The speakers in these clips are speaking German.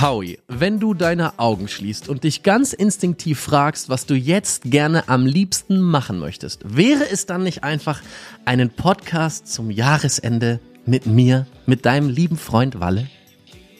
Howie, wenn du deine Augen schließt und dich ganz instinktiv fragst, was du jetzt gerne am liebsten machen möchtest, wäre es dann nicht einfach einen Podcast zum Jahresende mit mir, mit deinem lieben Freund Walle?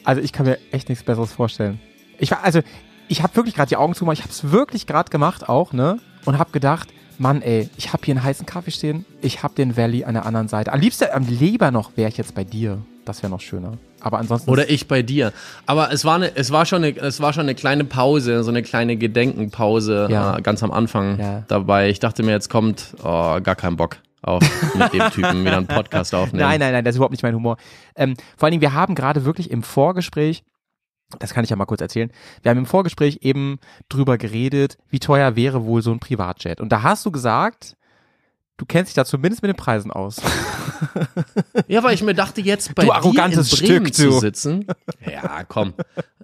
Also ich kann mir echt nichts Besseres vorstellen. Ich war, also ich habe wirklich gerade die Augen zugemacht, ich habe es wirklich gerade gemacht auch, ne? Und habe gedacht, Mann, ey, ich habe hier einen heißen Kaffee stehen, ich habe den Valley an der anderen Seite. Am liebsten, am lieber noch wäre ich jetzt bei dir. Das wäre noch schöner. Aber ansonsten. Oder ich bei dir. Aber es war, eine, es war, schon, eine, es war schon eine kleine Pause, so eine kleine Gedenkenpause Ja. äh, ganz am Anfang Ja. dabei. Ich dachte mir, jetzt kommt oh, gar kein Bock auf mit dem Typen wieder einen Podcast aufnehmen. Nein, nein, nein, das ist überhaupt nicht mein Humor. Ähm, vor allen Dingen, wir haben gerade wirklich im Vorgespräch, das kann ich ja mal kurz erzählen, wir haben im Vorgespräch eben drüber geredet, wie teuer wäre wohl so ein Privatjet. Und da hast du gesagt, du kennst dich da zumindest mit den Preisen aus. Ja, weil ich mir dachte, jetzt bei Du dir in Bremen Stück, zu sitzen. Ja, komm.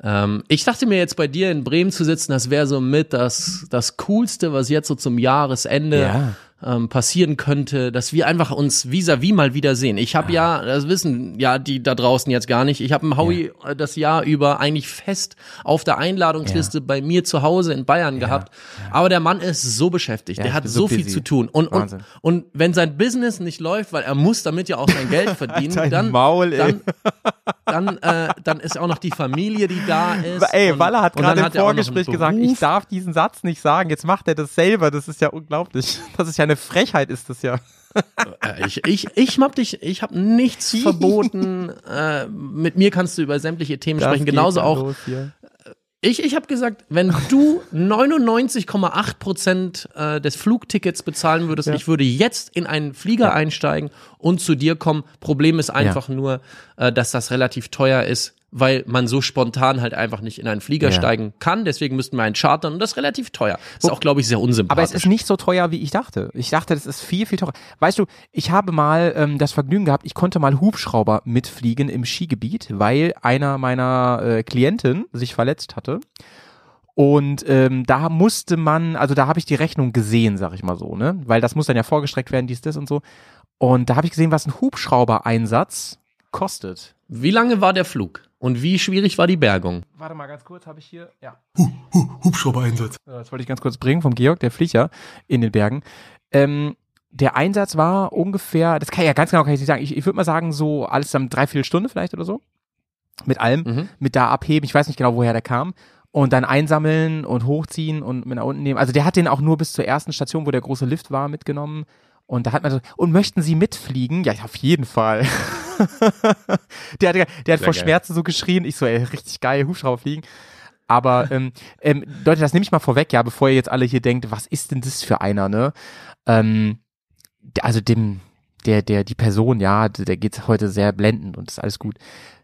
ähm, ich dachte mir jetzt bei dir in Bremen zu sitzen, das wäre so mit das, das Coolste, was jetzt so zum Jahresende Ja. Ähm, passieren könnte, dass wir einfach uns vis-à-vis mal wiedersehen. Ich habe ja, das wissen ja die da draußen jetzt gar nicht, ich habe einen Howie äh, das Jahr über eigentlich fest auf der Einladungsliste bei mir zu Hause in Bayern gehabt. Aber der Mann ist so beschäftigt, Ja, der hat so, so viel zu tun. Und, und, Wahnsinn. und wenn sein Business nicht läuft, weil er muss damit ja auch sein Geld verdienen, dann, Maul, dann, dann, äh, dann ist auch noch die Familie, die da ist. Ey, und, Walle hat gerade im Vorgespräch gesagt, ich darf diesen Satz nicht sagen. Jetzt macht er das selber. Das ist ja unglaublich. Das ist ja eine Frechheit, ist das ja. Äh, Ich, ich, ich hab dich, ich habe nichts verboten. Äh, mit mir kannst du über sämtliche Themen Das sprechen. Genauso auch. hier. Ich, ich habe gesagt, wenn du 99,8 Prozent äh, des Flugtickets bezahlen würdest, ich würde jetzt in einen Flieger einsteigen und zu dir kommen. Problem ist einfach nur, äh, dass das relativ teuer ist, weil man so spontan halt einfach nicht in einen Flieger Ja. steigen kann. Deswegen müssten wir einen chartern und das ist relativ teuer. Ist auch, glaube ich, sehr unsympathisch. Aber es ist nicht so teuer, wie ich dachte. Ich dachte, das ist viel, viel teurer. Weißt du, ich habe mal ähm, das Vergnügen gehabt, ich konnte mal Hubschrauber mitfliegen im Skigebiet, weil einer meiner äh, Klienten sich verletzt hatte. Und ähm, da musste man, also da habe ich die Rechnung gesehen, sag ich mal so, ne? Weil das muss dann ja vorgestreckt werden, dies, das und so. Und da habe ich gesehen, was ein Hubschrauber-Einsatz kostet. Wie lange war der Flug? Und wie schwierig war die Bergung? Warte mal ganz kurz, habe ich hier, ja. Hubschrauber-Einsatz. Ja, Das wollte ich ganz kurz bringen vom Georg, der fliegt ja in den Bergen. Ähm, der Einsatz war ungefähr, das kann ich ja ganz genau kann ich nicht sagen, ich, ich würde mal sagen, so alles zusammen dreiviertel Stunde vielleicht oder so. Mit allem, Mhm. mit da abheben, ich weiß nicht genau, woher der kam. Und dann einsammeln und hochziehen und mit nach unten nehmen. Also der hat den auch nur bis zur ersten Station, wo der große Lift war, mitgenommen. Und da hat man so, und möchten Sie mitfliegen? Ja, auf jeden Fall. der hat, der hat Sehr vor geil. Schmerzen so geschrien. Ich so, ey, richtig geil, Hubschrauber fliegen. Aber ähm, ähm, Leute, das nehme ich mal vorweg, ja, bevor ihr jetzt alle hier denkt, was ist denn das für einer, ne? Ähm, also dem, der, der, die Person, ja, der der geht heute sehr blendend und ist alles gut.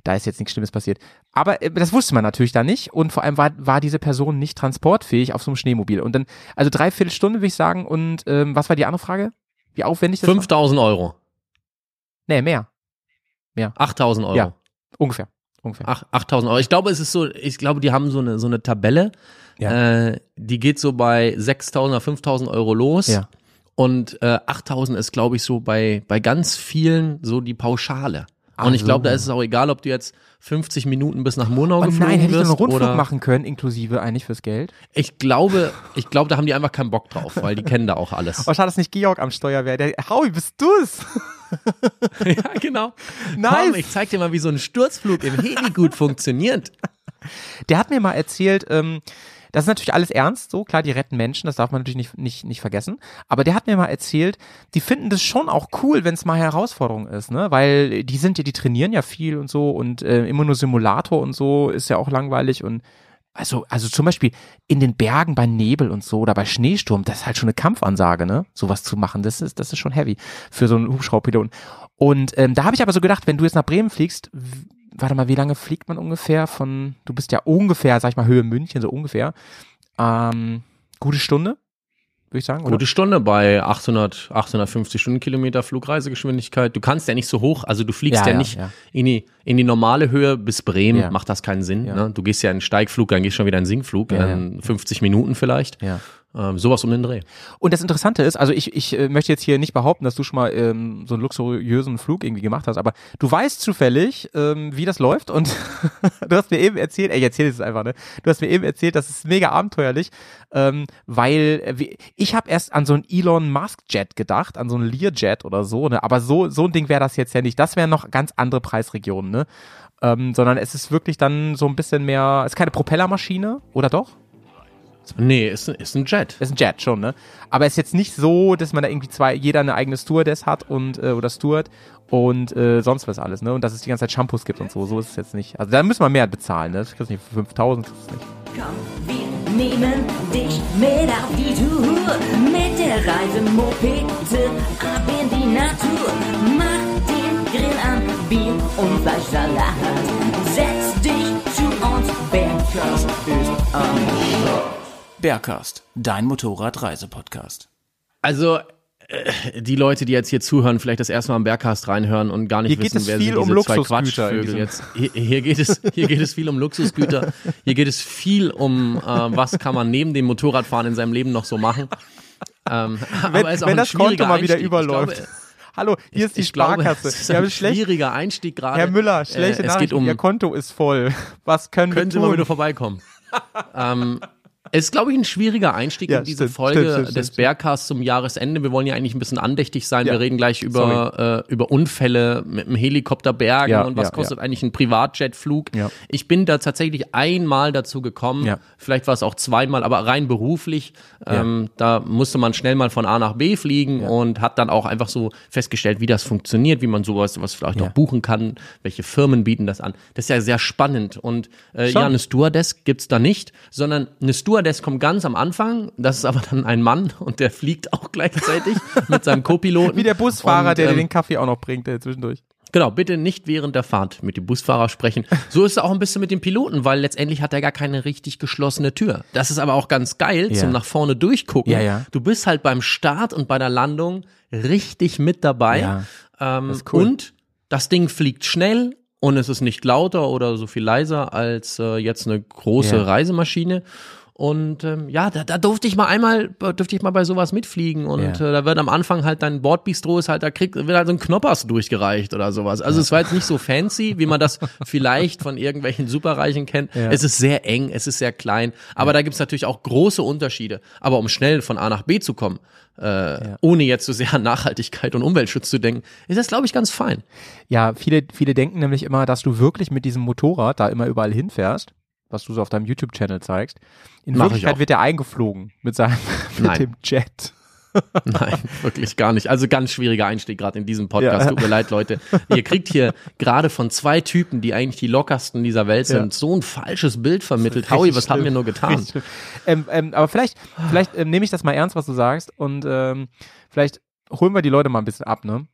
Da ist jetzt nichts Schlimmes passiert. Aber äh, das wusste man natürlich da nicht und vor allem war, war diese Person nicht transportfähig auf so einem Schneemobil. Und dann, also dreiviertel Stunde würde ich sagen und ähm, was war die andere Frage? Wie aufwendig das war? 5000 Euro. Nee, mehr. 8000 Euro. Ja. Ungefähr. Ungefähr. Ach, 8000 Euro. Ich glaube, es ist so, ich glaube, die haben so eine, so eine Tabelle. Ja. Äh, die geht so bei 6000 oder 5000 Euro los. Ja. Und äh, 8000 ist, glaube ich, so bei, bei ganz vielen so die Pauschale. Und ich glaube, da ist es auch egal, ob du jetzt 50 Minuten bis nach Monau Oh geflogen nein, hätte ich wirst dann einen Rundflug oder machen können, inklusive eigentlich fürs Geld. ich glaube, ich glaube, da haben die einfach keinen Bock drauf, weil die kennen da auch alles. Oh, schade, dass nicht Georg am Steuer wäre. Der, Howie, bist du's? ja, genau. Nice. Komm, ich zeig dir mal, wie so ein Sturzflug im Heli gut funktioniert. Der hat mir mal erzählt, ähm, das ist natürlich alles ernst, so klar, die retten Menschen, das darf man natürlich nicht, nicht, nicht vergessen. Aber der hat mir mal erzählt, die finden das schon auch cool, wenn es mal Herausforderung ist, ne? Weil die sind ja, die trainieren ja viel und so und äh, immer nur Simulator und so ist ja auch langweilig und also, also zum Beispiel in den Bergen bei Nebel und so oder bei Schneesturm, das ist halt schon eine Kampfansage, ne? Sowas zu machen, das ist, das ist schon heavy für so einen Hubschrauberpiloten. Und ähm, da habe ich aber so gedacht, wenn du jetzt nach Bremen fliegst, warte mal, wie lange fliegt man ungefähr von, du bist ja ungefähr, sag ich mal, Höhe München, so ungefähr. Ähm, gute Stunde, würde ich sagen, oder? Gute Stunde bei 800, 850 Stundenkilometer Flugreisegeschwindigkeit. Du kannst ja nicht so hoch, also du fliegst Ja, ja, ja, nicht ja. In, die, in die normale Höhe bis Bremen, Ja. macht das keinen Sinn. Ja. Ne? Du gehst ja in einen Steigflug, dann gehst du schon wieder in einen Sinkflug, Ja, ja. in 50 Minuten vielleicht. Ähm, sowas um den Dreh. Und das Interessante ist, also ich, ich äh, möchte jetzt hier nicht behaupten, dass du schon mal ähm, so einen luxuriösen Flug irgendwie gemacht hast, aber du weißt zufällig, ähm, wie das läuft und du hast mir eben erzählt, ey, ich erzähl es einfach, ne? Du hast mir eben erzählt, das ist mega abenteuerlich, ähm, weil äh, ich habe erst an so einen Elon Musk Jet gedacht, an so einen Learjet oder so, ne? Aber so so ein Ding wäre das jetzt ja nicht. Das wären noch ganz andere Preisregionen, ne? Ähm, sondern es ist wirklich dann so ein bisschen mehr, es ist keine Propellermaschine, oder doch? Nee, ist, ein- ist ein Jet. Das ist ein Jet schon, ne? Aber es ist jetzt nicht so, dass man da irgendwie zwei, jeder eine eigene Stewardess hat und äh, oder Steward und äh, sonst was alles, ne? Und dass es die ganze Zeit Shampoos gibt und so. So ist es jetzt nicht. Also da müssen wir mehr bezahlen, ne? Das kriegst du nicht für 5000, kriegst du nicht. Komm, wir nehmen dich mit auf die Tour. Mit der Reisemopete ab in die Natur. Mach den Grill an, Bier und Fleischsalat. Setz dich zu uns, Bergkast ist am Start. Bergcast, dein Motorradreisepodcast. Also, äh, die Leute, die jetzt hier zuhören, vielleicht das erste Mal am Berghast reinhören und gar nicht Hier wissen, wer sind um diese zwei Luxusgüter in Quatschvögel jetzt. Hier, hier, geht es, hier geht es viel um Luxusgüter. Hier geht es viel um, äh, was kann man neben dem Motorradfahren in seinem Leben noch so machen. Ähm, Wenn, aber es ist auch wenn ein das Konto schwieriger mal wieder Einstieg. überläuft. Glaube, Hallo, hier ist die ich glaube, Sparkasse. ist Wir ein haben schlecht, schwieriger Einstieg gerade. Herr Müller, schlechte äh, es Nachrichten. geht um, Ihr Konto ist voll. Was können können wir Sie tun? mal wieder vorbeikommen. ähm, es ist, glaube ich, ein schwieriger Einstieg Ja, in diese stimmt, Folge stimmt, stimmt, des. Bergcasts zum Jahresende. Wir wollen ja eigentlich ein bisschen andächtig sein. Ja. Wir reden gleich über, äh, über Unfälle mit dem Helikopter bergen Ja, und was kostet eigentlich ein Privatjetflug. Ich bin da tatsächlich einmal dazu gekommen. Vielleicht war es auch zweimal, aber rein beruflich. Ähm, da musste man schnell mal von A nach B fliegen und hat dann auch einfach so festgestellt, wie das funktioniert, wie man sowas was vielleicht auch buchen kann, welche Firmen bieten das an. Das ist ja sehr spannend. Und äh, Schon. ja, eine Stewardess gibt's da nicht, sondern eine Stewardess kommt ganz am Anfang. Das ist aber dann ein Mann und der fliegt auch gleichzeitig mit seinem Co-Piloten. Wie der Busfahrer, Und, der dir ähm, den Kaffee auch noch bringt äh, zwischendurch. Genau, bitte nicht während der Fahrt mit dem Busfahrer sprechen. So ist es auch ein bisschen mit dem Piloten, weil letztendlich hat er gar keine richtig geschlossene Tür. Das ist aber auch ganz geil Ja. zum nach vorne durchgucken. Ja, ja. Du bist halt beim Start und bei der Landung richtig mit dabei. Ja, ähm, das cool. Und das Ding fliegt schnell und es ist nicht lauter oder so viel leiser als äh, jetzt eine große. Reisemaschine. Und ähm, ja, da, da durfte ich mal einmal, durfte ich mal bei sowas mitfliegen und Ja. äh, da wird am Anfang halt dein Bordbistro ist halt, da kriegt, wird halt so ein Knoppers durchgereicht oder sowas. Also es war jetzt nicht so fancy, wie man das vielleicht von irgendwelchen Superreichen kennt. Ja. Es ist sehr eng, es ist sehr klein, aber da gibt's natürlich auch große Unterschiede. Aber um schnell von A nach B zu kommen, äh, ohne jetzt so sehr an Nachhaltigkeit und Umweltschutz zu denken, ist das, glaube ich, ganz fein. Ja, viele, viele denken nämlich immer, dass du wirklich mit diesem Motorrad da immer überall hinfährst, was du so auf deinem YouTube-Channel zeigst. In Mach ich Wirklichkeit wird er eingeflogen mit seinem, mit Nein. dem Jet. Nein, wirklich gar nicht. Also ganz schwieriger Einstieg gerade in diesem Podcast. Ja. Tut mir leid, Leute. Ihr kriegt hier gerade von zwei Typen, die eigentlich die lockersten dieser Welt sind, Ja. so ein falsches Bild vermittelt. Howie, was haben wir schlimm. nur getan? Schlimm. Ähm, ähm, aber vielleicht, vielleicht ähm, nehme ich das mal ernst, was du sagst und ähm, vielleicht holen wir die Leute mal ein bisschen ab, ne?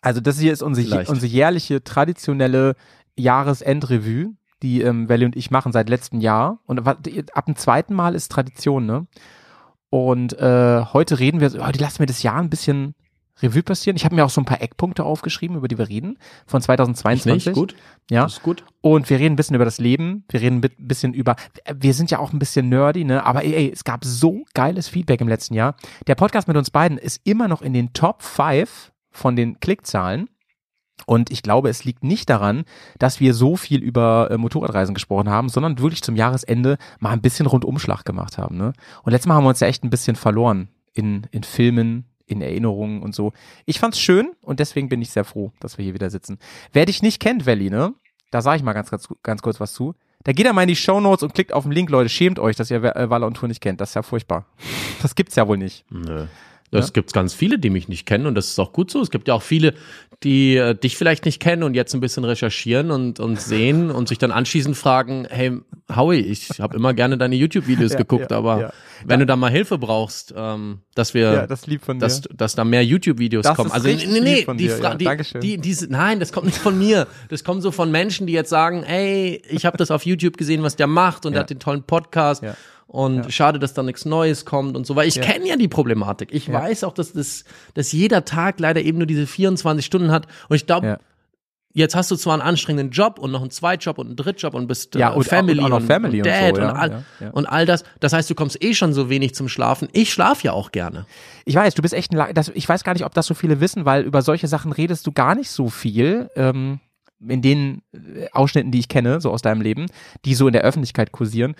Also das hier ist unsere, unsere jährliche traditionelle Jahresendrevue, die ähm, Welle und ich machen seit letztem Jahr und ab dem zweiten Mal ist Tradition, ne? Und äh, heute reden wir, heute lassen wir das Jahr ein bisschen Revue passieren. Ich habe mir auch so ein paar Eckpunkte aufgeschrieben, über die wir reden, von 2022. Nicht? Gut. Ja. Das ist gut. Und wir reden ein bisschen über das Leben, wir reden ein bi- bisschen über, wir sind ja auch ein bisschen nerdy, ne? Aber ey, ey, es gab so geiles Feedback im letzten Jahr. Der Podcast mit uns beiden ist immer noch in den Top 5 von den Klickzahlen. Und ich glaube, es liegt nicht daran, dass wir so viel über äh, Motorradreisen gesprochen haben, sondern wirklich zum Jahresende mal ein bisschen Rundumschlag gemacht haben. Ne? Und letztes Mal haben wir uns ja echt ein bisschen verloren in, in Filmen, in Erinnerungen und so. Ich fand's schön und deswegen bin ich sehr froh, dass wir hier wieder sitzen. Wer dich nicht kennt, Valley, ne? Da sage ich mal ganz, ganz, ganz kurz was zu. Da geht er mal in die Show Notes und klickt auf den Link, Leute. Schämt euch, dass ihr äh, Waller und Tour nicht kennt. Das ist ja furchtbar. Das gibt's ja wohl nicht. Nö. Das gibt's ganz viele, die mich nicht kennen und das ist auch gut so. Es gibt ja auch viele, die äh, dich vielleicht nicht kennen und jetzt ein bisschen recherchieren und, und sehen und sich dann anschließend fragen, hey, Howie, ich habe immer gerne deine YouTube-Videos Ja, geguckt, ja, aber ja. wenn du da mal Hilfe brauchst, ähm, dass wir, Ja, das dass, dass da mehr YouTube-Videos kommen. Also nee, nee, die, Fra ja. die, Dankeschön. die, diese, nein, das kommt nicht von mir. Das kommt so von Menschen, die jetzt sagen, ey, ich habe das auf YouTube gesehen, was der macht und Ja. der hat den tollen Podcast. Ja. Und schade, dass da nichts Neues kommt und so, weil ich Ja. kenne ja die Problematik. Ich weiß auch, dass, das, dass jeder Tag leider eben nur diese 24 Stunden hat. Und ich glaube, Ja. jetzt hast du zwar einen anstrengenden Job und noch einen Zweitjob und einen Drittjob und bist äh, Ja, und- Family und und, Family und und Dad so, und, ja, all, ja, ja. und all das. Das heißt, du kommst eh schon so wenig zum Schlafen. Ich schlafe ja auch gerne. Ich weiß, du bist echt ein, das, ich weiß gar nicht, ob das so viele wissen, weil über solche Sachen redest du gar nicht so viel, ähm, in den äh, Ausschnitten, die ich kenne, so aus deinem Leben, die so in der Öffentlichkeit kursieren.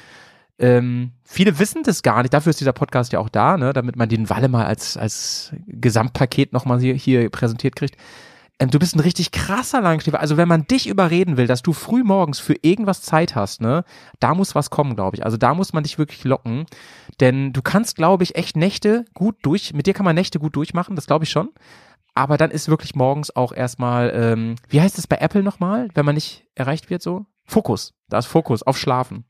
Ähm, viele wissen das gar nicht, dafür ist dieser Podcast ja auch da, ne, damit man den Walle mal als, als Gesamtpaket nochmal hier, hier präsentiert kriegt. Ähm, du bist ein richtig krasser Langschläfer. Also wenn man dich überreden will, dass du früh morgens für irgendwas Zeit hast, ne, da muss was kommen, glaube ich. Also da muss man dich wirklich locken. Denn du kannst, glaube ich, echt Nächte gut durch, mit dir kann man Nächte gut durchmachen, das glaube ich schon. Aber dann ist wirklich morgens auch erstmal, ähm, wie heißt es bei Apple nochmal, wenn man nicht erreicht wird so? Fokus. Da ist Fokus auf Schlafen.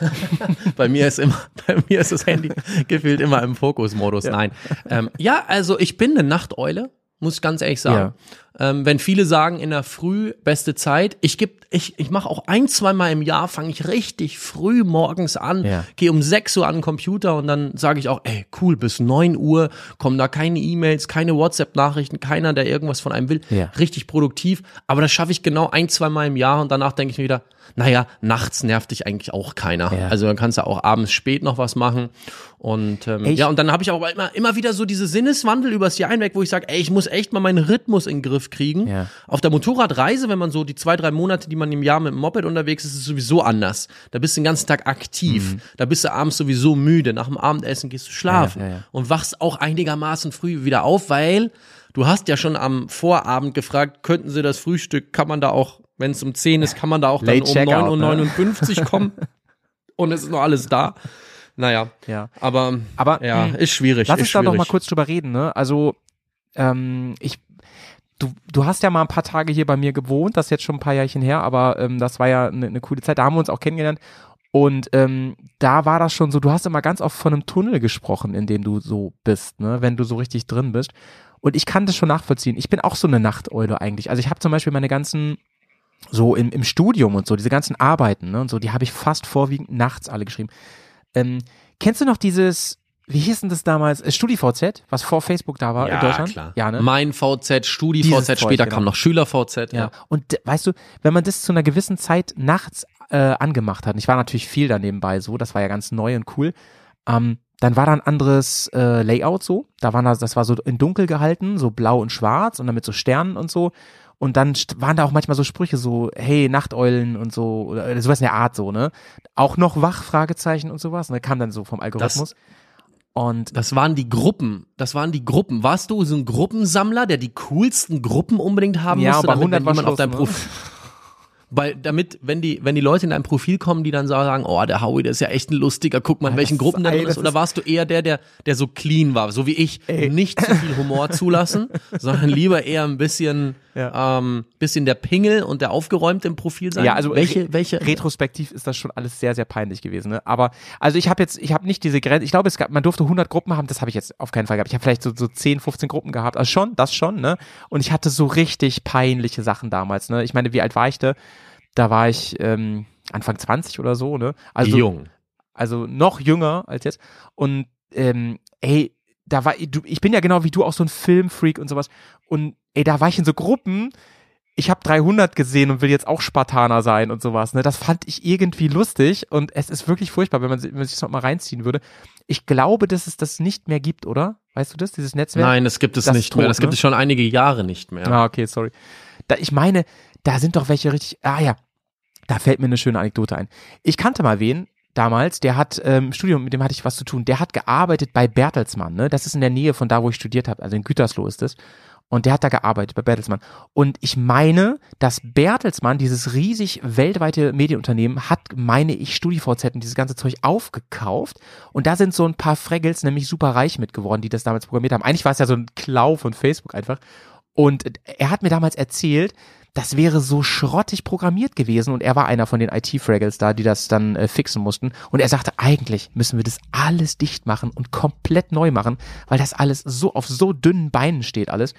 Bei mir ist immer, bei mir ist das Handy gefühlt immer im Fokusmodus. Nein. Ähm, ja, also ich bin eine Nachteule, muss ich ganz ehrlich sagen. Ähm, wenn viele sagen, in der Früh beste Zeit, ich geb, ich, ich mache auch ein, zwei Mal im Jahr, fange ich richtig früh morgens an, Ja. gehe um 6 Uhr an den Computer und dann sage ich auch, ey, cool, bis 9 Uhr kommen da keine E-Mails, keine WhatsApp-Nachrichten, keiner, der irgendwas von einem will. Ja. Richtig produktiv. Aber das schaffe ich genau ein, zwei Mal im Jahr und danach denke ich mir wieder, naja, nachts nervt dich eigentlich auch keiner. Ja. Also dann kannst du auch abends spät noch was machen. Und ähm, ja, und dann habe ich auch immer, immer wieder so diese Sinneswandel übers Jahr hinweg, wo ich sage, ey, ich muss echt mal meinen Rhythmus in den Griff kriegen. Ja. Auf der Motorradreise, wenn man so die zwei, drei Monate, die man im Jahr mit dem Moped unterwegs ist, ist es sowieso anders. Da bist du den ganzen Tag aktiv. Da bist du abends sowieso müde. Nach dem Abendessen gehst du schlafen Mhm. Ja, ja, und wachst auch einigermaßen früh wieder auf, weil du hast ja schon am Vorabend gefragt, könnten sie das Frühstück, kann man da auch, wenn es um 10 ist, kann man da auch dann Late um Checkout, 9.59 Uhr kommen und es ist noch alles da. Naja, Ja. aber, Aber, ja, mh, ist schwierig. Lass ist uns da noch mal kurz drüber reden, ne? Also, ähm, ich, du, du hast ja mal ein paar Tage hier bei mir gewohnt, das ist jetzt schon ein paar Jährchen her, aber ähm, das war ja eine, eine coole Zeit, da haben wir uns auch kennengelernt. Und ähm, da war das schon so, du hast immer ganz oft von einem Tunnel gesprochen, in dem du so bist, ne, wenn du so richtig drin bist. Und ich kann das schon nachvollziehen. Ich bin auch so eine Nachteule eigentlich. Also ich habe zum Beispiel meine ganzen, so im, im Studium und so, diese ganzen Arbeiten, ne, und so, die habe ich fast vorwiegend nachts alle geschrieben. Ähm, kennst du noch dieses, wie hieß denn das damals, äh, StudiVZ, was vor Facebook da war in ja, Deutschland? klar. Ja, ne? Mein VZ, Studi-VZ, später genau. kam noch Schüler-VZ. Ja. Und d- weißt du, wenn man das zu einer gewissen Zeit nachts äh, angemacht hat, und ich war natürlich viel da nebenbei so, das war ja ganz neu und cool, ähm, dann war da ein anderes äh, Layout so. Da waren das, das war so in dunkel gehalten, so blau und schwarz und dann mit so Sternen und so. Und dann waren da auch manchmal so Sprüche so, hey, Nachteulen und so, oder sowas in der Art so, ne? Auch noch wach, Fragezeichen und sowas. Und da kam dann so vom Algorithmus. Und Das waren die Gruppen. Das waren die Gruppen. Warst du so ein Gruppensammler, der die coolsten Gruppen unbedingt haben Ja, musste, damit 100 wenn war jemand auf Schluss, dein ne? Profil weil damit, wenn die, wenn die Leute in dein Profil kommen, die dann sagen, oh, der Howie, der ist ja echt ein lustiger, guck mal, in Ah, welchen Gruppen der ey, drin ist. Oder warst du eher der, der, der so clean war, so wie ich, nicht zu viel Humor zulassen, sondern lieber eher ein bisschen, ähm, bisschen der Pingel und der Aufgeräumte im Profil sein? Ja, also welche, welche? retrospektiv ist das schon alles sehr, sehr peinlich gewesen. Ne? Aber also ich habe jetzt, ich habe nicht diese Grenze, ich glaube, es gab, man durfte 100 Gruppen haben, das habe ich jetzt auf keinen Fall gehabt. Ich habe vielleicht so, so 10, 15 Gruppen gehabt, also schon, das schon, ne? Und ich hatte so richtig peinliche Sachen damals, ne? Ich meine, wie alt war ich da? Da war ich ähm, Anfang 20 oder so, ne? Also Jung. also noch jünger als jetzt. Und ähm, ey, da war du, ich bin ja genau wie du auch so ein Filmfreak und sowas. Und ey, da war ich in so Gruppen. Ich habe 300 gesehen und will jetzt auch Spartaner sein und sowas. Ne, das fand ich irgendwie lustig und es ist wirklich furchtbar, wenn man, wenn man sich das noch mal reinziehen würde. Ich glaube, dass es das nicht mehr gibt, oder? Weißt du das, dieses Netzwerk? Nein, das gibt es Das nicht ist mehr. tot, Das gibt ne? es schon einige Jahre nicht mehr. Ah, okay, sorry. Da, ich meine, da sind doch welche richtig. Ah ja, da fällt mir eine schöne Anekdote ein. Ich kannte mal wen damals, der hat ähm, Studium, mit dem hatte ich was zu tun. Der hat gearbeitet bei Bertelsmann. Ne? Das ist in der Nähe von da, wo ich studiert habe. Also in Gütersloh ist es. Und der hat da gearbeitet bei Bertelsmann. Und ich meine, dass Bertelsmann, dieses riesig weltweite Medienunternehmen, hat, meine ich, StudiVZ und dieses ganze Zeug aufgekauft. Und da sind so ein paar Fraggles nämlich super reich mit geworden, die das damals programmiert haben. Eigentlich war es ja so ein Klau von Facebook einfach. Und er hat mir damals erzählt, das wäre so schrottig programmiert gewesen und er war einer von den IT-Fraggles da, die das dann äh, fixen mussten. Und er sagte, eigentlich müssen wir das alles dicht machen und komplett neu machen, weil das alles so auf so dünnen Beinen steht alles.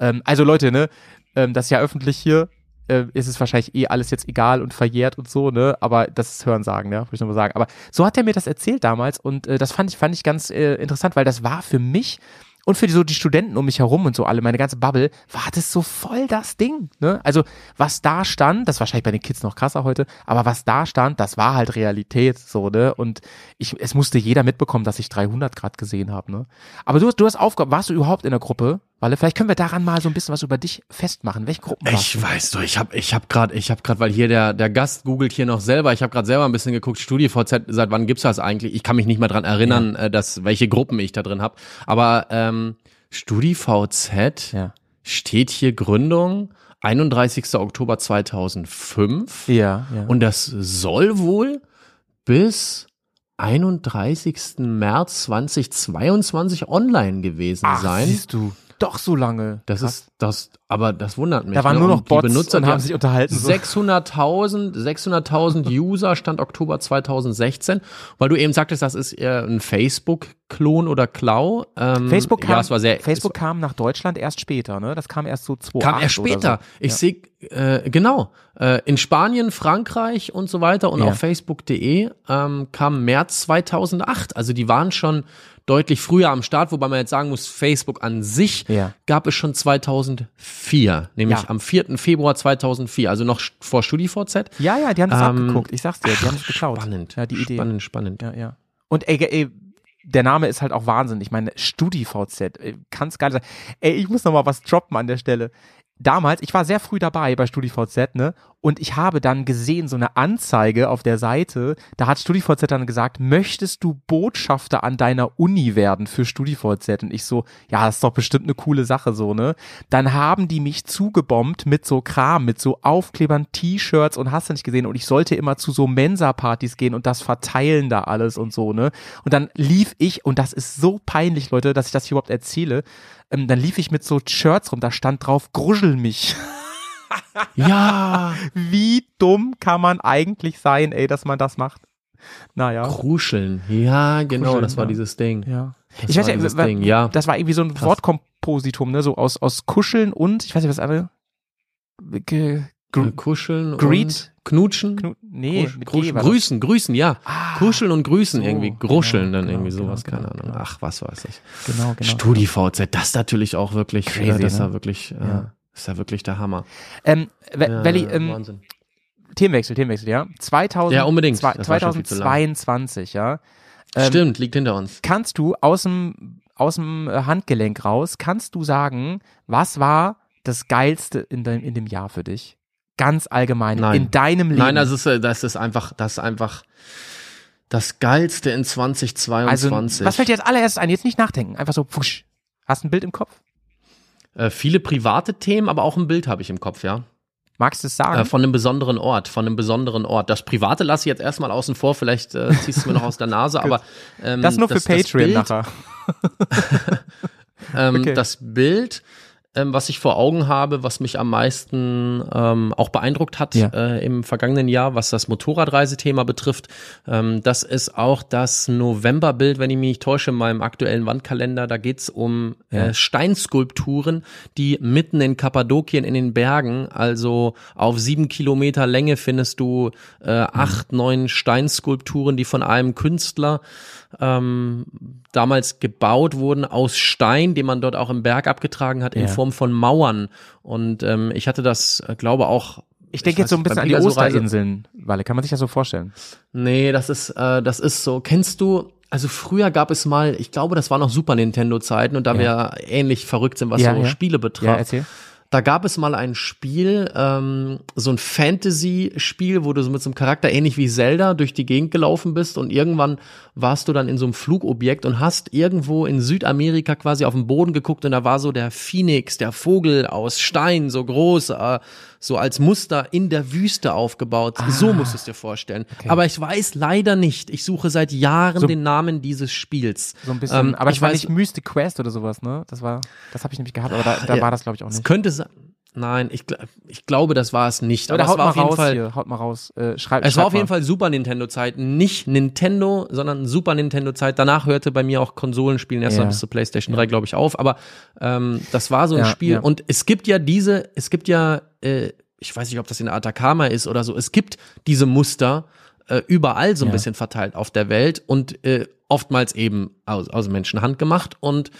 Ähm, also Leute, ne, ähm, das ist ja öffentlich hier, äh, ist es wahrscheinlich eh alles jetzt egal und verjährt und so, ne? Aber das ist Hörensagen, ne? Würde ich nochmal sagen. Aber so hat er mir das erzählt damals und äh, das fand ich, fand ich ganz äh, interessant, weil das war für mich und für die, so die Studenten um mich herum und so alle, meine ganze Bubble, war das so voll das Ding. Ne? Also was da stand, das ist wahrscheinlich bei den Kids noch krasser heute, aber was da stand, das war halt Realität so, ne? Und ich, es musste jeder mitbekommen, dass ich 300 Grad gesehen habe, ne? Aber du, hast- du hast aufgehört, warst du überhaupt in der Gruppe? Walle, vielleicht können wir daran mal so ein bisschen was über dich festmachen. Welche Gruppen Ich du? weiß du, ich habe ich hab gerade, ich habe gerade, weil hier der der Gast googelt hier noch selber. Ich habe gerade selber ein bisschen geguckt. StudiVZ, seit wann gibt's das eigentlich? Ich kann mich nicht mehr dran erinnern, äh, dass welche Gruppen ich da drin habe. Aber ähm, StudiVZ Ja. steht hier Gründung 31. Oktober 2005 Ja, ja. und das soll wohl bis 31. März 2022 online gewesen Ach, sein. siehst du, doch so lange. Das Krass. ist das, aber das wundert mich. Da waren ne? nur noch Und Bots die Benutzer und haben sich unterhalten, so. 600.000, 600.000 User stand Oktober 2016, weil du eben sagtest, das ist eher ein Facebook-Klon oder Klau. Ähm, Facebook kam, ja, es war sehr, Facebook kam nach Deutschland erst später, ne? Das kam erst so 2008 kam erst später. So. Ich ja. sehe, äh, genau, äh, in Spanien, Frankreich und so weiter und Ja. auf Facebook.de ähm, kam März 2008. Also die waren schon deutlich früher am Start, wobei man jetzt sagen muss, Facebook an sich Ja. gab es schon 2004, nämlich Ja. am 4. Februar 2004, also noch vor StudiVZ. Ja, ja, die haben das Ähm, abgeguckt. Ich sag's dir, die haben es geklaut. Spannend. Ja, die Idee. Spannend, spannend. Ja, ja. Und ey, ey, der Name ist halt auch Wahnsinn. Ich meine, StudiVZ, ey, kann's geil sein. Ey, ich muss noch mal was droppen an der Stelle. Damals, ich war sehr früh dabei bei StudiVZ, ne? Und ich habe dann gesehen, so eine Anzeige auf der Seite, da hat StudiVZ dann gesagt, möchtest du Botschafter an deiner Uni werden für StudiVZ? Und ich so, ja, das ist doch bestimmt eine coole Sache, so, ne? Dann haben die mich zugebombt mit so Kram, mit so Aufklebern, T-Shirts und hast du nicht gesehen. Und ich sollte immer zu so Mensa-Partys gehen und das verteilen da alles und so, ne? Und dann lief ich, und das ist so peinlich, Leute, dass ich das hier überhaupt erzähle, ähm, dann lief ich mit so Shirts rum, da stand drauf, gruschel mich. Ja, Wie dumm kann man eigentlich sein, ey, dass man das macht? Naja. Kruscheln. Ja, genau, Kruscheln, das war ja. dieses Ding. Ja. Das ich weiß war ja, Ding, ja. das war irgendwie so ein Krass. Wortkompositum, ne, so aus, aus Kuscheln und, ich weiß nicht, was andere, Ge, Äh, gr, Kuscheln Greet? und Knutschen. Knu, nee, war das. grüßen, grüßen, ja. Ah, Kuscheln und grüßen so, irgendwie. Gruscheln genau, dann genau, irgendwie sowas, genau, keine genau, Ahnung. genau. Ach, was weiß ich. Genau, genau. StudiVZ, das ist natürlich auch wirklich, Crazy, äh, das ist ne? ja wirklich, äh, Ja. Ist ja wirklich der Hammer. Ähm, Ja, ähm, Wahnsinn. Themenwechsel, Themenwechsel, ja. 2000, Ja, unbedingt. zwei- Das war schon viel zu lang. 2022, ja. ähm, Stimmt, liegt hinter uns. Kannst du aus dem, aus dem äh, Handgelenk raus, kannst du sagen, was war das Geilste in, dein, in dem Jahr für dich? Ganz allgemein, Nein. in deinem Leben. Nein, das ist, äh, das ist einfach, das ist einfach das Geilste in also, 2022. was fällt dir als allererstes ein? Jetzt nicht nachdenken, einfach so, pfusch. Hast du ein Bild im Kopf? Äh, viele private Themen, aber auch ein Bild habe ich im Kopf, ja. Magst du es sagen? Äh, von einem besonderen Ort, von einem besonderen Ort. Das Private lasse ich jetzt erstmal außen vor, vielleicht äh, ziehst du es mir noch aus der Nase, aber ähm, das nur für das Patreon Bild, nachher. Ähm, Okay. Das Bild, ähm, was ich vor Augen habe, was mich am meisten ähm, auch beeindruckt hat Ja. äh, im vergangenen Jahr, was das Motorradreisethema betrifft, ähm, das ist auch das Novemberbild, wenn ich mich nicht täusche, in meinem aktuellen Wandkalender. Da geht's um Ja. äh, Steinskulpturen, die mitten in Kappadokien in den Bergen, also auf sieben Kilometer Länge findest du äh, acht, neun Steinskulpturen, die von einem Künstler ähm, damals gebaut wurden aus Stein, den man dort auch im Berg abgetragen hat, in Ja. Form von Mauern. Und ähm, ich hatte das, äh, glaube auch. Ich denke jetzt so ein bisschen an die Osterinseln, Walle. Kann man sich das so vorstellen? Nee, das ist, äh, das ist so. Kennst du? Also früher gab es mal, ich glaube, das war noch Super Nintendo Zeiten und da wir ähnlich verrückt sind, was Ja, so ja. Spiele Ja, betraf. erzähl. Da gab es mal ein Spiel, ähm, so ein Fantasy-Spiel, wo du so mit so einem Charakter ähnlich wie Zelda durch die Gegend gelaufen bist und irgendwann warst du dann in so einem Flugobjekt und hast irgendwo in Südamerika quasi auf den Boden geguckt und da war so der Phoenix, der Vogel aus Stein, so groß, äh, so als Muster in der Wüste aufgebaut. So musst du es dir vorstellen. Aber ich weiß leider nicht. Ich suche seit Jahren So- den Namen dieses Spiels. So ein bisschen. Ähm, aber ich ich war weiß- nicht Mystic Quest oder sowas, ne? Das war, das habe ich nämlich gehabt, aber da, da Ja, war das, glaube ich, auch Es nicht. könnte sein. Nein, ich, gl- ich glaube, das war es nicht. Aber es haut war mal auf jeden raus Fall. hier, haut mal raus. Äh, schreib, Es war schreib auf jeden mal. Fall Super Nintendo Zeit, nicht Nintendo, sondern Super Nintendo Zeit. Danach hörte bei mir auch Konsolenspielen erst Ja. bis zur PlayStation 3, glaube ich, auf. Aber ähm, das war so ein Ja, Spiel. ja. Und es gibt ja diese, es gibt ja, äh, ich weiß nicht, ob das in Atacama ist oder so. Es gibt diese Muster äh, überall so ein bisschen verteilt auf der Welt und äh, oftmals eben aus, aus Menschenhand gemacht und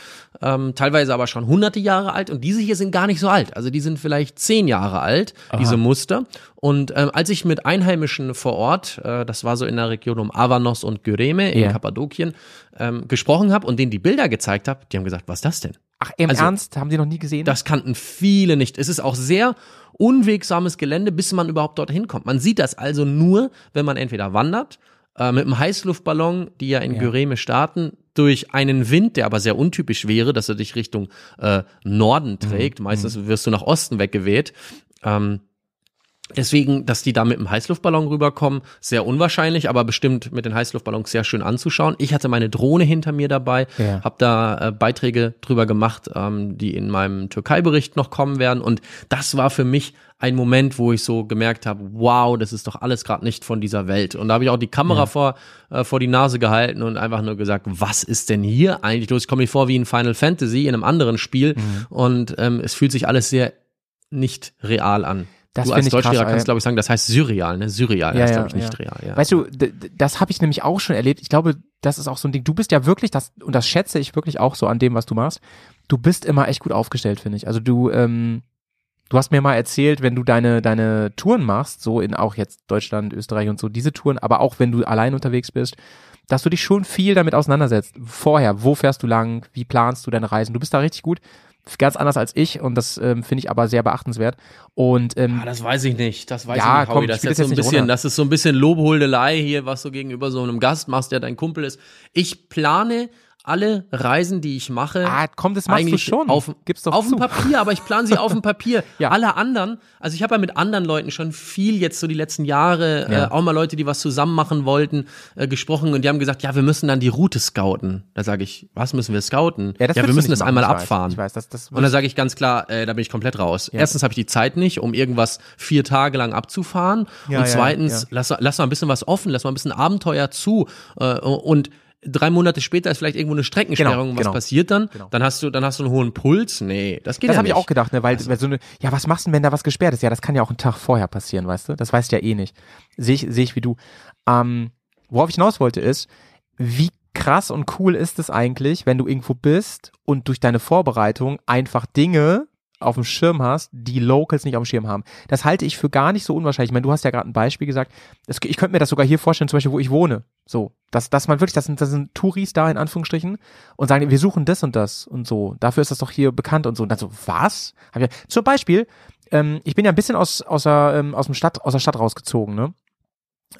ähm, teilweise aber schon hunderte Jahre alt. Und diese hier sind gar nicht so alt. Also die sind vielleicht zehn Jahre alt, diese Muster. Und ähm, als ich mit Einheimischen vor Ort, äh, das war so in der Region um Avanos und Gyreme in Ja. Kappadokien, ähm, gesprochen habe und denen die Bilder gezeigt habe, die haben gesagt, was ist das denn? Ach, im Also, Ernst? Haben die noch nie gesehen? Das kannten viele nicht. Es ist auch sehr unwegsames Gelände, bis man überhaupt dorthin kommt. Man sieht das also nur, wenn man entweder wandert, äh, mit einem Heißluftballon, die ja in Ja. Gyreme starten, durch einen Wind, der aber sehr untypisch wäre, dass er dich Richtung äh, Norden trägt. Meistens wirst du nach Osten weggeweht. Ähm, Deswegen, dass die da mit dem Heißluftballon rüberkommen, sehr unwahrscheinlich, aber bestimmt mit den Heißluftballons sehr schön anzuschauen. Ich hatte meine Drohne hinter mir dabei, Ja. habe da äh, Beiträge drüber gemacht, ähm, die in meinem Türkei-Bericht noch kommen werden. Und das war für mich ein Moment, wo ich so gemerkt habe, wow, das ist doch alles gerade nicht von dieser Welt. Und da habe ich auch die Kamera vor, äh, vor die Nase gehalten und einfach nur gesagt, was ist denn hier eigentlich los? Ich komme mir vor wie in Final Fantasy, in einem anderen Spiel. Mhm. Und ähm, es fühlt sich alles sehr nicht real an. Das du als Deutschlehrer krass, kannst, glaube ich, sagen, das heißt surreal, ne? Surreal Ja, heißt, glaube ich, nicht real. Ja. Weißt du, das habe ich nämlich auch schon erlebt. Ich glaube, das ist auch so ein Ding. Du bist ja wirklich, das, und das schätze ich wirklich auch so an dem, was du machst. Du bist immer echt gut aufgestellt, finde ich. Also du, ähm, du hast mir mal erzählt, wenn du deine, deine Touren machst, so in auch jetzt Deutschland, Österreich und so, diese Touren, aber auch wenn du allein unterwegs bist, dass du dich schon viel damit auseinandersetzt. Vorher, wo fährst du lang, wie planst du deine Reisen? Du bist da richtig gut. Ganz anders als ich und das ähm, finde ich aber sehr beachtenswert. Und ähm, Ah, das weiß ich nicht. Das weiß Ja, ich nicht, komm, Howie. ich Das jetzt so ein bisschen, runter. das ist so ein bisschen Lobholdelei hier, was du gegenüber so einem Gast machst, der dein Kumpel ist. Ich plane alle Reisen, die ich mache, ah, komm, das machst du eigentlich schon. auf, Gib's doch auf dem Papier, aber ich plane sie auf dem Papier. Ja. Alle anderen, also ich habe ja mit anderen Leuten schon viel jetzt so die letzten Jahre, Ja. äh, auch mal Leute, die was zusammen machen wollten, äh, gesprochen und die haben gesagt, ja, wir müssen dann die Route scouten. Da sage ich, was müssen wir scouten? Ja, das wir müssen das machen, einmal ich weiß. abfahren. Ich weiß, das- das und dann sage ich ganz klar, äh, da bin ich komplett raus. Erstens habe ich die Zeit nicht, um irgendwas vier Tage lang abzufahren. Ja, und ja, zweitens, ja. lass, lass mal ein bisschen was offen, lass mal ein bisschen Abenteuer zu. Äh, und drei Monate sperrung ist vielleicht irgendwo eine Streckensperrung, Genau, was genau. passiert dann? Genau. Dann hast du, dann hast du einen hohen Puls. Nee, das geht Das ja habe ich nicht. auch gedacht, ne, weil, weil so eine, ja, was machst du denn, wenn da was gesperrt ist? Ja, das kann ja auch einen Tag vorher passieren, weißt du? Das weißt du ja eh nicht. Sehe ich, sehe ich wie du. Ähm, worauf ich hinaus wollte ist, wie krass und cool ist es eigentlich, wenn du irgendwo bist und durch deine Vorbereitung einfach Dinge auf dem Schirm hast, die Locals nicht auf dem Schirm haben. Das halte ich für gar nicht so unwahrscheinlich. Ich meine, du hast ja gerade ein Beispiel gesagt. Das, ich könnte mir das sogar hier vorstellen, zum Beispiel, wo ich wohne. So, dass, dass man wirklich, das sind, das sind Touris da in Anführungsstrichen und sagen, wir suchen das und das und so. Dafür ist das doch hier bekannt und so. Und dann so, was? Hab ich, zum Beispiel, ähm, ich bin ja ein bisschen aus, aus, der, ähm, aus, dem Stadt, aus der Stadt rausgezogen, ne?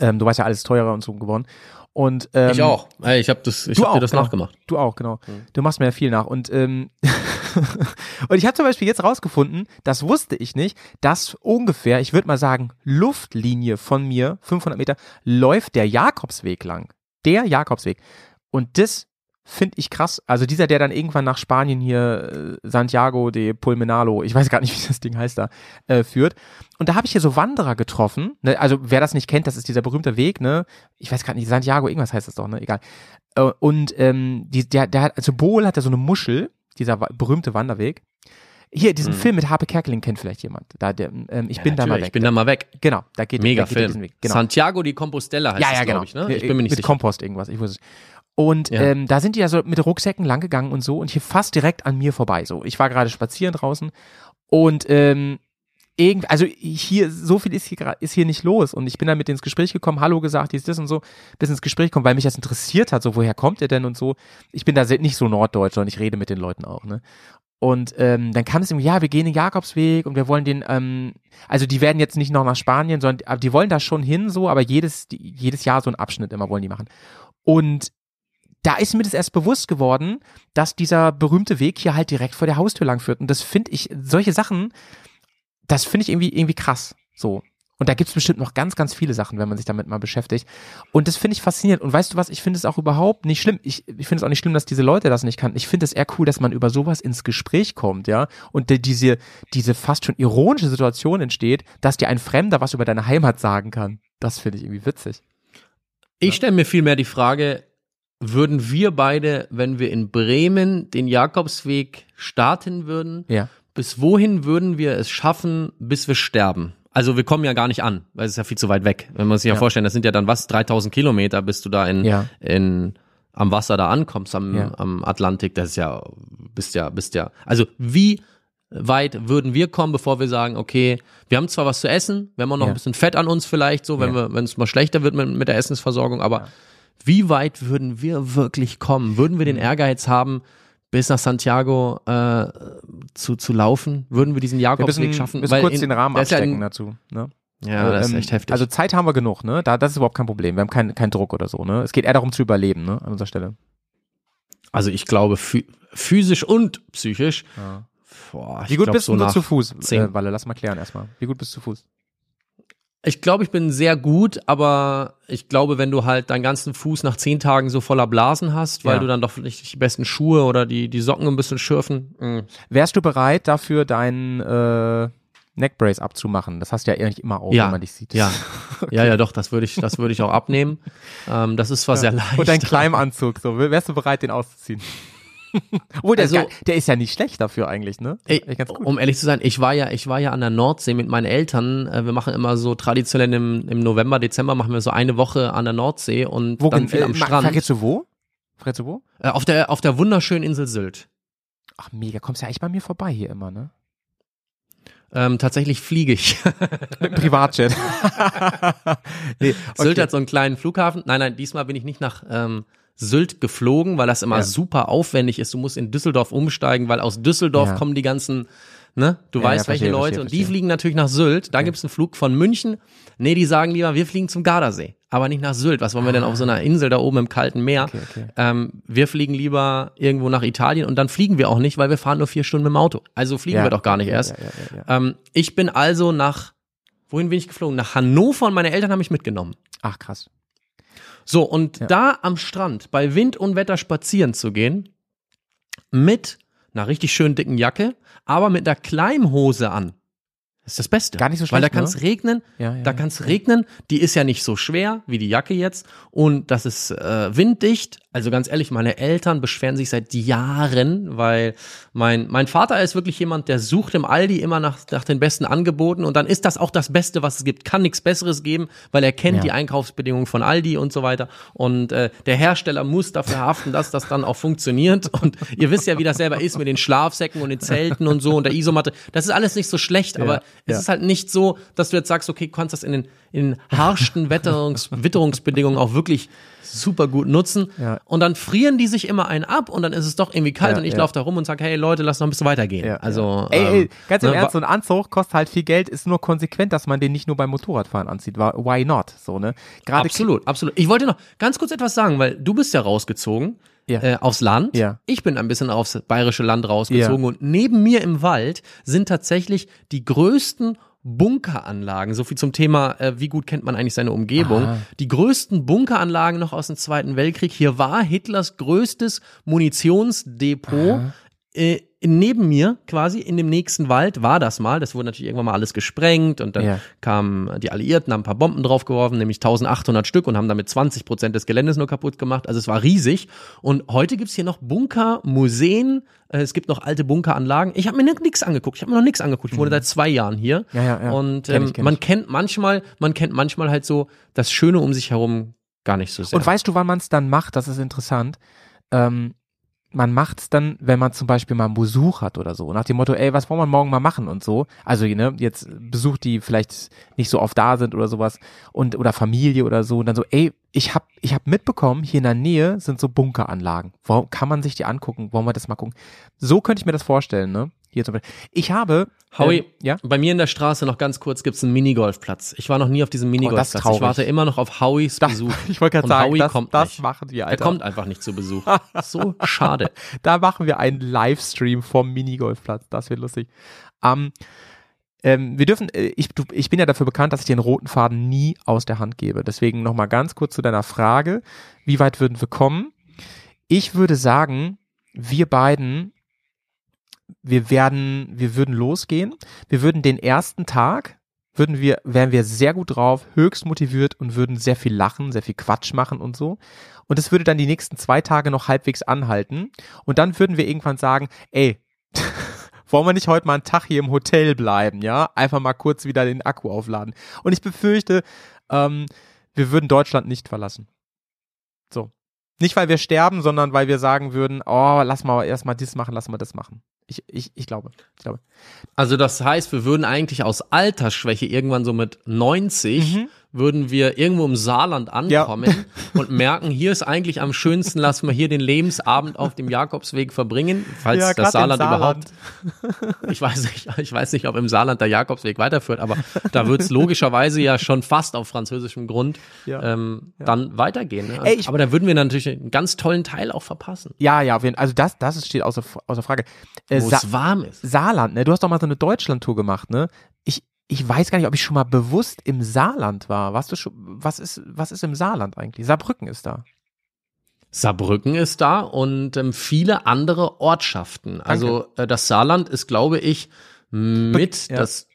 Ähm, du weißt ja, alles teurer und so geworden. Und, ähm, Ich auch. Ey, ich habe das, ich hab auch, dir das genau. nachgemacht. Du auch, genau. Du machst mir ja viel nach. Und, ähm, und ich habe zum Beispiel jetzt rausgefunden, das wusste ich nicht, dass ungefähr, ich würde mal sagen, Luftlinie von mir, 500 Meter, läuft der Jakobsweg lang. Der Jakobsweg. Und das finde ich krass. Also dieser, der dann irgendwann nach Spanien hier, äh, Santiago de Pulmenalo, ich weiß gar nicht, wie das Ding heißt da, äh, führt. Und da habe ich hier so Wanderer getroffen. Ne? Also wer das nicht kennt, das ist dieser berühmte Weg, ne? Ich weiß gar nicht, Santiago, irgendwas heißt das doch, ne? Egal. Äh, Und ähm, die, der, der hat, also Bohl hat ja so eine Muschel, dieser berühmte Wanderweg. Hier, diesen Film mit Harpe Kerkeling kennt vielleicht jemand. Da, der, ähm, ich bin da mal weg. Ich bin da mal weg. genau, da geht Mega da geht er diesen Film. Weg. Genau. Santiago di Compostela heißt ja, es, ja, genau. glaube ich, ne? Ich bin mir nicht mit sicher. Kompost irgendwas, ich wusste es. Und Ja. ähm, da sind die ja so mit Rucksäcken langgegangen und so und hier fast direkt an mir vorbei. So, ich war gerade spazieren draußen und ähm, irgend, also hier so viel ist hier ist hier nicht los und ich bin dann mit ins Gespräch gekommen, Hallo gesagt, dies das und so, bis ins Gespräch kommen, weil mich das interessiert hat, so woher kommt ihr denn und so. Ich bin da nicht so Norddeutsch und ich rede mit den Leuten auch, ne? Und ähm, dann kam es irgendwie, ja, wir gehen den Jakobsweg und wir wollen den, ähm, also die werden jetzt nicht noch nach Spanien, sondern die wollen da schon hin, so, aber jedes, die, jedes Jahr so einen Abschnitt immer wollen die machen. Und da ist mir das erst bewusst geworden, dass dieser berühmte Weg hier halt direkt vor der Haustür lang führt. Und das finde ich, solche Sachen, das finde ich irgendwie, irgendwie krass. So. Und da gibt's bestimmt noch ganz, ganz viele Sachen, wenn man sich damit mal beschäftigt. Und das finde ich faszinierend. Und weißt du was, ich finde es auch überhaupt nicht schlimm. Ich, ich finde es auch nicht schlimm, dass diese Leute das nicht kannten. Ich finde es eher cool, dass man über sowas ins Gespräch kommt, ja. Und die- diese, diese fast schon ironische Situation entsteht, dass dir ein Fremder was über deine Heimat sagen kann. Das finde ich irgendwie witzig. Ich stelle mir vielmehr die Frage, würden wir beide, wenn wir in Bremen den Jakobsweg starten würden, Ja. Bis wohin würden wir es schaffen, bis wir sterben? Also wir kommen ja gar nicht an, weil es ist ja viel zu weit weg. Wenn man sich ja, Ja. vorstellen, das sind ja dann was, 3000 Kilometer, bis du da in, Ja. in am Wasser da ankommst, am, Ja. am Atlantik, das ist ja, bist ja, bist ja, also wie weit würden wir kommen, bevor wir sagen, okay, wir haben zwar was zu essen, wir haben auch noch ein bisschen Fett an uns vielleicht, so, wenn wir, wenn es mal schlechter wird mit, mit der Essensversorgung, aber wie weit würden wir wirklich kommen? Würden wir den Mhm. Ehrgeiz haben, bis nach Santiago äh, zu, zu laufen? Würden wir diesen Wir Jakobsweg müssen, schaffen? müssen kurz in- den Rahmen ja abstecken in- dazu. Ne? Ja, das ist Ähm, echt heftig. Also Zeit haben wir genug, ne? Da, das ist überhaupt kein Problem. Wir haben keinen keinen Druck oder so, ne? Es geht eher darum zu überleben, ne? An unserer Stelle. Also ich glaube, phy physisch und psychisch. Ja. Boah, Wie gut glaub, bist so du zu Fuß, zehn- äh, Walle? Lass mal klären erstmal. Wie gut bist du zu Fuß? Ich glaube, ich bin sehr gut, aber ich glaube, wenn du halt deinen ganzen Fuß nach zehn Tagen so voller Blasen hast, weil Ja. du dann doch vielleicht die besten Schuhe oder die, die Socken ein bisschen schürfen. mh. Wärst du bereit, dafür deinen äh, Neckbrace abzumachen? Das hast du ja eigentlich immer auf, Ja, wenn man dich sieht. Ja, ja, ja, doch, das würde ich, das würde ich auch abnehmen. Ähm, das ist zwar sehr leicht. Und dein Kleimanzug, so. Wärst du bereit, den auszuziehen? Obwohl, der, Also- ist gar, der ist ja nicht schlecht dafür eigentlich, ne? Ey, Echt um ehrlich zu sein, ich war ja, ich war ja an der Nordsee mit meinen Eltern. Äh, Wir machen immer so traditionell im, im November, Dezember machen wir so eine Woche an der Nordsee und Wo dann viel am äh, ma- Strand. Verrätst du wo? Verrätst du wo? Äh, auf der, auf der wunderschönen Insel Sylt. Ach, mega. Kommst ja eigentlich bei mir vorbei hier immer, ne? Ähm, tatsächlich fliege ich. Mit Privatjet. nee, Sylt hat so einen kleinen Flughafen. Nein, nein, diesmal bin ich nicht nach ähm, Sylt geflogen, weil das immer Ja. super aufwendig ist. Du musst in Düsseldorf umsteigen, weil aus Düsseldorf Ja. kommen die ganzen, ne, du Ja, weißt welche verstehe, Leute verstehe, und die verstehe. fliegen natürlich nach Sylt. Da gibt's einen Flug von München. Nee, die sagen lieber, wir fliegen zum Gardasee, aber nicht nach Sylt. Was wollen wir denn auf so einer Insel da oben im kalten Meer? Okay, okay. Ähm, wir fliegen lieber irgendwo nach Italien und dann fliegen wir auch nicht, weil wir fahren nur vier Stunden mit dem Auto. Also fliegen wir doch gar nicht erst. Ähm, ich bin also nach, wohin bin ich geflogen? Nach Hannover und meine Eltern haben mich mitgenommen. Ach, krass. So, und Ja. da am Strand bei Wind und Wetter spazieren zu gehen, mit einer richtig schönen dicken Jacke, aber mit einer Kleimhose an. Das ist das Beste. Gar nicht so Weil da schlecht, kann es ne? regnen, Ja, ja, da kann es regnen, die ist ja nicht so schwer wie die Jacke jetzt und das ist äh, winddicht. Also ganz ehrlich, meine Eltern beschweren sich seit Jahren, weil mein, mein Vater ist wirklich jemand, der sucht im Aldi immer nach, nach den besten Angeboten und dann ist das auch das Beste, was es gibt. Kann nichts Besseres geben, weil er kennt Ja. die Einkaufsbedingungen von Aldi und so weiter und äh, der Hersteller muss dafür haften, dass das dann auch funktioniert und ihr wisst ja, wie das selber ist mit den Schlafsäcken und den Zelten und so und der Isomatte. Das ist alles nicht so schlecht, aber es ja. ist halt nicht so, dass du jetzt sagst, okay, du kannst das in den, in den harschsten Wetterungs Witterungsbedingungen auch wirklich super gut nutzen. Ja. Und dann frieren die sich immer einen ab und dann ist es doch irgendwie kalt Ja, und ich ja. laufe da rum und sage, hey Leute, lass noch ein bisschen weitergehen. Ja, also, ja. ey, ey, ähm, ganz im ne, Ernst, so ein Anzug kostet halt viel Geld, ist nur konsequent, dass man den nicht nur beim Motorradfahren anzieht. Why not? So, ne? Gerade Absolut, absolut. Ich wollte noch ganz kurz etwas sagen, weil du bist ja rausgezogen Ja. äh, aufs Land. Ja. Ich bin ein bisschen aufs bayerische Land rausgezogen Ja. und neben mir im Wald sind tatsächlich die größten Bunkeranlagen. So viel zum Thema, äh, wie gut kennt man eigentlich seine Umgebung. Aha. Die größten Bunkeranlagen noch aus dem Zweiten Weltkrieg. Hier war Hitlers größtes Munitionsdepot. Äh, neben mir quasi in dem nächsten Wald war das mal. Das wurde natürlich irgendwann mal alles gesprengt und dann Ja. kamen die Alliierten, haben ein paar Bomben draufgeworfen, nämlich 1800 Stück und haben damit 20 Prozent des Geländes nur kaputt gemacht. Also es war riesig. Und heute gibt's hier noch Bunker, Museen, äh, es gibt noch alte Bunkeranlagen. Ich habe mir nichts angeguckt. Ich habe mir noch nichts angeguckt. Ich wohne seit zwei Jahren hier. Mhm. Ja, ja, ja. Und Kenn ich, ähm, kenn man ich. kennt manchmal, man kennt manchmal halt so das Schöne um sich herum gar nicht so sehr. Und weißt du, wann man es dann macht? Das ist interessant. Ähm, man macht es dann, wenn man zum Beispiel mal einen Besuch hat oder so. Nach dem Motto, ey, was wollen wir morgen mal machen und so. Also, ne, jetzt Besuch, die vielleicht nicht so oft da sind oder sowas und oder Familie oder so. Und dann so, ey, ich hab, ich hab mitbekommen, hier in der Nähe sind so Bunkeranlagen. Wo, kann man sich die angucken? Wollen wir das mal gucken? So könnte ich mir das vorstellen, ne? Hier zum Beispiel. Ich habe. Howie, ähm, ja? bei mir in der Straße noch ganz kurz gibt's einen Minigolfplatz. Ich war noch nie auf diesem Minigolfplatz. ich Oh, traurig. warte immer noch auf Howies Das, Besuch. ich wollte gerade sagen, Howie das, kommt das nicht. machen wir, Er Alter. kommt einfach nicht zu Besuch. So schade. Da machen wir einen Livestream vom Minigolfplatz. Das wird lustig. Ähm, ähm, wir dürfen, äh, ich, du, ich bin ja dafür bekannt, dass ich den roten Faden nie aus der Hand gebe. Deswegen nochmal ganz kurz zu deiner Frage. Wie weit würden wir kommen? Ich würde sagen, wir beiden, wir werden, wir würden losgehen. Wir würden den ersten Tag, würden wir, wären wir sehr gut drauf, höchst motiviert und würden sehr viel lachen, sehr viel Quatsch machen und so. Und es würde dann die nächsten zwei Tage noch halbwegs anhalten. Und dann würden wir irgendwann sagen, ey, wollen wir nicht heute mal einen Tag hier im Hotel bleiben, ja? Einfach mal kurz wieder den Akku aufladen. Und ich befürchte, ähm, wir würden Deutschland nicht verlassen. So. Nicht, weil wir sterben, sondern weil wir sagen würden, oh, lass mal erstmal dies machen, lass mal das machen. Ich, ich, ich glaube. Ich glaube. Also das heißt, wir würden eigentlich aus Altersschwäche irgendwann so mit 90 würden wir irgendwo im Saarland ankommen und merken, hier ist eigentlich am schönsten, lassen wir hier den Lebensabend auf dem Jakobsweg verbringen, falls Ja, das im Saarland, überhaupt. Ich weiß nicht, ich weiß nicht, ob im Saarland der Jakobsweg weiterführt, aber da wird's logischerweise ja schon fast auf französischem Grund Ja. ähm, dann weitergehen. Ne? Ey, aber da würden wir natürlich einen ganz tollen Teil auch verpassen, Ja, ja, Also das, das steht außer, außer Frage. Äh, wo es warm ist. Saarland, ne? Du hast doch mal so eine Deutschlandtour gemacht, ne? Ich, ich weiß gar nicht, ob ich schon mal bewusst im Saarland war. Warst du schon, was ist, was ist im Saarland eigentlich? Saarbrücken ist da. Saarbrücken ist da und ähm, viele andere Ortschaften. Also äh, das Saarland ist, glaube ich, mit ja. das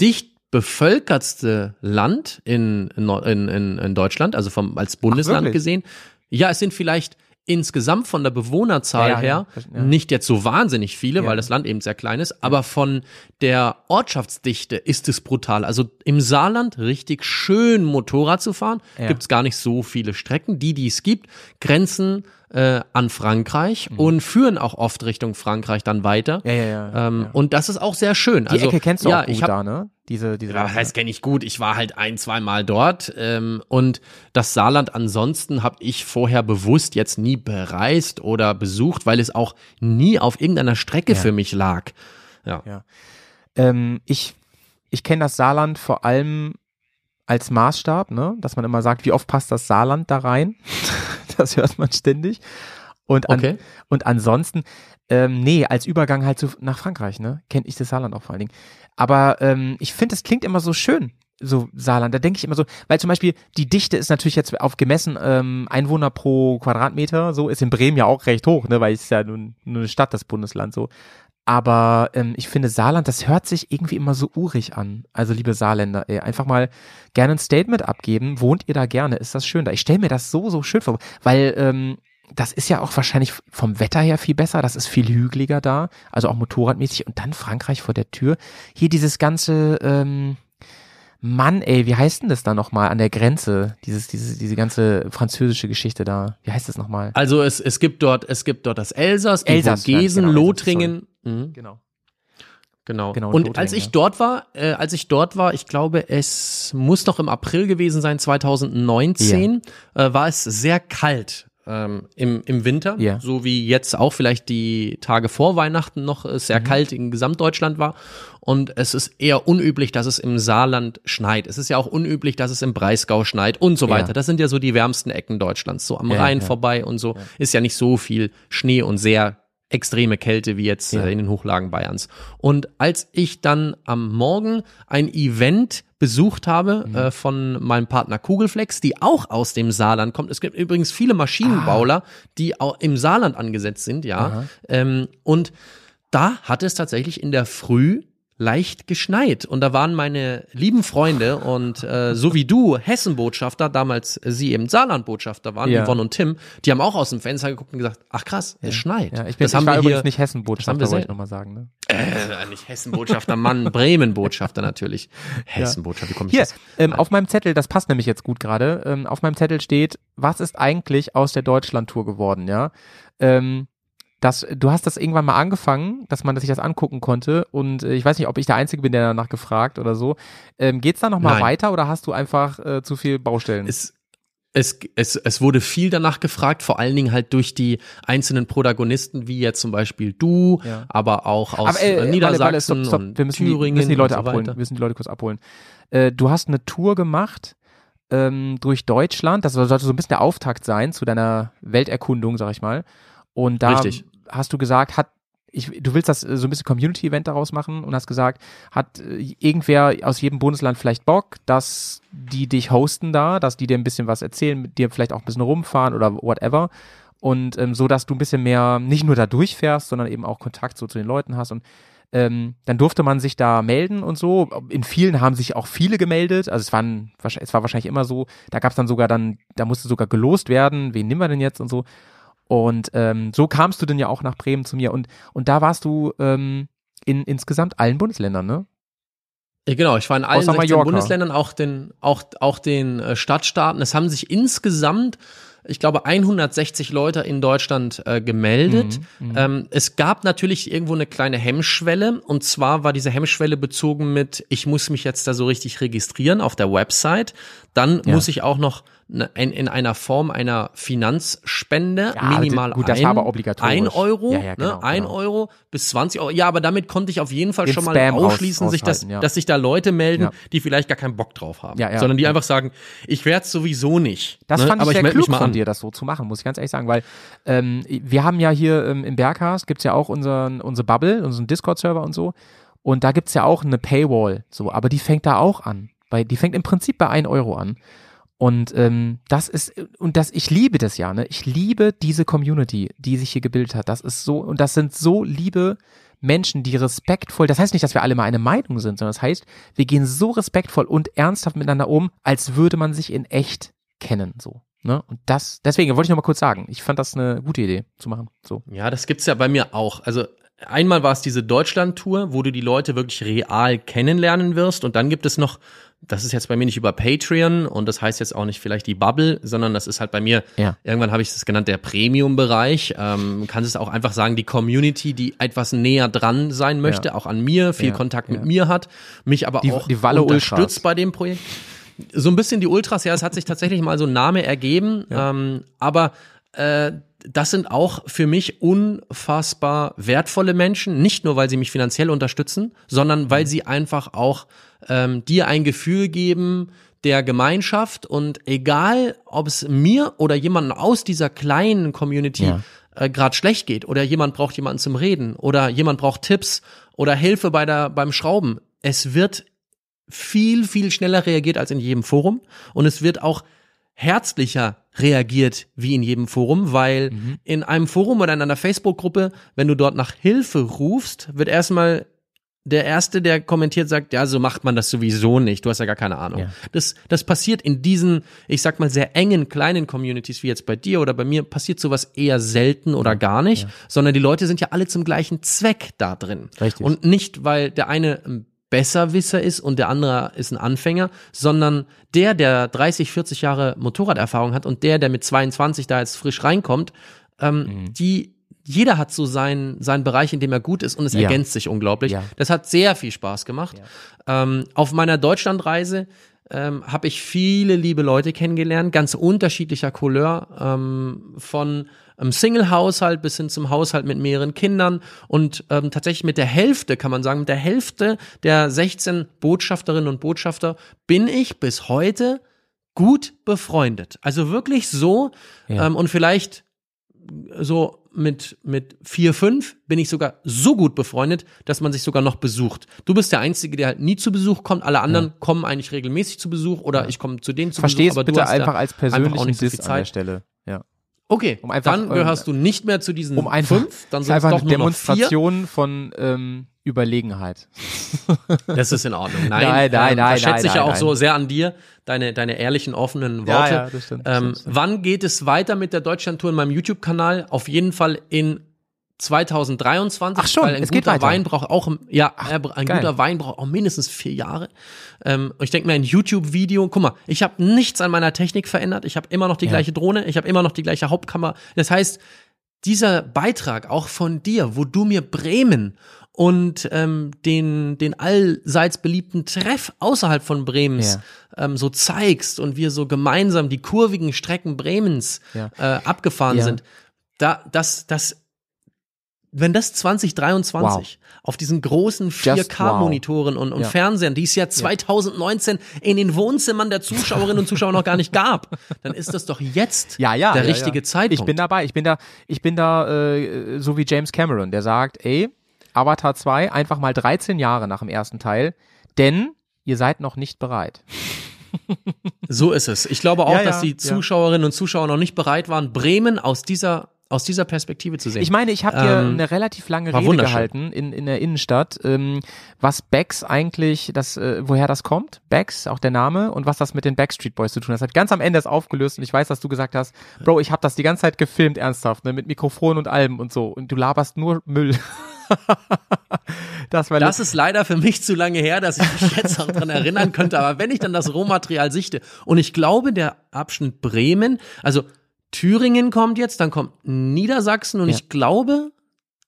dicht bevölkertste Land in, in, in, in Deutschland, also vom, als Bundesland wirklich? gesehen. Ja, es sind vielleicht insgesamt von der Bewohnerzahl Ja, her ja. Nicht jetzt so wahnsinnig viele, weil das Land eben sehr klein ist, aber von der Ortschaftsdichte ist es brutal. Also im Saarland richtig schön Motorrad zu fahren, Ja. gibt's gar nicht so viele Strecken. Die, die es gibt, grenzen äh, an Frankreich und führen auch oft Richtung Frankreich dann weiter. Mhm. Ja, ja, ja. Ähm, ja. Und das ist auch sehr schön. Die also, Ecke kennst du ja, auch gut ich hab, da, ne? Diese, diese. ja, was heißt kenne ich gut. Ich war halt ein, zwei Mal dort ähm, und das Saarland ansonsten habe ich vorher bewusst jetzt nie bereist oder besucht, weil es auch nie auf irgendeiner Strecke Ja. für mich lag. Ja. Ja. Ähm, ich ich kenne das Saarland vor allem als Maßstab, ne? dass man immer sagt, wie oft passt das Saarland da rein? das hört man ständig. Und, an, Okay. und ansonsten, ähm, nee, als Übergang halt zu, nach Frankreich, ne? Kenne ich das Saarland auch vor allen Dingen. Aber ähm, ich finde, es klingt immer so schön, so Saarland. Da denke ich immer so, weil zum Beispiel die Dichte ist natürlich jetzt auf gemessen ähm, Einwohner pro Quadratmeter, so ist in Bremen ja auch recht hoch, ne? Weil es ist ja nun nur eine Stadt, das Bundesland so. Aber ähm, ich finde Saarland, das hört sich irgendwie immer so urig an. Also liebe Saarländer, ey, einfach mal gerne ein Statement abgeben. Wohnt ihr da gerne? Ist das schön da? Ich stelle mir das so, so schön vor, weil ähm, das ist ja auch wahrscheinlich vom Wetter her viel besser. Das ist viel hügeliger da, also auch motorradmäßig. Und dann Frankreich vor der Tür. Hier dieses ganze, ähm, Mann, ey, wie heißt denn das da nochmal an der Grenze? Dieses, diese, diese ganze französische Geschichte da. Wie heißt das nochmal? Also es, es gibt dort es gibt dort das Elsass, die Elsass, Vogesen, genau, Lothringen. Mhm, Genau. genau. Genau, Und Lothringen, als ich ja. dort war, äh, als ich dort war, ich glaube, es muss noch im April gewesen sein, 2019, äh, war es sehr kalt. Ähm, im, im Winter, Ja. so wie jetzt auch vielleicht die Tage vor Weihnachten noch äh, Mhm. sehr kalt in Gesamtdeutschland war. Und es ist eher unüblich, dass es im Saarland schneit. Es ist ja auch unüblich, dass es im Breisgau schneit und so Ja. weiter. Das sind ja so die wärmsten Ecken Deutschlands, so am Ja, Rhein ja. vorbei und so. Ist ja nicht so viel Schnee und sehr extreme Kälte wie jetzt Ja. äh, in den Hochlagen Bayerns. Und als ich dann am Morgen ein Event besucht habe Mhm. äh, von meinem Partner Kugelflex, die auch aus dem Saarland kommt. Es gibt übrigens viele Maschinenbauler, die auch im Saarland angesetzt sind, ja. Ah. Ähm, und da hat es tatsächlich in der Früh leicht geschneit und da waren meine lieben Freunde und äh, so wie du Hessen-Botschafter, damals äh, sie eben Saarland-Botschafter waren, Ja. Yvonne und Tim, die haben auch aus dem Fenster geguckt und gesagt, ach krass, es schneit. Ja, ich bin das ich haben wir übrigens hier, nicht Hessen-Botschafter, wollte ich nochmal sagen. Ne? äh, nicht Hessen-Botschafter, Mann, Bremen-Botschafter natürlich. Hessen-Botschafter, wie komme ich Hier, das? ähm, auf meinem Zettel, das passt nämlich jetzt gut gerade, ähm, auf meinem Zettel steht, was ist eigentlich aus der Deutschland-Tour geworden, ja? Ähm, das, du hast das irgendwann mal angefangen, dass man sich das angucken konnte und äh, ich weiß nicht, ob ich der Einzige bin, der danach gefragt oder so. Ähm, geht's da nochmal weiter oder hast du einfach äh, zu viel Baustellen? Es, es, es, es wurde viel danach gefragt, vor allen Dingen halt durch die einzelnen Protagonisten, wie jetzt zum Beispiel du, Ja. aber auch aus Aber, äh, äh, Warte, Niedersachsen warte, stopp, stopp. und Wir müssen, die, Thüringen müssen die Leute so abholen. Wir müssen die Leute kurz abholen. Äh, du hast eine Tour gemacht ähm, durch Deutschland. Das sollte so ein bisschen der Auftakt sein zu deiner Welterkundung, sag ich mal. Und da Richtig. Hast du gesagt, hat ich, du willst das äh, so ein bisschen Community-Event daraus machen und hast gesagt, hat äh, irgendwer aus jedem Bundesland vielleicht Bock, dass die dich hosten da, dass die dir ein bisschen was erzählen, mit dir vielleicht auch ein bisschen rumfahren oder whatever. Und ähm, so, dass du ein bisschen mehr nicht nur da durchfährst, sondern eben auch Kontakt so zu den Leuten hast. Und ähm, dann durfte man sich da melden und so. In vielen haben sich auch viele gemeldet. Also es, waren, es war wahrscheinlich immer so, da gab es dann sogar dann, da musste sogar gelost werden, wen nehmen wir denn jetzt und so. Und ähm, so kamst du dann ja auch nach Bremen zu mir. Und, und da warst du ähm, in insgesamt allen Bundesländern, ne? Ja, genau, ich war in allen Außer 16 Mallorca. Bundesländern, auch den, auch, auch den äh, Stadtstaaten. Es haben sich insgesamt ich glaube, 160 Leute in Deutschland äh, gemeldet. Mhm, ähm, es gab natürlich irgendwo eine kleine Hemmschwelle. Und zwar war diese Hemmschwelle bezogen mit, ich muss mich jetzt da so richtig registrieren auf der Website. Dann Ja. muss ich auch noch in, in einer Form einer Finanzspende Ja, minimal gut, das ein, war aber obligatorisch. ein Euro, Ja, ja, genau, ne, ein genau. Euro bis 20 Euro. Ja, aber damit konnte ich auf jeden Fall Den schon mal Spam ausschließen, sich das, dass sich da Leute melden, die vielleicht gar keinen Bock drauf haben, sondern die einfach sagen, ich werde sowieso nicht. Das ne? fand aber ich sehr melde klug von dir, das so zu machen, muss ich ganz ehrlich sagen, weil ähm, wir haben ja hier ähm, im Berghast gibt's ja auch unseren, unsere Bubble, unseren Discord-Server und so. Und da gibt's ja auch eine Paywall, so, aber die fängt da auch an. Weil die fängt im Prinzip bei 1 Euro an. Und ähm, das ist, und das, ich liebe das ja, ne? Ich liebe diese Community, die sich hier gebildet hat. Das ist so, und das sind so liebe Menschen, die respektvoll, das heißt nicht, dass wir alle mal eine Meinung sind, sondern das heißt, wir gehen so respektvoll und ernsthaft miteinander um, als würde man sich in echt kennen, so. Ne? Und das, deswegen wollte ich noch mal kurz sagen, ich fand das eine gute Idee zu machen, so. Ja, das gibt's ja bei mir auch. Also einmal war es diese Deutschland-Tour, wo du die Leute wirklich real kennenlernen wirst. Und dann gibt es noch, das ist jetzt bei mir nicht über Patreon und das heißt jetzt auch nicht vielleicht die Bubble, sondern das ist halt bei mir, Ja. irgendwann habe ich das genannt, der Premium-Bereich. Ähm, kannst es auch einfach sagen, die Community, die etwas näher dran sein möchte, Ja. auch an mir, viel Ja, Kontakt mit mir hat, mich aber Die- auch die Walle unterstützt Ultras. bei dem Projekt. So ein bisschen die Ultras, ja, es hat sich tatsächlich mal so ein Name ergeben, ähm, aber äh, das sind auch für mich unfassbar wertvolle Menschen, nicht nur weil sie mich finanziell unterstützen, sondern weil sie einfach auch ähm, dir ein Gefühl geben der Gemeinschaft und egal, ob es mir oder jemanden aus dieser kleinen Community Ja. äh, gerade schlecht geht oder jemand braucht jemanden zum Reden oder jemand braucht Tipps oder Hilfe bei der beim Schrauben, es wird viel, viel schneller reagiert als in jedem Forum. Und es wird auch herzlicher reagiert wie in jedem Forum, weil in einem Forum oder in einer Facebook-Gruppe, wenn du dort nach Hilfe rufst, wird erstmal der Erste, der kommentiert, sagt, ja, so macht man das sowieso nicht. Du hast ja gar keine Ahnung. Ja. Das, das passiert in diesen, ich sag mal, sehr engen, kleinen Communities, wie jetzt bei dir oder bei mir, passiert sowas eher selten oder gar nicht, sondern die Leute sind ja alle zum gleichen Zweck da drin. Richtig. Und nicht, weil der eine ein Besserwisser ist und der andere ist ein Anfänger, sondern der, der 30, 40 Jahre Motorraderfahrung hat und der, der mit 22 da jetzt frisch reinkommt, ähm, Mhm. die jeder hat so seinen, seinen Bereich, in dem er gut ist und es Ja. ergänzt sich unglaublich. Ja. Das hat sehr viel Spaß gemacht. Ähm, auf meiner Deutschlandreise ähm, habe ich viele liebe Leute kennengelernt, ganz unterschiedlicher Couleur, ähm, von einem Single-Haushalt bis hin zum Haushalt mit mehreren Kindern und ähm, tatsächlich mit der Hälfte, kann man sagen, mit der Hälfte der 16 Botschafterinnen und Botschafter bin ich bis heute gut befreundet. Also wirklich so Ja. ähm, und vielleicht so mit, mit vier, fünf bin ich sogar so gut befreundet, dass man sich sogar noch besucht. Du bist der Einzige, der halt nie zu Besuch kommt. Alle anderen kommen eigentlich regelmäßig zu Besuch oder ich komme zu denen zu Versteh's Besuch. aber bitte ja einfach als einfach auch persönlichen nicht so an der. Stelle. Ja. Okay, Um einfach, dann ähm, gehörst du nicht mehr zu diesen Um einfach, fünf, dann sind es einfach doch eine nur noch vier. Demonstration von ähm, Überlegenheit. Das ist in Ordnung. Nein, Nein, nein, ähm, nein, das schätze nein, ich ja nein, auch so nein. sehr an dir, deine, deine ehrlichen, offenen Ja, Worte. ja, das stimmt, das ähm, stimmt. Wann geht es weiter mit der Deutschlandtour in meinem YouTube-Kanal? Auf jeden Fall in 2023, Ach schon, weil ein es guter. Wein braucht auch, ja, äh, ein geil. guter Wein braucht auch mindestens vier Jahre. Ähm, und ich denke mir, ein YouTube-Video, guck mal, ich habe nichts an meiner Technik verändert, ich habe immer noch die Ja. gleiche Drohne, ich habe immer noch die gleiche Hauptkamera. Das heißt, dieser Beitrag auch von dir, wo du mir Bremen und ähm, den, den allseits beliebten Treff außerhalb von Bremens ähm, so zeigst und wir so gemeinsam die kurvigen Strecken Bremens Ja. äh, abgefahren Ja. sind, da, das, das, wenn das 2023 auf diesen großen Just 4K-Monitoren und, und Ja. Fernsehern, die es ja 2019 in den Wohnzimmern der Zuschauerinnen und Zuschauer noch gar nicht gab, dann ist das doch jetzt Ja, ja. der richtige. Zeitpunkt. Ich bin dabei. Ich bin da, ich bin da äh, so wie James Cameron, der sagt, ey, Avatar 2 einfach mal 13 Jahre nach dem ersten Teil, denn ihr seid noch nicht bereit. So ist es. Ich glaube auch, dass die. Zuschauerinnen und Zuschauer noch nicht bereit waren, Bremen aus dieser, aus dieser Perspektive zu sehen. Ich meine, ich habe dir Ähm, eine relativ lange Rede gehalten in, in der Innenstadt, ähm, was Becks eigentlich, das, äh, woher das kommt, Becks, auch der Name, und was das mit den Backstreet Boys zu tun hat. Das hat ganz am Ende ist aufgelöst und ich weiß, dass du gesagt hast, Bro, ich habe das die ganze Zeit gefilmt, ernsthaft, ne, mit Mikrofon und allem und so, und du laberst nur Müll. das war das ist leider für mich zu lange her, dass ich mich jetzt auch dran erinnern könnte. Aber wenn ich dann das Rohmaterial sichte und ich glaube, der Abschnitt Bremen, also Thüringen kommt jetzt, dann kommt Niedersachsen und Ja. ich glaube,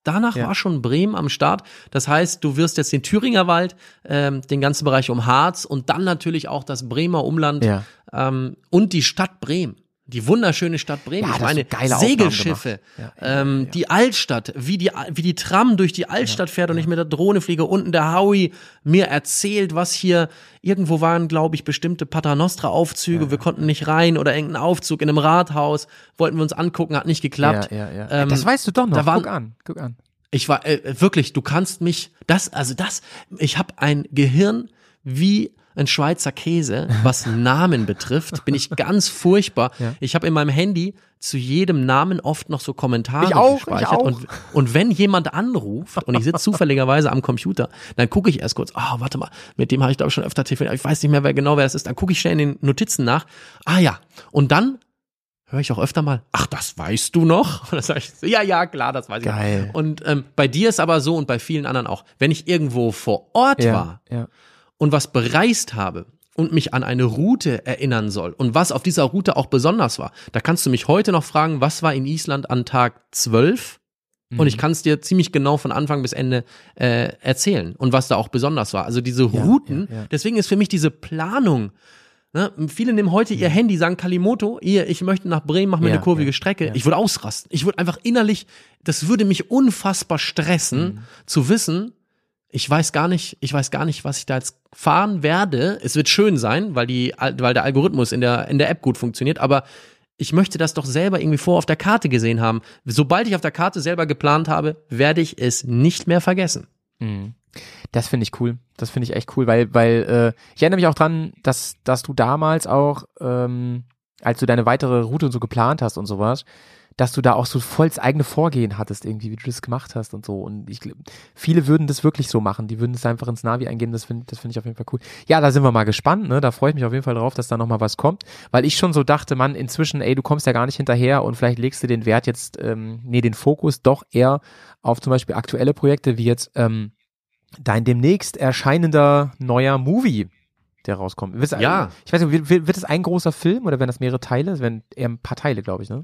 danach Ja. war schon Bremen am Start. Das heißt, du wirst jetzt den Thüringer Wald, ähm, den ganzen Bereich um Harz und dann natürlich auch das Bremer Umland Ja. ähm, und die Stadt Bremen. Die wunderschöne Stadt Bremen. Ja, ich meine, geile Segelschiffe, gemacht. Ja, ähm, die Altstadt, wie die, wie die Tram durch die Altstadt fährt und ich mit der Drohne fliege. Unten der Howie mir erzählt, was hier, irgendwo waren, glaube ich, bestimmte Paternostra-Aufzüge. Wir konnten nicht rein oder irgendein Aufzug in einem Rathaus. Wollten wir uns angucken, hat nicht geklappt. Ja, ja, ja. Ähm, das weißt du doch noch. da waren- guck an, guck an. Ich war äh, wirklich, du kannst mich, das, also das, ich habe ein Gehirn wie ein Schweizer Käse, was Namen betrifft, bin ich ganz furchtbar. Ja. Ich habe in meinem Handy zu jedem Namen oft noch so Kommentare Ich auch, gespeichert. ich auch. Und, und wenn jemand anruft und ich sitze zufälligerweise am Computer, dann gucke ich erst kurz, ah, warte mal, mit dem habe ich glaube ich schon öfter telefoniert, ich weiß nicht mehr, wer genau wer das ist, dann gucke ich schnell in den Notizen nach. Ah ja, und dann höre ich auch öfter mal, ach, das weißt du noch? Und dann sage ich, ja, ja, klar, das weiß ich. Geil. Und ähm, bei dir ist aber so und bei vielen anderen auch, wenn ich irgendwo vor Ort war Ja, ja. Und was bereist habe und mich an eine Route erinnern soll und was auf dieser Route auch besonders war, da kannst du mich heute noch fragen, was war in Island an Tag 12? Mhm. Und ich kann es dir ziemlich genau von Anfang bis Ende äh, erzählen und was da auch besonders war. Also diese Ja, Routen, ja, ja. deswegen ist für mich diese Planung, ne, viele nehmen heute ihr Handy, sagen Kalimoto, ihr, ich möchte nach Bremen, mach mir Ja, eine kurvige ja, Strecke. ja. Ich würde ausrasten. Ich würde einfach innerlich, das würde mich unfassbar stressen, Mhm. zu wissen, ich weiß gar nicht, ich weiß gar nicht, was ich da jetzt fahren werde. Es wird schön sein, weil die, weil der Algorithmus in der, in der App gut funktioniert, aber ich möchte das doch selber irgendwie vor auf der Karte gesehen haben. Sobald ich auf der Karte selber geplant habe, werde ich es nicht mehr vergessen. Mhm. Das finde ich cool. Das finde ich echt cool, weil, weil äh, ich erinnere mich auch dran, dass, dass du damals auch, ähm, als du deine weitere Route und so geplant hast und sowas, dass du da auch so voll das eigene Vorgehen hattest, irgendwie, wie du das gemacht hast und so. Und ich glaub, viele würden das wirklich so machen. Die würden es einfach ins Navi eingeben. Das finde das finde ich auf jeden Fall cool. Ja, da sind wir mal gespannt, ne? Da freue ich mich auf jeden Fall drauf, dass da nochmal was kommt. Weil ich schon so dachte, Mann, inzwischen, ey, du kommst ja gar nicht hinterher und vielleicht legst du den Wert jetzt, ähm, nee, den Fokus doch eher auf zum Beispiel aktuelle Projekte wie jetzt, ähm, dein demnächst erscheinender neuer Movie, der rauskommt. Wird's- Ja. Ich weiß nicht, wird, wird wird es ein großer Film oder werden das mehrere Teile? Es werden eher ein paar Teile, glaube ich, ne?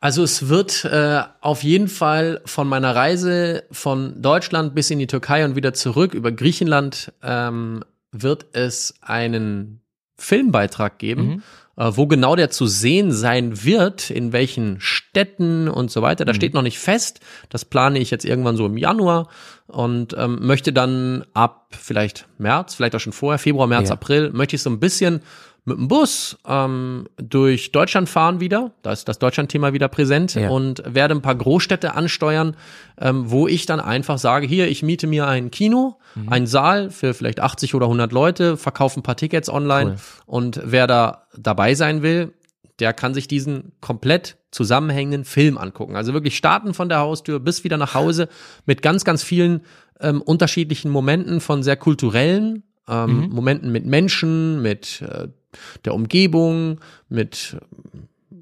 Also es wird äh, auf jeden Fall von meiner Reise von Deutschland bis in die Türkei und wieder zurück über Griechenland ähm, wird es einen Filmbeitrag geben, äh, wo genau der zu sehen sein wird, in welchen Städten und so weiter. Da steht noch nicht fest. Das plane ich jetzt irgendwann so im Januar und ähm, möchte dann ab vielleicht März, vielleicht auch schon vorher, Februar, März, Ja. April, möchte ich so ein bisschen mit dem Bus ähm, durch Deutschland fahren wieder. Da ist das Deutschland-Thema wieder präsent Ja. und werde ein paar Großstädte ansteuern, ähm, wo ich dann einfach sage, hier, ich miete mir ein Kino, Mhm. einen Saal für vielleicht 80 oder 100 Leute, verkaufe ein paar Tickets online Cool. und wer da dabei sein will, der kann sich diesen komplett zusammenhängenden Film angucken. Also wirklich starten von der Haustür bis wieder nach Hause mit ganz, ganz vielen ähm, unterschiedlichen Momenten von sehr kulturellen ähm, Mhm. Momenten mit Menschen, mit äh, der Umgebung, mit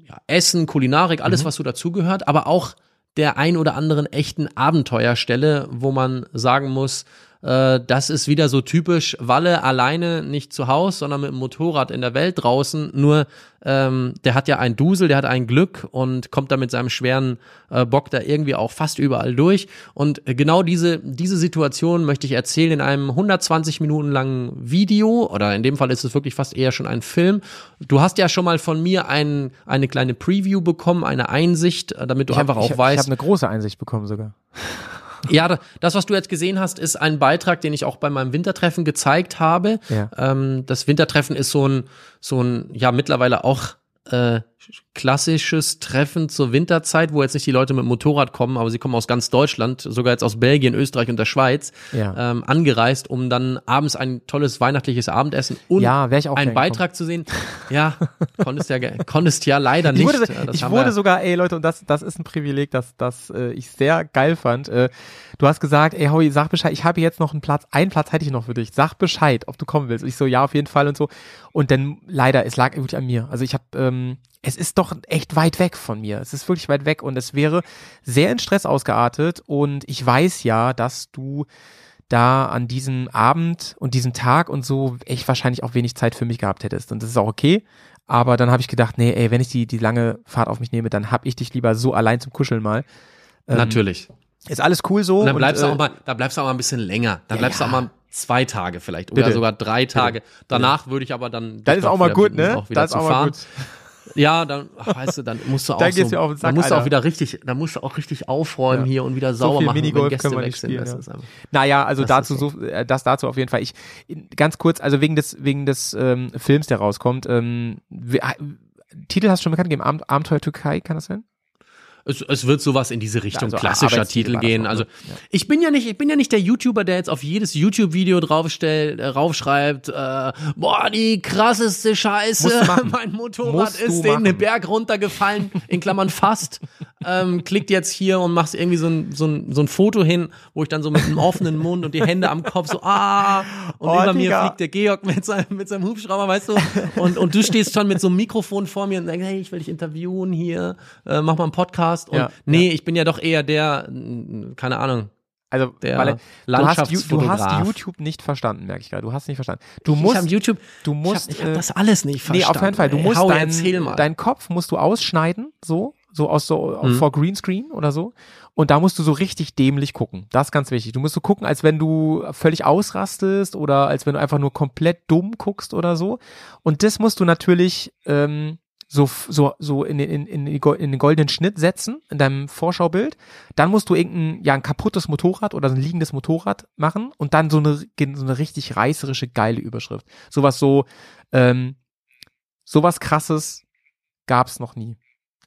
ja, Essen, Kulinarik, alles, Mhm. was so dazugehört, aber auch der ein oder anderen echten Abenteuerstelle, wo man sagen muss, äh, das ist wieder so typisch Walle alleine, nicht zu Hause, sondern mit dem Motorrad in der Welt draußen. Nur ähm, der hat ja ein Dusel, der hat ein Glück und kommt da mit seinem schweren äh, Bock da irgendwie auch fast überall durch. Und genau diese, diese Situation möchte ich erzählen in einem 120 Minuten langen Video oder in dem Fall ist es wirklich fast eher schon ein Film. Du hast ja schon mal von mir ein, eine kleine Preview bekommen, eine Einsicht, äh, damit du Ich hab- einfach auch ich, weißt, Ich habe eine große Einsicht bekommen sogar. Ja, da- das, was du jetzt gesehen hast, ist ein Beitrag, den ich auch bei meinem Wintertreffen gezeigt habe. Ja. Ähm, das Wintertreffen ist so ein, so ein, ja, mittlerweile auch äh, klassisches Treffen zur Winterzeit, wo jetzt nicht die Leute mit dem Motorrad kommen, aber sie kommen aus ganz Deutschland, sogar jetzt aus Belgien, Österreich und der Schweiz, Ja. ähm, angereist, um dann abends ein tolles weihnachtliches Abendessen und Ja, einen Beitrag zu sehen. Ja, konntest ja, konntest ja leider nicht. Ich wurde, Äh, ich wurde sogar, ey Leute, und das, das ist ein Privileg, das, das äh, ich sehr geil fand. Äh, du hast gesagt, ey Howie, sag Bescheid, ich habe jetzt noch einen Platz, einen Platz hätte ich noch für dich. Sag Bescheid, ob du kommen willst. Ich so, ja, auf jeden Fall und so. Und dann leider, es lag wirklich an mir. Also ich habe, ähm, es ist doch echt weit weg von mir. Es ist wirklich weit weg und es wäre sehr in Stress ausgeartet. Und ich weiß ja, dass du da an diesem Abend und diesem Tag und so echt wahrscheinlich auch wenig Zeit für mich gehabt hättest. Und das ist auch okay. Aber dann habe ich gedacht, nee, ey, wenn ich die, die lange Fahrt auf mich nehme, dann hab ich dich lieber so allein zum Kuscheln mal. Ähm, Natürlich. Ist alles cool so. Und dann bleibst und, du äh, auch mal, da bleibst du auch mal ein bisschen länger. Da Ja, bleibst ja. du auch mal zwei Tage vielleicht oder Bitte. sogar drei Tage. Danach würde ich aber dann. Das ist auch mal gut, ne? Auch Das ist auch mal fahren. gut. Ja, dann, ach, weißt du, dann musst du auch Dann so, den Sack, dann musst du auch wieder richtig, dann musst du auch richtig aufräumen Ja. hier und wieder So sauber viel machen, Minigolf wenn Gäste können wir nicht spielen, das ja. Naja, also Das dazu so, äh, das dazu auf jeden Fall. Ich ganz kurz, also wegen des wegen des ähm, Films, der rauskommt. Ähm, äh, Titel hast du schon bekannt gegeben, Abenteuer Türkei, kann das sein? Es, es wird sowas in diese Richtung Also, klassischer Titel gehen. Also ne? Ja. ich bin ja nicht, ich bin ja nicht der YouTuber, der jetzt auf jedes YouTube-Video draufstellt, äh, raufschreibt, äh, boah, die krasseste Scheiße, mein Motorrad Musst ist den machen. Berg runtergefallen, in Klammern fast. ähm, klickt jetzt hier und machst irgendwie so ein, so, ein, so ein Foto hin, wo ich dann so mit einem offenen Mund und die Hände am Kopf so, ah, und Oh, über mir Digga. fliegt der Georg mit seinem, mit seinem Hubschrauber, weißt du, und, und du stehst schon mit so einem Mikrofon vor mir und denkst, hey, ich will dich interviewen hier, äh, mach mal einen Podcast und Ja, nee, ich bin ja doch eher der, keine Ahnung, Also, Der weil, du, hast, du hast YouTube nicht verstanden, merke ich gerade. Du hast nicht verstanden. Du ich musst, YouTube, du musst, ich hab, ich hab äh, das alles nicht verstanden. nee, auf keinen Fall. Du ey. musst Hau, deinen, erzähl mal. deinen Kopf musst du ausschneiden, so, so aus so Mhm. vor Greenscreen oder so. Und da musst du so richtig dämlich gucken. Das ist ganz wichtig. Du musst so gucken, als wenn du völlig ausrastest oder als wenn du einfach nur komplett dumm guckst oder so. Und das musst du natürlich ähm, so, so, so in, den- in, in, in den goldenen Schnitt setzen, in deinem Vorschaubild. Dann musst du irgendein, ja, ein kaputtes Motorrad oder ein liegendes Motorrad machen und dann so eine, so eine richtig reißerische, geile Überschrift. Sowas so, ähm, sowas krasses gab's noch nie.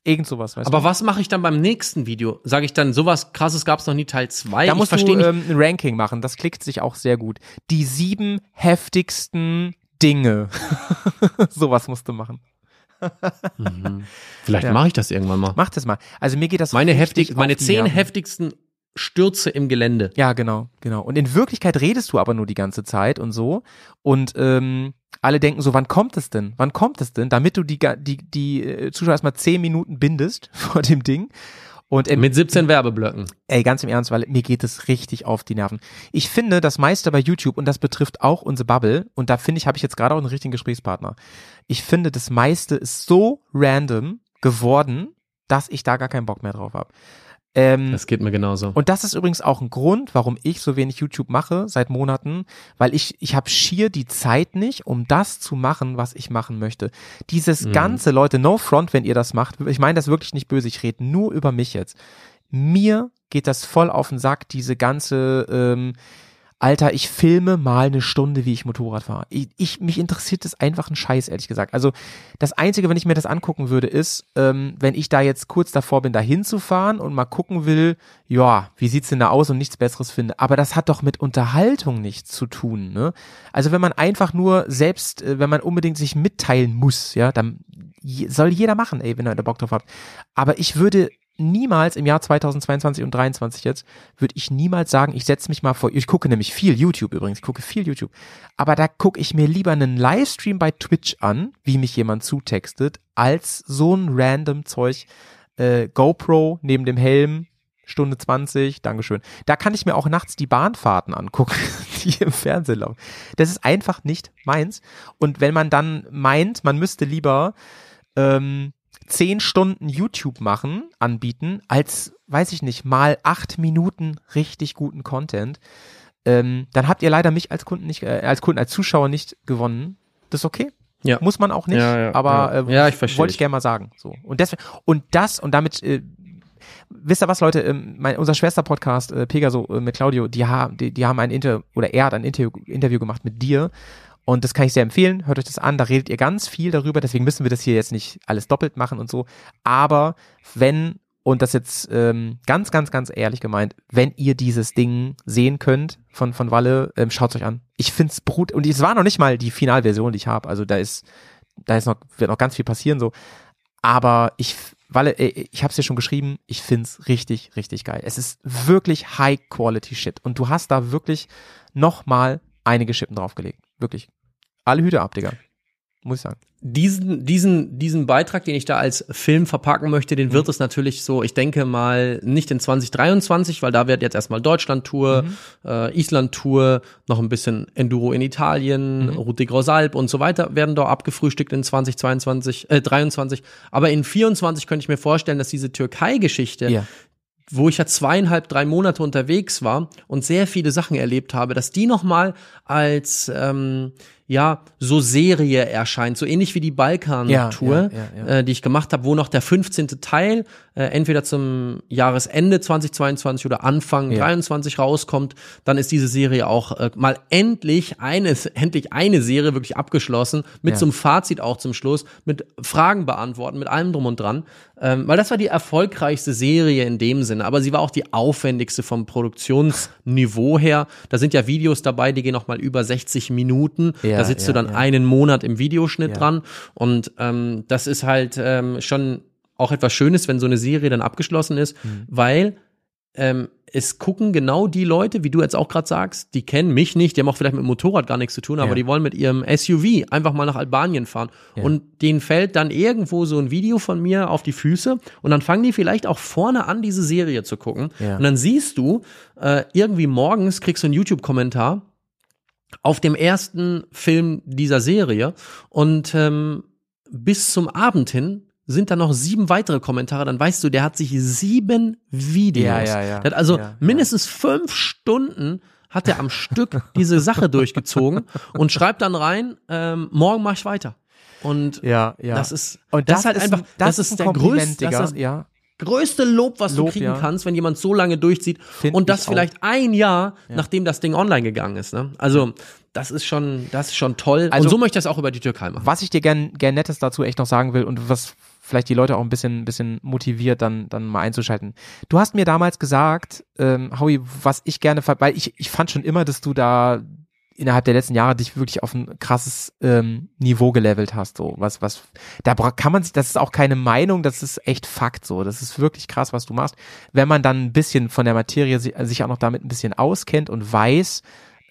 Irgend sowas, weißt Aber du? was mache ich dann beim nächsten Video? Sage ich dann, sowas krasses gab's noch nie Teil 2? Da ich musst du ähm, ein Ranking machen, das klickt sich auch sehr gut. Die sieben heftigsten Dinge. sowas musst du machen. Vielleicht ja. mache ich das irgendwann mal. Mach das mal. Also mir geht das Meine heftig, meine zehn Nerven. heftigsten Stürze im Gelände. Ja, genau, genau. Und in Wirklichkeit redest du aber nur die ganze Zeit und so. Und ähm, alle denken so, wann kommt es denn? Wann kommt es denn? Damit du die, die, die äh, Zuschauer erstmal zehn Minuten bindest vor dem Ding. Und im, Mit 17 Werbeblöcken. ey, ganz im Ernst, weil mir geht es richtig auf die Nerven. Ich finde, das meiste bei YouTube, und das betrifft auch unsere Bubble, und da finde ich, habe ich jetzt gerade auch einen richtigen Gesprächspartner. Ich finde, das meiste ist so random geworden, dass ich da gar keinen Bock mehr drauf habe. Ähm, Das geht mir genauso. und das ist übrigens auch ein Grund, warum ich so wenig YouTube mache seit Monaten, weil ich ich habe schier die Zeit nicht, um das zu machen, was ich machen möchte. Dieses Mhm. ganze Leute, no front, wenn ihr das macht. Ich meine das wirklich nicht böse, ich rede nur über mich jetzt. Mir geht das voll auf den Sack, diese ganze ähm, Alter, ich filme mal eine Stunde, wie ich Motorrad fahre. Ich, ich, mich interessiert das einfach ein Scheiß, ehrlich gesagt. Also das Einzige, wenn ich mir das angucken würde, ist, ähm, wenn ich da jetzt kurz davor bin, da hinzufahren und mal gucken will, ja, wie sieht's denn da aus und nichts Besseres finde. Aber das hat doch mit Unterhaltung nichts zu tun, ne? Also wenn man einfach nur selbst, äh, wenn man unbedingt sich mitteilen muss, ja, dann soll jeder machen, ey, wenn er da Bock drauf hat. Aber ich würde niemals im Jahr 2022 und 23 jetzt, würde ich niemals sagen, ich setze mich mal vor, ich gucke nämlich viel YouTube übrigens, ich gucke viel YouTube, aber da gucke ich mir lieber einen Livestream bei Twitch an, wie mich jemand zutextet, als so ein random Zeug, äh, GoPro neben dem Helm, Stunde 20, Dankeschön. Da kann ich mir auch nachts die Bahnfahrten angucken, die im Fernsehen laufen. Das ist einfach nicht meins. Und wenn man dann meint, man müsste lieber ähm, zehn Stunden YouTube machen, anbieten, als, weiß ich nicht, mal acht Minuten richtig guten Content, ähm, dann habt ihr leider mich als Kunden nicht, äh, als Kunden, als Zuschauer nicht gewonnen. Das ist okay. Ja. Muss man auch nicht, Ja, ja, aber ja. äh, Ja, ich wollte ich gerne mal sagen. So. Und deswegen, und das, und damit, äh, wisst ihr was, Leute, ähm, mein, unser Schwester-Podcast, äh, Pegaso äh, mit Claudio, die, haben die, die haben ein Inter, oder er hat ein Interview, Interview gemacht mit dir. Und das kann ich sehr empfehlen. Hört euch das an. Da redet ihr ganz viel darüber. Deswegen müssen wir das hier jetzt nicht alles doppelt machen und so. Aber wenn, und das jetzt ähm, ganz, ganz, ganz ehrlich gemeint, wenn ihr dieses Ding sehen könnt von, von Walle, ähm, schaut's euch an. Ich find's brut. Und es war noch nicht mal die Finalversion, die ich habe. Also da ist, da ist noch, wird noch ganz viel passieren so. Aber ich, Walle, ey, ich hab's dir schon geschrieben, ich find's richtig, richtig geil. Es ist wirklich High-Quality-Shit. Und du hast da wirklich noch mal einige Schippen draufgelegt. Wirklich. Alle Hüte ab, Digga. Muss ich sagen. diesen, diesen, diesen Beitrag, den ich da als Film verpacken möchte, den wird es natürlich so, ich denke mal, nicht in 2023, weil da wird jetzt erstmal Deutschland-Tour, äh, Island-Tour, noch ein bisschen Enduro in Italien, Mhm. Route Gros Alp und so weiter werden da abgefrühstückt in 2022, äh, 23. Aber in 24 könnte ich mir vorstellen, dass diese Türkei-Geschichte, Ja. Wo ich ja zweieinhalb, drei Monate unterwegs war und sehr viele Sachen erlebt habe, dass die nochmal als ähm, ja so Serie erscheint, so ähnlich wie die Balkan-Tour, Ja, ja, ja. Äh, die ich gemacht habe, wo noch der 15. Teil äh, entweder zum Jahresende 2022 oder Anfang Ja. 23 rauskommt, dann ist diese Serie auch äh, mal endlich eine, endlich eine Serie wirklich abgeschlossen, mit so einem Fazit auch zum Schluss, mit Fragen beantworten, mit allem drum und dran. Ähm, weil das war die erfolgreichste Serie in dem Sinne, aber sie war auch die aufwendigste vom Produktionsniveau her. Da sind ja Videos dabei, die gehen noch mal über 60 Minuten. Ja, da sitzt ja, du dann ja. einen Monat im Videoschnitt Ja. dran und ähm, das ist halt ähm, schon auch etwas Schönes, wenn so eine Serie dann abgeschlossen ist, Mhm. weil ähm, es gucken genau die Leute, wie du jetzt auch gerade sagst, die kennen mich nicht, die haben auch vielleicht mit dem Motorrad gar nichts zu tun, aber Ja. die wollen mit ihrem SUV einfach mal nach Albanien fahren. Und denen fällt dann irgendwo so ein Video von mir auf die Füße und dann fangen die vielleicht auch vorne an, diese Serie zu gucken. Ja. Und dann siehst du, äh, irgendwie morgens kriegst du einen YouTube-Kommentar auf dem ersten Film dieser Serie und ähm, bis zum Abend hin sind da noch sieben weitere Kommentare, dann weißt du, der hat sich sieben Videos. Ja, ja, ja. Der hat also Ja, ja. mindestens fünf Stunden hat er am Stück diese Sache durchgezogen und schreibt dann rein, ähm, morgen mach ich weiter. Und Ja, ja. das ist, Und das, ist halt ein- einfach, das, ist, ein der größte, das ist das ja. Größte Lob, was Lob, du kriegen ja. kannst, wenn jemand so lange durchzieht Find und das ich auch. vielleicht ein Jahr, nachdem das Ding online gegangen ist. Ne? Also das ist schon, das ist schon toll. Also- und so möchte ich das auch über die Türkei machen. Was ich dir gern, gern Nettes dazu echt noch sagen will und was vielleicht die Leute auch ein bisschen, bisschen motiviert, dann, dann mal einzuschalten. Du hast mir damals gesagt, ähm, Howie, was ich gerne, weil ich, ich fand schon immer, dass du da innerhalb der letzten Jahre dich wirklich auf ein krasses ähm, Niveau gelevelt hast. So was, was, da kann man sich, das ist auch keine Meinung, das ist echt Fakt. So, das ist wirklich krass, was du machst. Wenn man dann ein bisschen von der Materie si- sich auch noch damit ein bisschen auskennt und weiß,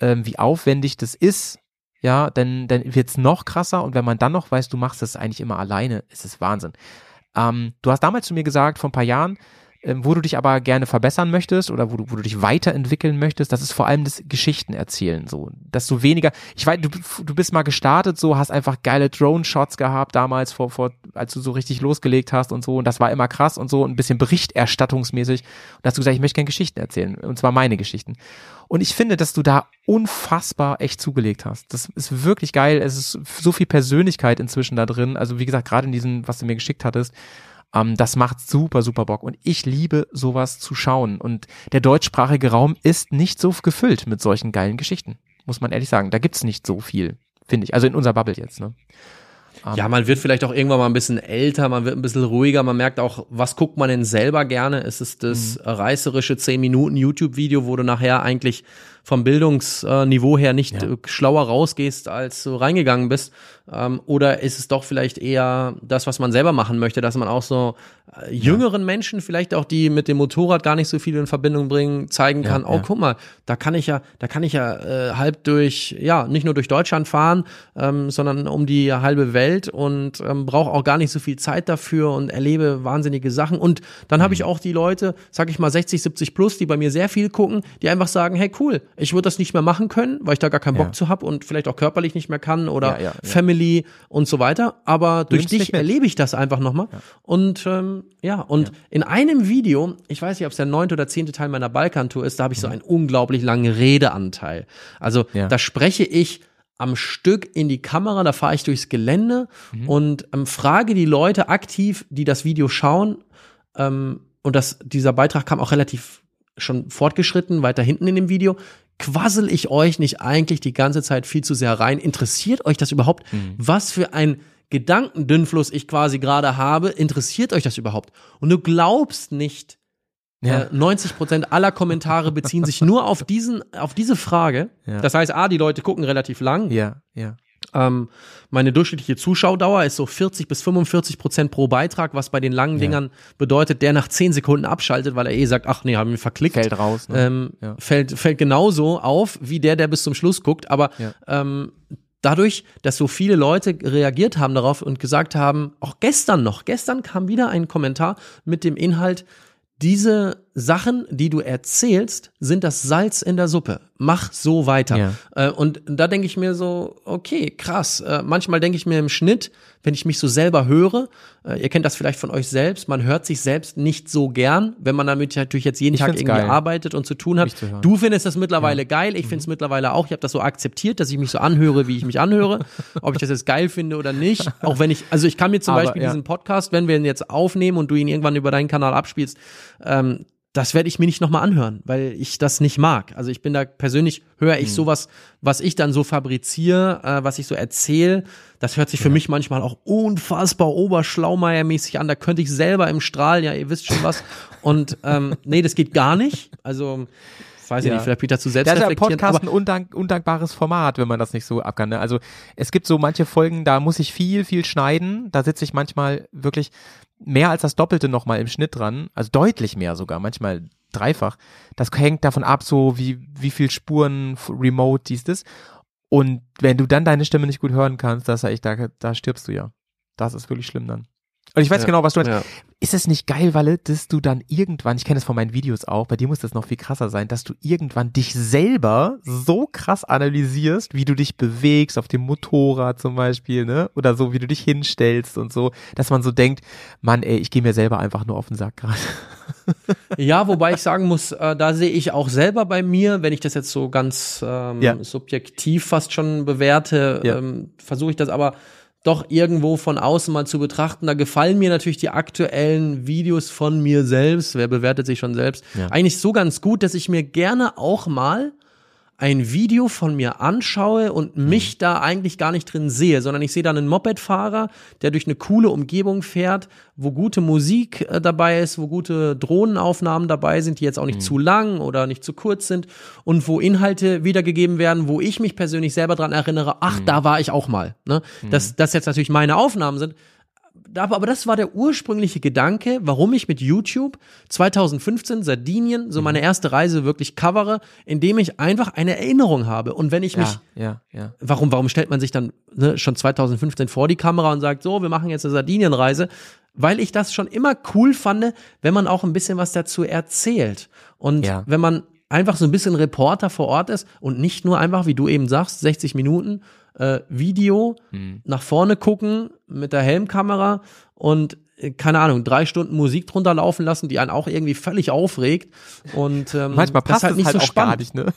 ähm, wie aufwendig das ist, ja, dann, dann wird's noch krasser und wenn man dann noch weiß, du machst das eigentlich immer alleine, ist es Wahnsinn. Ähm, du hast damals zu mir gesagt, vor ein paar Jahren, ähm, wo du dich aber gerne verbessern möchtest oder wo du, wo du dich weiterentwickeln möchtest, das ist vor allem das Geschichten erzählen, so, dass du weniger, ich weiß, du, du bist mal gestartet, so, hast einfach geile Drone-Shots gehabt damals, vor, vor, als du so richtig losgelegt hast und so, und das war immer krass und so, ein bisschen berichterstattungsmäßig, und hast du gesagt, ich möchte gerne Geschichten erzählen, und zwar meine Geschichten. Und ich finde, dass du da unfassbar echt zugelegt hast. Das ist wirklich geil. Es ist so viel Persönlichkeit inzwischen da drin. Also wie gesagt, gerade in diesem, was du mir geschickt hattest, ähm, das macht super, super Bock. Und ich liebe sowas zu schauen. Und der deutschsprachige Raum ist nicht so gefüllt mit solchen geilen Geschichten. Muss man ehrlich sagen. Da gibt's nicht so viel, finde ich. Also in unserer Bubble jetzt, ne? Ja, man wird vielleicht auch irgendwann mal ein bisschen älter, man wird ein bisschen ruhiger, man merkt auch, was guckt man denn selber gerne? Ist es das reißerische 10 Minuten YouTube-Video, wo du nachher eigentlich vom Bildungsniveau her nicht äh, schlauer rausgehst, als du reingegangen bist? Ähm, oder ist es doch vielleicht eher das, was man selber machen möchte, dass man auch so äh, jüngeren Menschen, vielleicht auch die mit dem Motorrad gar nicht so viel in Verbindung bringen, zeigen kann, oh, ja. guck mal, da kann ich ja, da kann ich ja äh, halb durch, ja, nicht nur durch Deutschland fahren, ähm, sondern um die halbe Welt und ähm, brauche auch gar nicht so viel Zeit dafür und erlebe wahnsinnige Sachen. Und dann habe ich Mhm. auch die Leute, sag ich mal 60, 70 plus, die bei mir sehr viel gucken, die einfach sagen, hey cool, ich würde das nicht mehr machen können, weil ich da gar keinen Bock Ja. zu hab und vielleicht auch körperlich nicht mehr kann oder Ja, ja, ja. Family und so weiter. Aber durch nimmst dich erlebe ich das einfach nochmal. Und ähm, ja, und in einem Video, ich weiß nicht, ob es der neunte oder zehnte Teil meiner Balkantour ist, da habe ich so einen unglaublich langen Redeanteil. Also Mhm. Ja. da spreche ich am Stück in die Kamera, da fahre ich durchs Gelände Mhm. und ähm, frage die Leute aktiv, die das Video schauen, ähm, und das, dieser Beitrag kam auch relativ schon fortgeschritten, weiter hinten in dem Video. Quassel ich euch nicht eigentlich die ganze Zeit viel zu sehr rein? Interessiert euch das überhaupt? Mhm. Was für ein Gedankendünnfluss ich quasi gerade habe? Interessiert euch das überhaupt? Und du glaubst nicht, Ja. äh, 90 Prozent aller Kommentare beziehen sich nur auf diesen, auf diese Frage. Ja. Das heißt, a, die Leute gucken relativ lang. Ja, ja. Ähm, meine durchschnittliche Zuschaudauer ist so 40 bis 45 Prozent pro Beitrag, was bei den langen Dingern bedeutet, der nach 10 Sekunden abschaltet, weil er eh sagt, ach nee, haben wir verklickt. Fällt raus. Ne? Ähm, Ja. fällt, fällt genauso auf wie der, der bis zum Schluss guckt, aber Ja. ähm, dadurch, dass so viele Leute reagiert haben darauf und gesagt haben, auch gestern noch, gestern kam wieder ein Kommentar mit dem Inhalt, diese Sachen, die du erzählst, sind das Salz in der Suppe. Mach so weiter. Ja. Äh, und da denke ich mir so, okay, krass. Äh, manchmal denke ich mir im Schnitt, wenn ich mich so selber höre, äh, ihr kennt das vielleicht von euch selbst, man hört sich selbst nicht so gern, wenn man damit natürlich jetzt jeden Ich Tag irgendwie geil, arbeitet und zu tun hat. zu. Du findest das mittlerweile geil, ich finde es mittlerweile auch. Ich habe das so akzeptiert, dass ich mich so anhöre, wie ich mich anhöre. Ob ich das jetzt geil finde oder nicht. Auch wenn ich, also ich kann mir zum Aber, Beispiel ja. diesen Podcast, wenn wir ihn jetzt aufnehmen und du ihn irgendwann über deinen Kanal abspielst, ähm, das werde ich mir nicht nochmal anhören, weil ich das nicht mag. Also ich bin da persönlich, höre ich sowas, was ich dann so fabriziere, äh, was ich so erzähle, das hört sich für mich manchmal auch unfassbar oberschlaumeiermäßig an. Da könnte ich selber im Strahl, ja, ihr wisst schon was. Und ähm, nee, das geht gar nicht. Also, weiß ich Ja. nicht, vielleicht bin ich dazu selbst Da ist ja. Podcast ein undank, undankbares Format, wenn man das nicht so ab kann. Ne? Also es gibt so manche Folgen, da muss ich viel, viel schneiden. Da sitze ich manchmal wirklich mehr als das Doppelte nochmal im Schnitt dran. Also deutlich mehr sogar, manchmal dreifach. Das hängt davon ab, so wie, wie viel Spuren remote dies, das. Und wenn du dann deine Stimme nicht gut hören kannst, das ist da, da stirbst du ja. Das ist wirklich schlimm dann. Und ich weiß Ja, genau, was du meinst. ja. Ist es nicht geil, Walle, dass du dann irgendwann, ich kenne das von meinen Videos auch, bei dir muss das noch viel krasser sein, dass du irgendwann dich selber so krass analysierst, wie du dich bewegst, auf dem Motorrad zum Beispiel, ne? Oder so, wie du dich hinstellst und so, dass man so denkt, Mann, ey, ich gehe mir selber einfach nur auf den Sack gerade. Ja, wobei ich sagen muss, äh, da sehe ich auch selber bei mir, wenn ich das jetzt so ganz ähm, Ja. subjektiv fast schon bewerte, Ja. ähm, versuche ich das aber doch irgendwo von außen mal zu betrachten. Da gefallen mir natürlich die aktuellen Videos von mir selbst, wer bewertet sich schon selbst, Ja. eigentlich so ganz gut, dass ich mir gerne auch mal ein Video von mir anschaue und Mhm. mich da eigentlich gar nicht drin sehe, sondern ich sehe dann einen Mopedfahrer, der durch eine coole Umgebung fährt, wo gute Musik äh, dabei ist, wo gute Drohnenaufnahmen dabei sind, die jetzt auch Mhm. nicht zu lang oder nicht zu kurz sind und wo Inhalte wiedergegeben werden, wo ich mich persönlich selber dran erinnere, Mhm. ach, da war ich auch mal. Ne? Dass das jetzt natürlich meine Aufnahmen sind, aber, das war der ursprüngliche Gedanke, warum ich mit YouTube 2015 Sardinien so meine erste Reise wirklich covere, indem ich einfach eine Erinnerung habe. Und wenn ich mich, ja, ja. warum, warum stellt man sich dann ne, schon 2015 vor die Kamera und sagt, so, wir machen jetzt eine Sardinienreise? Weil ich das schon immer cool fand, wenn man auch ein bisschen was dazu erzählt. Und Ja. wenn man einfach so ein bisschen Reporter vor Ort ist und nicht nur einfach, wie du eben sagst, 60 Minuten äh, Video, nach vorne gucken mit der Helmkamera und äh, keine Ahnung, drei Stunden Musik drunter laufen lassen, die einen auch irgendwie völlig aufregt. Und ähm, Manchmal das ist passt es halt, auch gar nicht, ne?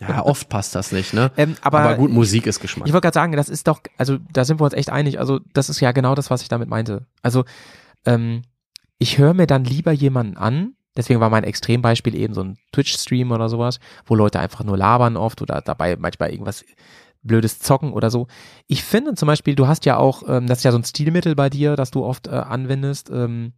Ja, oft passt das nicht, ne? Ähm, aber- gut, Musik ist Geschmack. Ich wollte gerade sagen, das ist doch, also da sind wir uns echt einig. Also das ist ja genau das, was ich damit meinte. Also ähm, ich höre mir dann lieber jemanden an. Deswegen war mein Extrembeispiel eben so ein Twitch-Stream oder sowas, wo Leute einfach nur labern oft oder dabei manchmal irgendwas blödes Zocken oder so. Ich finde zum Beispiel, du hast ja auch, ähm, das ist ja so ein Stilmittel bei dir, das du oft äh, anwendest, ähm,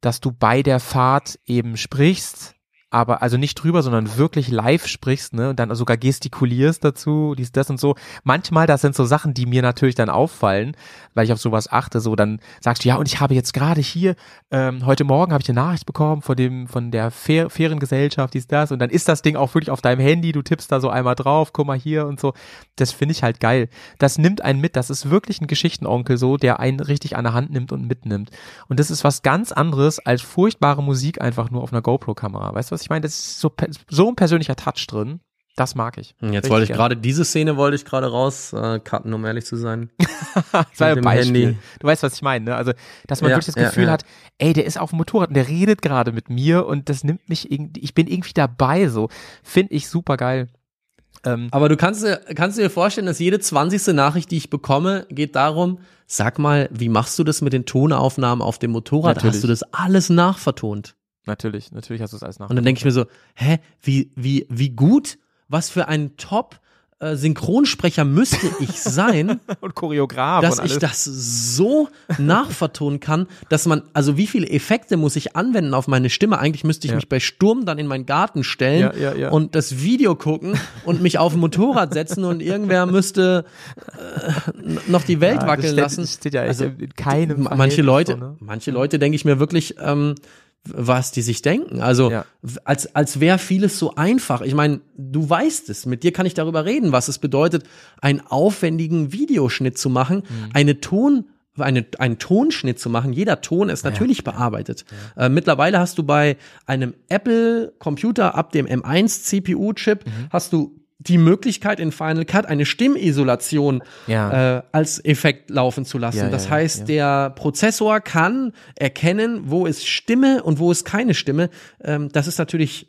dass du bei der Fahrt eben sprichst, aber also nicht drüber, sondern wirklich live sprichst, ne, und dann sogar gestikulierst dazu, dies, das und so. Manchmal, das sind so Sachen, die mir natürlich dann auffallen, weil ich auf sowas achte, so dann sagst du, ja, und ich habe jetzt gerade hier, ähm, heute Morgen habe ich eine Nachricht bekommen von dem, von der Fair, fairen Gesellschaft, dies, das, und dann ist das Ding auch wirklich auf deinem Handy, du tippst da so einmal drauf, guck mal hier und so. Das finde ich halt geil. Das nimmt einen mit, das ist wirklich ein Geschichtenonkel so, der einen richtig an der Hand nimmt und mitnimmt. Und das ist was ganz anderes als furchtbare Musik einfach nur auf einer GoPro-Kamera. Weißt du, was ich meine? Das ist so, so ein persönlicher Touch drin. Das mag ich. Jetzt Richtig wollte ich gerade, diese Szene wollte ich gerade raus äh, um ehrlich zu sein. Das war ein Beispiel. Handy. Du weißt, was ich meine, ne? Also, dass man Ja, wirklich das ja, Gefühl ja. hat, ey, der ist auf dem Motorrad und der redet gerade mit mir und das nimmt mich irgendwie, ich bin irgendwie dabei, so. Finde ich super geil. Ähm, Aber du kannst, dir- kannst dir vorstellen, dass jede 20. Nachricht, die ich bekomme, geht darum, sag mal, wie machst du das mit den Tonaufnahmen auf dem Motorrad? Natürlich. Hast du das alles nachvertont? Natürlich, natürlich hast du es alles nach. Und dann denke ich mir so, hä, wie, wie, wie gut, was für ein Top äh, Synchronsprecher müsste ich sein, und Choreograf dass und ich das so nachvertonen kann, dass man, also wie viele Effekte muss ich anwenden auf meine Stimme? Eigentlich müsste ich Ja. mich bei Sturm dann in meinen Garten stellen Ja, ja, ja. und das Video gucken und mich auf ein Motorrad setzen und irgendwer müsste äh, noch die Welt wackeln steht- lassen. steht ja Also, in keinem M- manche Leute, so, ne? manche Leute denke ich mir wirklich, ähm, was die sich denken. Also Ja. als, als wäre vieles so einfach. Ich meine, du weißt es, mit dir kann ich darüber reden, was es bedeutet, einen aufwendigen Videoschnitt zu machen, Mhm. eine Ton eine, einen Tonschnitt zu machen. Jeder Ton ist natürlich bearbeitet. Äh, mittlerweile hast du bei einem Apple-Computer ab dem M1 CPU-Chip Mhm. hast du die Möglichkeit in Final Cut eine Stimmisolation Ja. äh, als Effekt laufen zu lassen. Ja, das ja, heißt, der Prozessor kann erkennen, wo ist Stimme und wo ist keine Stimme. Ähm, das ist natürlich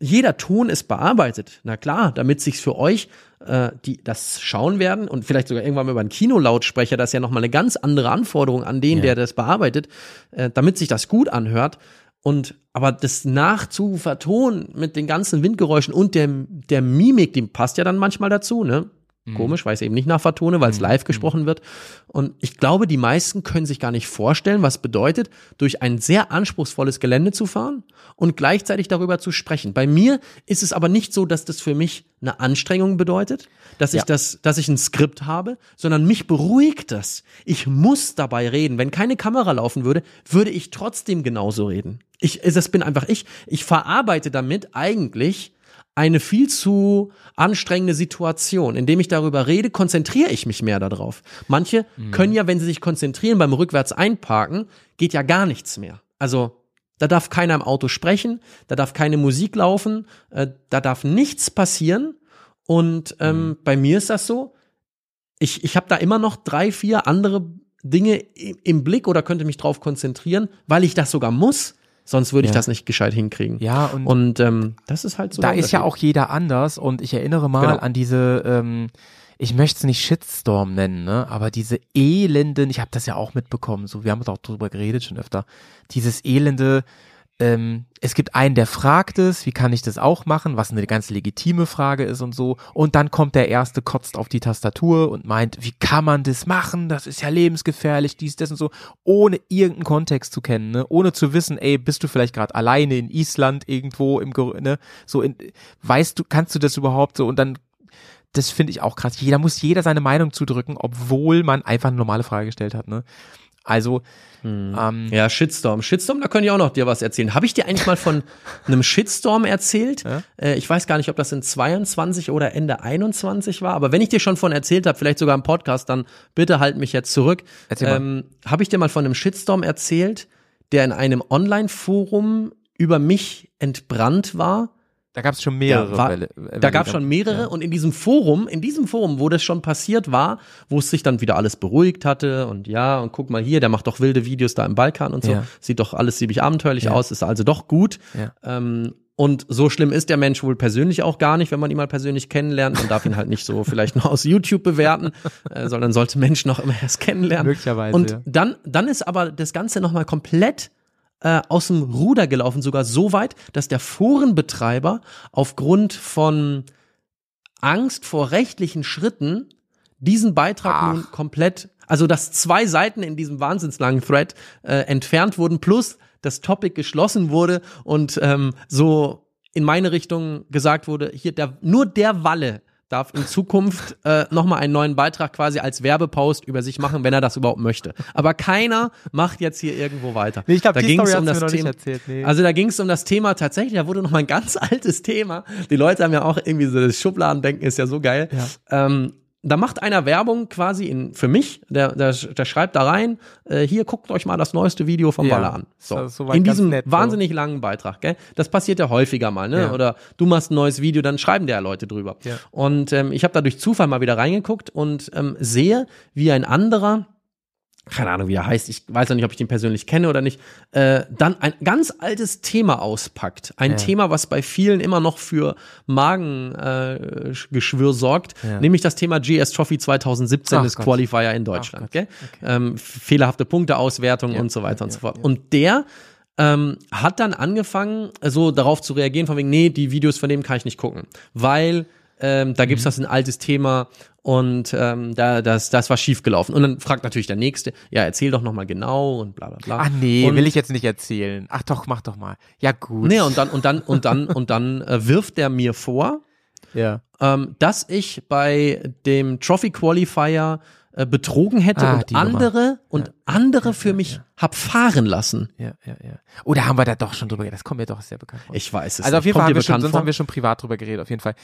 jeder Ton ist bearbeitet. Na klar, damit sich's für euch äh, die das schauen werden und vielleicht sogar irgendwann mal über einen Kinolautsprecher, das ist ja noch mal eine ganz andere Anforderung an den, der das bearbeitet, äh, damit sich das gut anhört. Und aber das nachzuvertonen mit den ganzen Windgeräuschen und der, der Mimik, die passt ja dann manchmal dazu, ne? Komisch, weil ich es eben nicht nachvertone, weil es live gesprochen wird. Und ich glaube, die meisten können sich gar nicht vorstellen, was bedeutet, durch ein sehr anspruchsvolles Gelände zu fahren und gleichzeitig darüber zu sprechen. Bei mir ist es aber nicht so, dass das für mich eine Anstrengung bedeutet, dass ich Ja. das, dass ich ein Skript habe, sondern mich beruhigt das. Ich muss dabei reden. Wenn keine Kamera laufen würde, würde ich trotzdem genauso reden. Ich, das bin einfach ich. Ich verarbeite damit eigentlich eine viel zu anstrengende Situation. Indem ich darüber rede, konzentriere ich mich mehr darauf. Manche können ja, wenn sie sich konzentrieren beim rückwärts einparken, geht ja gar nichts mehr. Also da darf keiner im Auto sprechen, da darf keine Musik laufen, äh, da darf nichts passieren. Und ähm, bei mir ist das so, ich, ich habe da immer noch drei, vier andere Dinge im Blick oder könnte mich drauf konzentrieren, weil ich das sogar muss. Sonst würde ich Ja. das nicht gescheit hinkriegen. Ja, und, Und ähm, das ist halt so. da ist ja auch jeder anders und ich erinnere mal Genau. an diese, ähm, ich möchte es nicht Shitstorm nennen, ne, aber diese elenden, ich habe das ja auch mitbekommen, so wir haben uns auch drüber geredet schon öfter, dieses elende, ähm, es gibt einen, der fragt es, wie kann ich das auch machen, was eine ganz legitime Frage ist und so. Und dann kommt der Erste, kotzt auf die Tastatur und meint, wie kann man das machen? Das ist ja lebensgefährlich, dies, das und so, ohne irgendeinen Kontext zu kennen, ne? ohne zu wissen, ey, bist du vielleicht gerade alleine in Island irgendwo im, ne? so in, weißt du, kannst du das überhaupt so und dann das finde ich auch krass. Jeder muss jeder seine Meinung zudrücken, obwohl man einfach eine normale Frage gestellt hat. Ne? Also ähm, Ja, Shitstorm. Shitstorm, da könnte ich auch noch dir was erzählen. Habe ich dir eigentlich mal von einem Shitstorm erzählt? Ja? Äh, ich weiß gar nicht, ob das in 22 oder Ende 21 war, aber wenn ich dir schon von erzählt habe, vielleicht sogar im Podcast, dann bitte halt mich jetzt zurück. Ähm, Habe ich dir mal von einem Shitstorm erzählt, der in einem Online-Forum über mich entbrannt war? Da gab es schon mehrere. Ja, war, Welle- da gab es Welle- schon mehrere Ja. und in diesem Forum, in diesem Forum, wo das schon passiert war, wo es sich dann wieder alles beruhigt hatte und ja, und guck mal hier, der macht doch wilde Videos da im Balkan und so, Ja. sieht doch alles ziemlich abenteuerlich aus, ist also doch gut. Ähm, und so schlimm ist der Mensch wohl persönlich auch gar nicht, wenn man ihn mal persönlich kennenlernt. Man darf ihn halt nicht so vielleicht nur aus YouTube bewerten, äh, sondern sollte Menschen auch immer erst kennenlernen. Möglicherweise, Und dann, dann ist aber das Ganze nochmal komplett äh, aus dem Ruder gelaufen, sogar so weit, dass der Forenbetreiber aufgrund von Angst vor rechtlichen Schritten diesen Beitrag Ach. nun komplett, also dass zwei Seiten in diesem wahnsinnslangen Thread äh, entfernt wurden, plus das Topic geschlossen wurde und ähm, so in meine Richtung gesagt wurde, hier der, nur der Walle darf in Zukunft äh, nochmal einen neuen Beitrag quasi als Werbepost über sich machen, wenn er das überhaupt möchte. Aber keiner macht jetzt hier irgendwo weiter. Nee, ich glaube, Da ging's Story um das Thema- erzählt. Nee. Also da ging es um das Thema tatsächlich, da wurde noch mal ein ganz altes Thema. Die Leute haben ja auch irgendwie so das Schubladendenken ist ja so geil. Ähm, da macht einer Werbung quasi in, für mich, der, der, der schreibt da rein, äh, hier guckt euch mal das neueste Video vom Ja, Waller an. So, soweit in diesem nett, so. wahnsinnig langen Beitrag, gell? Das passiert ja häufiger mal, ne? Ja. Oder du machst ein neues Video, dann schreiben der Leute drüber. Ja. Und ähm, ich habe da durch Zufall mal wieder reingeguckt und ähm, sehe, wie ein anderer keine Ahnung, wie er heißt, ich weiß noch nicht, ob ich den persönlich kenne oder nicht, äh, dann ein ganz altes Thema auspackt. Ein Ja. Thema, was bei vielen immer noch für Magengeschwür äh, sorgt, Ja. nämlich das Thema GS Trophy 2017 Ach des Gott. Qualifier in Deutschland. Gell? Ähm, fehlerhafte Punkteauswertung Ja, und so weiter und so fort. Und der ähm, hat dann angefangen, so darauf zu reagieren, von wegen, nee, die Videos von dem kann ich nicht gucken, weil ähm, da Mhm. gibt's das ein altes Thema und ähm, da das das war schiefgelaufen. Und dann fragt natürlich der nächste, ja erzähl doch noch mal genau und bla bla bla. Ach nee, und, will ich jetzt nicht erzählen. Ach doch, mach doch mal. Ja gut. Nee, und dann und dann und dann und dann äh, wirft er mir vor, ja. ähm, dass ich bei dem Trophy Qualifier äh, betrogen hätte Ah, und die Nummer. andere und andere für mich hab fahren lassen. Ja, ja, ja. Oder haben wir da doch schon drüber geredet? Das kommt mir doch sehr bekannt vor. Ich weiß es also auf jeden Kommt Fall haben wir schon, sonst vor? haben wir schon privat drüber geredet, auf jeden Fall.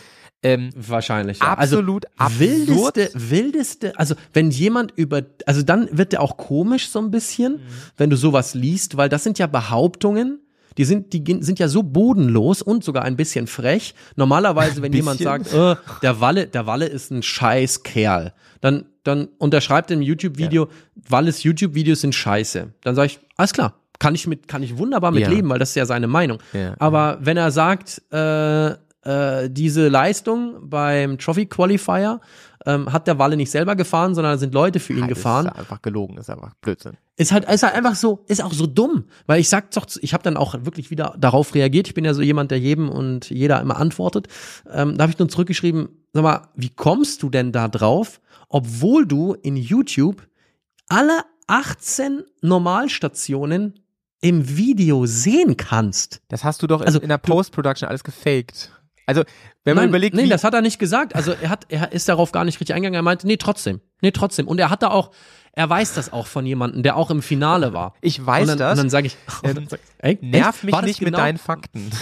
Ähm, Wahrscheinlich. Ja. Absolut also, absurd. wildeste, wildeste, also wenn jemand über, also dann wird der auch komisch so ein bisschen, wenn du sowas liest, weil das sind ja Behauptungen, die sind, die sind ja so bodenlos und sogar ein bisschen frech. Normalerweise, wenn jemand sagt, äh, der Walle, der Walle ist ein scheiß Kerl, dann, dann unterschreibt im YouTube-Video, Walles YouTube-Videos sind scheiße. Dann sage ich, alles klar. Kann ich mit, kann ich wunderbar mit Ja. leben, weil das ist ja seine Meinung. Ja. Aber wenn er sagt, äh, äh, diese Leistung beim Trophy Qualifier ähm, hat der Walle nicht selber gefahren, sondern da sind Leute für ihn das gefahren. Ist einfach gelogen, ist einfach Blödsinn. Ist halt, ist halt einfach so, ist auch so dumm, weil ich sag doch, ich habe dann auch wirklich wieder darauf reagiert. Ich bin ja so jemand, der jedem und jeder immer antwortet. Ähm, da habe ich nur zurückgeschrieben, sag mal, wie kommst du denn da drauf, obwohl du in YouTube alle 18 Normalstationen im Video sehen kannst? Das hast du doch in, Also, in der du- Post-Production alles gefaked. Also, wenn man Nein, überlegt, nee, das hat er nicht gesagt. Also er hat, er ist darauf gar nicht richtig eingegangen. Er meinte, nee, trotzdem, nee, trotzdem. Und er hatte auch, er weiß das auch von jemandem, der auch im Finale war. ich weiß und dann, das, Und dann sage ich, Ähm, dann sag ey, nerv mich nicht mit genau? deinen Fakten.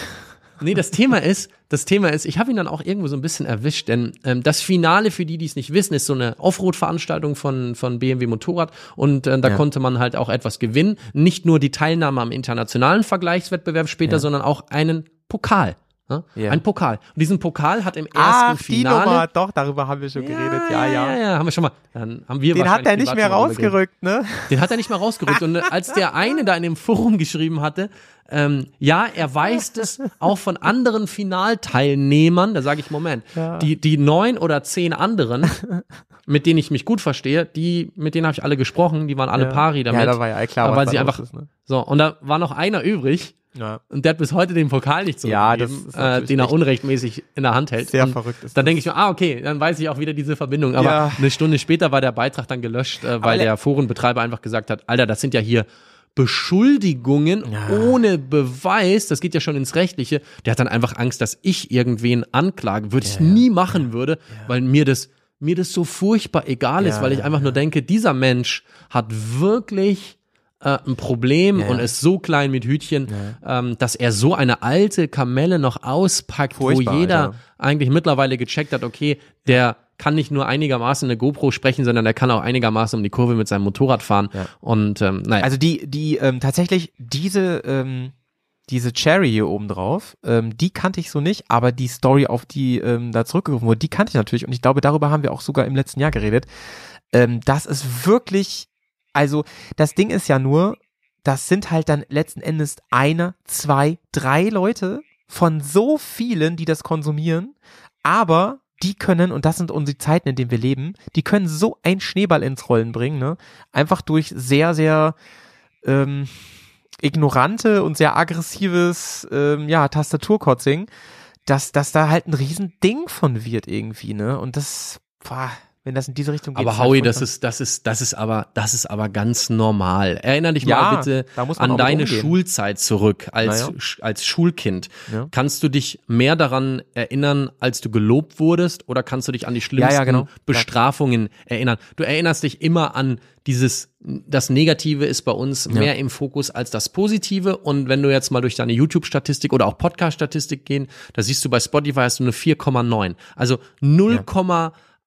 Nee, das Thema ist, das Thema ist, ich habe ihn dann auch irgendwo so ein bisschen erwischt, denn ähm, das Finale, für die, die es nicht wissen, ist so eine Offroad-Veranstaltung von, von BMW Motorrad und äh, da Ja. konnte man halt auch etwas gewinnen. Nicht nur die Teilnahme am internationalen Vergleichswettbewerb später, Ja. sondern auch einen Pokal. Ne? Ja. Ein Pokal. Und diesen Pokal hat im ersten Ach, die Finale. Nummer, doch, darüber haben wir schon geredet, ja, ja. ja, ja, haben wir schon mal. Dann haben wir Den hat er nicht mehr rausgerückt, ne? Den hat er nicht mal rausgerückt. Und als der eine da in dem Forum geschrieben hatte, ähm, ja, er weiß das auch von anderen Finalteilnehmern, da sage ich, Moment, die, die neun oder zehn anderen, mit denen ich mich gut verstehe, die, mit denen habe ich alle gesprochen, die waren alle Ja. pari damit. Ja, da war ja klar, weil sie einfach, ist, ne? so, und da war noch einer übrig, Ja. und der hat bis heute den Pokal nicht Ja, das zurückgegeben, ist äh, den er echt unrechtmäßig in der Hand hält. Sehr und verrückt ist Dann denke ich mir, ah, okay, dann weiß ich auch wieder diese Verbindung. Aber Ja. eine Stunde später war der Beitrag dann gelöscht, äh, weil der Forenbetreiber einfach gesagt hat, Alter, das sind ja hier Beschuldigungen ohne Beweis, das geht ja schon ins Rechtliche. Der hat dann einfach Angst, dass ich irgendwen anklage, würde ich nie machen würde, weil mir das mir das so furchtbar egal ist, Ja, weil ich ja, einfach nur denke, dieser Mensch hat wirklich äh, ein Problem Ja, und ja. ist so klein mit Hütchen, ähm, dass er so eine alte Kamelle noch auspackt, Furchtbar, wo jeder eigentlich mittlerweile gecheckt hat, okay, der kann nicht nur einigermaßen eine GoPro sprechen, sondern der kann auch einigermaßen um die Kurve mit seinem Motorrad fahren. Ja. Und ähm, naja, Also die, die ähm, tatsächlich diese ähm, diese Cherry hier oben drauf, ähm, die kannte ich so nicht, aber die Story, auf die ähm, da zurückgerufen wurde, die kannte ich natürlich und ich glaube, darüber haben wir auch sogar im letzten Jahr geredet. Ähm, das ist wirklich, also das Ding ist ja nur, das sind halt dann letzten Endes eine, zwei, drei Leute von so vielen, die das konsumieren, aber die können, und das sind unsere Zeiten, in denen wir leben, die können so einen Schneeball ins Rollen bringen, ne? Einfach durch sehr, sehr ähm, ignorante und sehr aggressives ähm, ja, Tastaturkotzing, dass, dass da halt ein Riesending von wird irgendwie, ne? Und das, boah, wenn das in diese Richtung geht. aber ist halt Howie, das ist, das ist, das ist aber, das ist aber ganz normal. Erinner dich Ja, mal bitte an deine umgehen. Schulzeit zurück als, Naja. Als Schulkind. Ja. Kannst du dich mehr daran erinnern, als du gelobt wurdest, oder kannst du dich an die schlimmsten ja, genau. Bestrafungen erinnern? Du erinnerst dich immer an dieses, das Negative ist bei uns mehr im Fokus als das Positive. Und wenn du jetzt mal durch deine YouTube-Statistik oder auch Podcast-Statistik gehen, da siehst du bei Spotify hast du eine 4,9. Also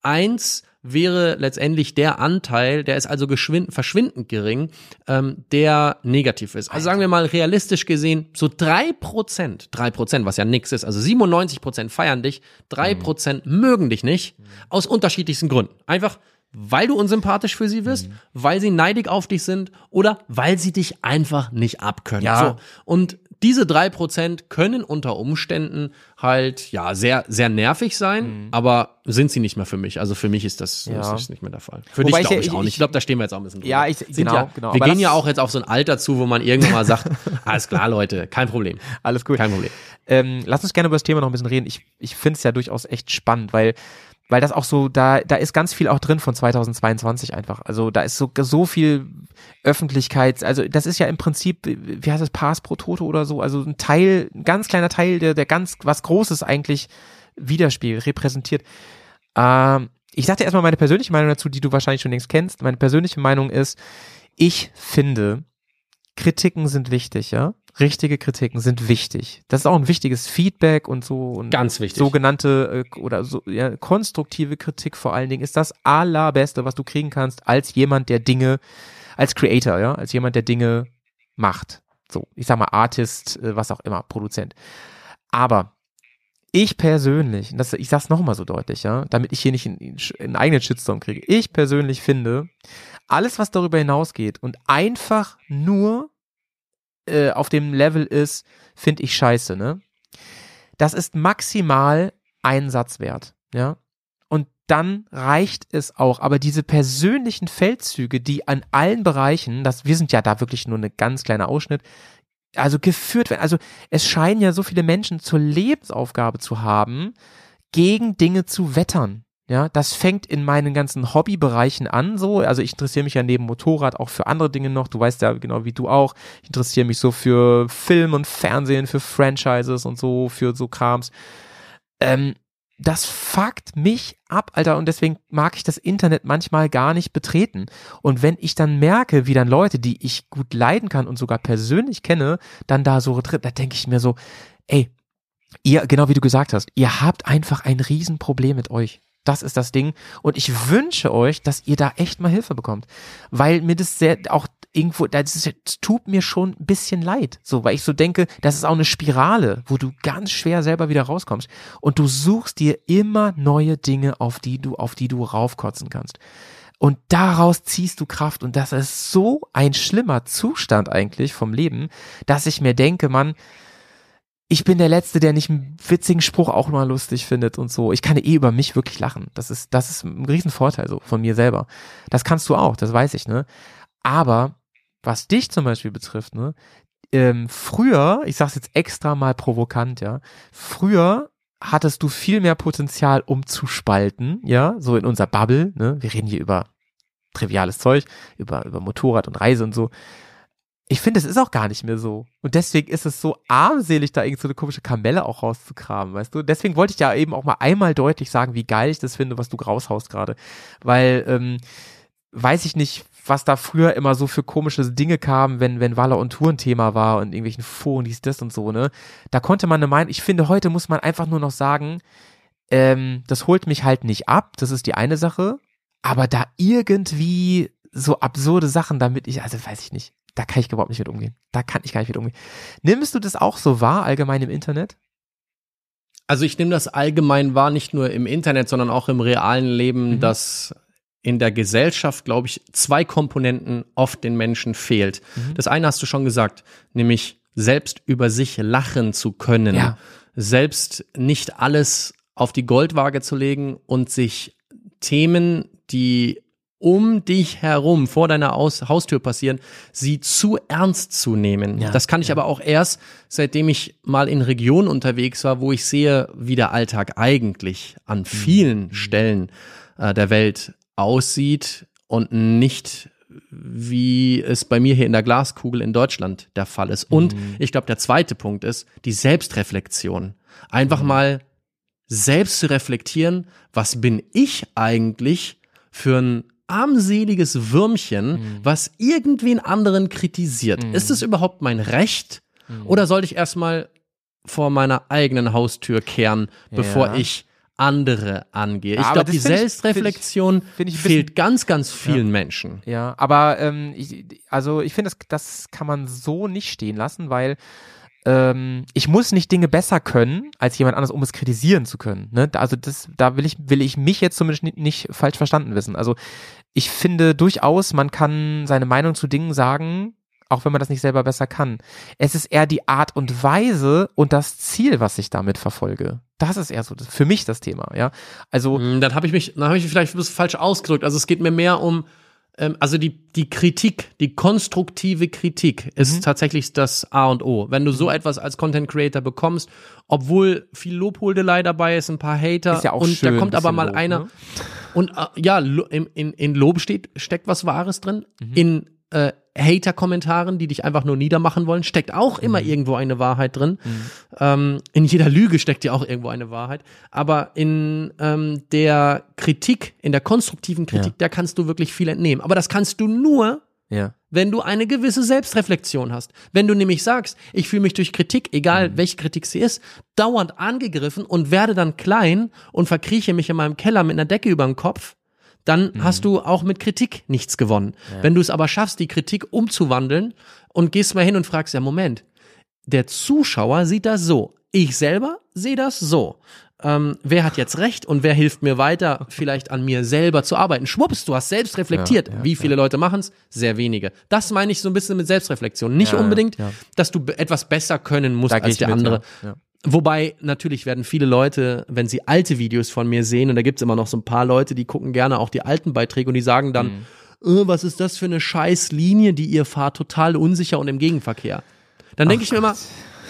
0,1 wäre letztendlich der Anteil, der ist also geschwind, verschwindend gering, ähm, der negativ ist. Also sagen wir mal realistisch gesehen, so drei Prozent, drei Prozent, was ja nix ist, also 97 Prozent feiern dich, drei Prozent mögen dich nicht, aus unterschiedlichsten Gründen. Einfach, weil du unsympathisch für sie wirst, weil sie neidig auf dich sind oder weil sie dich einfach nicht abkönnen. Ja. So. Und diese drei Prozent können unter Umständen halt, ja, sehr, sehr nervig sein, aber sind sie nicht mehr für mich. Also für mich ist das, Mhm. Ja. ist nicht mehr der Fall. Für Wobei dich ich glaube ja- ich, auch ich- nicht. Ich glaube, da stehen wir jetzt auch ein bisschen drüber. Ja, ich- Sind genau, ja, genau. Wir Aber gehen ja auch jetzt auf so ein Alter zu, wo man irgendwann mal sagt, alles klar, Leute, kein Problem. Alles gut. Kein Problem. Ähm, lass uns gerne über das Thema noch ein bisschen reden. Ich, ich finde es ja durchaus echt spannend, weil, weil das auch so, da, da ist ganz viel auch drin von 2022 einfach. Also da ist so, so viel Öffentlichkeit. Also das ist ja im Prinzip, wie heißt das, Pass pro Toto oder so. Also ein Teil, ein ganz kleiner Teil, der, der ganz was Großes eigentlich widerspiegelt, repräsentiert. Ähm, ich sagte erstmal meine persönliche Meinung dazu, die du wahrscheinlich schon längst kennst. Meine persönliche Meinung ist, ich finde, Kritiken sind wichtig, ja. Richtige Kritiken sind wichtig. Das ist auch ein wichtiges Feedback und so. Und Ganz wichtig. Sogenannte äh, oder so ja, konstruktive Kritik vor allen Dingen ist das allerbeste, was du kriegen kannst als jemand, der Dinge, als Creator, ja, als jemand, der Dinge macht. So, ich sag mal Artist, äh, was auch immer, Produzent. Aber ich persönlich, das, ich sag's nochmal so deutlich, ja, damit ich hier nicht einen, einen eigenen Shitstorm kriege. Ich persönlich finde, alles, was darüber hinausgeht und einfach nur äh, auf dem Level ist, finde ich scheiße, ne? Das ist maximal ein Satz wert, ja? Und dann reicht es auch. Aber diese persönlichen Feldzüge, die an allen Bereichen, das, wir sind ja da wirklich nur eine ganz kleine Ausschnitt, also geführt werden. Also es scheinen ja so viele Menschen zur Lebensaufgabe zu haben, gegen Dinge zu wettern. Ja, das fängt in meinen ganzen Hobbybereichen an, so. Also ich interessiere mich ja neben Motorrad auch für andere Dinge noch. Du weißt ja genau wie du auch. Ich interessiere mich so für Film und Fernsehen, für Franchises und so, für so Krams. Ähm, das fuckt mich ab, Alter, und deswegen mag ich das Internet manchmal gar nicht betreten. Und wenn ich dann merke, wie dann Leute, die ich gut leiden kann und sogar persönlich kenne, dann da so drin, da denke ich mir so, ey, ihr, genau wie du gesagt hast, ihr habt einfach ein Riesenproblem mit euch. Das ist das Ding. Und ich wünsche euch, dass ihr da echt mal Hilfe bekommt. Weil mir das sehr, auch irgendwo, das, tut mir schon ein bisschen leid. So, weil ich so denke, das ist auch eine Spirale, wo du ganz schwer selber wieder rauskommst. Und du suchst dir immer neue Dinge, auf die du, auf die du raufkotzen kannst. Und daraus ziehst du Kraft. Und das ist so ein schlimmer Zustand eigentlich vom Leben, dass ich mir denke, man, ich bin der Letzte, der nicht einen witzigen Spruch auch mal lustig findet und so. Ich kann eh über mich wirklich lachen. Das ist, das ist ein Riesenvorteil so von mir selber. Das kannst du auch, das weiß ich, ne? Aber was dich zum Beispiel betrifft, ne? Ähm, früher, ich sag's jetzt extra mal provokant, ja, früher hattest du viel mehr Potenzial, um zu spalten, ja, so in unserer Bubble, ne? Wir reden hier über triviales Zeug, über, über Motorrad und Reise und so ich finde, es ist auch gar nicht mehr so. Und deswegen ist es so armselig, da irgend so eine komische Kamelle auch rauszukramen, weißt du? Deswegen wollte ich ja eben auch mal einmal deutlich sagen, wie geil ich das finde, was du raushaust gerade. Weil, ähm, weiß ich nicht, was da früher immer so für komische Dinge kamen, wenn, wenn Waller und Tour ein Thema war und irgendwelchen Foren, dies, das und so, ne? Da konnte man eine Meinung, ich finde, heute muss man einfach nur noch sagen, ähm, das holt mich halt nicht ab, das ist die eine Sache, aber da irgendwie so absurde Sachen, damit ich, also weiß ich nicht da kann ich überhaupt nicht mit umgehen. Da kann ich gar nicht mit umgehen. Nimmst du das auch so wahr, allgemein im Internet? Also ich nehme das allgemein wahr, nicht nur im Internet, sondern auch im realen Leben, mhm. dass in der Gesellschaft, glaube ich, zwei Komponenten oft den Menschen fehlt. Mhm. Das eine hast du schon gesagt, nämlich selbst über sich lachen zu können, ja. selbst nicht alles auf die Goldwaage zu legen und sich Themen, die um dich herum vor deiner Aus Haustür passieren, sie zu ernst zu nehmen. Ja, das kann ich ja. aber auch erst, seitdem ich mal in Regionen unterwegs war, wo ich sehe, wie der Alltag eigentlich an mhm. vielen mhm. Stellen äh, der Welt aussieht und nicht wie es bei mir hier in der Glaskugel in Deutschland der Fall ist. Und mhm. ich glaube, der zweite Punkt ist die Selbstreflexion. Einfach mhm. mal selbst zu reflektieren, was bin ich eigentlich für ein armseliges Würmchen, mhm. was irgendwen anderen kritisiert. Mhm. Ist es überhaupt mein Recht? Mhm. Oder sollte ich erstmal vor meiner eigenen Haustür kehren, bevor ja. ich andere angehe. Ich glaube, die Selbstreflexion find ich, find ich fehlt ganz, ganz vielen ja. Menschen. Ja, aber ähm, ich, also ich finde, das, das kann man so nicht stehen lassen, weil ähm, ich muss nicht Dinge besser können als jemand anderes, um es kritisieren zu können. Ne? Also das, da will ich, will ich mich jetzt zumindest nicht, nicht falsch verstanden wissen. Also ich finde durchaus, man kann seine Meinung zu Dingen sagen, auch wenn man das nicht selber besser kann. Es ist eher die Art und Weise und das Ziel, was ich damit verfolge. Das ist eher so für mich das Thema, ja. Also hm, dann habe ich mich, dann habe ich mich vielleicht falsch ausgedrückt. Also es geht mir mehr um also die, die Kritik, die konstruktive Kritik ist mhm. tatsächlich das A und O. Wenn du so mhm. etwas als Content Creator bekommst, obwohl viel Lobhudelei dabei ist, ein paar Hater ist ja auch und schön, da kommt aber mal Lob, einer ne? und äh, ja, in, in, in Lob steht, steckt was Wahres drin. Mhm. In äh, Hater-Kommentaren, die dich einfach nur niedermachen wollen, steckt auch immer irgendwo eine Wahrheit drin. Ähm, in jeder Lüge steckt ja auch irgendwo eine Wahrheit. Aber in ähm, der Kritik, in der konstruktiven Kritik, Ja. da kannst du wirklich viel entnehmen. Aber das kannst du nur, Ja. wenn du eine gewisse Selbstreflexion hast. Wenn du nämlich sagst, ich fühle mich durch Kritik, egal Mhm. welche Kritik sie ist, dauernd angegriffen und werde dann klein und verkrieche mich in meinem Keller mit einer Decke über dem Kopf, dann Mhm. hast du auch mit Kritik nichts gewonnen. Wenn du es aber schaffst, die Kritik umzuwandeln und gehst mal hin und fragst, ja, Moment, der Zuschauer sieht das so. Ich selber sehe das so. Ähm, wer hat jetzt recht und wer hilft mir weiter, vielleicht an mir selber zu arbeiten? Schwupps, du hast selbst reflektiert. Ja, ja, Wie viele Leute machen es? Sehr wenige. Das meine ich so ein bisschen mit Selbstreflexion. Nicht Ja, unbedingt, ja. dass du etwas besser können musst als der mit, andere. Ja. Ja. Wobei natürlich werden viele Leute, wenn sie alte Videos von mir sehen, und da gibt's immer noch so ein paar Leute, die gucken gerne auch die alten Beiträge und die sagen dann, Mhm. äh, was ist das für eine scheiß Linie, die ihr fahrt, total unsicher und im Gegenverkehr. Dann denke ich mir immer,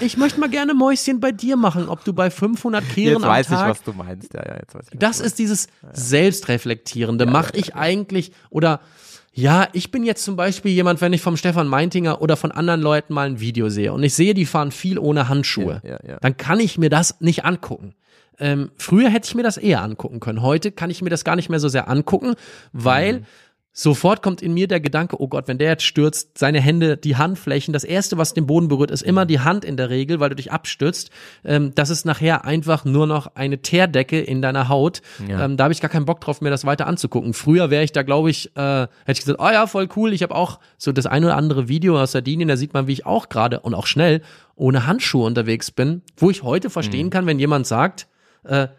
ich möchte mal gerne Mäuschen bei dir machen, ob du bei 500 Kehren Jetzt am weiß ich, Tag was du meinst. Ja, ja, jetzt weiß ich. das ist dieses Selbstreflektierende. Mach ich eigentlich oder ja, ich bin jetzt zum Beispiel jemand, wenn ich vom Stefan Meintinger oder von anderen Leuten mal ein Video sehe und ich sehe, die fahren viel ohne Handschuhe, Ja, ja, ja. dann kann ich mir das nicht angucken. Ähm, früher hätte ich mir das eher angucken können. Heute kann ich mir das gar nicht mehr so sehr angucken, weil Mhm. Sofort kommt in mir der Gedanke, oh Gott, wenn der jetzt stürzt, seine Hände, die Handflächen, das erste, was den Boden berührt, ist immer die Hand in der Regel, weil du dich abstürzt. Ähm, das ist nachher einfach nur noch eine Teerdecke in deiner Haut. Ja. Ähm, da habe ich gar keinen Bock drauf, mir das weiter anzugucken. Früher wäre ich da, glaube ich, äh, hätte ich gesagt, oh ja, voll cool. Ich habe auch so das ein oder andere Video aus Sardinien, da sieht man, wie ich auch gerade und auch schnell ohne Handschuhe unterwegs bin, wo ich heute Mhm. verstehen kann, wenn jemand sagt, äh,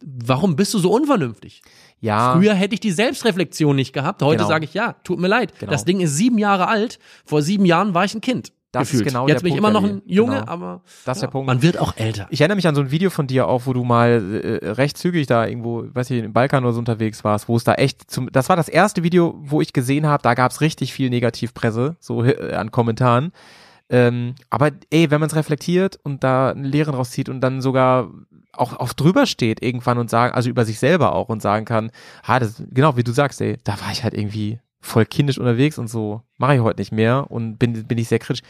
warum bist du so unvernünftig? Ja. Früher hätte ich die Selbstreflexion nicht gehabt. Heute Genau. sage ich, ja, tut mir leid. Genau. Das Ding ist sieben Jahre alt. Vor sieben Jahren war ich ein Kind. Das ist gefühlt. genau Jetzt der bin ich Punkt, immer noch ein Junge, Genau. aber Das ist der Punkt. man wird auch älter. Ich erinnere mich an so ein Video von dir auch, wo du mal äh, recht zügig da irgendwo, weiß ich, im Balkan oder so unterwegs warst, wo es da echt zum, das war das erste Video, wo ich gesehen habe, da gab es richtig viel Negativpresse, so äh, an Kommentaren. Ähm, aber ey, wenn man es reflektiert und da Lehren rauszieht und dann sogar auch, auch drüber steht irgendwann und sagen, also über sich selber auch und sagen kann, ha, das, genau wie du sagst, ey, da war ich halt irgendwie voll kindisch unterwegs und so mache ich heute nicht mehr und bin, bin ich sehr kritisch.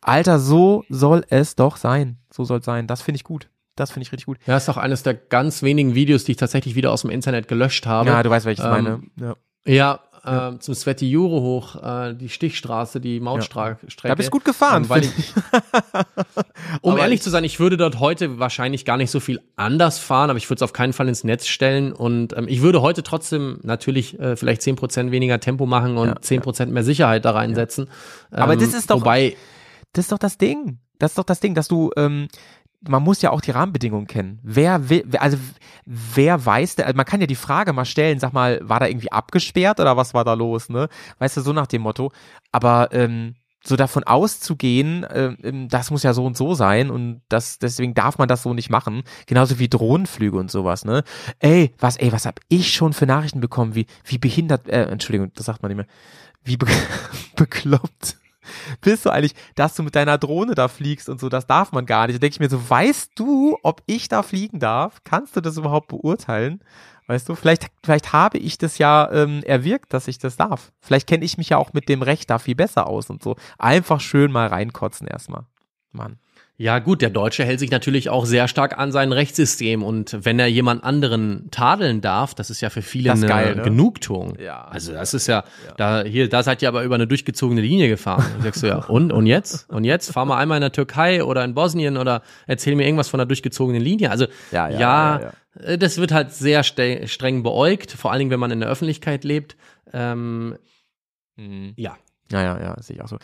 Alter, so soll es doch sein. So soll es sein. Das finde ich gut. Das finde ich richtig gut. Ja, ist auch eines der ganz wenigen Videos, die ich tatsächlich wieder aus dem Internet gelöscht habe. Ja, du weißt, welches ich Ähm, meine. Ja. Ja, ähm, zum Sveti Juro hoch, äh, die Stichstraße, die Mautstrecke. Da bist gut gefahren, Ähm, ich, um Aber ehrlich ich- zu sein, ich würde dort heute wahrscheinlich gar nicht so viel anders fahren, aber ich würde es auf keinen Fall ins Netz stellen und ähm, ich würde heute trotzdem natürlich äh, vielleicht 10% weniger Tempo machen und Ja, 10% mehr Sicherheit da reinsetzen. Aber Ähm, das ist doch- Wobei, Das ist doch das Ding. Das ist doch das Ding, dass du, ähm, man muss ja auch die Rahmenbedingungen kennen. Wer will, also wer weiß, also man kann ja die Frage mal stellen, sag mal, war da irgendwie abgesperrt oder was war da los, ne? Weißt du, so nach dem Motto. Aber ähm, so davon auszugehen, ähm, ähm, das muss ja so und so sein und das, deswegen darf man das so nicht machen. Genauso wie Drohnenflüge und sowas, ne? Ey, was, ey, was hab ich schon für Nachrichten bekommen, wie, wie behindert, äh, Entschuldigung, das sagt man nicht mehr, wie be bekloppt bist du eigentlich, dass du mit deiner Drohne da fliegst und so, das darf man gar nicht. Da denke ich mir so, weißt du, ob ich da fliegen darf? Kannst du das überhaupt beurteilen? Weißt du, vielleicht, vielleicht habe ich das ja ähm, erwirkt, dass ich das darf. Vielleicht kenne ich mich ja auch mit dem Recht da viel besser aus und so. Einfach schön mal reinkotzen erstmal. Mann. Ja, gut, der Deutsche hält sich natürlich auch sehr stark an sein Rechtssystem und wenn er jemand anderen tadeln darf, das ist ja für viele eine geil, ne? Genugtuung. Ja. Also das ist ja, da hier, da seid ihr aber über eine durchgezogene Linie gefahren. Und sagst du ja, und und jetzt? Und jetzt fahr mal einmal in der Türkei oder in Bosnien oder erzähl mir irgendwas von einer durchgezogenen Linie. Also Ja, ja, ja, ja, äh, das wird halt sehr streng beäugt, vor allen Dingen, wenn man in der Öffentlichkeit lebt. Ähm, ja. Ja, ja, ja, sehe ich auch so.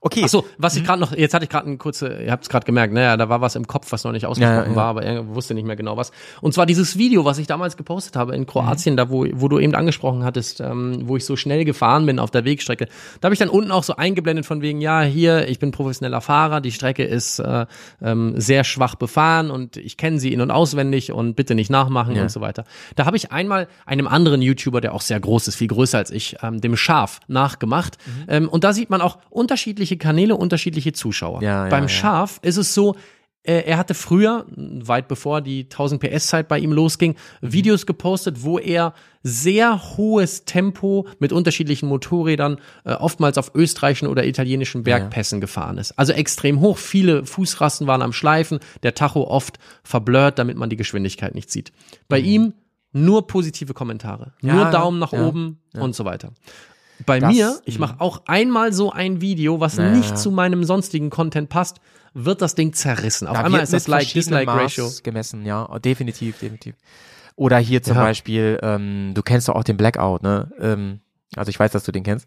Okay. Ach so, was ich gerade noch, jetzt hatte ich gerade eine kurze, ihr habt es gerade gemerkt, naja, da war was im Kopf, was noch nicht ausgesprochen ja, ja. war, aber er wusste nicht mehr genau was. Und zwar dieses Video, was ich damals gepostet habe in Kroatien, Mhm. da wo, wo du eben angesprochen hattest, ähm, wo ich so schnell gefahren bin auf der Wegstrecke. Da habe ich dann unten auch so eingeblendet von wegen, ja, hier, ich bin professioneller Fahrer, die Strecke ist äh, ähm, sehr schwach befahren und ich kenne sie in- und auswendig und bitte nicht nachmachen Ja. und so weiter. Da habe ich einmal einem anderen YouTuber, der auch sehr groß ist, viel größer als ich, ähm, dem Schaf nachgemacht. Mhm. Ähm, und da sieht man auch unterschiedliche Kanäle, unterschiedliche Zuschauer. Ja, ja, Beim ja. Schaf ist es so, äh, er hatte früher, weit bevor die 1000 PS-Zeit bei ihm losging, Videos gepostet, wo er sehr hohes Tempo mit unterschiedlichen Motorrädern äh, oftmals auf österreichischen oder italienischen Bergpässen gefahren ist. Also extrem hoch. Viele Fußrasten waren am Schleifen, der Tacho oft verblurrt, damit man die Geschwindigkeit nicht sieht. Bei ihm nur positive Kommentare, Ja, nur Daumen nach ja, oben und so weiter. Bei Das- mir, ich mache auch einmal so ein Video, was Ja. nicht zu meinem sonstigen Content passt, wird das Ding zerrissen. Auf Da einmal ist das Like-Dislike-Ratio. Gemessen, ja, definitiv, definitiv. Oder hier zum Ja. Beispiel, ähm, du kennst doch auch den Blackout, ne? Ähm, also ich weiß, dass du den kennst.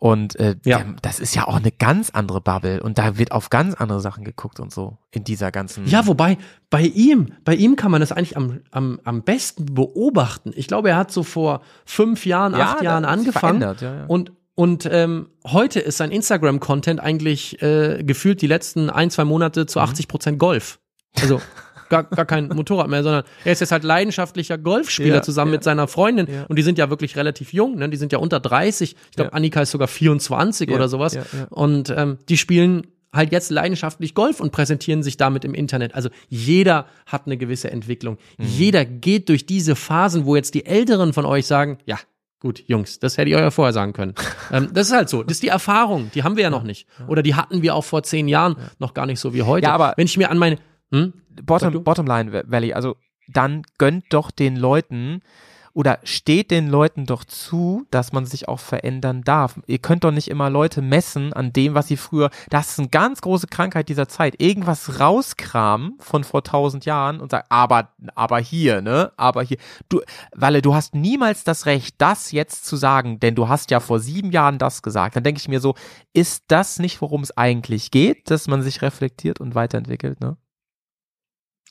Und äh, Ja. das ist ja auch eine ganz andere Bubble und da wird auf ganz andere Sachen geguckt und so in dieser ganzen. Ja, wobei bei ihm, bei ihm kann man das eigentlich am, am, am besten beobachten. Ich glaube, er hat so vor fünf Jahren, Ja, acht Jahren angefangen ja, ja. und und ähm, heute ist sein Instagram-Content eigentlich äh, gefühlt die letzten ein, zwei Monate Mhm. zu 80 Prozent Golf. Also gar, gar kein Motorrad mehr, sondern er ist jetzt halt leidenschaftlicher Golfspieler Ja, zusammen ja. mit seiner Freundin. Ja. Und die sind ja wirklich relativ jung, ne? Die sind ja unter 30. Ich glaube. Annika ist sogar 24 Ja, oder sowas. Und ähm, die spielen halt jetzt leidenschaftlich Golf und präsentieren sich damit im Internet. Also jeder hat eine gewisse Entwicklung. Mhm. Jeder geht durch diese Phasen, wo jetzt die Älteren von euch sagen, ja, gut, Jungs, das hätte ich euch ja vorher sagen können. ähm, das ist halt so. Das ist die Erfahrung. Die haben wir ja noch nicht. Oder die hatten wir auch vor zehn Jahren noch gar nicht so wie heute. Ja, aber- wenn ich mir an meine, hm? Bottom, Bottomline Valley, also dann gönnt doch den Leuten oder steht den Leuten doch zu, dass man sich auch verändern darf. Ihr könnt doch nicht immer Leute messen an dem, was sie früher, das ist eine ganz große Krankheit dieser Zeit, irgendwas rauskramen von vor tausend Jahren und sagen, aber, aber hier, ne, aber hier, du, Walle, du hast niemals das Recht, das jetzt zu sagen, denn du hast ja vor sieben Jahren das gesagt. Dann denke ich mir so, ist das nicht, worum es eigentlich geht, dass man sich reflektiert und weiterentwickelt, ne?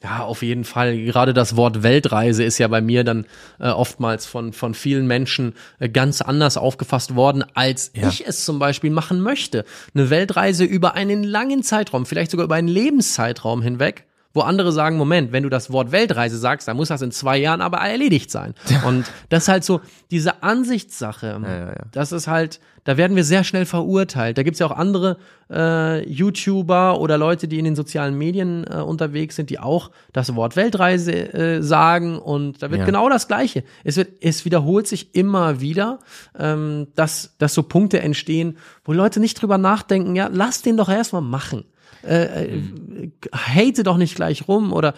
Ja, auf jeden Fall. Gerade das Wort Weltreise ist ja bei mir dann äh, oftmals von, von vielen Menschen äh, ganz anders aufgefasst worden, als Ja. ich es zum Beispiel machen möchte. Eine Weltreise über einen langen Zeitraum, vielleicht sogar über einen Lebenszeitraum hinweg, wo andere sagen, Moment, wenn du das Wort Weltreise sagst, dann muss das in zwei Jahren aber erledigt sein. Und das ist halt so diese Ansichtssache. ja, ja. Das ist halt, da werden wir sehr schnell verurteilt. Da gibt's ja auch andere äh, YouTuber oder Leute, die in den sozialen Medien äh, unterwegs sind, die auch das Wort Weltreise äh, sagen und da wird Ja. genau das Gleiche. Es wird, es wiederholt sich immer wieder, ähm, dass, dass so Punkte entstehen, wo Leute nicht drüber nachdenken, ja, lass den doch erstmal machen. Äh, äh, Mhm. hate doch nicht gleich rum oder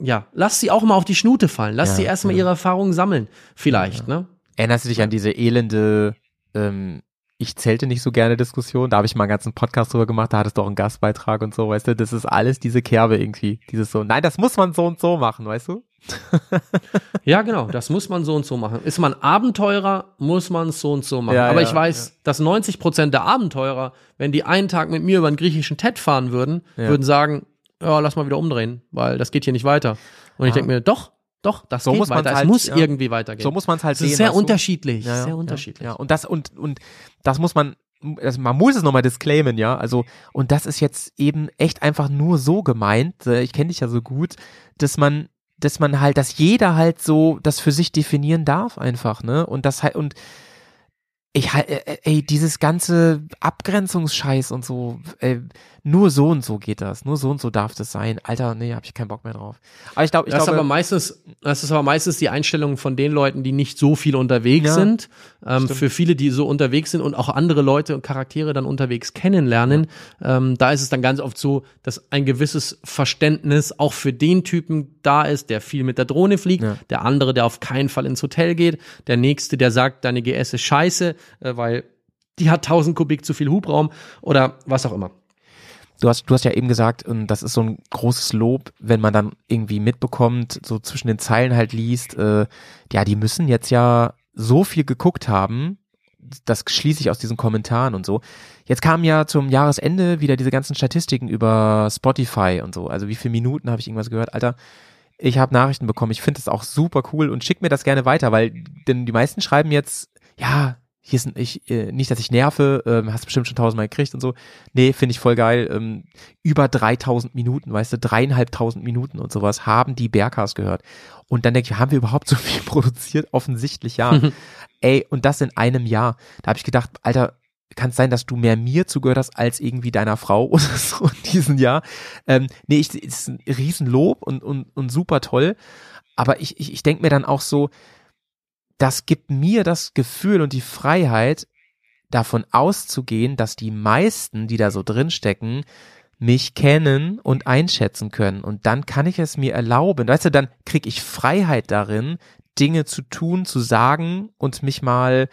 ja, lass sie auch mal auf die Schnute fallen. Lass Ja, sie erstmal ihre Erfahrungen sammeln. Vielleicht, ne? Erinnerst du dich an diese elende, ähm, ich zählte nicht so gerne Diskussion? Da habe ich mal einen ganzen Podcast drüber gemacht, da hattest du auch einen Gastbeitrag und so, weißt du? Das ist alles diese Kerbe irgendwie. Dieses so, nein, das muss man so und so machen, weißt du? Ja, genau, das muss man so und so machen. Ist man Abenteurer, muss man es so und so machen. Ja, Aber ja, ich weiß, dass 90 Prozent der Abenteurer, wenn die einen Tag mit mir über den griechischen TED fahren würden, Ja. würden sagen, ja, lass mal wieder umdrehen, weil das geht hier nicht weiter. Und ich Ah. denke mir, doch, doch, das So geht muss weiter. halt, es muss ja. irgendwie weitergehen. So muss man es halt es sehen. ist sehr unterschiedlich, Ja, ja, sehr ja, unterschiedlich. Ja, und das und und das muss man also man muss es nochmal disclaimen, ja. Also, und das ist jetzt eben echt einfach nur so gemeint, äh, ich kenne dich ja so gut, dass man, dass man halt, dass jeder halt so das für sich definieren darf, einfach, ne? Und das halt, und ich halt, ey, dieses ganze Abgrenzungsscheiß und so, äh, nur so und so geht das, nur so und so darf das sein. Alter, nee, hab ich keinen Bock mehr drauf. Aber ich glaube, ich das, ist glaube, aber meistens, das ist aber meistens die Einstellung von den Leuten, die nicht so viel unterwegs Ja, sind. Ähm, für viele, die so unterwegs sind und auch andere Leute und Charaktere dann unterwegs kennenlernen, ähm, da ist es dann ganz oft so, dass ein gewisses Verständnis auch für den Typen da ist, der viel mit der Drohne fliegt, Ja. der andere, der auf keinen Fall ins Hotel geht, der nächste, der sagt, deine GS ist scheiße, äh, weil die hat 1000 Kubik zu viel Hubraum oder was auch immer. Du hast, du hast ja eben gesagt, und das ist so ein großes Lob, wenn man dann irgendwie mitbekommt, so zwischen den Zeilen halt liest, äh, ja, die müssen jetzt ja so viel geguckt haben, das schließe ich aus diesen Kommentaren und so. Jetzt kamen ja zum Jahresende wieder diese ganzen Statistiken über Spotify und so. Also wie viele Minuten habe ich irgendwas gehört? Alter, ich habe Nachrichten bekommen. Ich finde das auch super cool und schick mir das gerne weiter, weil denn die meisten schreiben jetzt, ja, hier ist ein, ich, äh, nicht, dass ich nerve, ähm, hast bestimmt schon tausendmal gekriegt und so. Nee, finde ich voll geil. Ähm, über 3000 Minuten, weißt du, dreieinhalbtausend Minuten und sowas haben die Berghaus gehört. Und dann denke ich, haben wir überhaupt so viel produziert? Offensichtlich ja. Ey, und das in einem Jahr. Da habe ich gedacht, Alter, kann es sein, dass du mehr mir zugehört hast als irgendwie deiner Frau oder so in diesem Jahr. Ähm, nee, ich, ist ein Riesenlob und, und, und super toll. Aber ich, ich, ich denke mir dann auch so, das gibt mir das Gefühl und die Freiheit, davon auszugehen, dass die meisten, die da so drinstecken, mich kennen und einschätzen können. Und dann kann ich es mir erlauben. Weißt du, dann kriege ich Freiheit darin, Dinge zu tun, zu sagen und mich mal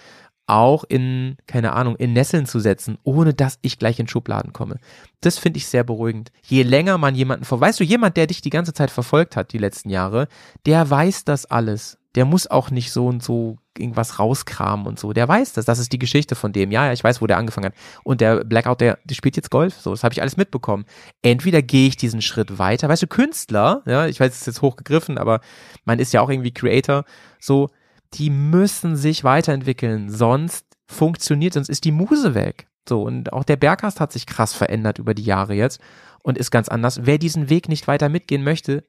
auch in, keine Ahnung, in Nesseln zu setzen, ohne dass ich gleich in Schubladen komme. Das finde ich sehr beruhigend. Je länger man jemanden vor, weißt du, jemand, der dich die ganze Zeit verfolgt hat, die letzten Jahre, der weiß das alles. Der muss auch nicht so und so irgendwas rauskramen und so. Der weiß das. Das ist die Geschichte von dem. Ja, ja, ich weiß, wo der angefangen hat. Und der Blackout, der, der spielt jetzt Golf. So, das habe ich alles mitbekommen. Entweder gehe ich diesen Schritt weiter. Weißt du, Künstler, ja, ich weiß, es ist jetzt hochgegriffen, aber man ist ja auch irgendwie Creator. So, die müssen sich weiterentwickeln, sonst funktioniert, sonst ist die Muse weg. So, und auch der Berghast hat sich krass verändert über die Jahre jetzt und ist ganz anders. Wer diesen Weg nicht weiter mitgehen möchte,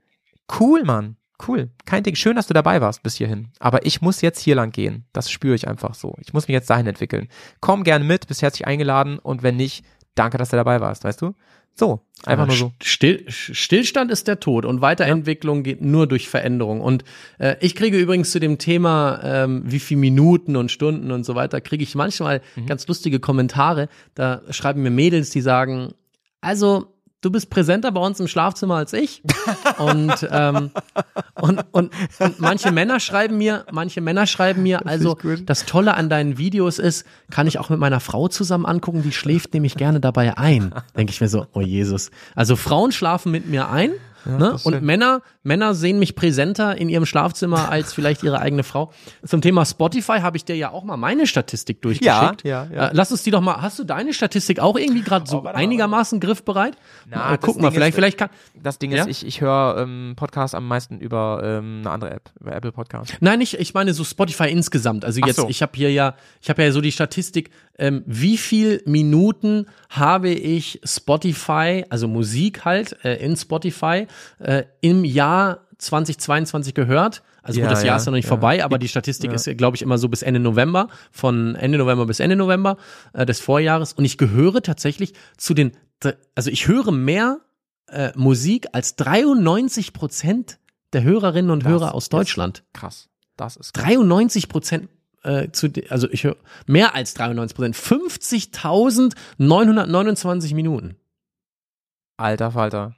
cool, Mann. Cool. Kein Ding. Schön, dass du dabei warst bis hierhin. Aber ich muss jetzt hier lang gehen. Das spüre ich einfach so. Ich muss mich jetzt dahin entwickeln. Komm gerne mit, bist herzlich eingeladen und wenn nicht, danke, dass du dabei warst, weißt du? So, einfach nur so. Still, Stillstand ist der Tod und Weiterentwicklung ja. geht nur durch Veränderung. Und äh, ich kriege übrigens zu dem Thema, ähm, wie viel Minuten und Stunden und so weiter, kriege ich manchmal mhm. ganz lustige Kommentare. Da schreiben mir Mädels, die sagen, also du bist präsenter bei uns im Schlafzimmer als ich. Und, ähm, und, und, und manche Männer schreiben mir, manche Männer schreiben mir, also das Tolle an deinen Videos ist, kann ich auch mit meiner Frau zusammen angucken, die schläft nämlich gerne dabei ein. Denke ich mir so, oh Jesus. Also Frauen schlafen mit mir ein ja, ne? Und Männer, Männer sehen mich präsenter in ihrem Schlafzimmer als vielleicht ihre eigene Frau. Zum Thema Spotify habe ich dir ja auch mal meine Statistik durchgeschickt. Ja, ja, ja. Äh, lass uns die doch mal. Hast du deine Statistik auch irgendwie gerade so oh, einigermaßen griffbereit? Na, äh, guck mal, vielleicht, ist, vielleicht kann. Das Ding ist, ja? ich, ich höre ähm, Podcasts am meisten über ähm, eine andere App, über Apple Podcast. Nein, ich, ich meine so Spotify insgesamt. Also jetzt, so. ich habe hier ja, ich habe ja so die Statistik, ähm, wie viel Minuten habe ich Spotify, also Musik halt äh, in Spotify äh, im Jahr 2022 gehört. Also ja, gut, das Jahr ja, ist ja noch nicht ja. vorbei, aber die Statistik ist, glaube ich, immer so bis Ende November, von Ende November bis Ende November äh, des Vorjahres. Und ich gehöre tatsächlich zu den, also ich höre mehr äh, Musik als 93 Prozent der Hörerinnen und das Hörer aus Deutschland. krass. Das ist krass. 93 Prozent äh, zu, also ich höre mehr als 93 Prozent, 50.929 Minuten. Alter Falter.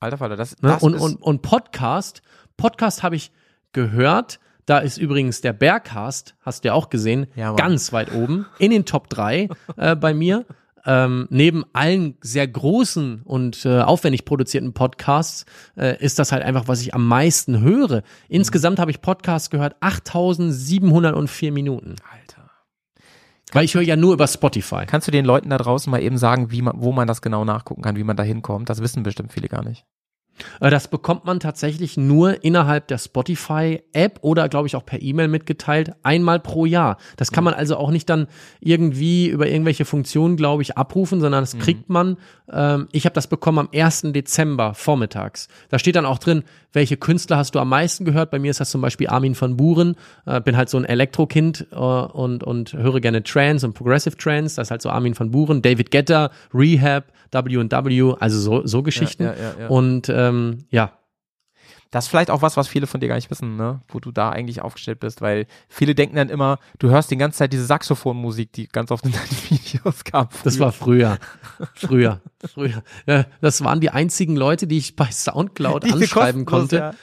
Alter Falter, das, ne? das und, ist und, und Podcast, Podcast habe ich gehört, da ist übrigens der Bergcast, hast du ja auch gesehen, ja, ganz weit oben in den Top 3 äh, bei mir ähm, neben allen sehr großen und äh, aufwendig produzierten Podcasts äh, ist das halt einfach, was ich am meisten höre. Insgesamt mhm. habe ich Podcasts gehört, 8704 Minuten. Alter. Weil ich höre ja nur über Spotify. Kannst du den Leuten da draußen mal eben sagen, wie man, wo man das genau nachgucken kann, wie man da hinkommt? Das wissen bestimmt viele gar nicht. Äh, das bekommt man tatsächlich nur innerhalb der Spotify-App oder, glaube ich, auch per E-Mail mitgeteilt, einmal pro Jahr. Das kann man also auch nicht dann irgendwie über irgendwelche Funktionen, glaube ich, abrufen, sondern das mhm. kriegt man. Ähm, ich habe das bekommen am 1. Dezember vormittags. Da steht dann auch drin, welche Künstler hast du am meisten gehört. Bei mir ist das zum Beispiel Armin van Buren. Äh, bin halt so ein Elektrokind äh, und, und höre gerne Trance und Progressive Trance. Das ist halt so Armin van Buren, David Getter, Rehab, W&W, also so, so Geschichten. Ja, ja, ja, und ähm, ja, das ist vielleicht auch was, was viele von dir gar nicht wissen, ne? wo du da eigentlich aufgestellt bist, weil viele denken dann immer, du hörst die ganze Zeit diese Saxophonmusik, die ganz oft in deinen Videos kam. Früher. Das war früher. Früher. früher. Ja, das waren die einzigen Leute, die ich bei Soundcloud die anschreiben konnte, ja.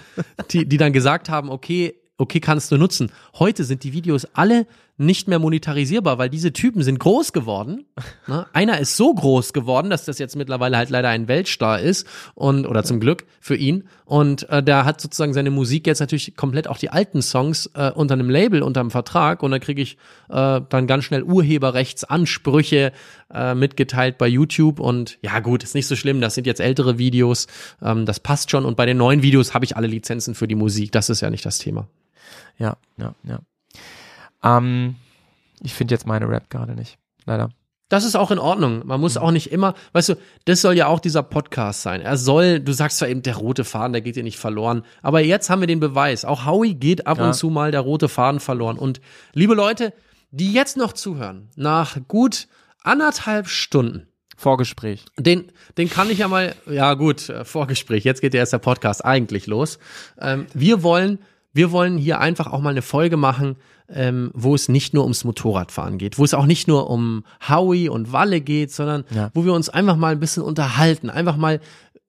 die, die dann gesagt haben, okay, okay, kannst du nutzen. Heute sind die Videos alle nicht mehr monetarisierbar, weil diese Typen sind groß geworden. Ne? Einer ist so groß geworden, dass das jetzt mittlerweile halt leider ein Weltstar ist und oder zum Glück für ihn. Und äh, der hat sozusagen seine Musik jetzt natürlich komplett auch die alten Songs äh, unter einem Label, unter einem Vertrag und da kriege ich äh, dann ganz schnell Urheberrechtsansprüche äh, mitgeteilt bei YouTube und ja gut, ist nicht so schlimm. Das sind jetzt ältere Videos, ähm, das passt schon und bei den neuen Videos habe ich alle Lizenzen für die Musik. Das ist ja nicht das Thema. Ja, ja, ja. Ähm, ich finde jetzt meine Rap gerade nicht. Leider. Das ist auch in Ordnung. Man muss mhm. auch nicht immer, weißt du, das soll ja auch dieser Podcast sein. Er soll, du sagst zwar eben, der rote Faden, der geht dir nicht verloren. Aber jetzt haben wir den Beweis. Auch Howie geht ab ja. und zu mal der rote Faden verloren. Und liebe Leute, die jetzt noch zuhören, nach gut anderthalb Stunden, Vorgespräch. den, den kann ich ja mal, ja gut, äh, Vorgespräch, jetzt geht ja erst der Podcast eigentlich los. Ähm, wir wollen, wir wollen hier einfach auch mal eine Folge machen, ähm, wo es nicht nur ums Motorradfahren geht, wo es auch nicht nur um Howie und Walle geht, sondern Ja. wo wir uns einfach mal ein bisschen unterhalten, einfach mal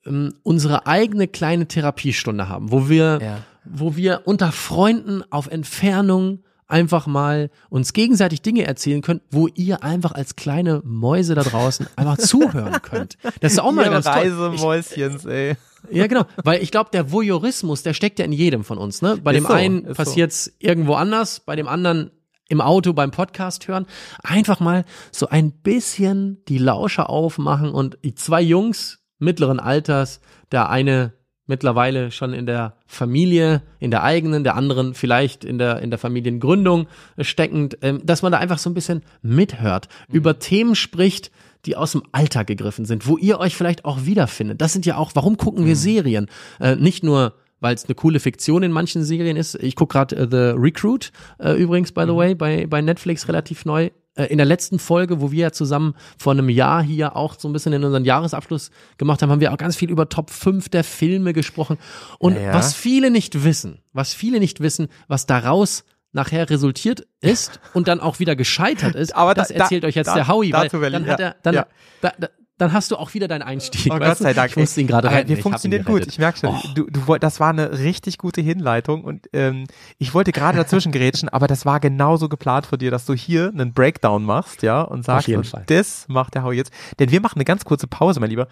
ähm, unsere eigene kleine Therapiestunde haben, wo wir, Ja. wo wir unter Freunden auf Entfernung einfach mal uns gegenseitig Dinge erzählen können, wo ihr einfach als kleine Mäuse da draußen einfach zuhören könnt. Das ist auch mal Ihr ganz toll. Reisemäuschens, ey. Ja, genau. Weil ich glaube, der Voyeurismus, der steckt ja in jedem von uns. Ne? Bei Ist dem so, einen ist so. passiert's irgendwo anders, bei dem anderen im Auto beim Podcast hören. Einfach mal so ein bisschen die Lauscher aufmachen und die zwei Jungs mittleren Alters, der eine mittlerweile schon in der Familie, in der eigenen, der anderen vielleicht in der, in der Familiengründung steckend, ähm, dass man da einfach so ein bisschen mithört, Mhm. über Themen spricht, die aus dem Alltag gegriffen sind, wo ihr euch vielleicht auch wiederfindet. Das sind ja auch, warum gucken Mhm. wir Serien? Äh, nicht nur weil es eine coole Fiktion in manchen Serien ist. Ich gucke gerade äh, The Recruit äh, übrigens, Mhm. by the way, bei, bei Netflix relativ neu. Äh, in der letzten Folge, wo wir ja zusammen vor einem Jahr hier auch so ein bisschen in unseren Jahresabschluss gemacht haben, haben wir auch ganz viel über Top 5 der Filme gesprochen. Und Ja, ja. was viele nicht wissen, was viele nicht wissen, was daraus nachher resultiert ist und dann auch wieder gescheitert ist, Aber das da- da- erzählt euch jetzt da- der Howie, weil dann hat er, dann, ja. da, da, dann hast du auch wieder deinen Einstieg. Oh Gott du? sei Dank. Ich musste ihn gerade retten. Wir funktionieren gut. Ich merke schon. Oh. Du, du, das war eine richtig gute Hinleitung und ähm, ich wollte gerade dazwischen gerätschen, aber das war genauso geplant von dir, dass du hier einen Breakdown machst, ja, und sagst, und Fall. das macht der Hau jetzt. Denn wir machen eine ganz kurze Pause, mein Lieber.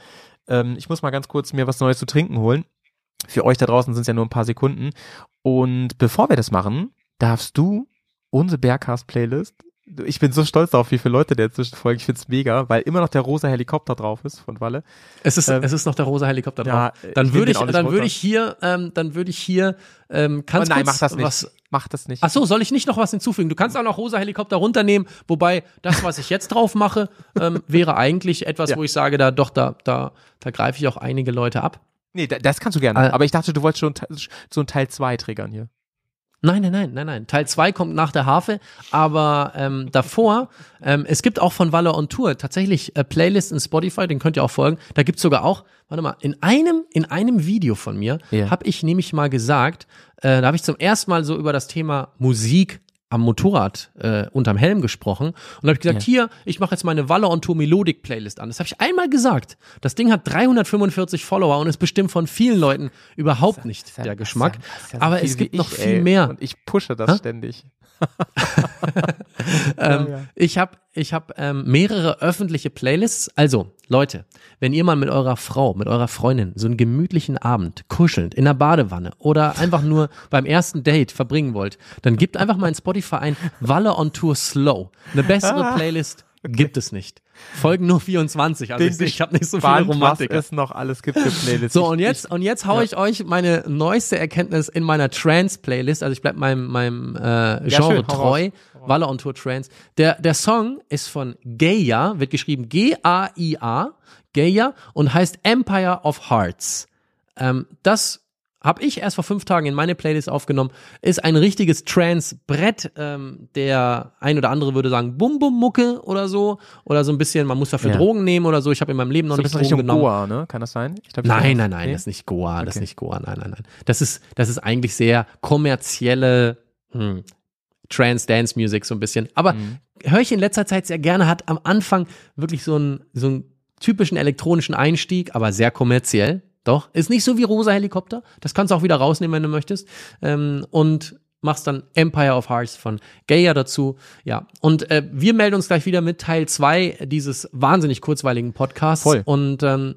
Ähm, ich muss mal ganz kurz mir was Neues zu trinken holen. Für euch da draußen sind es ja nur ein paar Sekunden. Und bevor wir das machen, darfst du unsere Bergcast-Playlist ich bin so stolz darauf, wie viele Leute der inzwischen folgen. Ich find's mega, weil immer noch der rosa Helikopter drauf ist von Walle. Es ist, Ähm, es ist noch der rosa Helikopter ja, drauf. ich Dann will würde ich, dann würde ich hier, ähm, dann würde ich hier, ähm, kannst oh nein, mach das nicht. Was, mach das nicht. Ach so, soll ich nicht noch was hinzufügen? Du kannst auch noch rosa Helikopter runternehmen, wobei das, was ich jetzt drauf mache, ähm, wäre eigentlich etwas, Ja. wo ich sage, da doch, da, da, da greife ich auch einige Leute ab. Nee, da- das kannst du gerne. Äh, aber ich dachte, du wolltest schon so ein Teil 2 triggern hier. Nein, nein, nein, nein, nein. Teil 2 kommt nach der Harfe, aber ähm, davor, ähm, es gibt auch von Waller on Tour tatsächlich äh, Playlist in Spotify, den könnt ihr auch folgen. Da gibt's sogar auch, warte mal, in einem, in einem Video von mir Ja. habe ich nämlich mal gesagt, äh, da habe ich zum ersten Mal so über das Thema Musik am Motorrad äh, unterm Helm gesprochen und habe ich gesagt, hier, ich mache jetzt meine Waller on Tour Melodic Playlist an. Das habe ich einmal gesagt. Das Ding hat 345 Follower und ist bestimmt von vielen Leuten überhaupt nicht ja- der Geschmack. ja- ja so aber es gibt wie noch ich, viel ey. mehr. Und ich pushe das Hä? ständig. Ähm, ja. Ich habe ich hab, ähm, mehrere öffentliche Playlists. Also, Leute, wenn ihr mal mit eurer Frau, mit eurer Freundin so einen gemütlichen Abend kuschelnd in der Badewanne oder einfach nur beim ersten Date verbringen wollt, dann gebt einfach mal in Spotify ein Walle on Tour Slow. Eine bessere Ah, Playlist gibt es nicht. Folgen nur 24, also Den ich, ich habe nicht so Romantiker. Was es noch alles gibt für Playlists. So, und jetzt, und jetzt hau ich euch meine neueste Erkenntnis in meiner Trance-Playlist. Also ich bleib meinem, meinem äh, Genre schön, hau treu. Waller on Tour Trance. Der, der Song ist von Gaia, wird geschrieben G-A-I-A, Gaia, und heißt Empire of Hearts. Ähm, das habe ich erst vor fünf Tagen in meine Playlist aufgenommen. Ist ein richtiges Trance-Brett. Ähm, der ein oder andere würde sagen Bum-Bum-Mucke oder so. Oder so ein bisschen, man muss dafür Ja. Drogen nehmen oder so. Ich habe in meinem Leben noch so ein nicht bisschen Drogen Richtung genommen. Goa, ne? Kann das sein? Ich glaub, ich Nein, nein, nein, Nee? das ist nicht Goa, das ist Okay. nicht Goa, nein, nein, nein. Das ist, das ist eigentlich sehr kommerzielle hm, Trance-Dance-Music so ein bisschen. Aber Mhm. höre ich in letzter Zeit sehr gerne, hat am Anfang wirklich so einen, so einen typischen elektronischen Einstieg, aber sehr kommerziell. Doch, ist nicht so wie Rosa Helikopter. Das kannst du auch wieder rausnehmen, wenn du möchtest. Ähm, und machst dann Empire of Hearts von Gaia dazu. Ja, und äh, wir melden uns gleich wieder mit Teil zwei dieses wahnsinnig kurzweiligen Podcasts. Voll. Und, ähm,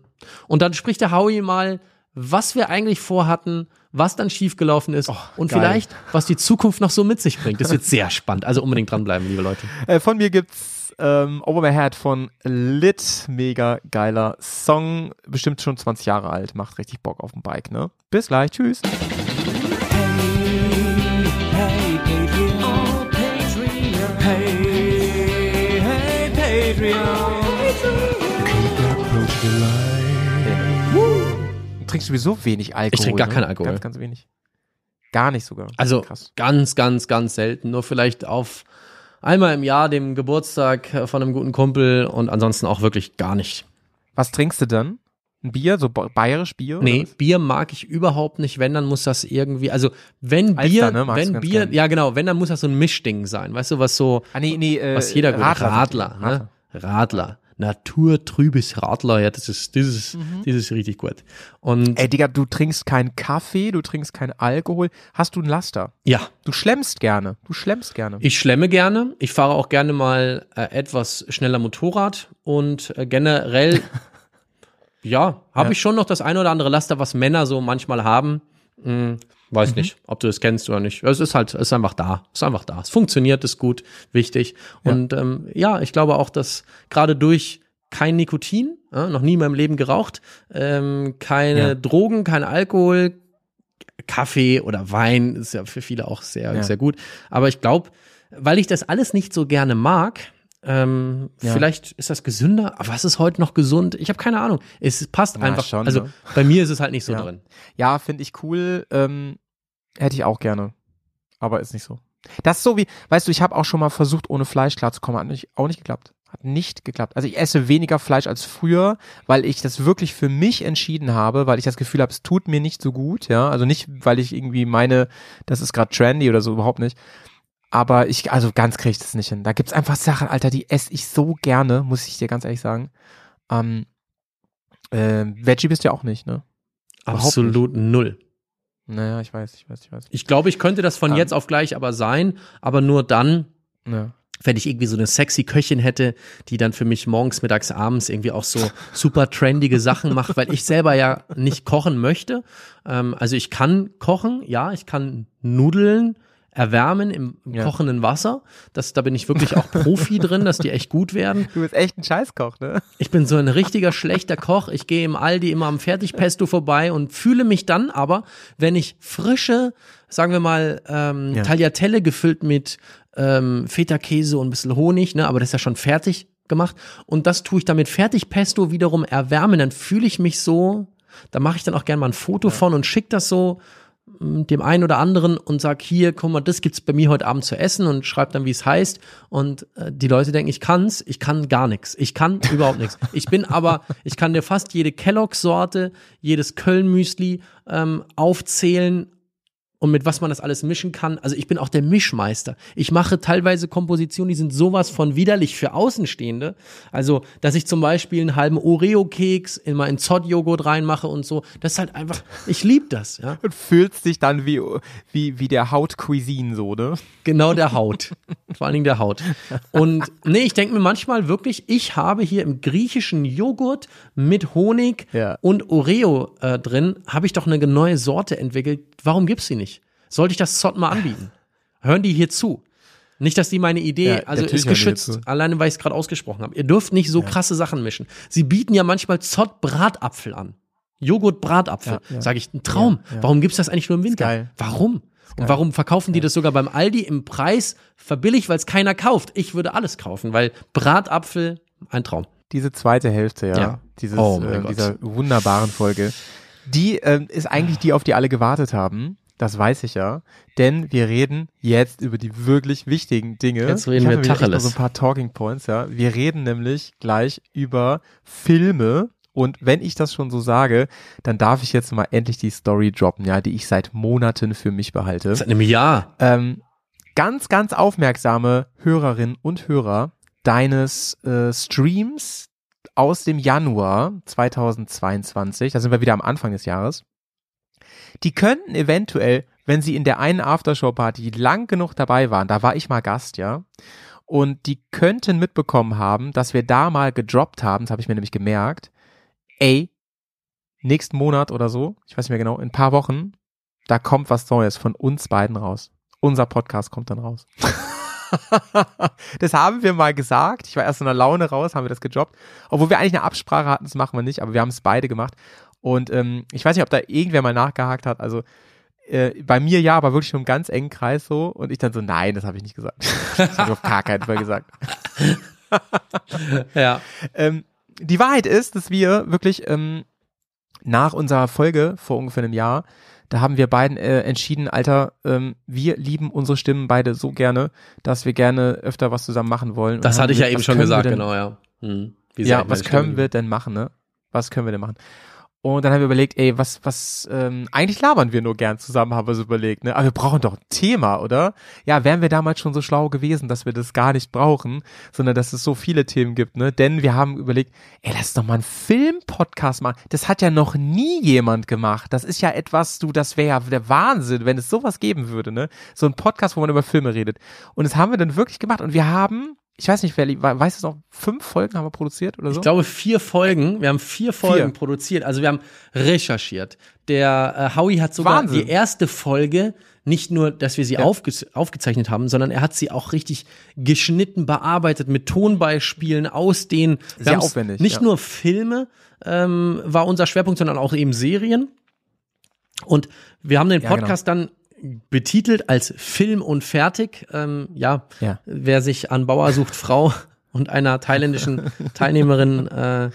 und dann spricht der Howie mal, was wir eigentlich vorhatten, was dann schiefgelaufen ist und geil. vielleicht, was die Zukunft noch so mit sich bringt. Das wird sehr spannend. Also unbedingt dranbleiben, liebe Leute. Äh, von mir gibt's ähm, Over My Head von Lit. Mega geiler Song. Bestimmt schon 20 Jahre alt. Macht richtig Bock auf dem Bike, ne? Bis gleich. Tschüss. Du trinkst sowieso wenig Alkohol. Ich trinke gar ne? keinen Alkohol. Ganz, ganz wenig. Gar nicht sogar. Also Krass. ganz, ganz, ganz selten. Nur vielleicht auf, einmal im Jahr dem Geburtstag äh, von einem guten Kumpel und ansonsten auch wirklich gar nicht. Was trinkst du dann? Ein Bier, so ba- bayerisch Bier? Nee? Bier mag ich überhaupt nicht, wenn, dann muss das irgendwie, also wenn Alster, Bier, ne, wenn Bier, gern. ja genau, wenn, dann muss das so ein Mischding sein, weißt du, was so, Ah, nee, nee, äh, was jeder gut, Radler. Radler, ne? Radler. Naturtrübes Radler, ja, das ist, das ist, das ist richtig gut. Und Mhm. Ey, Digga, du trinkst keinen Kaffee, du trinkst keinen Alkohol. Hast du ein Laster? ja, Du schlemmst gerne. Du schlemmst gerne. Ich schlemme gerne. Ich fahre auch gerne mal äh, etwas schneller Motorrad und äh, generell, ja, habe Ja. ich schon noch das ein oder andere Laster, was Männer so manchmal haben. Hm, weiß Mhm. nicht, ob du das kennst oder nicht. Es ist halt, es ist einfach da. Es ist einfach da. Es funktioniert, ist gut, wichtig. Und ähm, ja, ich glaube auch, dass gerade durch kein Nikotin, äh, noch nie in meinem Leben geraucht, ähm, keine Ja. Drogen, kein Alkohol, Kaffee oder Wein ist ja für viele auch sehr, Ja. sehr gut. Aber ich glaube, weil ich das alles nicht so gerne mag, ähm, Ja. vielleicht ist das gesünder, aber was ist heute noch gesund? Ich habe keine Ahnung. Es passt Ja, einfach. schon, also ne? bei mir ist es halt nicht so Ja. drin. Ja, finde ich cool. Ähm, hätte ich auch gerne. Aber ist nicht so. Das ist so wie, weißt du, ich habe auch schon mal versucht, ohne Fleisch klarzukommen. Hat nicht, auch nicht geklappt. Hat nicht geklappt. Also ich esse weniger Fleisch als früher, weil ich das wirklich für mich entschieden habe, weil ich das Gefühl habe, es tut mir nicht so gut, ja. Also nicht, weil ich irgendwie meine, das ist gerade trendy oder so, überhaupt nicht. Aber ich, also ganz kriege ich das nicht hin. Da gibt's einfach Sachen, Alter, die esse ich so gerne, muss ich dir ganz ehrlich sagen. Ähm, äh, Veggie bist du ja auch nicht, ne? Absolut null. Naja, ich weiß, ich weiß, ich weiß. Ich glaube, ich könnte das von Ähm. jetzt auf gleich aber sein, aber nur dann, Ja. wenn ich irgendwie so eine sexy Köchin hätte, die dann für mich morgens, mittags, abends irgendwie auch so super trendige Sachen macht, weil ich selber ja nicht kochen möchte. Ähm, also ich kann kochen, ja, ich kann Nudeln erwärmen im, im Ja. kochenden Wasser. Das, da bin ich wirklich auch Profi drin, dass die echt gut werden. Du bist echt ein Scheißkoch, ne? Ich bin so ein richtiger schlechter Koch. Ich gehe im Aldi immer am Fertigpesto vorbei und fühle mich dann aber, wenn ich frische, sagen wir mal, ähm, Ja. Tagliatelle gefüllt mit ähm, Feta-Käse und ein bisschen Honig, ne, aber das ist ja schon fertig gemacht. Und das tue ich dann mit Fertigpesto wiederum erwärmen. Dann fühle ich mich so, da mache ich dann auch gerne mal ein Foto von und schicke das so dem einen oder anderen und sag hier, guck mal, das gibt's bei mir heute Abend zu essen und schreib dann, wie es heißt. Und äh, die Leute denken, ich kann's, ich kann gar nichts. Ich kann überhaupt nichts. Ich bin aber, ich kann dir fast jede Kellogg-Sorte, jedes Köln-Müsli ähm, aufzählen und mit was man das alles mischen kann. Also ich bin auch der Mischmeister. Ich mache teilweise Kompositionen, die sind sowas von widerlich für Außenstehende. Also, dass ich zum Beispiel einen halben Oreo-Keks in meinen Zott-Joghurt reinmache und so. Das ist halt einfach, ich liebe das, ja. Und fühlst dich dann wie, wie, wie der Haut-Cuisine so, ne? Genau der Haut. Vor allen Dingen der Haut. Und nee, ich denke mir manchmal wirklich, ich habe hier im griechischen Joghurt mit Honig Ja. und Oreo äh, drin, habe ich doch eine neue Sorte entwickelt. Warum gibt's die nicht? Sollte ich das Zott mal anbieten? Hören die hier zu? Nicht, dass die meine Idee, Ja, also ist geschützt, alleine weil ich es gerade ausgesprochen habe. Ihr dürft nicht so krasse Sachen mischen. Sie bieten ja manchmal Zott Bratapfel an. Joghurt Bratapfel. Ja, ja. Sage ich, ein Traum. Ja, ja. Warum gibt's das eigentlich nur im Winter? geil. Warum? Und warum verkaufen die das sogar beim Aldi im Preis verbilligt, weil es keiner kauft? Ich würde alles kaufen, weil Bratapfel, ein Traum. Diese zweite Hälfte, ja, Ja. Dieses, Oh äh, dieser wunderbaren Folge, die ähm, ist eigentlich die, auf die alle gewartet haben. Das weiß ich ja. Denn wir reden jetzt über die wirklich wichtigen Dinge. Jetzt reden ich wir Tacheles. so ein paar Talking Points, ja. Wir reden nämlich gleich über Filme. Und wenn ich das schon so sage, dann darf ich jetzt mal endlich die Story droppen, ja, die ich seit Monaten für mich behalte. Seit einem Jahr. Ähm, ganz, ganz aufmerksame Hörerinnen und Hörer deines äh, Streams aus dem Januar 2022, da sind wir wieder am Anfang des Jahres, die könnten eventuell, wenn sie in der einen Aftershow-Party lang genug dabei waren, da war ich mal Gast, ja, und die könnten mitbekommen haben, dass wir da mal gedroppt haben, das habe ich mir nämlich gemerkt, ey, nächsten Monat oder so, ich weiß nicht mehr genau, in ein paar Wochen, da kommt was Neues von uns beiden raus. Unser Podcast kommt dann raus. das haben wir mal gesagt. Ich war erst in der Laune raus, haben wir das gedroppt. Obwohl wir eigentlich eine Absprache hatten, das machen wir nicht, aber wir haben es beide gemacht. Und ähm, ich weiß nicht, ob da irgendwer mal nachgehakt hat. Also äh, bei mir ja, aber wirklich nur im ganz engen Kreis so. Und ich dann so, nein, das habe ich nicht gesagt. das habe ich auf gar keinen Fall gesagt. Ja. Ähm, die Wahrheit ist, dass wir wirklich ähm, nach unserer Folge vor ungefähr einem Jahr, da haben wir beiden äh, entschieden, Alter, ähm, wir lieben unsere Stimmen beide so gerne, dass wir gerne öfter was zusammen machen wollen. Das Und hatte ich ja eben schon gesagt, denn- genau, ja. Hm. Ja, was können wir denn machen, ne? Was können wir denn machen? Und dann haben wir überlegt, ey, was, was, ähm, eigentlich labern wir nur gern zusammen, haben wir so überlegt, ne? Aber wir brauchen doch ein Thema, oder? Ja, wären wir damals schon so schlau gewesen, dass wir das gar nicht brauchen, sondern dass es so viele Themen gibt, ne? Denn wir haben überlegt, ey, lass doch mal einen Film-Podcast machen. Das hat ja noch nie jemand gemacht. Das ist ja etwas, du, das wäre ja der Wahnsinn, wenn es sowas geben würde, ne? So ein Podcast, wo man über Filme redet. Und das haben wir dann wirklich gemacht und wir haben, ich weiß nicht, wer, weiß es noch, fünf Folgen haben wir produziert oder so? Ich glaube vier Folgen. Wir haben vier Folgen Vier. produziert. Also wir haben recherchiert. Der äh, Howie hat sogar Wahnsinn. die erste Folge nicht nur, dass wir sie aufge aufgezeichnet haben, sondern er hat sie auch richtig geschnitten, bearbeitet mit Tonbeispielen aus den Sehr aufwendig, Nicht ja. nur Filme ähm, war unser Schwerpunkt, sondern auch eben Serien. Und wir haben den Ja, genau. Podcast dann betitelt als Film und fertig. Ähm, ja, Ja. wer sich an Bauer sucht Frau und einer thailändischen Teilnehmerin äh, äh,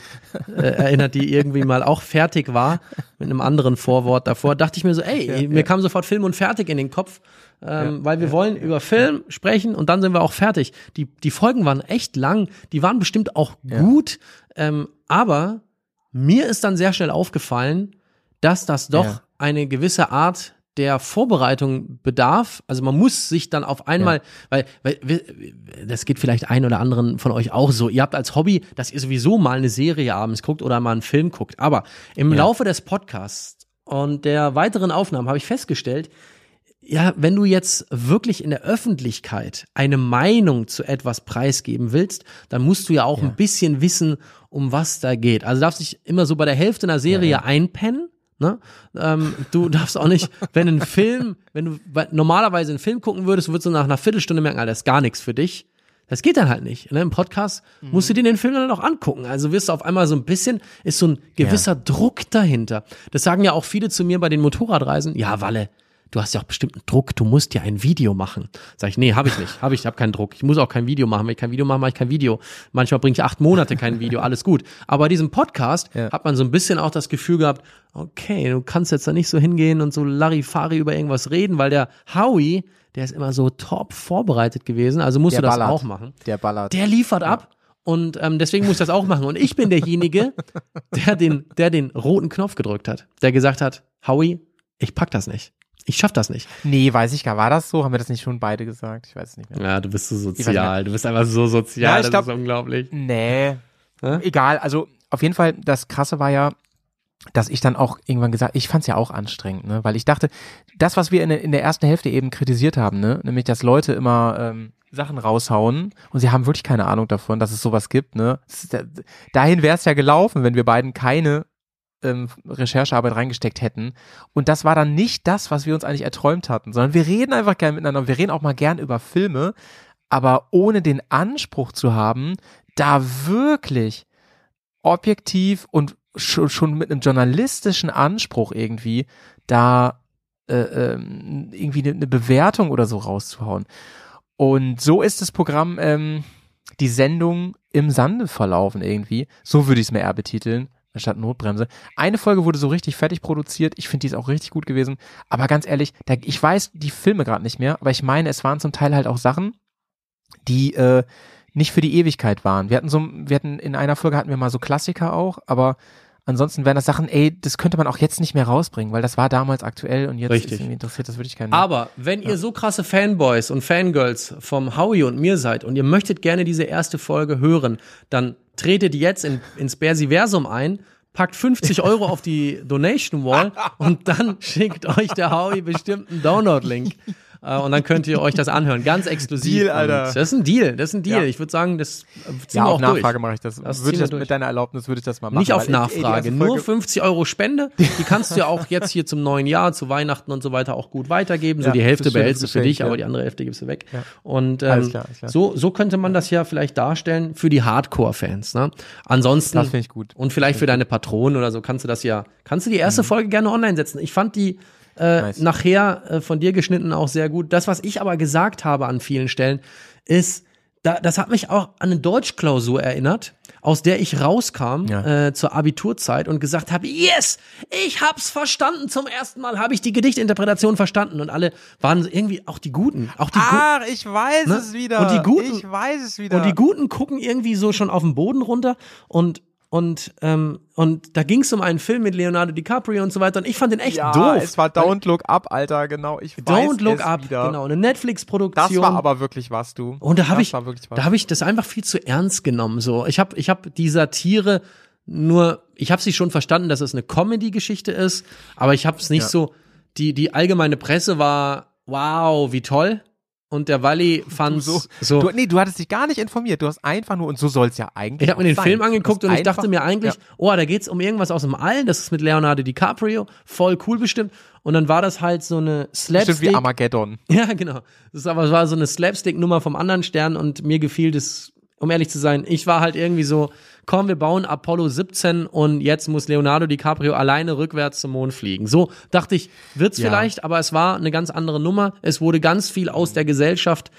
erinnert, die irgendwie mal auch fertig war, mit einem anderen Vorwort davor, dachte ich mir so, ey, mir kam sofort Film und fertig in den Kopf, ähm, weil wir wollen über Film sprechen und dann sind wir auch fertig. Die, die Folgen waren echt lang, die waren bestimmt auch gut, ähm, aber mir ist dann sehr schnell aufgefallen, dass das doch Ja. eine gewisse Art der Vorbereitung bedarf. Also man muss sich dann auf einmal, weil, weil wir- das geht vielleicht ein oder anderen von euch auch so. Ihr habt als Hobby, dass ihr sowieso mal eine Serie abends guckt oder mal einen Film guckt. Aber im Laufe des Podcasts und der weiteren Aufnahmen habe ich festgestellt, ja, wenn du jetzt wirklich in der Öffentlichkeit eine Meinung zu etwas preisgeben willst, dann musst du ja auch ein bisschen wissen, um was da geht. Also darfst dich immer so bei der Hälfte einer Serie einpennen. Ne? Ähm, du darfst auch nicht, wenn ein Film, wenn du normalerweise einen Film gucken würdest, würdest du nach einer Viertelstunde merken, Alter, das ist gar nichts für dich. Das geht dann halt nicht. Ne? Im Podcast musst du dir den Film dann auch angucken. Also wirst du auf einmal so ein bisschen, ist so ein gewisser Druck dahinter. Das sagen ja auch viele zu mir bei den Motorradreisen. Ja, Walle, du hast ja auch bestimmt einen Druck, du musst ja ein Video machen. Sag ich, nee, habe ich nicht. Habe ich, habe keinen Druck. Ich muss auch kein Video machen. Wenn ich kein Video mache, mache ich kein Video. Manchmal bringe ich acht Monate kein Video, alles gut. Aber bei diesem Podcast Ja. hat man so ein bisschen auch das Gefühl gehabt, okay, du kannst jetzt da nicht so hingehen und so Larifari über irgendwas reden, weil der Howie, der ist immer so top vorbereitet gewesen, also musst Der du das ballert. auch machen. Der ballert. Der liefert ab. Und ähm, deswegen muss ich das auch machen. Und ich bin derjenige, der den, der den roten Knopf gedrückt hat, der gesagt hat, Howie, ich pack das nicht. Ich schaff das nicht. nee, weiß ich gar. War das so? Haben wir das nicht schon beide gesagt? Ich weiß es nicht mehr. Ja, du bist so sozial. Du bist einfach so sozial. Ja, ich das glaub- ist unglaublich. Nee. Hä? Egal, also auf jeden Fall, das Krasse war ja, dass ich dann auch irgendwann gesagt, ich fand es ja auch anstrengend, ne? Weil ich dachte, das, was wir in der, in der ersten Hälfte eben kritisiert haben, ne, nämlich dass Leute immer ähm, Sachen raushauen und sie haben wirklich keine Ahnung davon, dass es sowas gibt, ne? Das dahin wäre es ja gelaufen, wenn wir beiden keine ähm, Recherchearbeit reingesteckt hätten. Und das war dann nicht das, was wir uns eigentlich erträumt hatten, sondern wir reden einfach gern miteinander. Wir reden auch mal gern über Filme, aber ohne den Anspruch zu haben, da wirklich objektiv und schon, schon mit einem journalistischen Anspruch irgendwie da äh, ähm, irgendwie eine, eine Bewertung oder so rauszuhauen. Und so ist das Programm, ähm, die Sendung im Sande verlaufen irgendwie. So würde ich es mir eher betiteln, anstatt Notbremse. Eine Folge wurde so richtig fertig produziert. Ich finde, die ist auch richtig gut gewesen. Aber ganz ehrlich, da, ich weiß die Filme gerade nicht mehr, aber ich meine, es waren zum Teil halt auch Sachen, die äh, nicht für die Ewigkeit waren. Wir hatten so, wir hatten in einer Folge hatten wir mal so Klassiker auch, aber ansonsten wären das Sachen, ey, das könnte man auch jetzt nicht mehr rausbringen, weil das war damals aktuell und jetzt Richtig. ist irgendwie interessiert das wirklich keinen. mehr. Aber wenn ihr so krasse Fanboys und Fangirls vom Howie und mir seid und ihr möchtet gerne diese erste Folge hören, dann tretet jetzt in, ins Bersiversum ein, packt 50 Euro auf die Donation Wall und dann schickt euch der Howie bestimmt einen Download-Link. Äh, Und dann könnt ihr euch das anhören, ganz exklusiv. Deal, Alter. Und das ist ein Deal, das ist ein Deal. Ja. Ich würde sagen, das äh, ziehen ja, wir auf auch Nachfrage durch. mache ich das. Das würde ich das durch. mit deiner Erlaubnis würde ich das mal machen. Nicht auf Nachfrage, nur Folge- 50 Euro Spende. Die kannst du ja auch jetzt hier zum neuen Jahr, zu Weihnachten und so weiter auch gut weitergeben. So Ja, die Hälfte behältst du für dich, aber die andere Hälfte gibst du weg. Und ähm, Alles klar, alles klar. so so könnte man das ja vielleicht darstellen für die Hardcore-Fans. Ne? Ansonsten Das finde ich gut. und vielleicht für deine Patronen oder so kannst du das ja. Kannst du die erste Folge gerne online setzen? Ich fand die äh. Nice. nachher äh, von dir geschnitten auch sehr gut. Das, was ich aber gesagt habe an vielen Stellen, ist, da, das hat mich auch an eine Deutschklausur erinnert, aus der ich rauskam Ja. äh, zur Abiturzeit und gesagt habe, yes, ich hab's verstanden. Zum ersten Mal habe ich die Gedichtinterpretation verstanden und alle waren irgendwie auch die Guten, auch die Guten. Ach, ich weiß Ne? es wieder. Und die Guten- ich weiß es wieder. Und die Guten gucken irgendwie so schon auf den Boden runter und und ähm, und da ging es um einen Film mit Leonardo DiCaprio und so weiter und ich fand den echt ja, doof. es war Don't Look Up, Alter, genau. Ich weiß Don't Look es Up, wieder. genau, eine Netflix-Produktion. Das war aber wirklich was, du. Und da habe ich, da habe ich das einfach viel zu ernst genommen. So, ich habe, ich habe die Satire nur, ich habe sie schon verstanden, dass es eine Comedy-Geschichte ist, aber ich habe es nicht Ja. so. Die die allgemeine Presse war, wow, wie toll. Und der Walli fand so, so. Du, nee, du hattest dich gar nicht informiert. Du hast einfach nur, und so soll es ja eigentlich ich habe mir den auch Film sein. angeguckt und ich dachte mir eigentlich, Ja. oh, da geht's um irgendwas aus dem All. Das ist mit Leonardo DiCaprio, voll cool bestimmt. Und dann war das halt so eine Stimmt Slapstick. wie Armageddon. Ja, genau. Das ist aber es war so eine Slapstick-Nummer vom anderen Stern und mir gefiel das, um ehrlich zu sein, ich war halt irgendwie so, komm, wir bauen Apollo 17 und jetzt muss Leonardo DiCaprio alleine rückwärts zum Mond fliegen. So dachte ich, wird's Ja. vielleicht, aber es war eine ganz andere Nummer. Es wurde ganz viel aus der Gesellschaft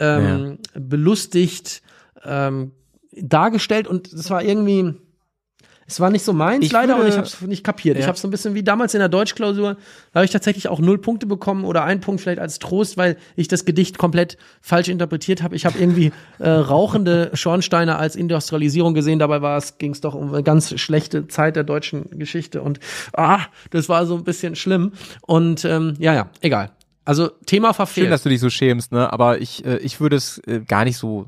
ähm, belustigt, ähm, dargestellt und es war irgendwie, es war nicht so meins Ich leider und würde- ich habe es nicht kapiert. Ich Ja. habe so ein bisschen wie damals in der Deutschklausur, da habe ich tatsächlich auch null Punkte bekommen oder einen Punkt vielleicht als Trost, weil ich das Gedicht komplett falsch interpretiert habe. Ich habe irgendwie äh, rauchende Schornsteine als Industrialisierung gesehen. Dabei war es ging es doch um eine ganz schlechte Zeit der deutschen Geschichte und ah, das war so ein bisschen schlimm. Und ähm, ja, ja, egal. Also Thema verfehlt. Schön, dass du dich so schämst, ne? Aber ich, äh, ich würde es äh, gar nicht so,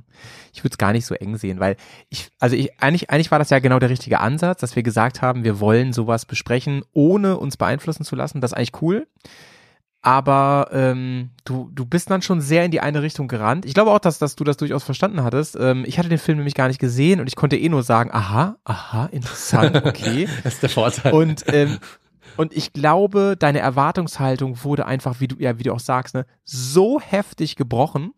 ich würde es gar nicht so eng sehen, weil ich, also ich, eigentlich, eigentlich war das ja genau der richtige Ansatz, dass wir gesagt haben, wir wollen sowas besprechen, ohne uns beeinflussen zu lassen. Das ist eigentlich cool. Aber ähm, du, du bist dann schon sehr in die eine Richtung gerannt. Ich glaube auch, dass, dass du das durchaus verstanden hattest. Ähm, ich hatte den Film nämlich gar nicht gesehen und ich konnte eh nur sagen, aha, aha, interessant, okay. das ist der Vorteil. Und, ähm, und ich glaube, deine Erwartungshaltung wurde einfach, wie du, ja, wie du auch sagst, ne, so heftig gebrochen,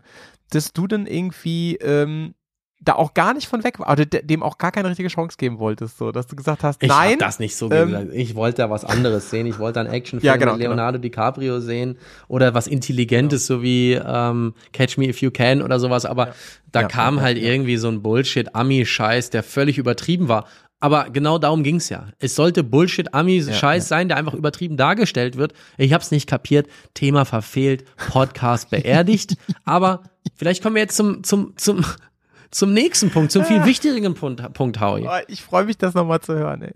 dass du dann irgendwie ähm, da auch gar nicht von weg war, oder de- dem auch gar keine richtige Chance geben wolltest, so, dass du gesagt hast, Ich nein, hab das nicht so ähm, gesagt. Ich wollte da was anderes sehen. Ich wollte einen Actionfilm Ja, genau, mit Leonardo DiCaprio sehen oder was Intelligentes, so wie ähm, Catch Me If You Can oder sowas. Aber da Ja, kam ja, halt ja. irgendwie so ein Bullshit-Ami-Scheiß, der völlig übertrieben war. Aber genau darum ging's ja. Es sollte Bullshit-Ami-Scheiß ja. sein, der einfach übertrieben dargestellt wird. Ich hab's nicht kapiert. Thema verfehlt, Podcast beerdigt. Aber vielleicht kommen wir jetzt zum, zum, zum, zum nächsten Punkt, zum viel wichtigeren Punkt, Punkt Howie. Oh, ich freue mich, das nochmal zu hören, ey.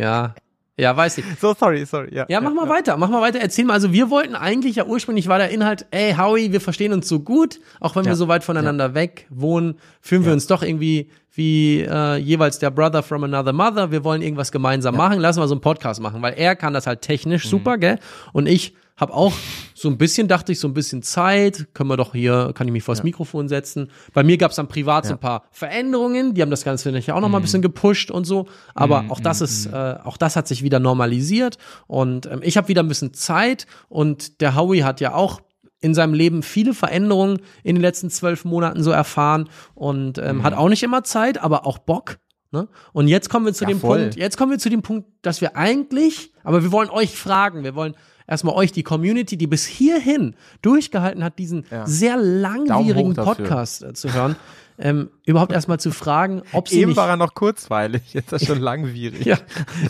Ja. Ja, weiß ich. So, sorry, sorry, ja. Ja, mach mal weiter, mach mal weiter. Erzähl mal. Also wir wollten eigentlich ja ursprünglich war der Inhalt, ey Howie, wir verstehen uns so gut, auch wenn wir Ja. so weit voneinander weg wohnen, fühlen wir uns doch irgendwie wie äh, jeweils der Brother from another mother. Wir wollen irgendwas gemeinsam machen. Lassen wir so einen Podcast machen, weil er kann das halt Mhm. technisch super, gell? Und ich habe auch so ein bisschen, dachte ich, so ein bisschen Zeit. Können wir doch hier, kann ich mich vors Mikrofon setzen. Bei mir gab es dann privat so ein paar Veränderungen. Die haben das Ganze finde ich auch noch Mhm. mal ein bisschen gepusht und so. Aber auch das ist, äh, auch das hat sich wieder normalisiert. Und ähm, ich habe wieder ein bisschen Zeit. Und der Howie hat ja auch in seinem Leben viele Veränderungen in den letzten zwölf Monaten so erfahren und ähm, Mhm. hat auch nicht immer Zeit, aber auch Bock. Ne? Und jetzt kommen wir zu Ja, dem voll. Punkt, jetzt kommen wir zu dem Punkt, dass wir eigentlich, aber wir wollen euch fragen, wir wollen erstmal euch, die Community, die bis hierhin durchgehalten hat, diesen Ja. sehr langwierigen. Podcast äh, zu hören, ähm, überhaupt erstmal zu fragen, ob sie Eben nicht war er noch kurzweilig, jetzt ist er schon langwierig. ja,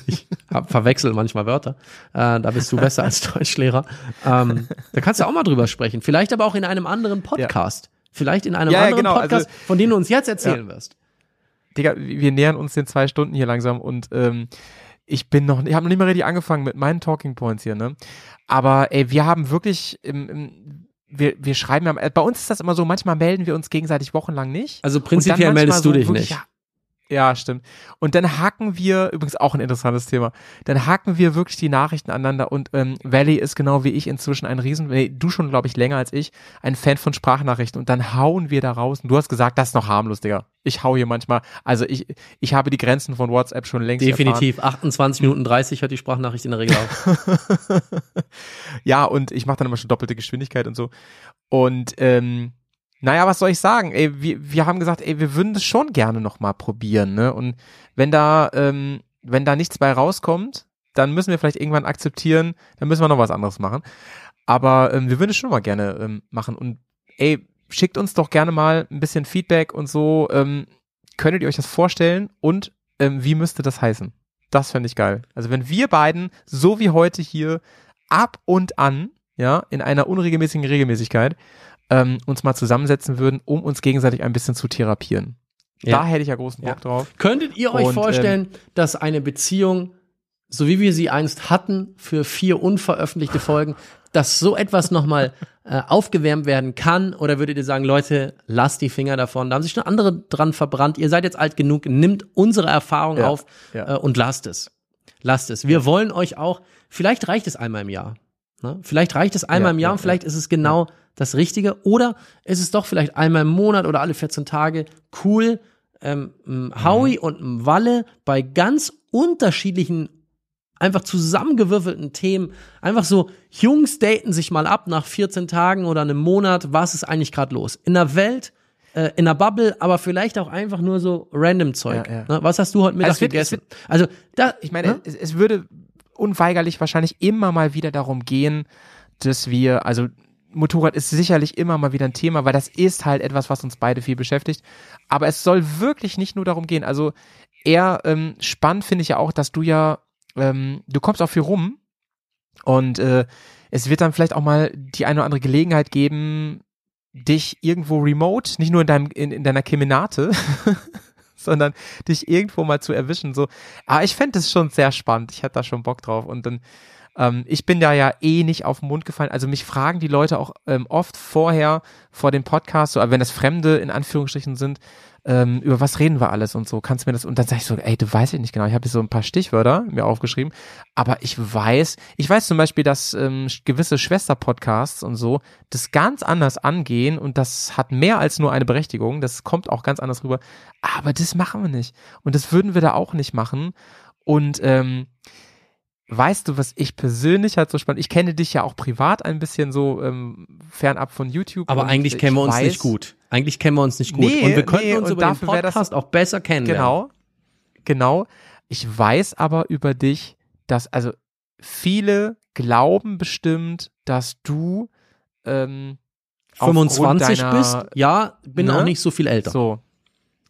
ich hab, verwechsel manchmal Wörter. Äh, da bist du besser als Deutschlehrer. Ähm, da kannst du auch mal drüber sprechen. Vielleicht aber auch in einem anderen Podcast. Vielleicht in einem Ja, ja, anderen genau, Podcast, also- von dem du uns jetzt erzählen wirst. Digga, wir nähern uns den zwei Stunden hier langsam und ähm, ich bin noch, ich habe noch nicht mal richtig angefangen mit meinen Talking Points hier, ne? Aber ey, wir haben wirklich, im, im, wir, wir schreiben ja, bei uns ist das immer so, manchmal melden wir uns gegenseitig wochenlang nicht. Also prinzipiell meldest du dich wirklich, nicht. Ja, ja, stimmt. Und dann hacken wir, übrigens auch ein interessantes Thema, dann hacken wir wirklich die Nachrichten aneinander und ähm, Valley ist genau wie ich inzwischen ein Riesen, nee, du schon, glaube ich, länger als ich, ein Fan von Sprachnachrichten und dann hauen wir da raus. Und du hast gesagt, das ist noch harmlos, Digga. Ich hau hier manchmal, also ich, ich habe die Grenzen von WhatsApp schon längst Definitiv. 28 Minuten 30 hört die Sprachnachricht in der Regel auf. erfahren. Ja, und ich mache dann immer schon doppelte Geschwindigkeit und so. Und ähm, naja, was soll ich sagen? Ey, wir, wir haben gesagt, ey, wir würden das schon gerne noch mal probieren, ne? Und wenn da, ähm, wenn da nichts bei rauskommt, dann müssen wir vielleicht irgendwann akzeptieren, dann müssen wir noch was anderes machen. Aber ähm, wir würden es schon mal gerne ähm, machen. Und ey, schickt uns doch gerne mal ein bisschen Feedback und so. Ähm, könntet ihr euch das vorstellen und ähm, wie müsste das heißen? Das fände ich geil. Also wenn wir beiden, so wie heute hier, ab und an, ja, in einer unregelmäßigen Regelmäßigkeit, ähm, uns mal zusammensetzen würden, um uns gegenseitig ein bisschen zu therapieren. Ja. Da hätte ich ja großen Bock drauf. Könntet ihr euch Und, ähm, vorstellen, dass eine Beziehung, so wie wir sie einst hatten, für vier unveröffentlichte Folgen, dass so etwas nochmal äh, aufgewärmt werden kann? Oder würdet ihr sagen, Leute, lasst die Finger davon? Da haben sich schon andere dran verbrannt. Ihr seid jetzt alt genug, nimmt unsere Erfahrung Ja, auf ja. Äh, und lasst es. Lasst es. Wir wollen euch auch, vielleicht reicht es einmal im Jahr. Ne? Vielleicht reicht es einmal Ja, im Jahr ja, und vielleicht ist es genau das Richtige. Oder ist es doch vielleicht einmal im Monat oder alle 14 Tage cool, ähm, Howie und m Walle bei ganz unterschiedlichen, einfach zusammengewürfelten Themen, einfach so, Jungs daten sich mal ab nach 14 Tagen oder einem Monat, was ist eigentlich gerade los? In der Welt, äh, in der Bubble, aber vielleicht auch einfach nur so random Zeug. Ja, ja. Ne? Was hast du heute Mittag Also gegessen? Also, da, Ich meine, ne? es, es würde unweigerlich wahrscheinlich immer mal wieder darum gehen, dass wir, also Motorrad ist sicherlich immer mal wieder ein Thema, weil das ist halt etwas, was uns beide viel beschäftigt. Aber es soll wirklich nicht nur darum gehen. Also eher ähm, spannend finde ich ja auch, dass du ja, ähm, du kommst auch viel rum und äh, es wird dann vielleicht auch mal die eine oder andere Gelegenheit geben, dich irgendwo remote, nicht nur in deinem in, in deiner Kemenate, sondern dich irgendwo mal zu erwischen. So, ah, ich fände das schon sehr spannend. Ich hätte da schon Bock drauf. Und dann, ähm, ich bin da ja eh nicht auf den Mund gefallen. Also mich fragen die Leute auch ähm, oft vorher vor dem Podcast, so, aber wenn das Fremde in Anführungsstrichen sind, ähm, über was reden wir alles und so, kannst du mir das, und dann sag ich so, ey, du weißt ja nicht genau, ich habe hier so ein paar Stichwörter mir aufgeschrieben, aber ich weiß, ich weiß zum Beispiel, dass ähm, gewisse Schwester-Podcasts und so das ganz anders angehen und das hat mehr als nur eine Berechtigung, das kommt auch ganz anders rüber, aber das machen wir nicht und das würden wir da auch nicht machen und ähm, Weißt du, was ich persönlich halt so spannend, ich kenne dich ja auch privat ein bisschen so ähm, fernab von YouTube. Aber eigentlich ich kennen wir uns weiß, nicht gut. Eigentlich kennen wir uns nicht gut. Nee, und wir könnten nee, uns über den Podcast auch besser kennenlernen. Genau. Genau. Ich weiß aber über dich, dass, also viele glauben bestimmt, dass du ähm, aufgrund 25 deiner, bist, ja, bin Ne? auch nicht so viel älter. So.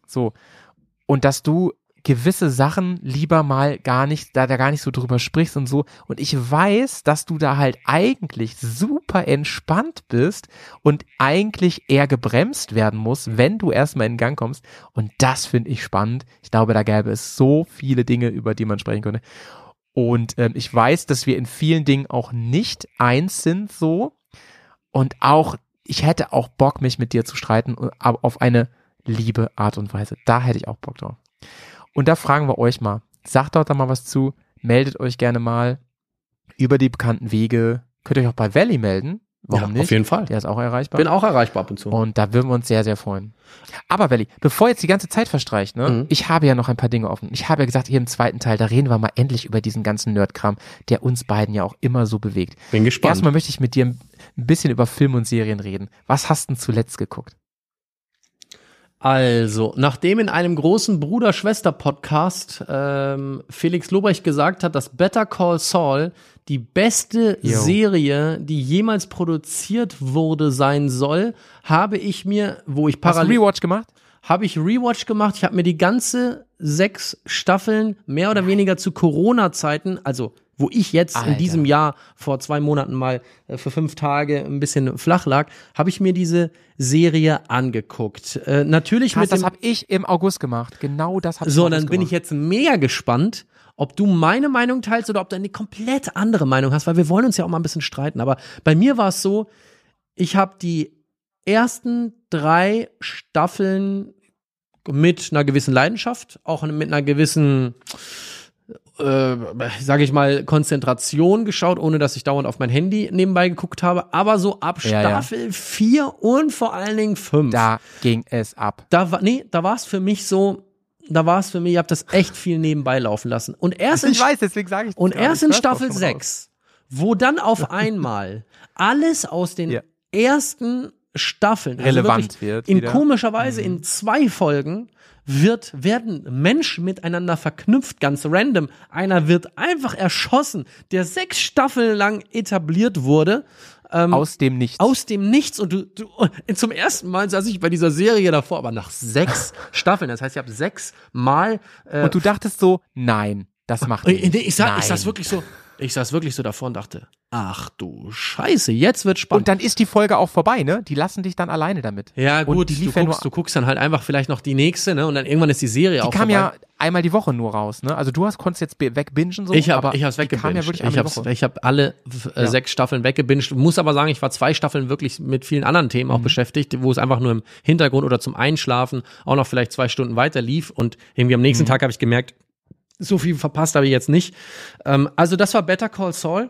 So. Und dass du gewisse Sachen lieber mal gar nicht, da, da gar nicht so drüber sprichst und so. Und ich weiß, dass du da halt eigentlich super entspannt bist und eigentlich eher gebremst werden muss, wenn du erstmal in Gang kommst. Und das finde ich spannend. Ich glaube, da gäbe es so viele Dinge, über die man sprechen könnte. Und ähm, ich weiß, dass wir in vielen Dingen auch nicht eins sind so. Und auch, ich hätte auch Bock, mich mit dir zu streiten, aber auf eine liebe Art und Weise. Da hätte ich auch Bock drauf. Und da fragen wir euch mal. Sagt dort da mal was zu. Meldet euch gerne mal über die bekannten Wege. Könnt ihr euch auch bei Valley melden. Warum ja, nicht? Auf jeden Fall. Der ist auch erreichbar. Bin auch erreichbar ab und zu. Und da würden wir uns sehr, sehr freuen. Aber Valley, bevor jetzt die ganze Zeit verstreicht, ne, Mhm. ich habe ja noch ein paar Dinge offen. Ich habe ja gesagt, hier im zweiten Teil, da reden wir mal endlich über diesen ganzen Nerdkram, der uns beiden ja auch immer so bewegt. Bin gespannt. Erstmal möchte ich mit dir ein bisschen über Film und Serien reden. Was hast du denn zuletzt geguckt? Also, nachdem in einem großen Bruder-Schwester-Podcast ähm, Felix Lobrecht gesagt hat, dass Better Call Saul die beste Jo. Serie, die jemals produziert wurde, sein soll, habe ich mir, wo ich Hast du parallel Rewatch gemacht? habe ich Rewatch gemacht. Ich habe mir die ganze sechs Staffeln mehr oder weniger zu Corona-Zeiten, also wo ich jetzt in Alter. diesem Jahr vor zwei Monaten mal äh, für fünf Tage ein bisschen flach lag, habe ich mir diese Serie angeguckt. Äh, natürlich Krass, mit das dem, habe ich im August gemacht. Genau das habe ich so, im dann August bin ich jetzt mega gespannt, ob du meine Meinung teilst oder ob du eine komplett andere Meinung hast, weil wir wollen uns ja auch mal ein bisschen streiten. Aber bei mir war es so, ich habe die ersten drei Staffeln mit einer gewissen Leidenschaft, auch mit einer gewissen, äh, sage ich mal, Konzentration geschaut, ohne dass ich dauernd auf mein Handy nebenbei geguckt habe. Aber so ab Ja, ja. Staffel vier und vor allen Dingen fünf Da ging es ab. da war, nee, da war es für mich so, da war es für mich, ich habe das echt viel nebenbei laufen lassen. Und erst in, weiß, deswegen sage ich und erst Ich in Staffel schon raus. 6, wo dann auf einmal alles aus den Ja. ersten Staffeln Relevant also wirklich wird in wieder. Mhm. komischerweise in zwei Folgen wird, werden Menschen miteinander verknüpft, ganz random. Einer wird einfach erschossen, der sechs Staffeln lang etabliert wurde. Aus dem Nichts. aus dem Nichts und du, du und zum ersten Mal saß ich bei dieser Serie davor, aber nach sechs Staffeln. Das heißt, ich habe sechs Mal äh, und du dachtest so, nein, das macht äh, nicht. nee, ich, sa nein. ich saß wirklich so, ich saß wirklich so davor und dachte, ach du Scheiße, jetzt wird spannend. Und dann ist die Folge auch vorbei, ne? Die lassen dich dann alleine damit. ja gut, die du guckst, du guckst dann halt einfach vielleicht noch die nächste, ne? Und dann irgendwann ist die Serie Die auch kam vorbei. ja einmal die Woche nur raus, ne? Also du hast konntest jetzt wegbingen so, ich habe aber ich hab's die kam weggebinged. ja ich die Woche. ich hab alle äh, Ja. sechs Staffeln weggebinged. Muss aber sagen, ich war zwei Staffeln wirklich mit vielen anderen Themen Mhm. auch beschäftigt, wo es einfach nur im Hintergrund oder zum Einschlafen auch noch vielleicht zwei Stunden weiter lief. Und irgendwie am nächsten Mhm. Tag habe ich gemerkt, so viel verpasst habe ich jetzt nicht. Ähm, also das war Better Call Saul.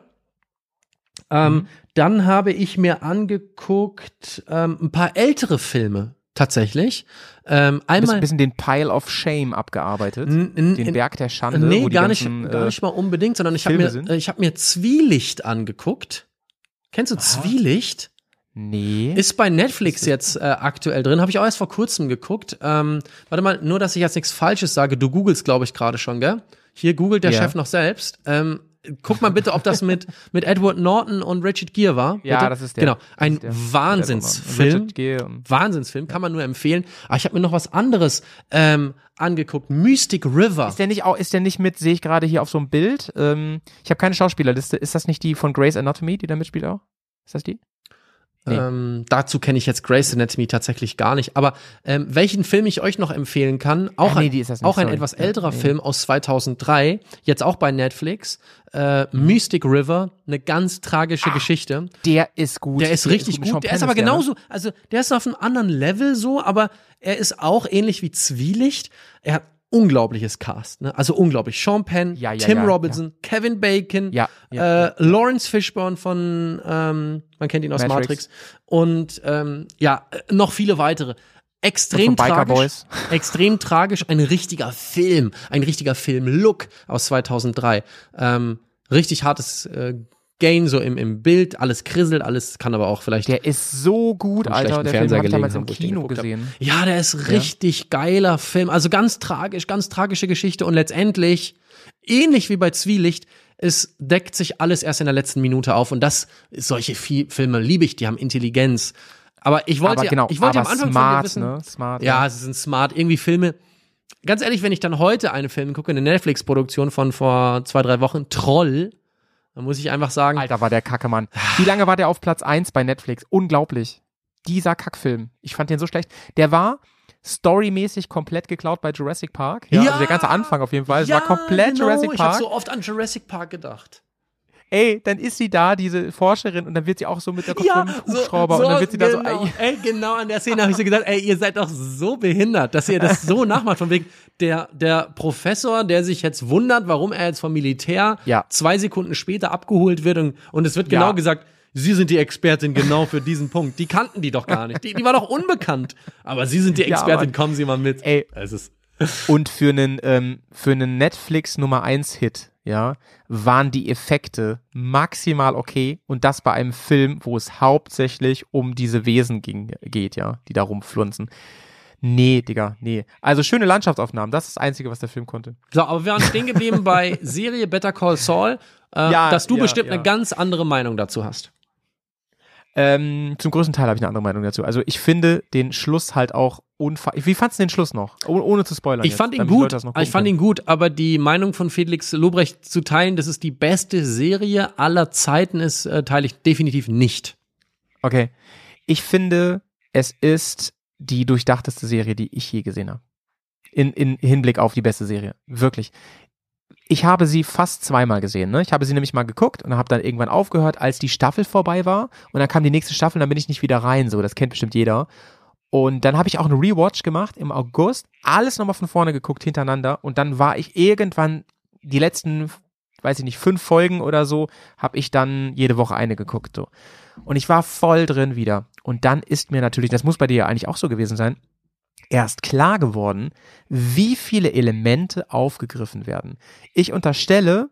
Ähm, Mhm. Dann habe ich mir angeguckt ähm, ein paar ältere Filme tatsächlich. Ähm, Ein bisschen, einmal bisschen den Pile of Shame abgearbeitet. Den Berg der Schande. Nee, gar nicht, ganzen, gar äh, nicht mal unbedingt, sondern ich habe mir, sind? äh, ich habe mir Zwielicht angeguckt. Kennst du Zwielicht? Nee. Ist bei Netflix jetzt äh, aktuell drin. Habe ich auch erst vor kurzem geguckt. Ähm, warte mal, nur dass ich jetzt nichts Falsches sage. Du googelst, glaube ich, gerade schon, gell? Hier googelt der Ja. Chef noch selbst. Ähm, guck mal bitte, ob das mit, mit Edward Norton und Richard Gere war. Ja, bitte. das ist der. Genau, ein der. Wahnsinnsfilm. Wahnsinnsfilm, kann man nur empfehlen. Aber ich habe mir noch was anderes ähm, angeguckt. Mystic River. Ist der nicht auch, ist der nicht mit, sehe ich gerade hier auf so einem Bild? Ähm, ich habe keine Schauspielerliste. Ist das nicht die von Grey's Anatomy, die da mitspielt auch? Ist das die? Nee. Ähm, dazu kenne ich jetzt Grey's Anatomy tatsächlich gar nicht. Aber ähm, welchen Film ich euch noch empfehlen kann, auch, Ah, nee, ein, ist auch ein etwas älterer nee. Film aus 2003, jetzt auch bei Netflix, äh. Mystic River, eine ganz tragische Geschichte. Der ist gut. Der ist richtig mit Sean gut. Der ist aber der, ne? genauso, also der ist auf einem anderen Level so, aber er ist auch ähnlich wie Zwielicht. Er hat unglaubliches Cast, ne? Also unglaublich. Sean Penn, Ja, ja, Tim ja, Robinson, Kevin Bacon, äh, Lawrence Fishburne von, ähm, man kennt ihn aus Matrix, Matrix. und ähm, ja, äh, noch viele weitere. Extrem tragisch, extrem tragisch, ein richtiger Film, ein richtiger Film-Look aus 2003. Ähm, richtig hartes äh, Gain so im, im Bild, alles krisselt, alles kann aber auch vielleicht Der ist so gut, Alter. Der Fernseher Film habe ich damals im Kino geguckt hab. gesehen. Ja, der ist richtig geiler Film. Also ganz tragisch, ganz tragische Geschichte und letztendlich, ähnlich wie bei Zwielicht, es deckt sich alles erst in der letzten Minute auf und das, solche Fi- Filme liebe ich, die haben Intelligenz. Aber ich wollte, aber genau, ich wollte am Anfang smart, wissen, ne? Smart. ja, sie sind smart. Irgendwie Filme. Ganz ehrlich, wenn ich dann heute einen Film gucke, eine Netflix-Produktion von vor zwei, drei Wochen, Troll, dann muss ich einfach sagen, Alter, war der Kacke, Mann. Wie lange war der auf Platz 1 bei Netflix? Unglaublich. Dieser Kackfilm. Ich fand den so schlecht. Der war storymäßig komplett geklaut bei Jurassic Park. Ja, Ja. also der ganze Anfang auf jeden Fall. Es ja, war komplett genau, Jurassic Ich habe Park. so oft an Jurassic Park gedacht. Ey, dann ist sie da, diese Forscherin, und dann wird sie auch so mit der Kopf Hubschrauber und dann wird sie da so, genau, ey, ey, genau an der Szene habe ich so gedacht, ey, ihr seid doch so behindert, dass ihr das so nachmacht. Von wegen, der, der Professor, der sich jetzt wundert, warum er jetzt vom Militär Ja. zwei Sekunden später abgeholt wird und, und es wird genau Ja. gesagt, Sie sind die Expertin genau für diesen Punkt. Die kannten die doch gar nicht. Die, die war doch unbekannt. Aber Sie sind die Ja, Expertin, kommen Sie mal mit. Ey. Es ist, Und für einen, ähm, für einen Netflix Nummer 1 Hit, ja, waren die Effekte maximal okay und das bei einem Film, wo es hauptsächlich um diese Wesen ging, geht, ja, die da rumflunzen. Nee, Digga, nee. Also schöne Landschaftsaufnahmen, das ist das Einzige, was der Film konnte. so, aber wir waren stehen geblieben bei Serie Better Call Saul, äh, Ja, dass du ja, bestimmt ja. eine ganz andere Meinung dazu hast. Ähm, zum größten Teil habe ich eine andere Meinung dazu. Also ich finde den Schluss halt auch unfa Wie fandst du den Schluss noch? Oh, ohne zu spoilern. Ich jetzt, fand ihn gut. Ich fand ihn gut, aber die Meinung von Felix Lobrecht zu teilen, dass es die beste Serie aller Zeiten ist, äh, teile ich definitiv nicht. Okay. Ich finde, es ist die durchdachteste Serie, die ich je gesehen habe. In, in Hinblick auf die beste Serie. Wirklich. Ich habe sie fast zweimal gesehen. Ne? Ich habe sie nämlich mal geguckt und habe dann irgendwann aufgehört, als die Staffel vorbei war. Und dann kam die nächste Staffel dann bin ich nicht wieder rein. So, das kennt bestimmt jeder. Und dann habe ich auch eine Rewatch gemacht im August. Alles nochmal von vorne geguckt hintereinander. Und dann war ich irgendwann die letzten, weiß ich nicht, fünf Folgen oder so, habe ich dann jede Woche eine geguckt. So. Und ich war voll drin wieder. Und dann ist mir natürlich, das muss bei dir ja eigentlich auch so gewesen sein, erst klar geworden, wie viele Elemente aufgegriffen werden. Ich unterstelle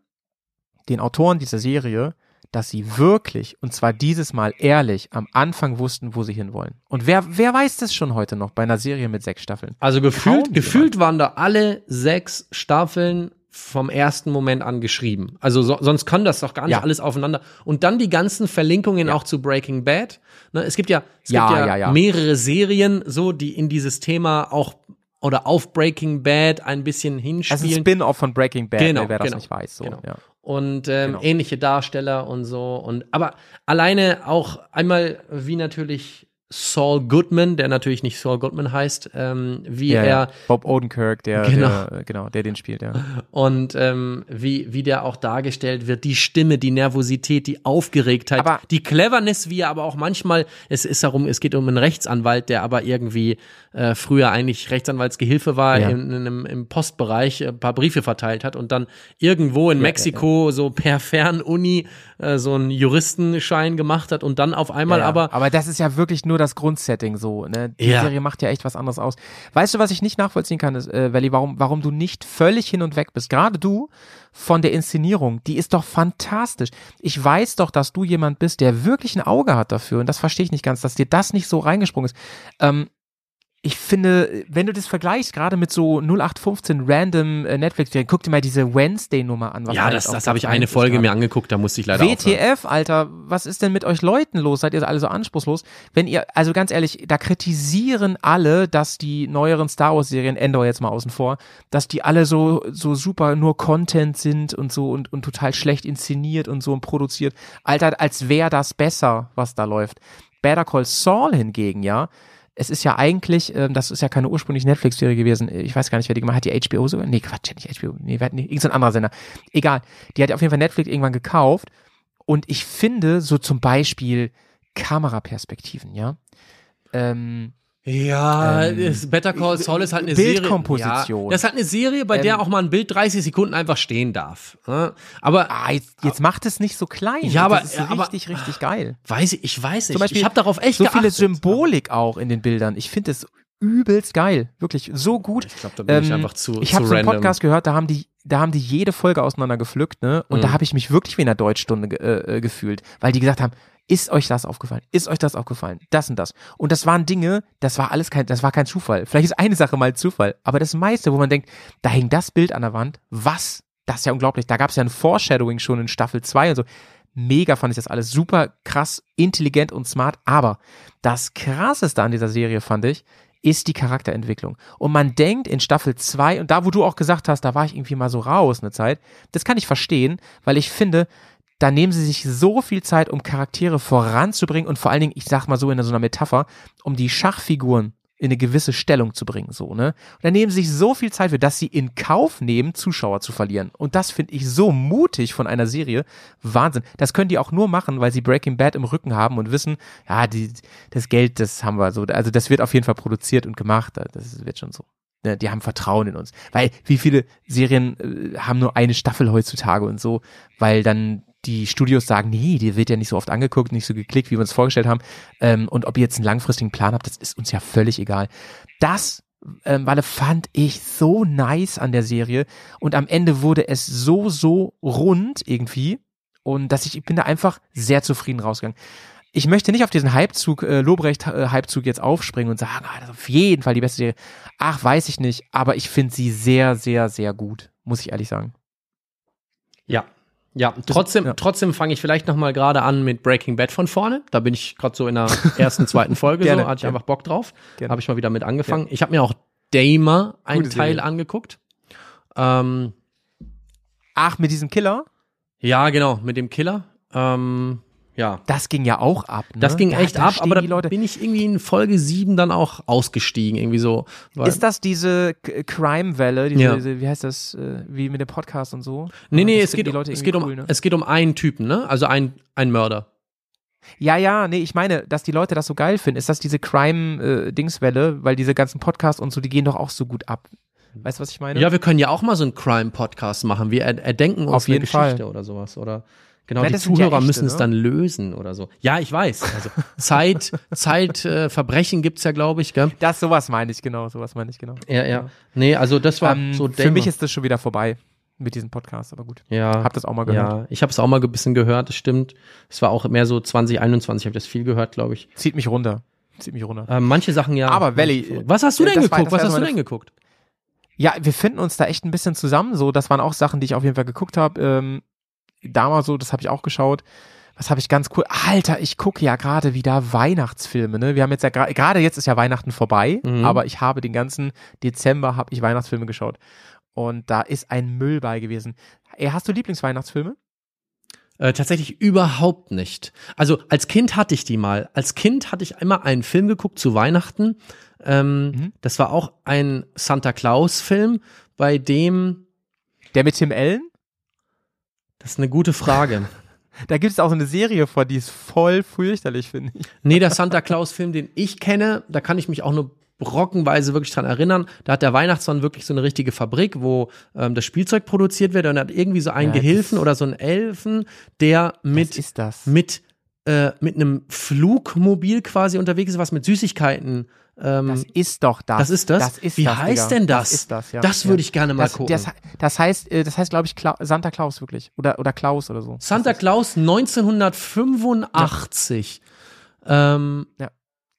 den Autoren dieser Serie, dass sie wirklich, und zwar dieses Mal ehrlich, am Anfang wussten, wo sie hinwollen. Und wer, wer weiß das schon heute noch bei einer Serie mit sechs Staffeln? Also gefühlt, gefühlt waren da alle sechs Staffeln vom ersten Moment an geschrieben. Also so, sonst kann das doch gar nicht Ja. alles aufeinander. Und dann die ganzen Verlinkungen auch zu Breaking Bad. Ne, es gibt ja, es Ja, gibt ja, ja, ja. mehrere Serien, so die in dieses Thema auch oder auf Breaking Bad ein bisschen Das ist ein hinspielen. Spin-off von Breaking Bad, Genau, wer das genau, nicht weiß. So, genau. ja. und ähm, Genau. ähnliche Darsteller und so. Und aber alleine auch einmal wie natürlich Saul Goodman, der natürlich nicht Saul Goodman heißt, ähm, wie Ja, er ja. Bob Odenkirk, der, Genau. der, genau, der den spielt, ja. und ähm, wie, wie der auch dargestellt wird, die Stimme, die Nervosität, die Aufgeregtheit, Aber- die Cleverness, wie er aber auch manchmal, es ist darum, es geht um einen Rechtsanwalt, der aber irgendwie äh, früher eigentlich Rechtsanwaltsgehilfe war, Ja. in, in, im Postbereich äh, ein paar Briefe verteilt hat und dann irgendwo in Mexiko so per Fernuni äh, so einen Juristenschein gemacht hat und dann auf einmal ja, ja. aber aber das ist ja wirklich nur das Grundsetting so. Ne? Die Ja. Serie macht ja echt was anderes aus. Weißt du, was ich nicht nachvollziehen kann, ist, äh, Valley, warum, warum du nicht völlig hin und weg bist? Gerade du von der Inszenierung, die ist doch fantastisch. Ich weiß doch, dass du jemand bist, der wirklich ein Auge hat dafür und das verstehe ich nicht ganz, dass dir das nicht so reingesprungen ist. Ähm, ich finde, wenn du das vergleichst, gerade mit so 0815 random äh, Netflix, guck dir mal diese Wednesday-Nummer an. was ja, das, das habe ich eine Folge mir angeguckt, da musste ich leider aufhören. WTF, Alter, was ist denn mit euch Leuten los? Seid ihr alle so anspruchslos? Wenn ihr, also ganz ehrlich, da kritisieren alle, dass die neueren Star Wars Serien, Endor jetzt mal außen vor, dass die alle so, so super nur Content sind und so und, und total schlecht inszeniert und so und produziert. Alter, als wäre das besser, was da läuft. Better Call Saul hingegen, ja, es ist ja eigentlich, ähm, das ist ja keine ursprünglich Netflix-Serie gewesen. Ich weiß gar nicht, wer die gemacht hat. Die HBO sogar? Nee, Quatsch, nicht HBO. Nee, wer hat, nee, irgendein anderer Sender. Egal. Die hat auf jeden Fall Netflix irgendwann gekauft. Und ich finde, so zum Beispiel Kameraperspektiven, ja. Ähm, Ja, Ähm, Better Call Saul ist halt eine Bildkomposition. Serie. Ja, das ist halt eine Serie, bei der auch mal ein Bild 30 Sekunden einfach stehen darf. ne? Aber ah, jetzt, jetzt macht es nicht so klein. Ja, aber- das ist aber- richtig, richtig geil. weiß ich, ich weiß nicht. Zum Beispiel ich habe darauf echt so viele geachtet. Symbolik auch in den Bildern. Ich finde es übelst geil. Wirklich so gut. Ich glaube, da bin ich einfach zu, Ähm, Ich habe so einen. Podcast gehört, da haben die, da haben die jede Folge auseinander gepflückt, ne? Und da Mhm. habe ich mich wirklich wie in einer Deutschstunde äh, äh, gefühlt, weil die gesagt haben, ist euch das aufgefallen? Ist euch das aufgefallen? Das und das. Und das waren Dinge, das war alles kein, das war kein Zufall. Vielleicht ist eine Sache mal Zufall, aber das meiste, wo man denkt, da hing das Bild an der Wand, was? Das ist ja unglaublich. Da gab es ja ein Foreshadowing schon in Staffel 2 und so. Mega fand ich das alles super krass, intelligent und smart. Aber das krasseste an dieser Serie fand ich, ist die Charakterentwicklung. Und man denkt in Staffel 2, und da, wo du auch gesagt hast, da war ich irgendwie mal so raus eine Zeit, das kann ich verstehen, weil ich finde, da nehmen sie sich so viel Zeit, um Charaktere voranzubringen und vor allen Dingen, ich sag mal so in so einer Metapher, um die Schachfiguren in eine gewisse Stellung zu bringen, so, ne? Und dann nehmen sie sich so viel Zeit für, dass sie in Kauf nehmen, Zuschauer zu verlieren. Und das finde ich so mutig von einer Serie. Wahnsinn. Das können die auch nur machen, weil sie Breaking Bad im Rücken haben und wissen, ja, die, das Geld, das haben wir so. Also das wird auf jeden Fall produziert und gemacht. Das wird schon so. Ne, Die haben Vertrauen in uns. Weil wie viele Serien äh, haben nur eine Staffel heutzutage und so, weil dann die Studios sagen, nee, die wird ja nicht so oft angeguckt, nicht so geklickt, wie wir uns vorgestellt haben. Ähm, und ob ihr jetzt einen langfristigen Plan habt, das ist uns ja völlig egal. Das, ähm, Walle, fand ich so nice an der Serie. Und am Ende wurde es so, so rund irgendwie. Und dass ich, ich bin da einfach sehr zufrieden rausgegangen. Ich möchte nicht auf diesen Hypezug, äh, Lobrecht-Hypezug jetzt aufspringen und sagen, ah, das ist auf jeden Fall die beste Serie. Ach, weiß ich nicht, aber ich finde sie sehr, sehr, sehr gut, muss ich ehrlich sagen. Ja. Ja, trotzdem, ja. trotzdem fange ich vielleicht noch mal gerade an mit Breaking Bad von vorne. Da bin ich gerade so in der ersten, zweiten Folge Gerne, so, hatte ich gerne. einfach Bock drauf. Habe ich mal wieder mit angefangen. Ich habe mir auch Damer einen Gute Teil Serie. angeguckt. Ähm, Ach, mit diesem Killer? ja, genau, mit dem Killer. Ähm, ja. Das ging ja auch ab. Ne? Das ging Da- echt da ab, aber da die Leute. bin ich irgendwie in Folge 7 dann auch ausgestiegen, irgendwie so. Ist das diese Crime-Welle, diese, Ja. diese, wie heißt das, äh, wie mit dem Podcast und so? nee, nee, Das es geht, um, es, geht um, cool, ne? es geht um einen Typen, ne? Also ein, ein Mörder. Ja, ja, nee, ich meine, dass die Leute das so geil finden. Ist das diese Crime-Dingswelle? Weil diese ganzen Podcasts und so, die gehen doch auch so gut ab. Weißt du, was ich meine? Ja, wir können ja auch mal so einen Crime-Podcast machen. Wir er erdenken uns Auf eine Geschichte Fall. oder sowas. Oder genau, Na, die ja Zuhörer echte, müssen es ne? dann lösen oder so. Ja, ich weiß. Also Zeit, Zeit, äh, gibt's ja, glaube ich, gell? Das, sowas meine ich, genau, sowas meine ich, genau. Ja, ja. Nee, also das war Ähm, so für mich ist das schon wieder vorbei mit diesem Podcast, aber gut. ja, Hab das auch mal gehört. Ja, ich habe es auch mal ein bisschen gehört, das stimmt. Es war auch mehr so 2021, habe ich das viel gehört, glaube ich. Zieht mich runter. Zieht mich runter. Ähm, manche Sachen ja. Aber, Valley, Was hast du äh, denn war- geguckt? das Was war hast du denn geguckt? Ja, wir finden uns da echt ein bisschen zusammen. So, das waren auch Sachen, die ich auf jeden Fall geguckt habe. Ähm, damals so, das habe ich auch geschaut. Was habe ich ganz cool? Alter, ich gucke ja gerade wieder Weihnachtsfilme. Ne, wir haben jetzt ja gerade jetzt ist ja Weihnachten vorbei, Mhm. aber ich habe den ganzen Dezember habe ich Weihnachtsfilme geschaut und da ist ein Müll bei gewesen. Hast du Lieblingsweihnachtsfilme? Äh, tatsächlich überhaupt nicht. Also als Kind hatte ich die mal. Als Kind hatte ich immer einen Film geguckt zu Weihnachten. Ähm, Mhm. Das war auch ein Santa Claus-Film, bei dem. Der mit Tim Allen? Das ist eine gute Frage. Da gibt es auch so eine Serie vor, die ist voll fürchterlich, finde ich. Nee, der Santa Claus-Film, den ich kenne, da kann ich mich auch nur brockenweise wirklich dran erinnern. Da hat der Weihnachtsmann wirklich so eine richtige Fabrik, wo ähm, das Spielzeug produziert wird und er hat irgendwie so einen Ja, Gehilfen oder so einen Elfen, der mit ist das? mit äh, mit einem Flugmobil quasi unterwegs ist, was mit Süßigkeiten. Ähm, Das ist doch das. das ist das? Das ist Wie das, heißt Digga. denn das? Das ist das, ja. Das ja. würde ich gerne mal gucken. Das, das heißt, äh, das heißt, glaube ich, Kla Santa Claus wirklich. Oder, oder Klaus oder so. Santa Claus 1985. Ähm,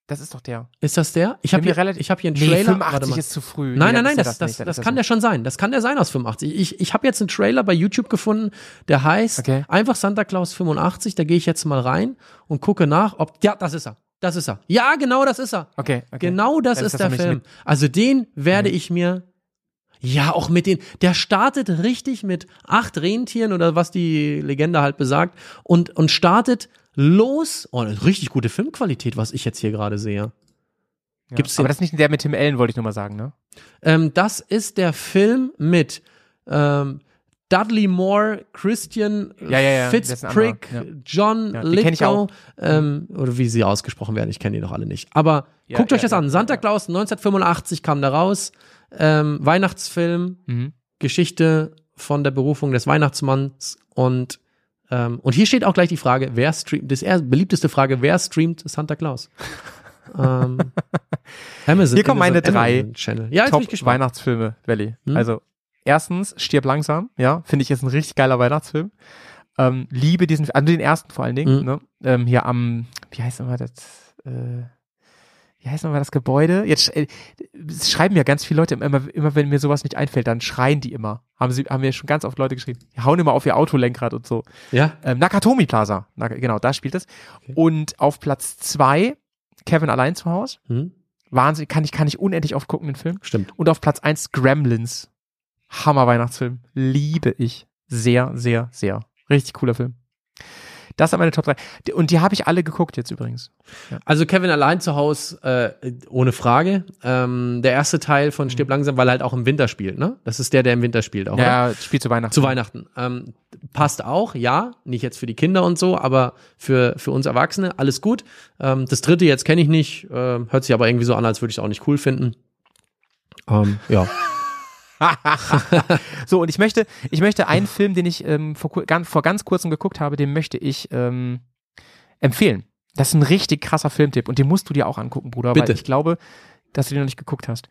Das ist doch der. ist das der? Ich habe hier, relativ- ich hab hier einen Nee, Trailer. 85 Warte mal. ist zu früh. Nein, Nee, nein, nein, das, das, das, dann ist kann er der schon sein. Das kann der sein aus 85. Ich, ich habe jetzt einen Trailer bei YouTube gefunden, der heißt Okay. einfach Santa Claus 85. Da gehe ich jetzt mal rein und gucke nach, ob. Ja, das ist er. Das ist er. Ja, genau, das ist er. Okay, okay. Genau das Dann ist das der Film. mit- Also den werde ich mir. Ja, auch mit den. Der startet richtig mit acht Rentieren oder was die Legende halt besagt und, und startet los. Oh, richtig gute Filmqualität, was ich jetzt hier gerade sehe. Ja. Gibt's Aber das ist nicht der mit Tim Allen, wollte ich nur mal sagen, ne? Ähm, das ist der Film mit ähm, Dudley Moore, Christian Ja, ja, Fitzprick. John Ja, Lithgow, ähm, oder wie sie ausgesprochen werden, ich kenne die doch alle nicht. Aber guckt euch das an. Santa. Claus 1985 kam da raus. Ähm, Weihnachtsfilm, Mhm. Geschichte von der Berufung des Weihnachtsmanns und ähm, und hier steht auch gleich die Frage, wer streamt, das eher beliebteste Frage, wer streamt Santa Claus? ähm, Amazon, Hier kommen meine Amazon drei Channel. Ja, Top. Weihnachtsfilme, Welli. Hm? Also, erstens, Stirb langsam, ja, finde ich ist ein richtig geiler Weihnachtsfilm. Ähm, liebe diesen, also den ersten vor allen Dingen, Mhm. ne? Ähm, hier am, wie heißt nochmal das, äh, wie heißt nochmal das Gebäude? Jetzt äh, schreiben ja ganz viele Leute immer, immer wenn mir sowas nicht einfällt, dann schreien die immer. Haben sie, haben mir schon ganz oft Leute geschrieben. Die hauen immer auf ihr Autolenkrad und so. Ja, Ähm, Nakatomi Plaza, Na, genau, da spielt es. Und auf Platz zwei Kevin allein zu Hause. hm? Wahnsinn, kann ich, kann ich unendlich oft gucken, den Film. stimmt. Und auf Platz eins Gremlins. Hammer Weihnachtsfilm. Liebe ich. Sehr, sehr, sehr. Richtig cooler Film. Das sind meine Top 3. Und die habe ich alle geguckt jetzt übrigens. Also Kevin allein zu Hause, äh, ohne Frage. Ähm, der erste Teil von Stirb langsam, weil er halt auch im Winter spielt, ne? Das ist der, der im Winter spielt auch, oder? Ja, spielt zu Weihnachten. Zu Weihnachten. Ähm, passt auch, ja. Nicht jetzt für die Kinder und so, aber für, für uns Erwachsene, alles gut. Ähm, das dritte jetzt kenne ich nicht, äh, hört sich aber irgendwie so an, als würde ich es auch nicht cool finden. Ähm, ja. So, und ich möchte, ich möchte einen Film, den ich ähm, vor, ganz, vor ganz kurzem geguckt habe, den möchte ich ähm, empfehlen. Das ist ein richtig krasser Filmtipp und den musst du dir auch angucken, Bruder, Bitte. weil ich glaube, dass du den noch nicht geguckt hast.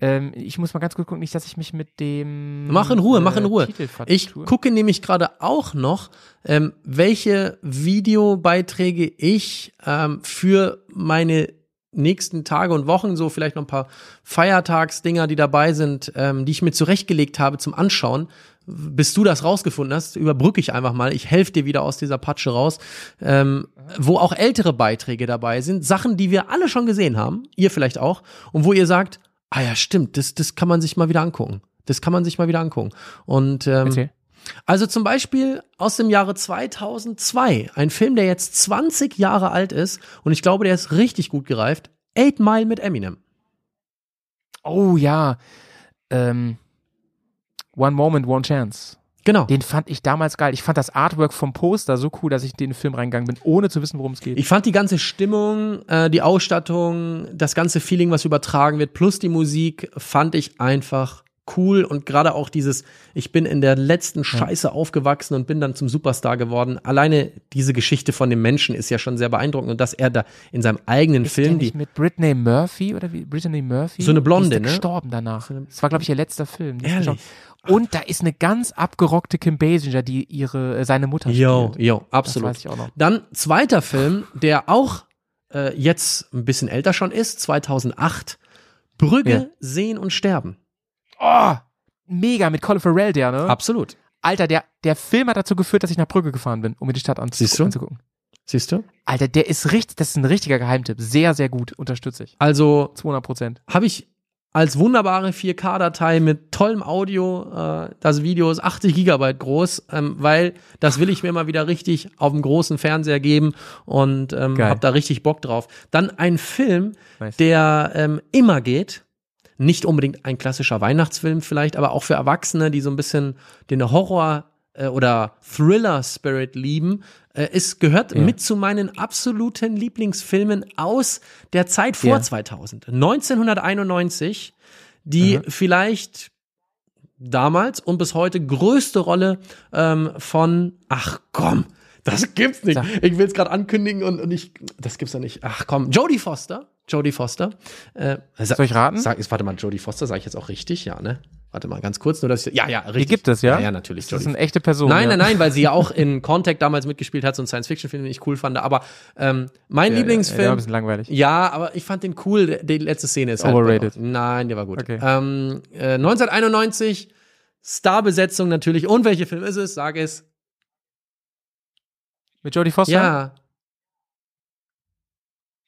Ähm, ich muss mal ganz kurz gucken, nicht, dass ich mich mit dem Mach in Ruhe, mach in äh, Ruhe. Ich gucke nämlich gerade auch noch, ähm, welche Videobeiträge ich ähm, für meine nächsten Tage und Wochen, so vielleicht noch ein paar Feiertagsdinger, die dabei sind, ähm, die ich mir zurechtgelegt habe zum Anschauen. Bis du das rausgefunden hast, überbrücke ich einfach mal. Ich helfe dir wieder aus dieser Patsche raus, ähm, wo auch ältere Beiträge dabei sind, Sachen, die wir alle schon gesehen haben, ihr vielleicht auch, und wo ihr sagt, ah ja, stimmt, das, das kann man sich mal wieder angucken. Das kann man sich mal wieder angucken. Und ähm, Erzähl. Also zum Beispiel aus dem Jahre 2002, ein Film, der jetzt 20 Jahre alt ist und ich glaube, der ist richtig gut gereift. Eight Mile mit Eminem. Oh ja. Ähm, One Moment, One Chance. Genau. Den fand ich damals geil. Ich fand das Artwork vom Poster so cool, dass ich in den Film reingegangen bin, ohne zu wissen, worum es geht. Ich fand die ganze Stimmung, äh, die Ausstattung, das ganze Feeling, was übertragen wird, plus die Musik, fand ich einfach cool und gerade auch dieses, ich bin in der letzten Scheiße aufgewachsen und bin dann zum Superstar geworden. Alleine diese Geschichte von dem Menschen ist ja schon sehr beeindruckend und dass er da in seinem eigenen Ist Film, die, mit Britney Murphy oder wie? Brittany Murphy? So eine Blonde, die ist ne? gestorben danach. Das war, glaube ich, ihr letzter Film. Ehrlich? Und da ist eine ganz abgerockte Kim Basinger, die ihre, äh, seine Mutter Jo, spielt. jo, absolut. weiß ich auch noch. Dann zweiter Film, der auch äh, jetzt ein bisschen älter schon ist, 2008, Brügge Ja. sehen und sterben. Oh, mega mit Colin Farrell, der, ne? Absolut. Alter, der, der Film hat dazu geführt, dass ich nach Brügge gefahren bin, um mir die Stadt anzu Siehst du? anzugucken. Siehst du? Alter, der ist richtig, das ist ein richtiger Geheimtipp. Sehr, sehr gut. Unterstütze ich. Also 200 Prozent. habe ich als wunderbare 4K-Datei mit tollem Audio. Äh, das Video ist 80 Gigabyte groß, ähm, weil das will ich mir mal wieder richtig auf dem großen Fernseher geben und ähm, habe da richtig Bock drauf. Dann ein Film, Nice. der ähm, immer geht. Nicht unbedingt ein klassischer Weihnachtsfilm vielleicht, aber auch für Erwachsene, die so ein bisschen den Horror äh, oder Thriller-Spirit lieben. Äh, es gehört Ja. mit zu meinen absoluten Lieblingsfilmen aus der Zeit vor Ja. 2000. 1991, die vielleicht damals und bis heute größte Rolle ähm, von, ach komm, das gibt's nicht. Ich will es gerade ankündigen und, und ich, das gibt's ja nicht. Ach komm, Jodie Foster. Jodie Foster. Äh, Soll ich raten? Sag, warte mal, Jodie Foster, sage ich jetzt auch richtig? Ja, ne? Warte mal, ganz kurz, nur dass ich, ja, ja, richtig. Die gibt es, ja? Ja, ja, natürlich. Das ist Jodie eine echte Person. Nein, ja. nein, nein, weil sie ja auch in Contact damals mitgespielt hat, so ein Science-Fiction-Film, den ich cool fand. Aber ähm, mein Ja, Ja, der war Lieblingsfilm. ein bisschen langweilig. Ja, aber ich fand den cool. Die letzte Szene ist halt Overrated. Nein, der war gut. Okay. Ähm, äh, 1991, Starbesetzung natürlich. Und welcher Film ist es? Sag es. Mit Jodie Foster? Ja,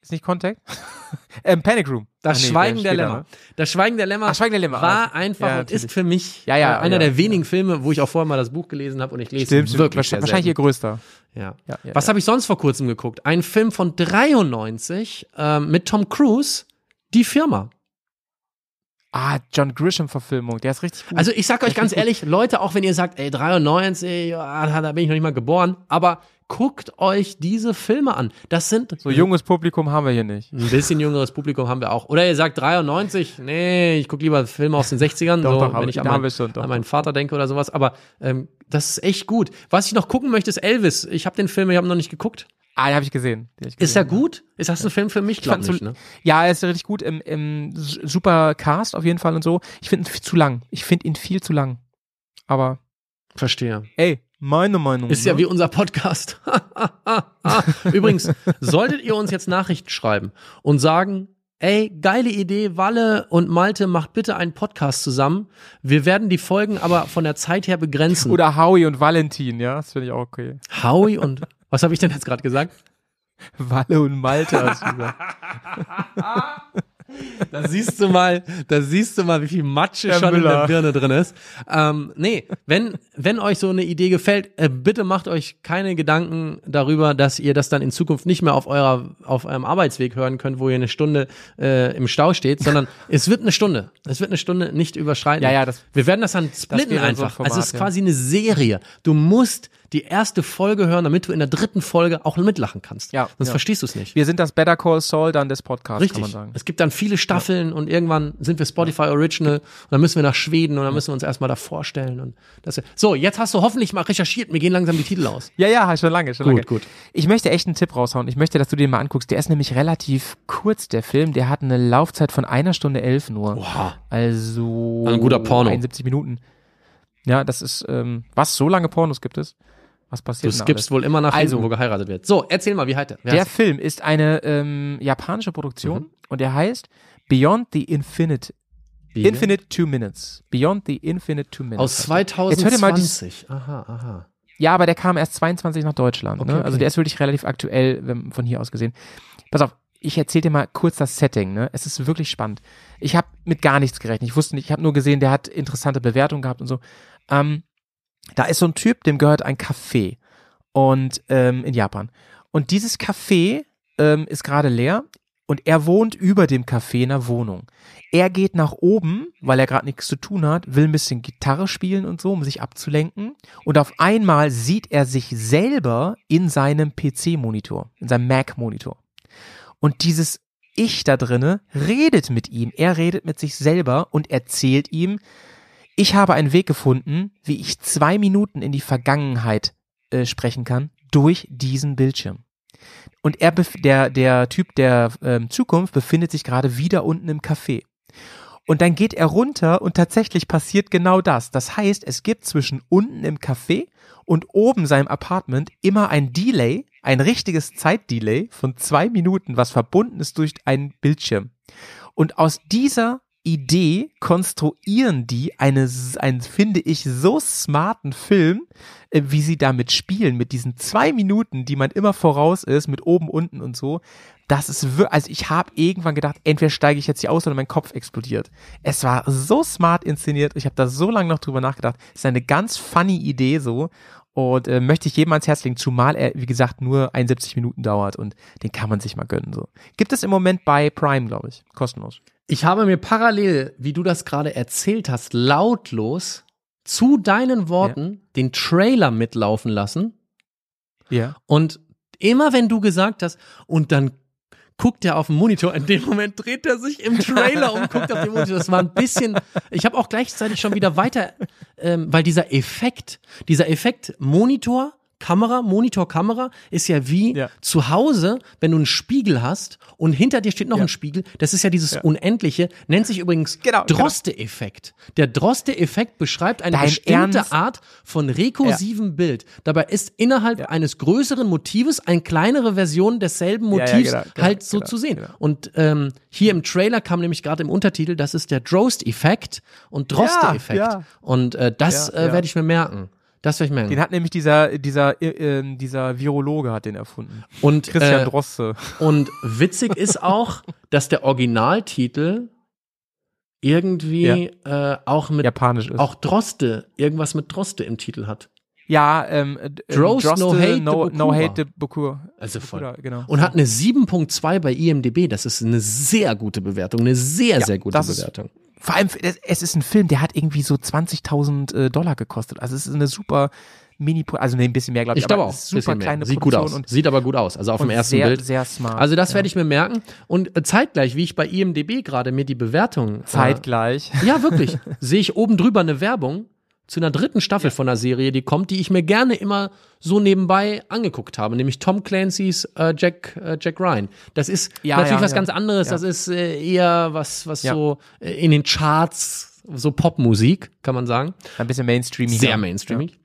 Ist nicht Contact? ähm, Panic Room. Das Ach nee, Schweigen der später, Lämmer. ne? Das Schweigen der Lämmer, Ach, Schweigen der Lämmer. war Ah, einfach ja, und ist für mich Ja, ja, äh, einer der wenigen Filme, wo ich auch vorher mal das Buch gelesen habe und ich lese Stimmt, wirklich Wahrscheinlich, wahrscheinlich ihr größter. Ja. Was habe ich sonst vor kurzem geguckt? Ein Film von 93 ähm, mit Tom Cruise, Die Firma. Ah, John Grisham-Verfilmung. Der ist richtig gut. Also ich sag euch ganz ehrlich, Leute, auch wenn ihr sagt, ey, 93, ja, da bin ich noch nicht mal geboren, aber guckt euch diese Filme an. Das sind so junges Publikum haben wir hier nicht. ein bisschen jüngeres Publikum haben wir auch. Oder ihr sagt 93, nee, ich gucke lieber Filme aus den 60ern, Doch, so, doch, wenn ich an, mein, schon, doch, an meinen Vater denke oder sowas. Aber ähm, das ist echt gut. Was ich noch gucken möchte, ist Elvis. Ich habe den Film, ich habe ihn noch nicht geguckt. Ah, den habe ich gesehen. Hab ich Ist er gesehen. gut? Ist das ein Film für mich? Glaub fand nicht, so- ne? Ja, er ist richtig gut. Im, im super Cast auf jeden Fall und so. Ich finde ihn viel zu lang. Ich finde ihn viel zu lang. Aber, Verstehe. ey, meine Meinung. Ist ja ne? wie unser Podcast. Übrigens, solltet ihr uns jetzt Nachrichten schreiben und sagen, ey, geile Idee, Walle und Malte, macht bitte einen Podcast zusammen. Wir werden die Folgen aber von der Zeit her begrenzen. Oder Howie und Valentin, ja, das finde ich auch okay. Howie und, was habe ich denn jetzt gerade gesagt? Walle und Malte hast du gesagt. Da siehst du mal, da siehst du mal, wie viel Matsche Herr schon in Müller. der Birne drin ist. Ähm, nee, wenn, wenn euch so eine Idee gefällt, äh, bitte macht euch keine Gedanken darüber, dass ihr das dann in Zukunft nicht mehr auf eurer, auf eurem Arbeitsweg hören könnt, wo ihr eine Stunde äh, im Stau steht, sondern es wird eine Stunde. Es wird eine Stunde nicht überschreiten. Ja, ja, das- Wir werden das dann splitten ein einfach. Format, also es ist quasi eine Serie. Du musst die erste Folge hören, damit du in der dritten Folge auch mitlachen kannst. Ja, Sonst ja. verstehst du es nicht. Wir sind das Better Call Saul dann des Podcasts, Richtig. kann man sagen. Es gibt dann viele Staffeln und irgendwann sind wir Spotify Original und dann müssen wir nach Schweden und dann müssen wir uns erstmal da vorstellen. Und das, so, jetzt hast du hoffentlich mal recherchiert. Mir gehen langsam die Titel aus. Ja, ja, schon lange, schon Gut, lange. gut. Ich möchte echt einen Tipp raushauen. Ich möchte, dass du den mal anguckst. Der ist nämlich relativ kurz, der Film. Der hat eine Laufzeit von einer Stunde elf nur. Wow. Also Ein guter Porno. 71 Minuten. Ja, das ist, ähm, was, so lange Pornos gibt es? Was Du passiert denn skippst wohl immer nach hinten, Also- wo geheiratet wird. So, erzähl mal, wie heißt der? Wer Der heißt Film ist eine ähm, japanische Produktion Mhm. und der heißt Beyond the Infinite. der? Infinite Two Minutes. Beyond the Infinite Two Minutes. Aus heißt der. Jetzt hört ihr mal die, 2020. Aha, aha. Ja, aber der kam erst 22 nach Deutschland. Okay, ne? okay. Also der ist wirklich relativ aktuell wenn, von hier aus gesehen. Pass auf, ich erzähle dir mal kurz das Setting. Ne? Es ist wirklich spannend. Ich habe mit gar nichts gerechnet. Ich wusste nicht, ich habe nur gesehen, der hat interessante Bewertungen gehabt und so. Ähm, da ist so ein Typ, dem gehört ein Café und ähm, in Japan. Und dieses Café ähm, ist gerade leer und er wohnt über dem Café in einer Wohnung. Er geht nach oben, weil er gerade nichts zu tun hat, will ein bisschen Gitarre spielen und so, um sich abzulenken. Und auf einmal sieht er sich selber in seinem PC-Monitor, in seinem Mac-Monitor. Und dieses Ich da drinne redet mit ihm. Er redet mit sich selber und erzählt ihm, ich habe einen Weg gefunden, wie ich zwei Minuten in die Vergangenheit äh, sprechen kann durch diesen Bildschirm. Und er, der, der Typ der ähm, Zukunft befindet sich gerade wieder unten im Café. Und dann geht er runter und tatsächlich passiert genau das. Das heißt, es gibt zwischen unten im Café und oben seinem Apartment immer ein Delay, ein richtiges Zeitdelay von zwei Minuten, was verbunden ist durch einen Bildschirm. Und aus dieser Idee konstruieren die eine, einen, finde ich, so smarten Film, äh, wie sie damit spielen, mit diesen zwei Minuten, die man immer voraus ist, mit oben, unten und so. Das ist wirklich, also ich habe irgendwann gedacht, entweder steige ich jetzt hier aus oder mein Kopf explodiert. Es war so smart inszeniert, ich habe da so lange noch drüber nachgedacht. Es ist eine ganz funny Idee so und äh, möchte ich jedem ans Herz legen, zumal er, wie gesagt, nur 71 Minuten dauert und den kann man sich mal gönnen. So. Gibt es im Moment bei Prime, glaube ich. Kostenlos. Ich habe mir parallel, wie du das gerade erzählt hast, lautlos zu deinen Worten den Trailer mitlaufen lassen. Ja. Und immer wenn du gesagt hast, und dann guckt er auf den Monitor, in dem Moment dreht er sich im Trailer um, guckt auf den Monitor. Das war ein bisschen, ich habe auch gleichzeitig schon wieder weiter, ähm, weil dieser Effekt, dieser Effekt Monitor, Kamera, Monitor, Kamera ist ja wie Ja. zu Hause, wenn du einen Spiegel hast und hinter dir steht noch Ja. ein Spiegel. Das ist ja dieses Unendliche, nennt sich übrigens Genau, genau. Droste-Effekt. Der Droste-Effekt beschreibt eine Dein bestimmte Ernst? Art von rekursivem Bild. Dabei ist innerhalb eines größeren Motives eine kleinere Version desselben Ja, ja, Motivs genau, genau, halt so genau, zu sehen. genau. Und ähm, hier im Trailer kam nämlich gerade im Untertitel, das ist der Drost-Effekt und Droste-Effekt. Ja, ja. Und äh, das Ja, äh, ja. werde ich mir merken. Das werde ich merken. Den hat nämlich dieser, dieser, äh, äh, dieser Virologe hat den erfunden. und Christian äh, Droste. Und witzig ist auch, dass der Originaltitel irgendwie äh, auch mit Japanisch ist. auch Droste, irgendwas mit Droste im Titel hat. Ja, ähm, äh, Drost, Droste, no hate, no, no hate the Bokura. Also voll. Bokura, Genau. Und hat eine 7.2 bei IMDb. Das ist eine sehr gute Bewertung. Eine sehr, Ja, sehr gute das ist- Bewertung. Vor allem, es ist ein Film, der hat irgendwie so 20.000 äh, Dollar gekostet. Also es ist eine super Mini, also nee, ein bisschen mehr, glaube ich. Ich glaube aber auch. super kleine Sieht gut aus. Produktion Und, Sieht aber gut aus. Also auf dem ersten sehr, Bild. sehr smart. Also das ja. werde ich mir merken. Und äh, zeitgleich, wie ich bei IMDb gerade mir die Bewertung. zeitgleich. Äh, ja, wirklich. sehe ich oben drüber eine Werbung zu einer dritten Staffel von einer Serie, die kommt, die ich mir gerne immer so nebenbei angeguckt habe, nämlich Tom Clancy's äh, Jack, äh, Jack Ryan. Das ist Ja, natürlich ja, was ja. ganz anderes. Das ist äh, eher was, was so äh, in den Charts, so Popmusik, kann man sagen. Ein bisschen Mainstream. Sehr mainstreamig.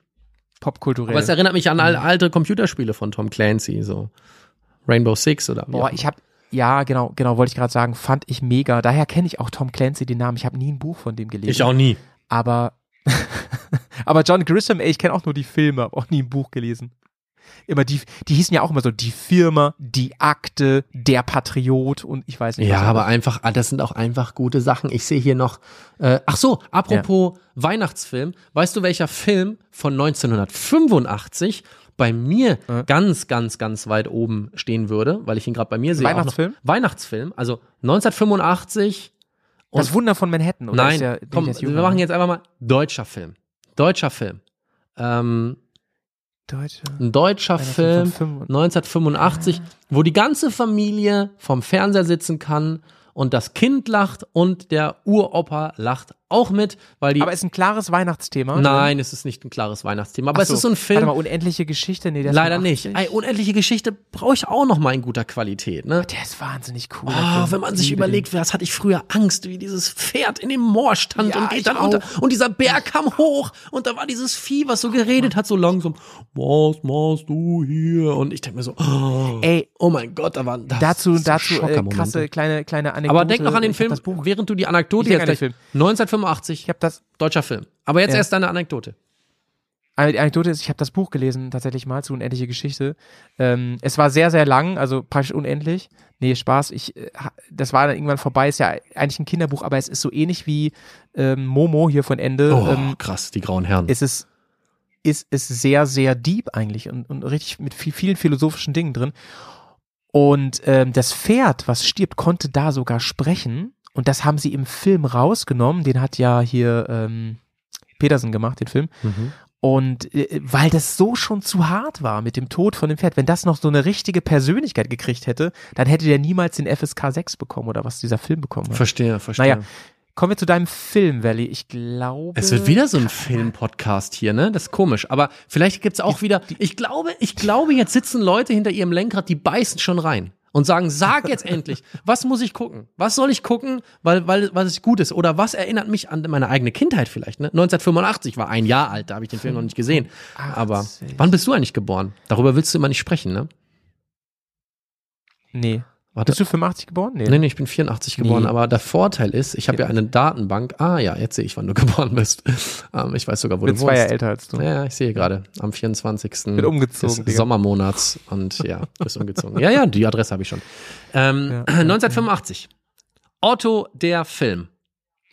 Popkulturell. Aber es erinnert mich an alte Computerspiele von Tom Clancy, so Rainbow Six oder Boah, ich habe ja, genau, genau, wollte ich gerade sagen, fand ich mega. Daher kenne ich auch Tom Clancy den Namen. Ich habe nie ein Buch von dem gelesen. Ich auch nie. Aber, aber John Grisham, ey, ich kenne auch nur die Filme, habe auch nie ein Buch gelesen. Immer die, die hießen ja auch immer so die Firma, die Akte, der Patriot und ich weiß nicht. Ja, aber einfach, ah, das sind auch einfach gute Sachen. Ich sehe hier noch, äh, ach so, apropos Weihnachtsfilm. Weißt du, welcher Film von 1985 bei mir ganz, ganz, ganz weit oben stehen würde, weil ich ihn gerade bei mir sehe. Weihnachtsfilm? Weihnachtsfilm, also 1985. das Wunder von Manhattan. Oder Nein, der, komm, wir machen jetzt einfach mal deutscher Film. Deutscher Film. Ähm, Deutsche. ein deutscher Film von fünf- 1985, wo die ganze Familie vom Fernseher sitzen kann und das Kind lacht und der Uropa lacht auch mit, weil die. Aber ist ein klares Weihnachtsthema? Nein, es ist nicht ein klares Weihnachtsthema. Aber so, es ist so ein Film. Warte mal, unendliche Geschichte, nee, der ist Leider nicht. Ey, unendliche Geschichte brauche ich auch noch mal in guter Qualität, ne? Der ist wahnsinnig cool. Oh, wenn man sich überlegt, was hatte ich früher Angst, wie dieses Pferd in dem Moor stand ja, und geht dann unter. Und dieser Bär kam hoch und da war dieses Vieh, was so geredet oh, hat, so langsam. Was machst du hier? Und ich denke mir so, oh, Ey, oh mein Gott, da waren das dazu, so dazu äh, krasse kleine kleine Anekdote. Aber denk noch an den Film, während du die Anekdote ich jetzt. An den 85, ich habe das, deutscher Film. Aber jetzt ja. erst deine Anekdote. Die Anekdote ist, ich habe das Buch gelesen, tatsächlich mal zu Unendliche Geschichte. Ähm, es war sehr, sehr lang, also praktisch unendlich. Nee, Spaß. Ich, äh, das war dann irgendwann vorbei. Ist ja eigentlich ein Kinderbuch, aber es ist so ähnlich wie ähm, Momo hier von Ende. Oh, ähm, krass, die grauen Herren. Es ist, ist, ist sehr, sehr deep eigentlich und, und richtig mit viel, vielen philosophischen Dingen drin. Und ähm, das Pferd, was stirbt, konnte da sogar sprechen. Und das haben sie im Film rausgenommen. Den hat ja hier ähm, Petersen gemacht, den Film. Mhm. Und äh, weil das so schon zu hart war mit dem Tod von dem Pferd, wenn das noch so eine richtige Persönlichkeit gekriegt hätte, dann hätte der niemals den FSK 6 bekommen oder was dieser Film bekommen hat. Verstehe, verstehe. Naja, kommen wir zu deinem Film, Valley. Ich glaube. Es wird wieder so ein Film-Podcast hier, ne? Das ist komisch. Aber vielleicht gibt's auch wieder. Ich glaube, ich glaube, jetzt sitzen Leute hinter ihrem Lenkrad, die beißen schon rein und sagen: Sag jetzt endlich, was muss ich gucken? Was soll ich gucken, weil, weil, was es gut ist? Oder was erinnert mich an meine eigene Kindheit vielleicht? Ne? 1985 war ein Jahr alt, da habe ich den Film noch nicht gesehen. Aber 80. wann bist du eigentlich geboren? Darüber willst du immer nicht sprechen, ne? Nee. Warte. Bist du 85 geboren? Nee, nee, ich bin 84 geboren, Nee. aber der Vorteil ist, ich habe ja eine Datenbank. Ah ja, jetzt sehe ich, wann du geboren bist. Ähm, ich weiß sogar, wo Ich bin du zwei wohnst. Jahre älter als du. Ja, ich sehe gerade. Am 24. Bin umgezogen, des. Sommermonats und ja, bist umgezogen. Ja, ja, die Adresse habe ich schon. Ähm, Ja. 1985. Otto, der Film.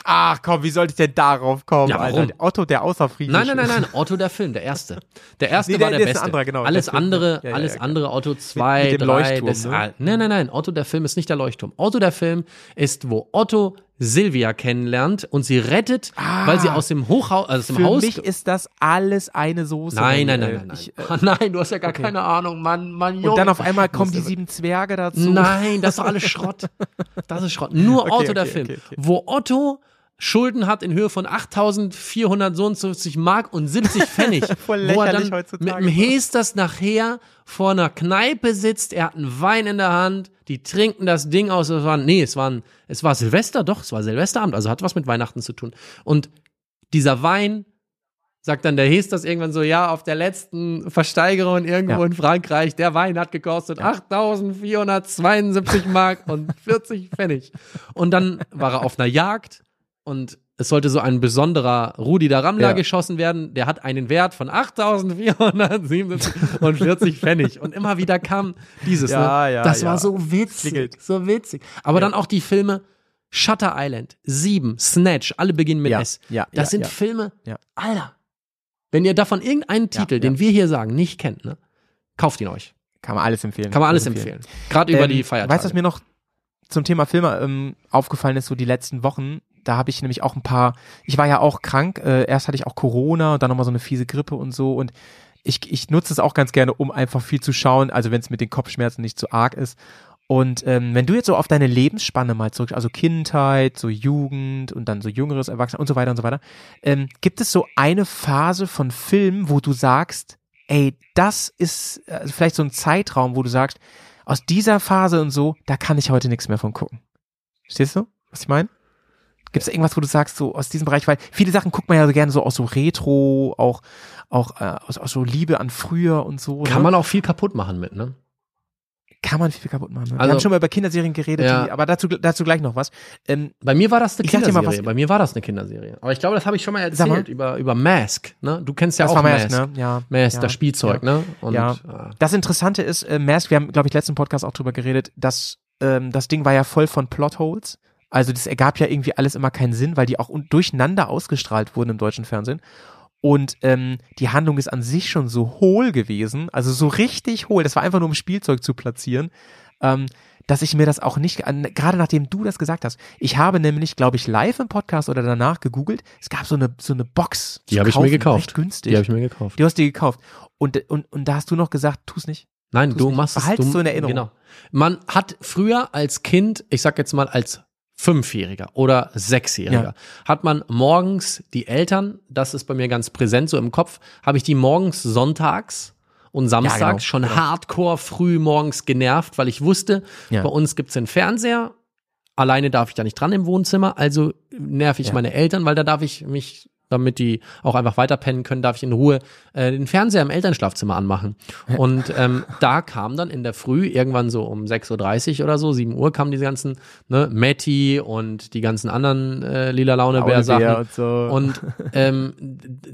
Ach komm, wie sollte ich denn darauf kommen, Ja, warum? Alter? Otto, der außerfriedlich Nein, nein, nein, nein, Otto der Film, der erste. Der erste Nee, war der- der, der ist beste. ein anderer, genau, alles der andere, Ja, ja, alles ja, andere, Otto 2, mit dem 3, Leuchtturm, das, ne? nein, nein, nein, Otto der Film ist nicht der Leuchtturm. Otto der Film ist, wo Otto Silvia kennenlernt und sie rettet, weil sie aus dem Hochhaus, also aus dem Ah. Für Haus. mich ist das alles eine Soße. nein, nein, nein, nein, nein. Ich, äh, Ah, nein, du hast ja gar keine Ahnung, Mann, Mann, Junge. und dann auf einmal kommen die sieben Zwerge dazu. Nein, das ist doch alles Schrott. Das ist Schrott. Nur Okay, Otto der okay, Film. okay, okay. Wo Otto Schulden hat in Höhe von 8.400 so und so 50 Mark und 70 Pfennig. Voll wo er dann heutzutage. mit dem Hesters nachher vor einer Kneipe sitzt, er hat einen Wein in der Hand, die trinken das Ding aus, es war, nee, es war, ein, es war Silvester, doch, es war Silvesterabend, also hat was mit Weihnachten zu tun. Und dieser Wein, sagt dann der Hesters irgendwann so, ja, auf der letzten Versteigerung irgendwo Ja. in Frankreich, der Wein hat gekostet 8.472 Mark und 40 Pfennig. Und dann war er auf einer Jagd und es sollte so ein besonderer Rudi der Rammler Ja. geschossen werden. Der hat einen Wert von 8.477 und 40 Pfennig. Und immer wieder kam dieses. Ja, ne? ja, das war so witzig. So witzig. Aber dann auch die Filme Shutter Island, Sieben, Snatch, alle beginnen mit S. ja, das sind. Filme, Ja. Alter. Wenn ihr davon irgendeinen Titel, den wir hier sagen, nicht kennt, ne, kauft ihn euch. Kann man alles empfehlen. Kann man alles empfehlen. Gerade über Ähm, die Feiertage. Weißt du, was mir noch zum Thema Filme ähm, aufgefallen ist, so die letzten Wochen? Da habe ich nämlich auch ein paar, ich war ja auch krank, äh, erst hatte ich auch Corona und dann nochmal so eine fiese Grippe und so und ich, ich nutze es auch ganz gerne, um einfach viel zu schauen, also wenn es mit den Kopfschmerzen nicht zu arg ist. Und ähm, wenn du jetzt so auf deine Lebensspanne mal zurück, also Kindheit, so Jugend und dann so jüngeres Erwachsenen und so weiter und so weiter, ähm, gibt es so eine Phase von Filmen, wo du sagst, ey, das ist äh, vielleicht so ein Zeitraum, wo du sagst, aus dieser Phase und so, da kann ich heute nichts mehr von gucken. Verstehst du, was ich meine? Gibt es irgendwas, wo du sagst, so aus diesem Bereich, weil viele Sachen guckt man ja so gerne so aus so Retro, auch, auch äh, aus, aus so Liebe an früher und so. Kann ne? man auch viel kaputt machen mit, ne? Kann man viel kaputt machen. Ne? Wir Also- haben schon mal über Kinderserien geredet, Ja. die, aber dazu, dazu gleich noch was. Ähm, Bei mir war das eine Kinderserie. was- Bei mir war das eine Kinderserie. Aber ich glaube, das habe ich schon mal Sag mal. erzählt über, über Mask, ne? Du kennst ja das auch war Mask. Mask, ne? Ja. Mask, ja, das Spielzeug, ja. ne? Und, Ja. äh, Das Interessante ist, äh, Mask, wir haben, glaube ich, letzten Podcast auch drüber geredet, dass ähm, das Ding war ja voll von Plotholes. Also das ergab ja irgendwie alles immer keinen Sinn, weil die auch durcheinander ausgestrahlt wurden im deutschen Fernsehen. Und ähm, die Handlung ist an sich schon so hohl gewesen, also so richtig hohl. Das war einfach nur um Spielzeug zu platzieren, ähm, dass ich mir das auch nicht, an- gerade nachdem du das gesagt hast. Ich habe nämlich, glaube ich, live im Podcast oder danach gegoogelt. Es gab so eine so eine Box. Die habe ich mir gekauft. Recht günstig. die habe ich mir gekauft. Die hast du dir gekauft. Und, und, und da hast du noch gesagt, tu's nicht. Nein, Tu's du nicht. machst es. Behalt's du, so in Erinnerung. Genau. Man hat früher als Kind, ich sag jetzt mal als Fünfjähriger oder Sechsjähriger, Ja. hat man morgens die Eltern, das ist bei mir ganz präsent so im Kopf, habe ich die morgens sonntags und samstags genau, schon genau. hardcore früh morgens genervt, weil ich wusste, Ja. bei uns gibt's den Fernseher, alleine darf ich da nicht dran im Wohnzimmer, also nerv ich Ja. meine Eltern, weil da darf ich mich damit die auch einfach weiterpennen können, darf ich in Ruhe äh, den Fernseher im Elternschlafzimmer anmachen. Und ähm, da kam dann in der Früh, irgendwann so um 6.30 Uhr oder so, 7 Uhr, kamen diese ganzen, ne, Matty und die ganzen anderen äh, lila Laune-Bär-Sachen. Launebär und so. Und ähm,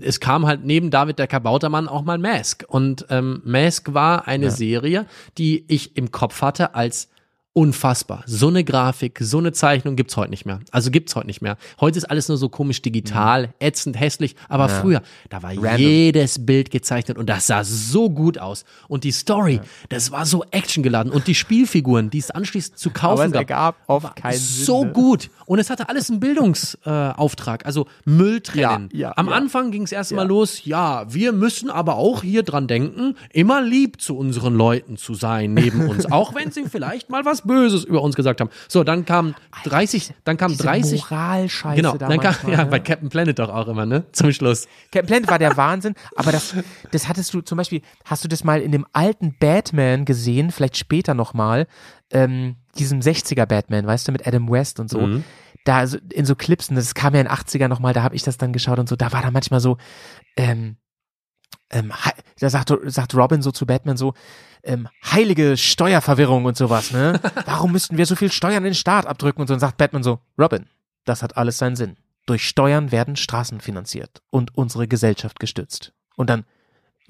es kam halt neben David der Kabautermann auch mal Mask. Und ähm, Mask war eine Ja. Serie, die ich im Kopf hatte als unfassbar. So eine Grafik, so eine Zeichnung gibt's heute nicht mehr. Also gibt's heute nicht mehr. Heute ist alles nur so komisch digital, ätzend, hässlich. Aber früher, da war Mhm. Random. jedes Bild gezeichnet und das sah so gut aus. Und die Story, das war so actiongeladen. Und die Spielfiguren, die es anschließend zu kaufen Aber es gab, ergab oft keinen Sinn. so ne? gut. Und es hatte alles einen Bildungsauftrag, äh, also Müll trennen. Ja, ja, Am ja. Anfang ging es erstmal los, ja, wir müssen aber auch hier dran denken, immer lieb zu unseren Leuten zu sein neben uns, auch wenn sie vielleicht mal was Böses über uns gesagt haben. So, dann kam 30, dann kam Diese 30 Moralscheiße Genau, da dann kam, ja, bei Captain Planet doch auch immer, ne? Zum Schluss. Captain Planet war der Wahnsinn, aber das, das hattest du zum Beispiel, hast du das mal in dem alten Batman gesehen, vielleicht später nochmal, ähm, diesem 60er Batman, weißt du, mit Adam West und so. Mhm. Da in so Clips, und das kam ja in den 80er nochmal, da habe ich das dann geschaut und so, da war da manchmal so, ähm, ähm, da sagt, sagt Robin so zu Batman so, ähm, heilige Steuerverwirrung und sowas, ne? Warum müssten wir so viel Steuern in den Staat abdrücken und so? Und sagt Batman so, Robin, das hat alles seinen Sinn. Durch Steuern werden Straßen finanziert und unsere Gesellschaft gestützt. Und dann,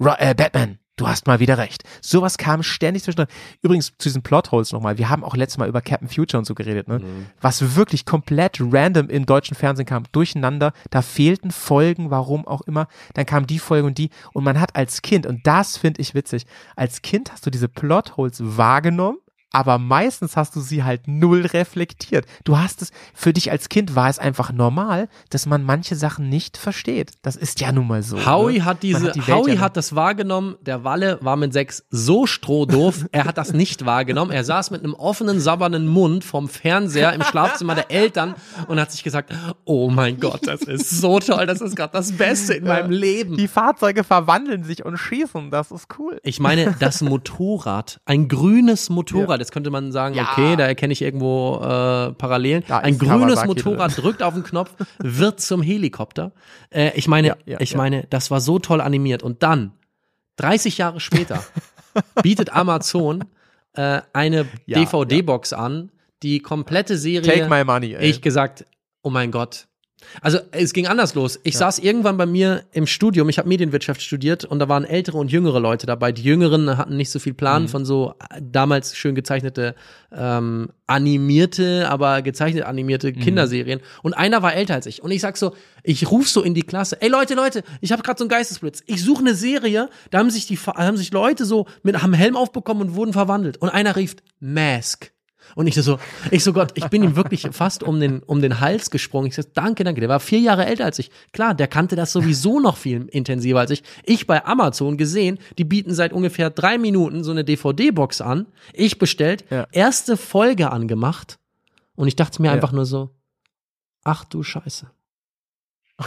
äh, Batman, du hast mal wieder recht. Sowas kam ständig zwischendrin. Übrigens zu diesen Plotholes nochmal. Wir haben auch letztes Mal über Captain Future und so geredet, ne? Was wirklich komplett random im deutschen Fernsehen kam, durcheinander. Da fehlten Folgen, warum auch immer. Dann kam die Folge und die. Und man hat als Kind, und das finde ich witzig, als Kind hast du diese Plotholes wahrgenommen. Aber meistens hast du sie halt null reflektiert. Du hast es, für dich als Kind war es einfach normal, dass man manche Sachen nicht versteht. Das ist ja nun mal so. Howie ne? hat diese, die Welt Howie ja- hat das wahrgenommen. Der Walle war mit sechs so strohdoof. er hat das nicht wahrgenommen. Er saß mit einem offenen, sabbernden Mund vom Fernseher im Schlafzimmer der Eltern und hat sich gesagt, oh mein Gott, das ist so toll. Das ist gerade das Beste in meinem Leben. Die Fahrzeuge verwandeln sich und schießen. Das ist cool. Ich meine, das Motorrad, ein grünes Motorrad, jetzt könnte man sagen, Ja. okay, da erkenne ich irgendwo äh, Parallelen. Da ein grünes Kawasaki Motorrad drückt auf den Knopf, wird zum Helikopter. Äh, ich meine, Ja, ich meine, das war so toll animiert. Und dann, 30 Jahre später, bietet Amazon äh, eine DVD-Box an, die komplette Serie. Take my money, ey. Ich gesagt, oh mein Gott. Also es ging anders los. Ich saß irgendwann bei mir im Studium, ich habe Medienwirtschaft studiert und da waren ältere und jüngere Leute dabei. Die Jüngeren hatten nicht so viel Plan Mhm. von so äh, damals schön gezeichnete, ähm, animierte, aber gezeichnet animierte Mhm. Kinderserien. Und einer war älter als ich. Und ich sag so, ich ruf so in die Klasse, ey Leute, Leute, ich habe gerade so einen Geistesblitz. Ich suche eine Serie, da haben sich die haben sich Leute so mit haben Helm aufbekommen und wurden verwandelt. Und einer rief Mask. Und ich so, ich so Gott, ich bin ihm wirklich fast um den, um den Hals gesprungen. Ich so, danke, danke. Der war vier Jahre älter als ich. Klar, der kannte das sowieso noch viel intensiver als ich. Ich bei Amazon gesehen, die bieten seit ungefähr drei Minuten so eine DVD-Box an. Ich bestellt, Ja. erste Folge angemacht. Und ich dachte mir Ja. einfach nur so, ach du Scheiße.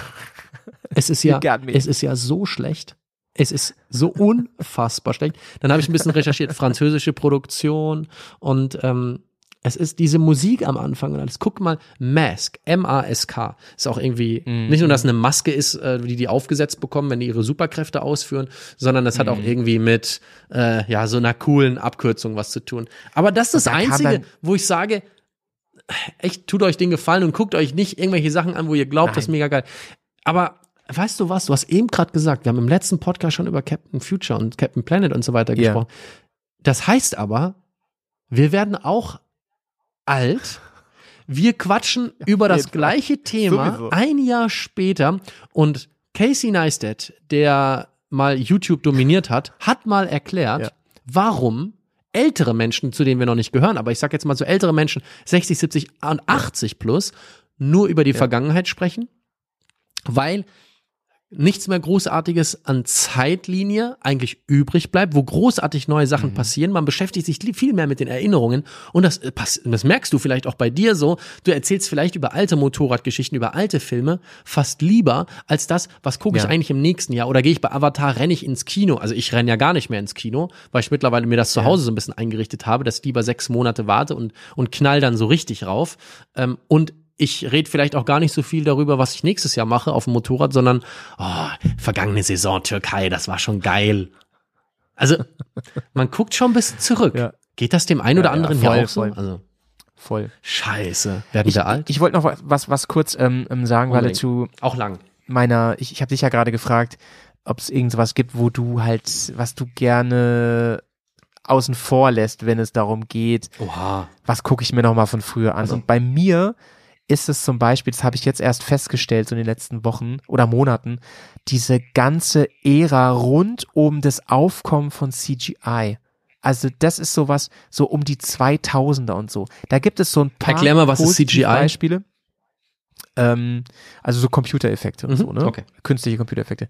Es ist ja, es ist ja so schlecht. Es ist so unfassbar schlecht. Dann habe ich ein bisschen recherchiert, französische Produktion und ähm, es ist diese Musik am Anfang und alles. Guck mal, Mask, M-A-S-K. Ist auch irgendwie, nicht nur, dass eine Maske ist, äh, die die aufgesetzt bekommen, wenn die ihre Superkräfte ausführen, sondern das hat auch irgendwie mit, äh, ja, so einer coolen Abkürzung was zu tun. Aber das ist das da Einzige, wo ich sage, echt, tut euch den Gefallen und guckt euch nicht irgendwelche Sachen an, wo ihr glaubt, das ist mega geil. Aber weißt du was, du hast eben gerade gesagt, wir haben im letzten Podcast schon über Captain Future und Captain Planet und so weiter Ja. gesprochen. Das heißt aber, wir werden auch alt. Wir quatschen über das Fall. gleiche Thema Sowieso. ein Jahr später und Casey Neistat, der mal YouTube dominiert hat, hat mal erklärt, Ja. warum ältere Menschen, zu denen wir noch nicht gehören, aber ich sag jetzt mal so ältere Menschen, 60, 70 und 80 plus, nur über die Vergangenheit sprechen, weil nichts mehr Großartiges an Zeitlinie eigentlich übrig bleibt, wo großartig neue Sachen passieren. Man beschäftigt sich viel mehr mit den Erinnerungen und das, äh, das merkst du vielleicht auch bei dir so. Du erzählst vielleicht über alte Motorradgeschichten, über alte Filme fast lieber als das, was gucke ich Ja. eigentlich im nächsten Jahr oder gehe ich bei Avatar, renne ich ins Kino. Also ich renne ja gar nicht mehr ins Kino, weil ich mittlerweile mir das zu Hause so ein bisschen eingerichtet habe, dass ich lieber sechs Monate warte und, und knall dann so richtig rauf. Ähm, und ich rede vielleicht auch gar nicht so viel darüber, was ich nächstes Jahr mache auf dem Motorrad, sondern oh, vergangene Saison Türkei, das war schon geil. Also man guckt schon ein bisschen zurück. Ja. Geht das dem einen oder Ja, ja, anderen voll, hier auch so? voll. Also Voll. Scheiße, werden Ich, wir alt? ich wollte noch was, was, kurz ähm, ähm, sagen, weil Unbedingt. zu auch lang. meiner, ich, ich habe dich ja gerade gefragt, ob es irgendwas gibt, wo du halt, was du gerne außen vor lässt, wenn es darum geht, Oha. was gucke ich mir noch mal von früher an. Also- Und bei mir ist es zum Beispiel, das habe ich jetzt erst festgestellt, so in den letzten Wochen oder Monaten, diese ganze Ära rund um das Aufkommen von CGI. Also das ist sowas, so um die 2000er und so. Da gibt es so ein paar Erklär mal, was ist CGI? Beispiele. Ähm, also so Computereffekte und Mhm, so, ne? okay. Künstliche Computereffekte.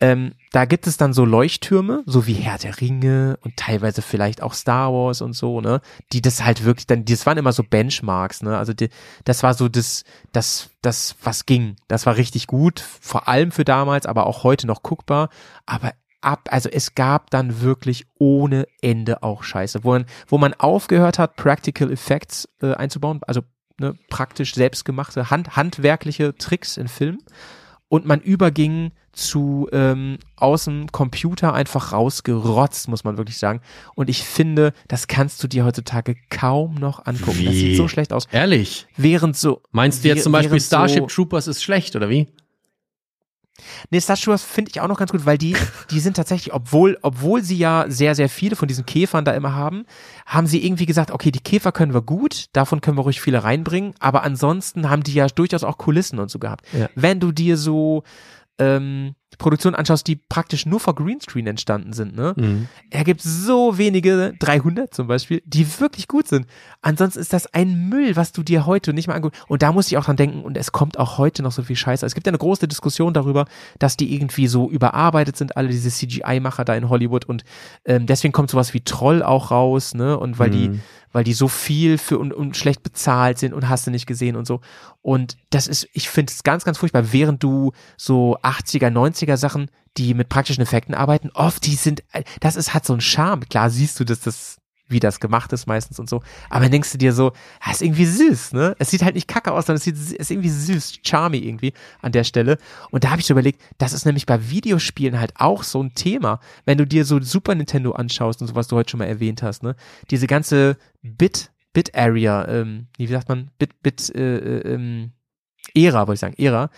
Ähm, da gibt es dann so Leuchttürme, so wie Herr der Ringe und teilweise vielleicht auch Star Wars und so, ne? Die das halt wirklich dann, das waren immer so Benchmarks, ne? Also die, das war so das, das, das, was ging. Das war richtig gut, vor allem für damals, aber auch heute noch guckbar. Aber ab, also es gab dann wirklich ohne Ende auch Scheiße, wo man, wo man aufgehört hat, Practical Effects äh, einzubauen, also ne, praktisch selbstgemachte, hand, handwerkliche Tricks in Filmen und man überging zu ähm, aus dem Computer einfach rausgerotzt, muss man wirklich sagen. Und ich finde, das kannst du dir heutzutage kaum noch angucken. Das sieht so schlecht aus. Ehrlich? Während so. Meinst du jetzt zum Beispiel Starship so, Troopers ist schlecht, oder wie? Nee, Starship Troopers finde ich auch noch ganz gut, weil die, die sind tatsächlich, obwohl, obwohl sie ja sehr, sehr viele von diesen Käfern da immer haben, haben sie irgendwie gesagt, okay, die Käfer können wir gut, davon können wir ruhig viele reinbringen, aber ansonsten haben die ja durchaus auch Kulissen und so gehabt. Ja. Wenn du dir so ähm, Produktionen anschaust, die praktisch nur vor Greenscreen entstanden sind, ne? Mhm. Er gibt so wenige, 300 zum Beispiel, die wirklich gut sind. Ansonsten ist das ein Müll, was du dir heute nicht mal anguckst. Und da muss ich auch dran denken, und es kommt auch heute noch so viel Scheiße. Es gibt ja eine große Diskussion darüber, dass die irgendwie so überarbeitet sind, alle diese CGI-Macher da in Hollywood. Und ähm, deswegen kommt sowas wie Troll auch raus, ne? Und weil die, weil die so viel für und, und schlecht bezahlt sind und hast du nicht gesehen und so. Und das ist, ich finde es ganz, ganz furchtbar, während du so 80er, 90er Sachen, die mit praktischen Effekten arbeiten, oft die sind, das ist, hat so einen Charme. Klar siehst du, dass das, wie das gemacht ist meistens und so. Aber dann denkst du dir so, das ist irgendwie süß, ne? Es sieht halt nicht kacke aus, sondern es sieht, es ist irgendwie süß, charmy irgendwie an der Stelle. Und da habe ich so überlegt, das ist nämlich bei Videospielen halt auch so ein Thema. Wenn du dir so Super Nintendo anschaust und so, was du heute schon mal erwähnt hast, ne? Diese ganze Bit, Bit Area, ähm, wie sagt man, Bit, Bit, äh, äh, ähm, Ära, wollte ich sagen, Ära.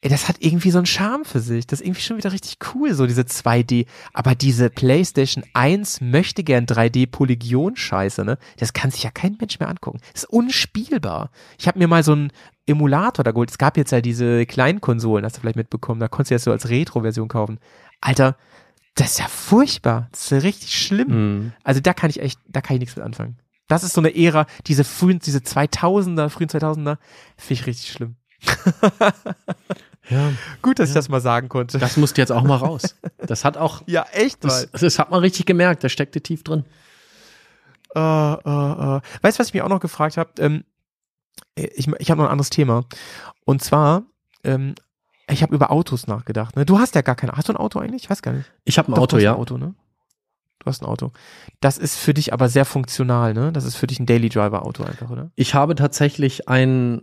Ey, das hat irgendwie so einen Charme für sich. Das ist irgendwie schon wieder richtig cool, so diese 2D. Aber diese PlayStation 1 möchte gern 3D-Polygon-Scheiße, ne? Das kann sich ja kein Mensch mehr angucken. Das ist unspielbar. Ich habe mir mal so einen Emulator da geholt. Es gab jetzt ja diese kleinen Konsolen, hast du vielleicht mitbekommen. Da konntest du das so als Retro-Version kaufen. Alter, das ist ja furchtbar. Das ist richtig schlimm. Mhm. Also da kann ich echt, da kann ich nichts mit anfangen. Das ist so eine Ära, diese frühen, diese 2000er, frühen 2000er, finde ich richtig schlimm. Ja, Gut, dass ich das mal sagen konnte. das musste jetzt auch mal raus. Das hat auch, ja, echt das, das hat man richtig gemerkt, da steckte tief drin. Äh, äh, äh. Weißt du, was ich mir auch noch gefragt habe? Ähm, ich ich habe noch ein anderes Thema. Und zwar, ähm, ich habe über Autos nachgedacht. Ne? Du hast ja gar kein Hast du ein Auto eigentlich? Ich weiß gar nicht. Ich habe ein Doch, Auto, du hast ja. Ein Auto, ne? Du hast ein Auto. Das ist für dich aber sehr funktional, ne? Das ist für dich ein Daily Driver Auto einfach, oder? Ich habe tatsächlich ein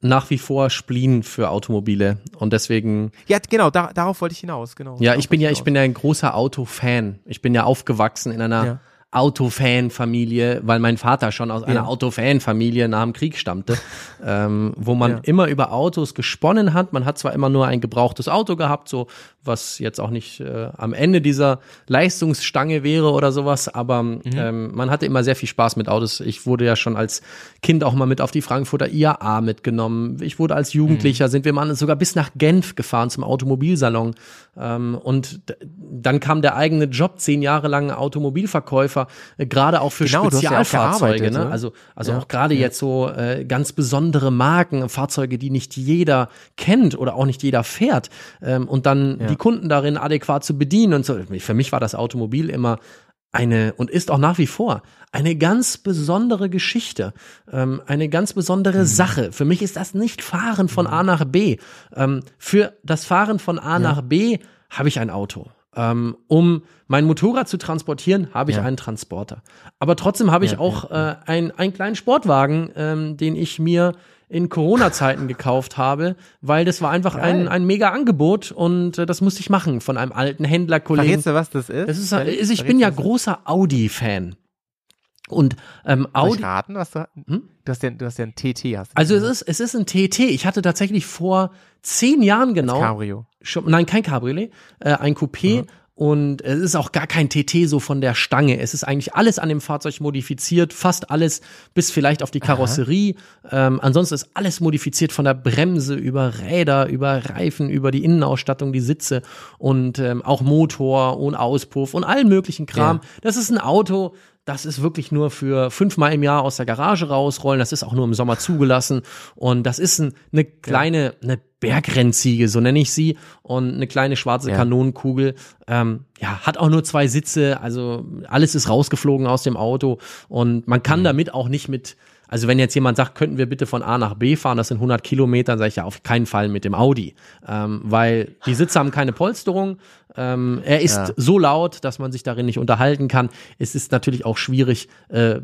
nach wie vor Spleen für Automobile und deswegen Ja, genau, da, darauf wollte ich hinaus, genau. ja, ich bin ja ich bin ja ein großer Autofan. Ich bin ja aufgewachsen in einer Ja. Autofan-Familie, weil mein Vater schon aus einer Ja. Autofan-Familie nach dem Krieg stammte, ähm, wo man Ja. immer über Autos gesponnen hat. Man hat zwar immer nur ein gebrauchtes Auto gehabt, so was jetzt auch nicht äh, am Ende dieser Leistungsstange wäre oder sowas, aber Mhm. ähm, man hatte immer sehr viel Spaß mit Autos. Ich wurde ja schon als Kind auch mal mit auf die Frankfurter IAA mitgenommen. Ich wurde als Jugendlicher, sind wir mal sogar bis nach Genf gefahren zum Automobilsalon. Ähm, und dann kam der eigene Job, zehn Jahre lang Automobilverkäufer, äh, gerade auch für Genau, ja Spezialfahrzeuge. gearbeitet, ne? ne? Also, also Ja, auch gerade jetzt so äh, ganz besondere Marken, Fahrzeuge, die nicht jeder kennt oder auch nicht jeder fährt. Ähm, und dann Ja. die Kunden darin adäquat zu bedienen und so. Für mich war das Automobil immer eine und ist auch nach wie vor eine ganz besondere Geschichte, ähm, eine ganz besondere Mhm. Sache. Für mich ist das nicht Fahren von A nach B. Ähm, für das Fahren von A nach B habe ich ein Auto. Ähm, um mein Motorrad zu transportieren, habe ich Ja. einen Transporter. Aber trotzdem habe ich Ja, auch Äh, ein, einen kleinen Sportwagen, ähm, den ich mir in Corona-Zeiten gekauft habe, weil das war einfach ein, Geil. ein mega Angebot und äh, das musste ich machen von einem alten Händlerkollegen. Verrätst du, was das ist? Das ist, Ehrlich? also ich Verrätst bin ja großer Audi-Fan. Und ähm, Audi, ich raten, was du, Hm? du hast ja, du hast ja ein TT, hast also es ist, es ist ein TT. Ich hatte tatsächlich vor zehn Jahren genau, Cabrio. schon, nein, kein Cabriolet, äh, ein Coupé. Und es ist auch gar kein TT so von der Stange. Es ist eigentlich alles an dem Fahrzeug modifiziert, fast alles, bis vielleicht auf die Karosserie. Ähm, ansonsten ist alles modifiziert von der Bremse über Räder, über Reifen, über die Innenausstattung, die Sitze und ähm, auch Motor und Auspuff und allen möglichen Kram. Das ist ein Auto, das ist wirklich nur für fünfmal im Jahr aus der Garage rausrollen. Das ist auch nur im Sommer zugelassen. Und das ist ein, eine kleine, eine Bergrennziege, so nenne ich sie. Und eine kleine schwarze Ja. Kanonenkugel. Ähm, ja, hat auch nur zwei Sitze. Also alles ist rausgeflogen aus dem Auto. Und man kann damit auch nicht mit Also wenn jetzt jemand sagt, könnten wir bitte von A nach B fahren, das sind 100 Kilometer, dann sage ich ja auf keinen Fall mit dem Audi, ähm, weil die Sitze haben keine Polsterung. Ähm, er ist Ja. so laut, dass man sich darin nicht unterhalten kann. Es ist natürlich auch schwierig, äh, äh,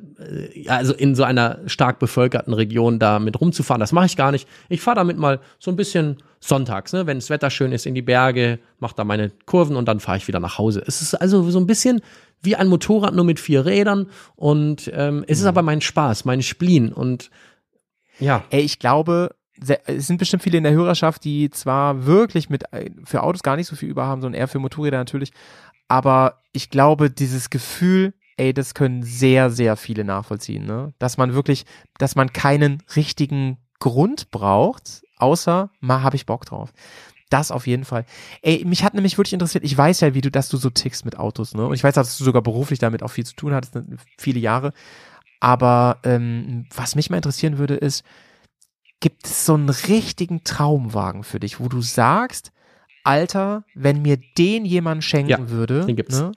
also in so einer stark bevölkerten Region da mit rumzufahren. Das mache ich gar nicht. Ich fahre damit mal so ein bisschen sonntags, ne, wenn das Wetter schön ist, in die Berge, mache da meine Kurven und dann fahre ich wieder nach Hause. Es ist also so ein bisschen wie ein Motorrad nur mit vier Rädern und ähm, es ist aber mein Spaß, mein Spleen und ja. Ey, ich glaube, es sind bestimmt viele in der Hörerschaft, die zwar wirklich mit äh, für Autos gar nicht so viel über haben, sondern eher für Motorräder natürlich. Aber ich glaube, dieses Gefühl, ey, das können sehr, sehr viele nachvollziehen, ne? Dass man wirklich, dass man keinen richtigen Grund braucht, außer mal habe ich Bock drauf. Das auf jeden Fall. Ey, mich hat nämlich wirklich interessiert, ich weiß ja, wie du, dass du so tickst mit Autos, ne? Und ich weiß, dass du sogar beruflich damit auch viel zu tun hattest, ne, viele Jahre. Aber ähm, was mich mal interessieren würde, ist, gibt es so einen richtigen Traumwagen für dich, wo du sagst, Alter, wenn mir den jemand schenken Ja, würde, den gibt's. Ne,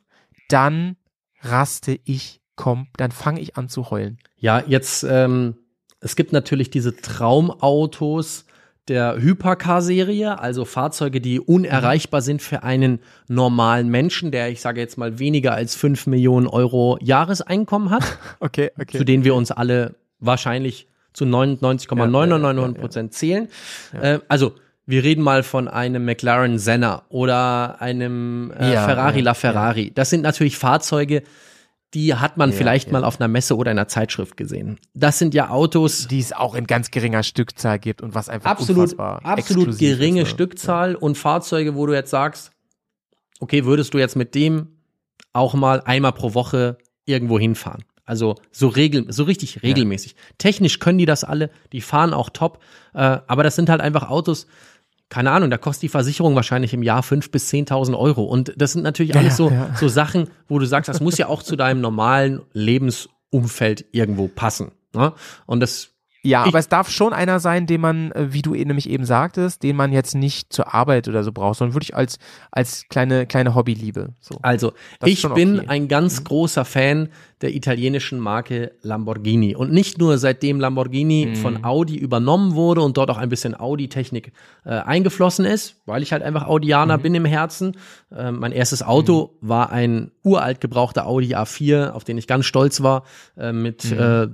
dann raste ich, komm, dann fange ich an zu heulen. Ja, jetzt, ähm, es gibt natürlich diese Traumautos der Hypercar-Serie, also Fahrzeuge, die unerreichbar sind für einen normalen Menschen, der, ich sage jetzt mal, weniger als 5 Millionen Euro Jahreseinkommen hat, Okay, okay. zu denen wir uns alle wahrscheinlich zu 99,999 Prozent zählen. Äh, also, wir reden mal von einem McLaren Senna oder einem äh, Ja, Ferrari ja, LaFerrari. Das sind natürlich Fahrzeuge, die hat man Ja, vielleicht ja. mal auf einer Messe oder in einer Zeitschrift gesehen. Das sind ja Autos, die es auch in ganz geringer Stückzahl gibt und was einfach absolut, absolut geringe ist, ne? Stückzahl und Fahrzeuge, wo du jetzt sagst, okay, würdest du jetzt mit dem auch mal einmal pro Woche irgendwo hinfahren? Also so regel, so richtig regelmäßig. Technisch können die das alle, die fahren auch top, äh, aber das sind halt einfach Autos, keine Ahnung, da kostet die Versicherung wahrscheinlich im Jahr fünf bis 10.000 Euro. Und das sind natürlich alles so, ja. so Sachen, wo du sagst, das muss ja auch zu deinem normalen Lebensumfeld irgendwo passen. Ne? Und das Ja, Ich- aber es darf schon einer sein, den man, äh, wie du nämlich eben sagtest, den man jetzt nicht zur Arbeit oder so braucht, sondern wirklich als, als kleine, kleine Hobbyliebe. So. Also, Das ich bin okay. Mhm. ein ganz großer Fan der italienischen Marke Lamborghini. Und nicht nur seitdem Lamborghini Mhm. von Audi übernommen wurde und dort auch ein bisschen Audi-Technik äh, eingeflossen ist, weil ich halt einfach Mhm. Audianer bin im Herzen. Äh, mein erstes Auto war ein uralt gebrauchter Audi A4, auf den ich ganz stolz war, äh, mit Mhm. äh,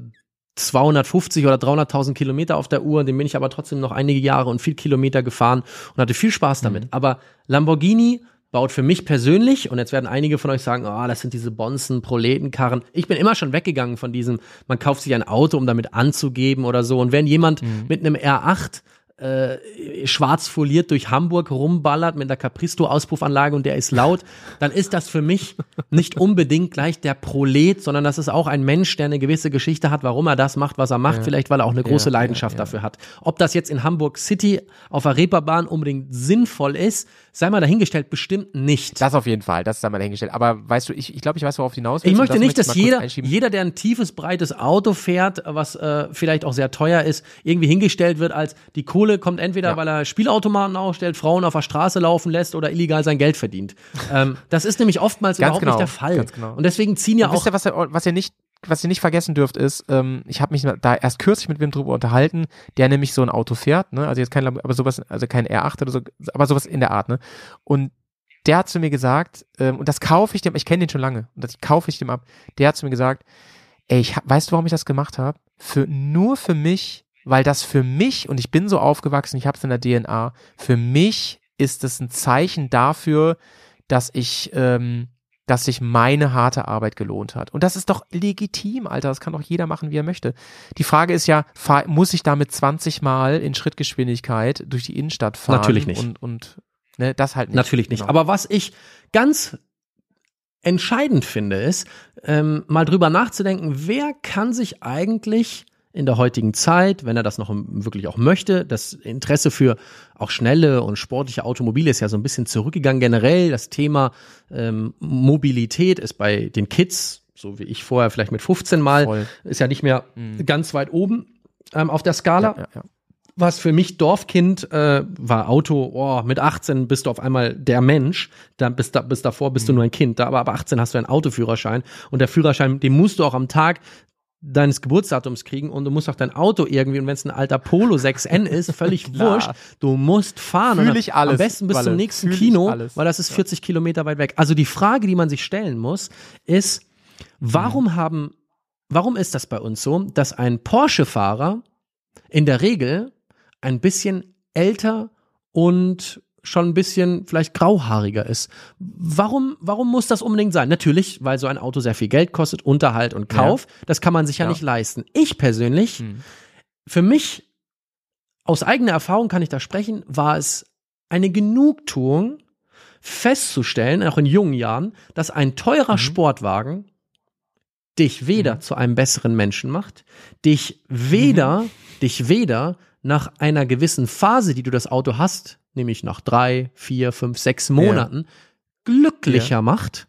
250 oder 300.000 Kilometer auf der Uhr, den bin ich aber trotzdem noch einige Jahre und viel Kilometer gefahren und hatte viel Spaß damit. Aber Lamborghini baut für mich persönlich, und jetzt werden einige von euch sagen, oh, das sind diese Bonzen, Proletenkarren. Ich bin immer schon weggegangen von diesem, man kauft sich ein Auto, um damit anzugeben oder so. Und wenn jemand mit einem R8 äh, schwarz foliert durch Hamburg rumballert mit einer Capristo-Auspuffanlage und der ist laut, dann ist das für mich nicht unbedingt gleich der Prolet, sondern das ist auch ein Mensch, der eine gewisse Geschichte hat, warum er das macht, was er macht, vielleicht weil er auch eine große Ja, ja, Leidenschaft ja. dafür hat. Ob das jetzt in Hamburg City auf der Reeperbahn unbedingt sinnvoll ist, sei mal dahingestellt, bestimmt nicht. Das auf jeden Fall, das ist einmal dahingestellt. Aber weißt du, ich, ich glaube, ich weiß, worauf hinaus Ich willst. und möchte das nicht, ich dass mal jeder, jeder, der ein tiefes, breites Auto fährt, was äh, vielleicht auch sehr teuer ist, irgendwie hingestellt wird als die Kohle kommt entweder, Ja. weil er Spielautomaten aufstellt, Frauen auf der Straße laufen lässt oder illegal sein Geld verdient. ähm, das ist nämlich oftmals Ganz überhaupt genau, nicht der Fall. ganz genau. Und deswegen ziehen ja Und wisst auch ihr, was ihr, was ihr nicht was ihr nicht vergessen dürft, ist, ähm, ich habe mich da erst kürzlich mit wem drüber unterhalten, der nämlich so ein Auto fährt, ne? Also jetzt kein, aber sowas, also kein R8 oder so, aber sowas in der Art, ne? Und der hat zu mir gesagt, ähm, und das kaufe ich dem, ich kenne den schon lange, und das kaufe ich dem ab. Der hat zu mir gesagt, ey, ich weißt du, warum ich das gemacht habe? Für nur für mich, weil das für mich und ich bin so aufgewachsen, ich habe es in der DNA. Für mich ist es ein Zeichen dafür, dass ich ähm, dass sich meine harte Arbeit gelohnt hat. Und das ist doch legitim, Alter. Das kann doch jeder machen, wie er möchte. Die Frage ist ja, fahr, muss ich damit 20 Mal in Schrittgeschwindigkeit durch die Innenstadt fahren? Natürlich nicht. Und, und ne, das halt nicht. Natürlich nicht. Genau. Aber was ich ganz entscheidend finde, ist, ähm, mal drüber nachzudenken, wer kann sich eigentlich in der heutigen Zeit, wenn er das noch wirklich auch möchte, das Interesse für auch schnelle und sportliche Automobile ist ja so ein bisschen zurückgegangen. Generell. Das Thema ähm, Mobilität ist bei den Kids, so wie ich vorher vielleicht mit 15 mal, Voll. ist ja nicht mehr ganz weit oben ähm, auf der Skala. Ja, ja. was für mich Dorfkind äh, war Auto, oh, mit 18 bist du auf einmal der Mensch, dann bis, da, bis davor bist du nur ein Kind, da aber ab 18 hast du einen Autoführerschein. Und der Führerschein, den musst du auch am Tag deines Geburtsdatums kriegen und du musst auch dein Auto irgendwie, und wenn es ein alter Polo 6N ist, völlig wurscht, du musst fahren. Fühl ich alles, Am besten bis zum nächsten Kino, alles. weil das ist 40 Kilometer weit weg. Also die Frage, die man sich stellen muss, ist, warum Mhm. haben, warum ist das bei uns so, dass ein Porsche-Fahrer in der Regel ein bisschen älter und schon ein bisschen vielleicht grauhaariger ist. Warum, warum muss das unbedingt sein? Natürlich, weil so ein Auto sehr viel Geld kostet, Unterhalt und Kauf. Das kann man sich ja, Ja. nicht leisten. Ich persönlich, Hm. für mich, aus eigener Erfahrung kann ich da sprechen, war es eine Genugtuung, festzustellen, auch in jungen Jahren, dass ein teurer Sportwagen dich weder zu einem besseren Menschen macht, dich weder, dich weder nach einer gewissen Phase, die du das Auto hast, nämlich nach drei, vier, fünf, sechs Monaten, glücklicher macht.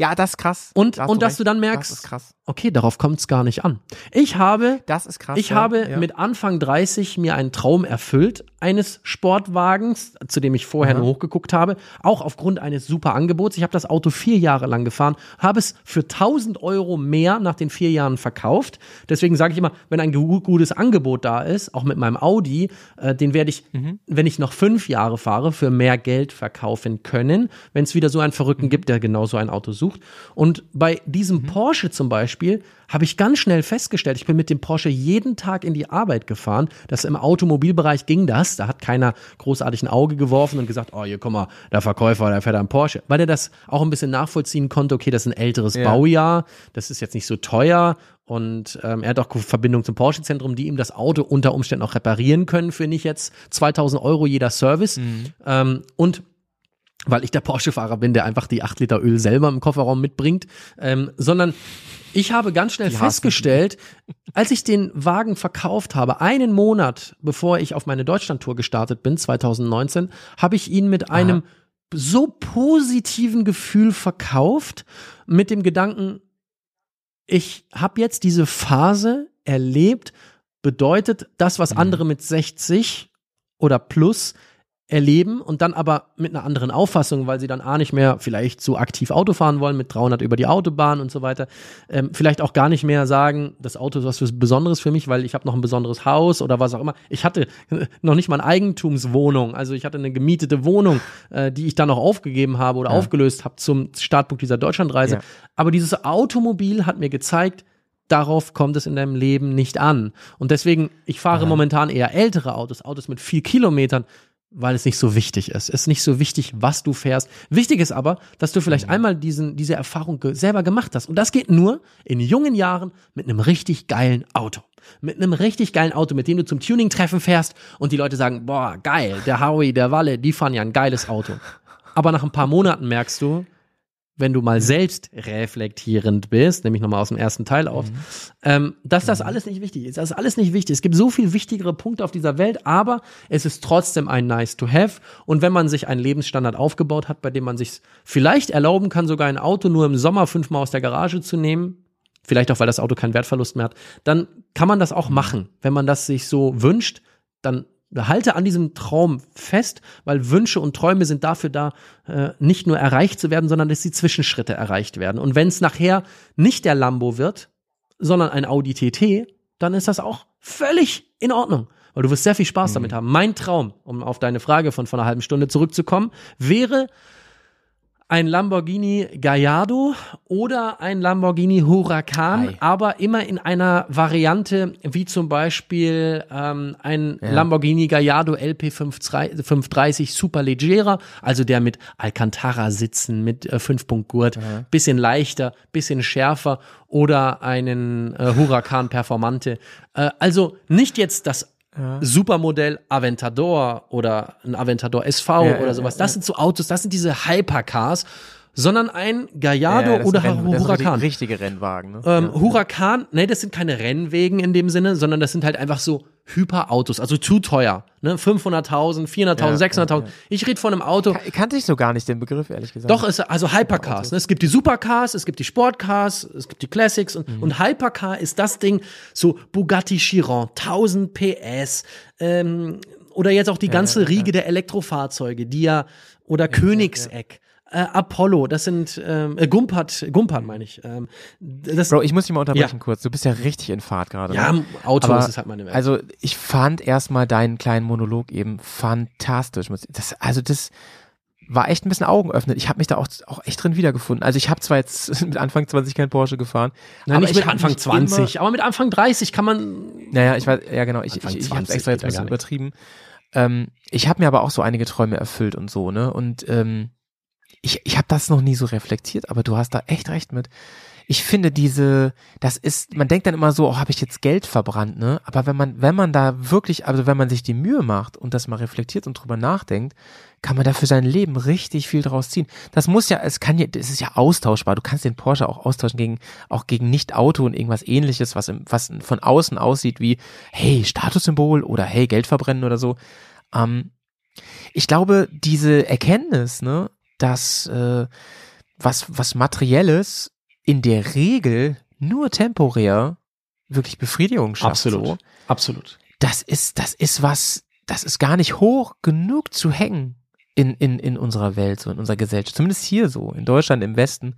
Ja, das ist krass. Und, Da und dass recht. du dann Das merkst, ist krass. okay, darauf kommt es gar nicht an. Ich habe Das ist krass. ich ja. habe ja. mit Anfang 30 mir einen Traum erfüllt eines Sportwagens, zu dem ich vorher Aha. nur hochgeguckt habe, auch aufgrund eines super Angebots. Ich habe das Auto vier Jahre lang gefahren, habe es für 1000 Euro mehr nach den vier Jahren verkauft. Deswegen sage ich immer, wenn ein gu- gutes Angebot da ist, auch mit meinem Audi, äh, den werde ich, Mhm. wenn ich noch fünf Jahre fahre, für mehr Geld verkaufen können, wenn es wieder so einen Verrückten Mhm. gibt, der genau so ein Auto sucht. Und bei diesem Porsche zum Beispiel habe ich ganz schnell festgestellt, ich bin mit dem Porsche jeden Tag in die Arbeit gefahren. Das im Automobilbereich ging das. Da hat keiner großartig ein Auge geworfen und gesagt, oh, hier guck mal, der Verkäufer, der fährt einen Porsche. Weil er das auch ein bisschen nachvollziehen konnte, okay, das ist ein älteres Ja. Baujahr, das ist jetzt nicht so teuer. Und ähm, er hat auch Verbindung zum Porsche-Zentrum, die ihm das Auto unter Umständen auch reparieren können für nicht jetzt 2000 Euro jeder Service. Ähm, und weil ich der Porsche-Fahrer bin, der einfach die 8 Liter Öl selber im Kofferraum mitbringt, ähm, sondern ich habe ganz schnell hassen festgestellt, als ich den Wagen verkauft habe, einen Monat bevor ich auf meine Deutschlandtour gestartet bin, 2019, habe ich ihn mit einem so positiven Gefühl verkauft, mit dem Gedanken, ich habe jetzt diese Phase erlebt, bedeutet das, was andere mit 60 oder plus erleben und dann aber mit einer anderen Auffassung, weil sie dann A nicht mehr vielleicht so aktiv Auto fahren wollen mit 300 über die Autobahn und so weiter, ähm, vielleicht auch gar nicht mehr sagen, das Auto ist was für Besonderes für mich, weil ich habe noch ein besonderes Haus oder was auch immer. Ich hatte noch nicht mal eine Eigentumswohnung, also ich hatte eine gemietete Wohnung, äh, die ich dann noch aufgegeben habe oder aufgelöst habe zum Startpunkt dieser Deutschlandreise. Ja. Aber dieses Automobil hat mir gezeigt, darauf kommt es in deinem Leben nicht an. Und deswegen, ich fahre momentan eher ältere Autos, Autos mit viel Kilometern, weil es nicht so wichtig ist. Es ist nicht so wichtig, was du fährst. Wichtig ist aber, dass du vielleicht einmal diesen, diese Erfahrung ge selber gemacht hast. Und das geht nur in jungen Jahren mit einem richtig geilen Auto. Mit einem richtig geilen Auto, mit dem du zum Tuning-Treffen fährst und die Leute sagen, boah, geil, der Howie, der Walle, die fahren ja ein geiles Auto. Aber nach ein paar Monaten merkst du, wenn du mal selbst reflektierend bist, nämlich nochmal aus dem ersten Teil auf, ähm, dass das alles nicht wichtig ist. Das ist alles nicht wichtig. Es gibt so viel wichtigere Punkte auf dieser Welt, aber es ist trotzdem ein nice to have. Und wenn man sich einen Lebensstandard aufgebaut hat, bei dem man sich vielleicht erlauben kann, sogar ein Auto nur im Sommer fünfmal aus der Garage zu nehmen, vielleicht auch, weil das Auto keinen Wertverlust mehr hat, dann kann man das auch machen. Wenn man das sich so wünscht, dann halte an diesem Traum fest, weil Wünsche und Träume sind dafür da, äh, nicht nur erreicht zu werden, sondern dass die Zwischenschritte erreicht werden. Und wenn es nachher nicht der Lambo wird, sondern ein Audi TT, dann ist das auch völlig in Ordnung. Weil du wirst sehr viel Spaß damit haben. Mein Traum, um auf deine Frage von vor einer halben Stunde zurückzukommen, wäre ein Lamborghini Gallardo oder ein Lamborghini Huracan, Ei. aber immer in einer Variante wie zum Beispiel ähm, ein Lamborghini Gallardo LP 530 Super Leggera, also der mit Alcantara-Sitzen, mit äh, Fünf-Punkt-Gurt, bisschen leichter, bisschen schärfer oder einen äh, Huracan Performante. Äh, also nicht jetzt das Supermodell Aventador oder ein Aventador SV Ja, oder ja, sowas. ja, Das sind so Autos, das sind diese Hypercars, sondern ein Gallardo Ja, oder Renn- Huracan. richtig- Richtige Rennwagen. Ne? Ähm, Huracan, nee, das sind keine Rennwegen in dem Sinne, sondern das sind halt einfach so Hyperautos, also zu teuer. Ne? 500.000, 400.000, Ja, 600.000. ja, ja. Ich rede von einem Auto, Ka- Kannte ich so gar nicht den Begriff, ehrlich gesagt. doch, es, also Hypercars. Ne? Es gibt die Supercars, es gibt die Sportcars, es gibt die Classics und, Mhm. und Hypercar ist das Ding, so Bugatti Chiron, 1000 PS, ähm, oder jetzt auch die ganze Riege der Elektrofahrzeuge, die ja, oder Königseck. Äh, Apollo, das sind ähm, äh, Gumpert, Gumpert meine ich. Ähm, das, Bro, ich muss dich mal unterbrechen Ja. kurz. Du bist ja richtig in Fahrt gerade. ja, ne? Auto Aber, ist es halt meine Welt. Also ich fand erstmal deinen kleinen Monolog eben fantastisch. Das, also das war echt ein bisschen Augen öffnet. Ich habe mich da auch, auch echt drin wiedergefunden. Also ich habe zwar jetzt mit Anfang 20 kein Porsche gefahren, Nein, aber nicht ich mit Anfang mich 20, aber mit Anfang 30 kann man. Immer, naja, ich weiß, ja genau, ich, Anfang ich, ich habe 20 extra jetzt ein bisschen übertrieben. Ähm, ich habe mir aber auch so einige Träume erfüllt und so, ne? Und ähm, ich, ich habe das noch nie so reflektiert, aber du hast da echt recht mit. Ich finde diese, das ist, man denkt dann immer so, oh, habe ich jetzt Geld verbrannt, ne? Aber wenn man, wenn man da wirklich, also wenn man sich die Mühe macht und das mal reflektiert und drüber nachdenkt, kann man da für sein Leben richtig viel draus ziehen. Das muss ja, es kann ja, das ist ja austauschbar. Du kannst den Porsche auch austauschen gegen, auch gegen Nicht-Auto und irgendwas ähnliches, was, im, was von außen aussieht wie, hey, Statussymbol oder hey, Geld verbrennen oder so. Ähm, ich glaube, diese Erkenntnis, ne, dass äh, was, was Materielles in der Regel nur temporär wirklich Befriedigung schafft. So, Absolut. das ist, das ist was, das ist gar nicht hoch genug zu hängen in, in, in unserer Welt, so in unserer Gesellschaft. Zumindest hier so, in Deutschland, im Westen.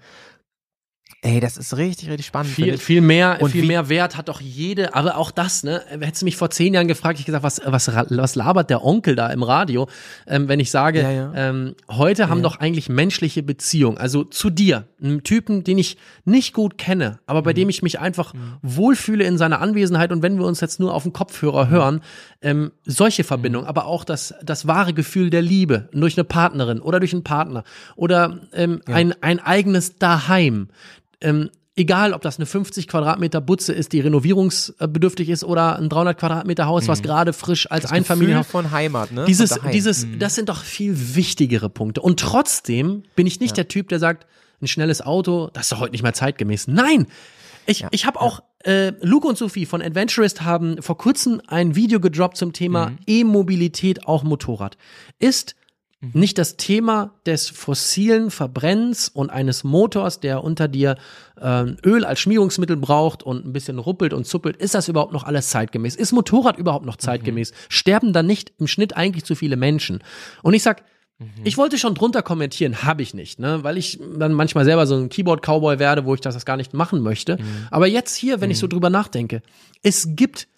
Ey, das ist richtig, richtig spannend. Viel, viel mehr, Und viel mehr Wert hat doch jede, aber auch das, ne? Hättest du mich vor zehn Jahren gefragt, ich gesagt, was, was, was labert der Onkel da im Radio? Ähm, wenn ich sage, Ja, ja. Ähm, heute haben Ja. doch eigentlich menschliche Beziehungen, also zu dir, einem Typen, den ich nicht gut kenne, aber Mhm. bei dem ich mich einfach wohlfühle in seiner Anwesenheit und wenn wir uns jetzt nur auf dem Kopfhörer hören, ähm, solche Verbindungen, aber auch das, das wahre Gefühl der Liebe durch eine Partnerin oder durch einen Partner oder ähm, ein, ein eigenes Daheim. Ähm, egal, ob das eine 50 Quadratmeter Butze ist, die renovierungsbedürftig ist oder ein 300 Quadratmeter Haus, was gerade frisch als das Einfamilienhaus Gefühl von Heimat, ne? dieses, dieses, das sind doch viel wichtigere Punkte. Und trotzdem bin ich nicht der Typ, der sagt, ein schnelles Auto, das ist doch heute nicht mehr zeitgemäß. Nein! Ich, ich habe auch, äh, Luke und Sophie von Adventurist haben vor kurzem ein Video gedroppt zum Thema Mhm. E-Mobilität, auch Motorrad. Ist Mhm. nicht das Thema des fossilen Verbrennens und eines Motors, der unter dir ähm, Öl als Schmierungsmittel braucht und ein bisschen ruppelt und zuppelt, ist das überhaupt noch alles zeitgemäß? Ist Motorrad überhaupt noch zeitgemäß? Sterben da nicht im Schnitt eigentlich zu viele Menschen? Und ich sag, ich wollte schon drunter kommentieren, habe ich nicht, ne? weil ich dann manchmal selber so ein Keyboard-Cowboy werde, wo ich das, das gar nicht machen möchte. Aber jetzt hier, wenn ich so drüber nachdenke, es gibt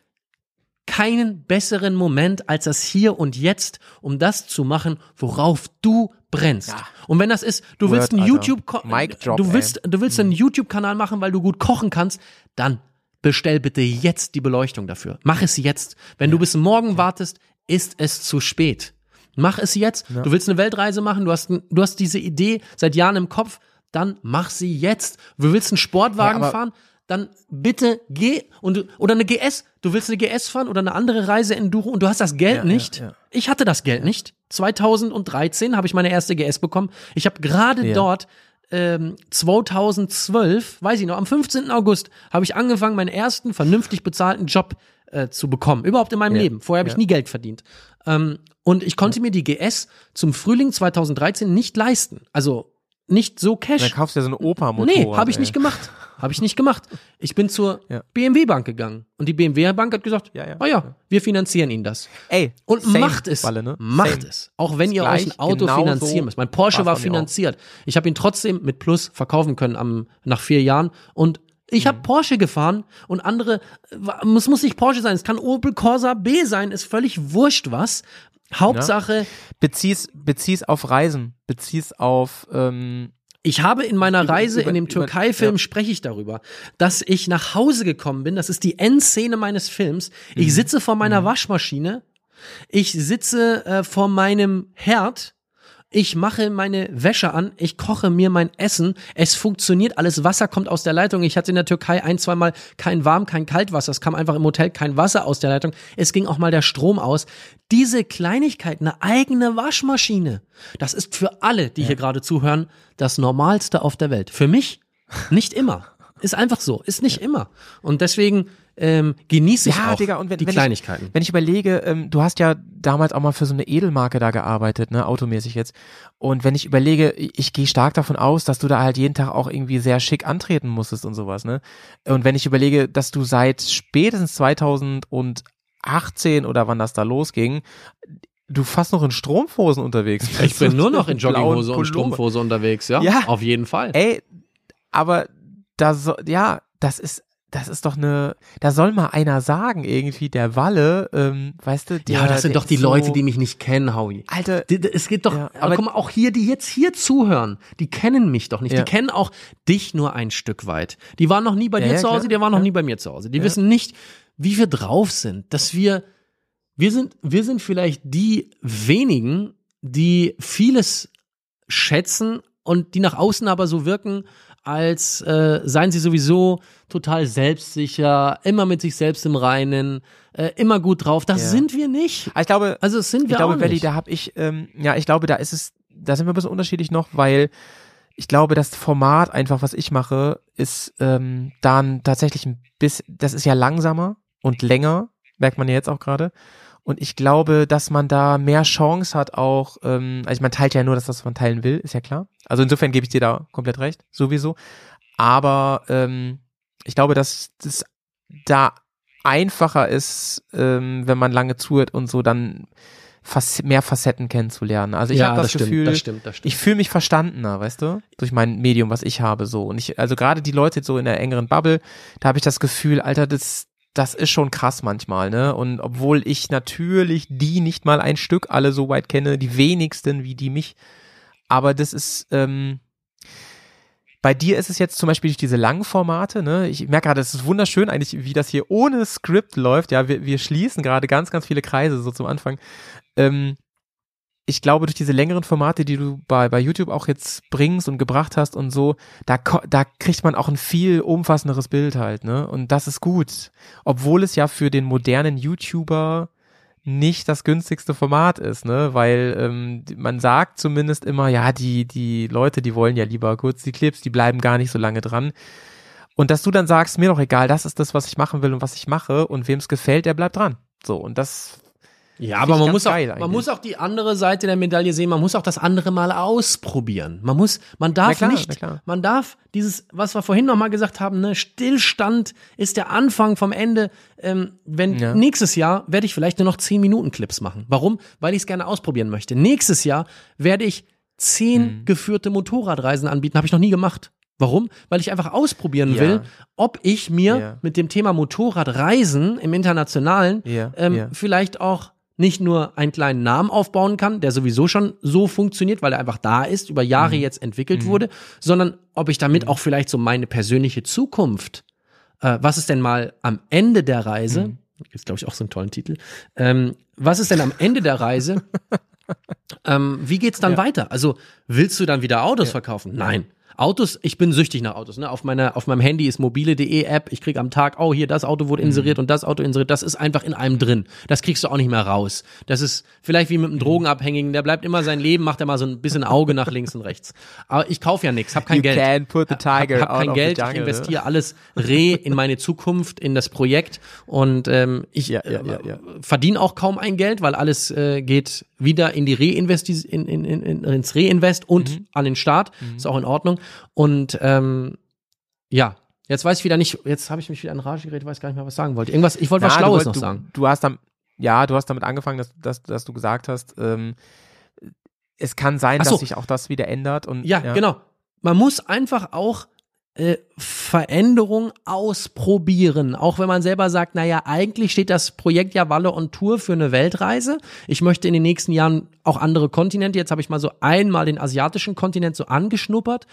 keinen besseren Moment als das Hier und Jetzt, um das zu machen, worauf du brennst. Und wenn das ist, du Word, willst einen Alter. YouTube, drop, du willst, du willst einen YouTube-Kanal machen, weil du gut kochen kannst, dann bestell bitte jetzt die Beleuchtung dafür. Mach es jetzt. Wenn du bis morgen wartest, ist es zu spät. Mach es jetzt. Du willst eine Weltreise machen, du hast, du hast diese Idee seit Jahren im Kopf, dann mach sie jetzt. Du willst einen Sportwagen Ja, fahren, dann bitte geh und du- oder eine GS. Du willst eine GS fahren oder eine andere Reise Enduro und du hast das Geld Ja, nicht. ja, ja. Ich hatte das Geld nicht. 2013 habe ich meine erste GS bekommen. Ich habe gerade Ja. dort ähm, 2012, weiß ich noch, am 15. August habe ich angefangen, meinen ersten vernünftig bezahlten Job äh, zu bekommen. Überhaupt in meinem Ja. Leben. Vorher habe ich Ja. nie Geld verdient. Ähm, und ich konnte mir die GS zum Frühling 2013 nicht leisten. Also nicht so Dann Cash. kaufst du ja so eine Opa-Motor. Nee, habe ich nicht gemacht. Habe ich nicht gemacht. Ich bin zur Ja. BMW Bank gegangen und die BMW Bank hat gesagt, Ja, ja. oh ja, wir finanzieren Ihnen das. Ey, Und macht es. Walle, ne? Macht Same. es. Auch wenn Ist ihr euch ein Auto genauso finanzieren müsst. Mein Porsche war finanziert. Ich habe ihn trotzdem mit Plus verkaufen können am, nach vier Jahren. Und ich Mhm. habe Porsche gefahren und andere, äh, es muss nicht Porsche sein, es kann Opel Corsa B sein, ist völlig wurscht was. Hauptsache, Bezieh's, bezieh's auf Reisen, bezieh's auf, ähm, Ich habe in meiner Reise über- in dem Türkei-Film ja. spreche ich darüber, dass ich nach Hause gekommen bin. Das ist die Endszene meines Films. Ich Mhm. sitze vor meiner Waschmaschine. Ich sitze äh, vor meinem Herd. Ich mache meine Wäsche an, ich koche mir mein Essen, es funktioniert alles, Wasser kommt aus der Leitung. Ich hatte in der Türkei ein, zweimal kein Warm, kein Kaltwasser, es kam einfach im Hotel kein Wasser aus der Leitung, es ging auch mal der Strom aus. Diese Kleinigkeit, eine eigene Waschmaschine, das ist für alle, die hier gerade zuhören, das Normalste auf der Welt. Für mich nicht immer. Ist einfach so, ist nicht immer. Und deswegen ähm, genieße ich ja, auch Digga, und wenn, die wenn Kleinigkeiten. Ich, wenn ich überlege, ähm, du hast ja damals auch mal für so eine Edelmarke da gearbeitet, ne, automäßig jetzt. Und wenn ich überlege, ich, gehe stark davon aus, dass du da halt jeden Tag auch irgendwie sehr schick antreten musstest und sowas, ne? Und wenn ich überlege, dass du seit spätestens 2018 oder wann das da losging, du fast noch in Strumpfhosen unterwegs bist. Ich bin nur noch in Jogginghose und. Strumpfhose unterwegs, ja? Ja. Auf jeden Fall. Ey, aber da so, ja, das ist, das ist doch eine, da soll mal einer sagen irgendwie, der Walle, ähm, weißt du, der, ja, das sind doch die ist Leute, so, die mich nicht kennen, Howie. Alter, Es geht doch, Ja, aber aber- guck mal, auch hier, die jetzt hier zuhören, die kennen mich doch nicht. Ja. Die kennen auch dich nur ein Stück weit. Die waren noch nie bei Ja, dir zu Hause, die waren noch nie bei mir zu Hause. Die wissen nicht, wie wir drauf sind, dass wir, wir sind, wir sind vielleicht die wenigen, die vieles schätzen und die nach außen aber so wirken, als äh, seien sie sowieso total selbstsicher, immer mit sich selbst im Reinen, äh, immer gut drauf. Das Ja. sind wir nicht. ich glaube, Also das sind wir ich glaube, auch nicht. da habe ich, ähm, ja, ich glaube, da ist es, da sind wir ein bisschen unterschiedlich noch, weil ich glaube, das Format einfach, was ich mache, ist ähm, dann tatsächlich ein bisschen, das ist ja langsamer und länger, merkt man ja jetzt auch gerade. Und ich glaube, dass man da mehr Chance hat auch, ähm, also man teilt ja nur das, was man teilen will, ist ja klar. Also insofern gebe ich dir da komplett recht, sowieso. Aber ähm, ich glaube, dass das da einfacher ist, ähm, wenn man lange zuhört und so dann fas mehr Facetten kennenzulernen. Also ich ja, habe das, stimmt, Gefühl, das stimmt, das stimmt. ich fühle mich verstandener, weißt du, durch mein Medium, was ich habe, so. Und ich, also gerade die Leute so in der engeren Bubble, da habe ich das Gefühl, Alter, das, das ist schon krass manchmal, ne? Und obwohl ich natürlich die nicht mal ein Stück alle so weit kenne, die wenigsten wie die mich, aber das ist, ähm, bei dir ist es jetzt zum Beispiel durch diese langen Formate, ne? Ich merke gerade, es ist wunderschön eigentlich, wie das hier ohne Skript läuft. Ja, wir, wir schließen gerade ganz, ganz viele Kreise so zum Anfang. Ähm, ich glaube, durch diese längeren Formate, die du bei, bei YouTube auch jetzt bringst und gebracht hast und so, da, da kriegt man auch ein viel umfassenderes Bild halt, ne? Und das ist gut. Obwohl es ja für den modernen YouTuber nicht das günstigste Format ist, ne? Weil ähm, man sagt zumindest immer, ja, die, die Leute, die wollen ja lieber kurz die Clips, die bleiben gar nicht so lange dran. Und dass du dann sagst, mir doch egal, das ist das, was ich machen will und was ich mache und wem es gefällt, der bleibt dran. So, und das Ja, aber man muss, auch, man muss auch die andere Seite der Medaille sehen. Man muss auch das andere mal ausprobieren. Man muss, man darf klar, nicht, man darf dieses, was wir vorhin nochmal gesagt haben, ne, Stillstand ist der Anfang vom Ende. Ähm, wenn Ja. nächstes Jahr werde ich vielleicht nur noch 10 Minuten Clips machen. Warum? Weil ich es gerne ausprobieren möchte. Nächstes Jahr werde ich zehn Mhm. geführte Motorradreisen anbieten. Habe ich noch nie gemacht. Warum? Weil ich einfach ausprobieren Ja. will, ob ich mir Ja. mit dem Thema Motorradreisen im Internationalen ähm, vielleicht auch nicht nur einen kleinen Namen aufbauen kann, der sowieso schon so funktioniert, weil er einfach da ist, über Mhm. Jahre jetzt entwickelt wurde, sondern ob ich damit auch vielleicht so meine persönliche Zukunft, äh, was ist denn mal am Ende der Reise, Mhm. ist glaube ich auch so einen tollen Titel, ähm, was ist denn am Ende der Reise, ähm, wie geht's dann weiter? Also willst du dann wieder Autos verkaufen? Nein. Autos, ich bin süchtig nach Autos. Ne? Auf, meiner, auf meinem Handy ist mobile.de App. Ich krieg am Tag, oh, hier, das Auto wurde Mhm. inseriert und das Auto inseriert. Das ist einfach in einem drin. Das kriegst du auch nicht mehr raus. Das ist vielleicht wie mit Mhm. einem Drogenabhängigen. Der bleibt immer sein Leben, macht er mal so ein bisschen Auge nach links und rechts. Aber ich kaufe ja nichts, hab kein You Geld. can put the tiger hab, hab kein Geld, jungle, ich ne? investiere alles re in meine Zukunft, in das Projekt und ähm, ich Ja, ja, äh, ja, ja. verdiene auch kaum ein Geld, weil alles äh, geht wieder in die Reinvesti in, in, in, in, ins Reinvest und Mhm. an den Staat. Ist auch in Ordnung. Und ähm, ja, jetzt weiß ich wieder nicht, jetzt habe ich mich wieder in Rage geredet, weiß gar nicht mehr, was ich sagen wollte. Irgendwas, ich wollte was du Schlaues wollt- noch du, sagen. Du hast dann, ja, du hast damit angefangen, dass, dass, dass du gesagt hast, ähm, es kann sein, so. dass sich auch das wieder ändert und Ja, genau. Man muss einfach auch äh, Veränderung ausprobieren. Auch wenn man selber sagt, naja, eigentlich steht das Projekt ja Walle on Tour für eine Weltreise. Ich möchte in den nächsten Jahren auch andere Kontinente. Jetzt habe ich mal so einmal den asiatischen Kontinent so angeschnuppert.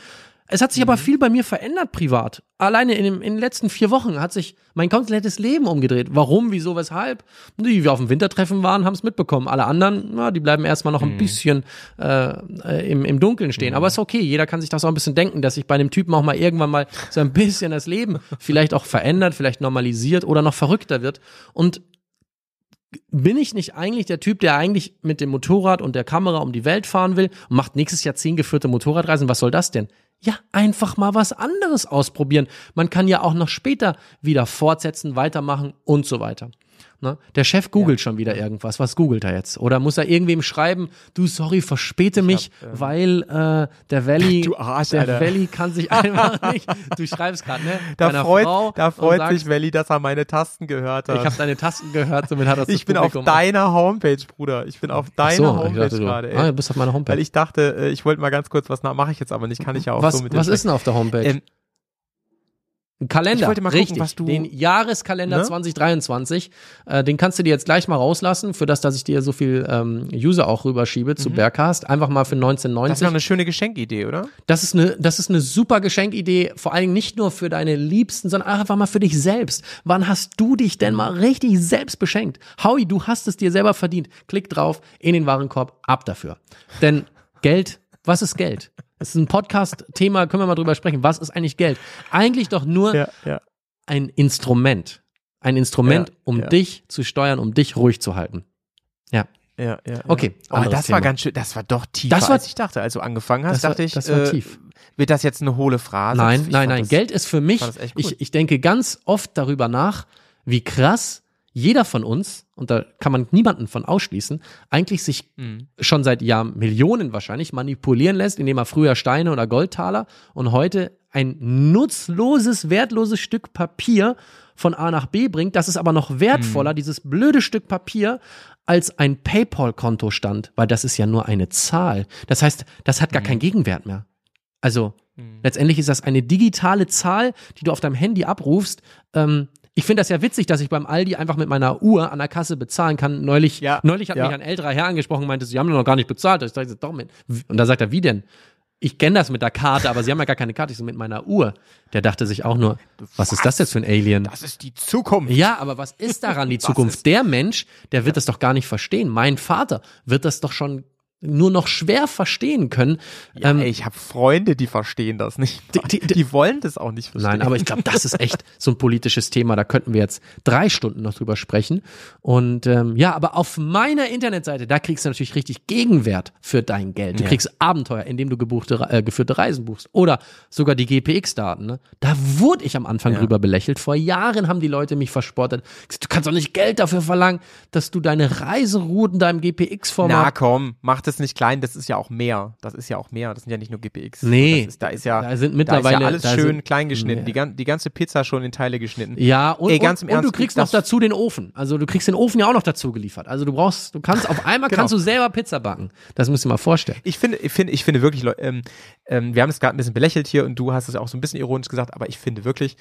Es hat sich aber viel bei mir verändert privat. Alleine in, dem, in den letzten vier Wochen hat sich mein komplettes Leben umgedreht. Warum, wieso, weshalb? Die, die wir auf dem Wintertreffen waren, haben es mitbekommen. Alle anderen, na, die bleiben erstmal noch ein bisschen äh, äh, im, im Dunkeln stehen. Aber ist okay, jeder kann sich das auch ein bisschen denken, dass sich bei einem Typen auch mal irgendwann mal so ein bisschen das Leben vielleicht auch verändert, vielleicht normalisiert oder noch verrückter wird. Und bin ich nicht eigentlich der Typ, der eigentlich mit dem Motorrad und der Kamera um die Welt fahren will und macht nächstes Jahr zehn geführte Motorradreisen? Was soll das denn? Ja, einfach mal was anderes ausprobieren. Man kann ja auch noch später wieder fortsetzen, weitermachen und so weiter. Ne? Der Chef googelt schon wieder irgendwas. Was googelt er jetzt? Oder muss er irgendwem schreiben, du, sorry, verspäte mich, weil äh, der Valley, Du Arsch, der Alter. Valley kann sich einfach nicht. Du schreibst gerade, ne? Da freut, Frau da freut sich Welli, dass er meine Tasten gehört hat. Ich habe deine Tasten gehört, somit hat das Ich bin auf Publikum- deiner Homepage, Bruder. Ich bin auf deiner so, Homepage gerade. ah, du bist auf meiner Homepage. Weil ich dachte, äh, ich wollte mal ganz kurz was nach, mache ich jetzt aber nicht, kann ich ja auch was so mit dir was ist denn auf der Homepage? Ähm, Ein Kalender, Ich wollte mal gucken, richtig. was du- den Jahreskalender Ne? 2023. Äh, den kannst du dir jetzt gleich mal rauslassen, für das, dass ich dir so viel ähm, User auch rüberschiebe zu Bergcast. Einfach mal für Mhm. Das ist 1990. noch eine schöne Geschenkidee, oder? Das ist eine, das ist eine super Geschenkidee, vor allen Dingen nicht nur für deine Liebsten, sondern einfach mal für dich selbst. Wann hast du dich denn mal richtig selbst beschenkt? Howie, du hast es dir selber verdient. Klick drauf, in den Warenkorb, ab dafür. Denn Geld, was ist Geld? Das ist ein Podcast-Thema, können wir mal drüber sprechen. Was ist eigentlich Geld? Eigentlich doch nur Ja, ja. ein Instrument. Ein Instrument, Ja, um dich zu steuern, um dich ruhig zu halten. Ja. Ja, ja, Okay. Aber das war Thema. ganz schön, das war doch tiefer, Das war- als ich dachte. Als du angefangen hast, Das war- dachte ich, das war äh, tief. wird das jetzt eine hohle Phrase? Nein, Ich nein, nein. das- Geld ist für mich, ich, ich denke ganz oft darüber nach, wie krass jeder von uns, und da kann man niemanden von ausschließen, eigentlich sich Mhm. schon seit Jahren Millionen wahrscheinlich manipulieren lässt, indem er früher Steine oder Goldtaler und heute ein nutzloses, wertloses Stück Papier von A nach B bringt. Das ist aber noch Mhm. wertvoller, dieses blöde Stück Papier, als ein PayPal-Kontostand, weil das ist ja nur eine Zahl. Das heißt, das hat gar Mhm. keinen Gegenwert mehr. Also letztendlich ist das eine digitale Zahl, die du auf deinem Handy abrufst. Ähm, ich finde das ja witzig, dass ich beim Aldi einfach mit meiner Uhr an der Kasse bezahlen kann. Neulich, Ja, neulich hat ja. mich ein älterer Herr angesprochen und meinte, Sie haben doch noch gar nicht bezahlt. Ich dachte, doch, mit. Und da sagt er, wie denn? Ich kenne das mit der Karte, aber Sie haben ja gar keine Karte. Ich so mit meiner Uhr. Der dachte sich auch nur, was ist das jetzt für ein Alien? Das ist die Zukunft. Ja, aber was ist daran die Zukunft? Der Mensch, der wird das doch gar nicht verstehen. Mein Vater wird das doch schon nur noch schwer verstehen können. Ja, Ähm, ey, ich habe Freunde, die verstehen das nicht. Die- Die, die- wollen das auch nicht verstehen. Nein, aber ich glaube, das ist echt so ein politisches Thema. Da könnten wir jetzt drei Stunden noch drüber sprechen. Und ähm, ja, aber auf meiner Internetseite, da kriegst du natürlich richtig Gegenwert für dein Geld. Du Ja. kriegst Abenteuer, indem du gebuchte, äh, geführte Reisen buchst. Oder sogar die GPX-Daten. Ne? Da wurde ich am Anfang Ja. drüber belächelt. Vor Jahren haben die Leute mich verspottet. Du kannst doch nicht Geld dafür verlangen, dass du deine Reiserouten da im Na GPX-Format komm, mach das nicht klein, das ist ja auch mehr. Das ist ja auch mehr. Das sind ja nicht nur GPX. Nee. Das ist, da ist ja, Da sind da mittlerweile- ist ja alles da schön sind- klein geschnitten. Nee. Die, die ganze Pizza schon in Teile geschnitten. Ja, und, Ey, ganz im und, und du Ernst, kriegst das- noch dazu den Ofen. Also du kriegst den Ofen ja auch noch dazu geliefert. Also du brauchst, du kannst auf einmal Genau. kannst du selber Pizza backen. Das musst du dir mal vorstellen. Ich finde, ich finde, ich finde wirklich, ähm, ähm, wir haben es gerade ein bisschen belächelt hier und du hast es auch so ein bisschen ironisch gesagt, aber ich finde wirklich,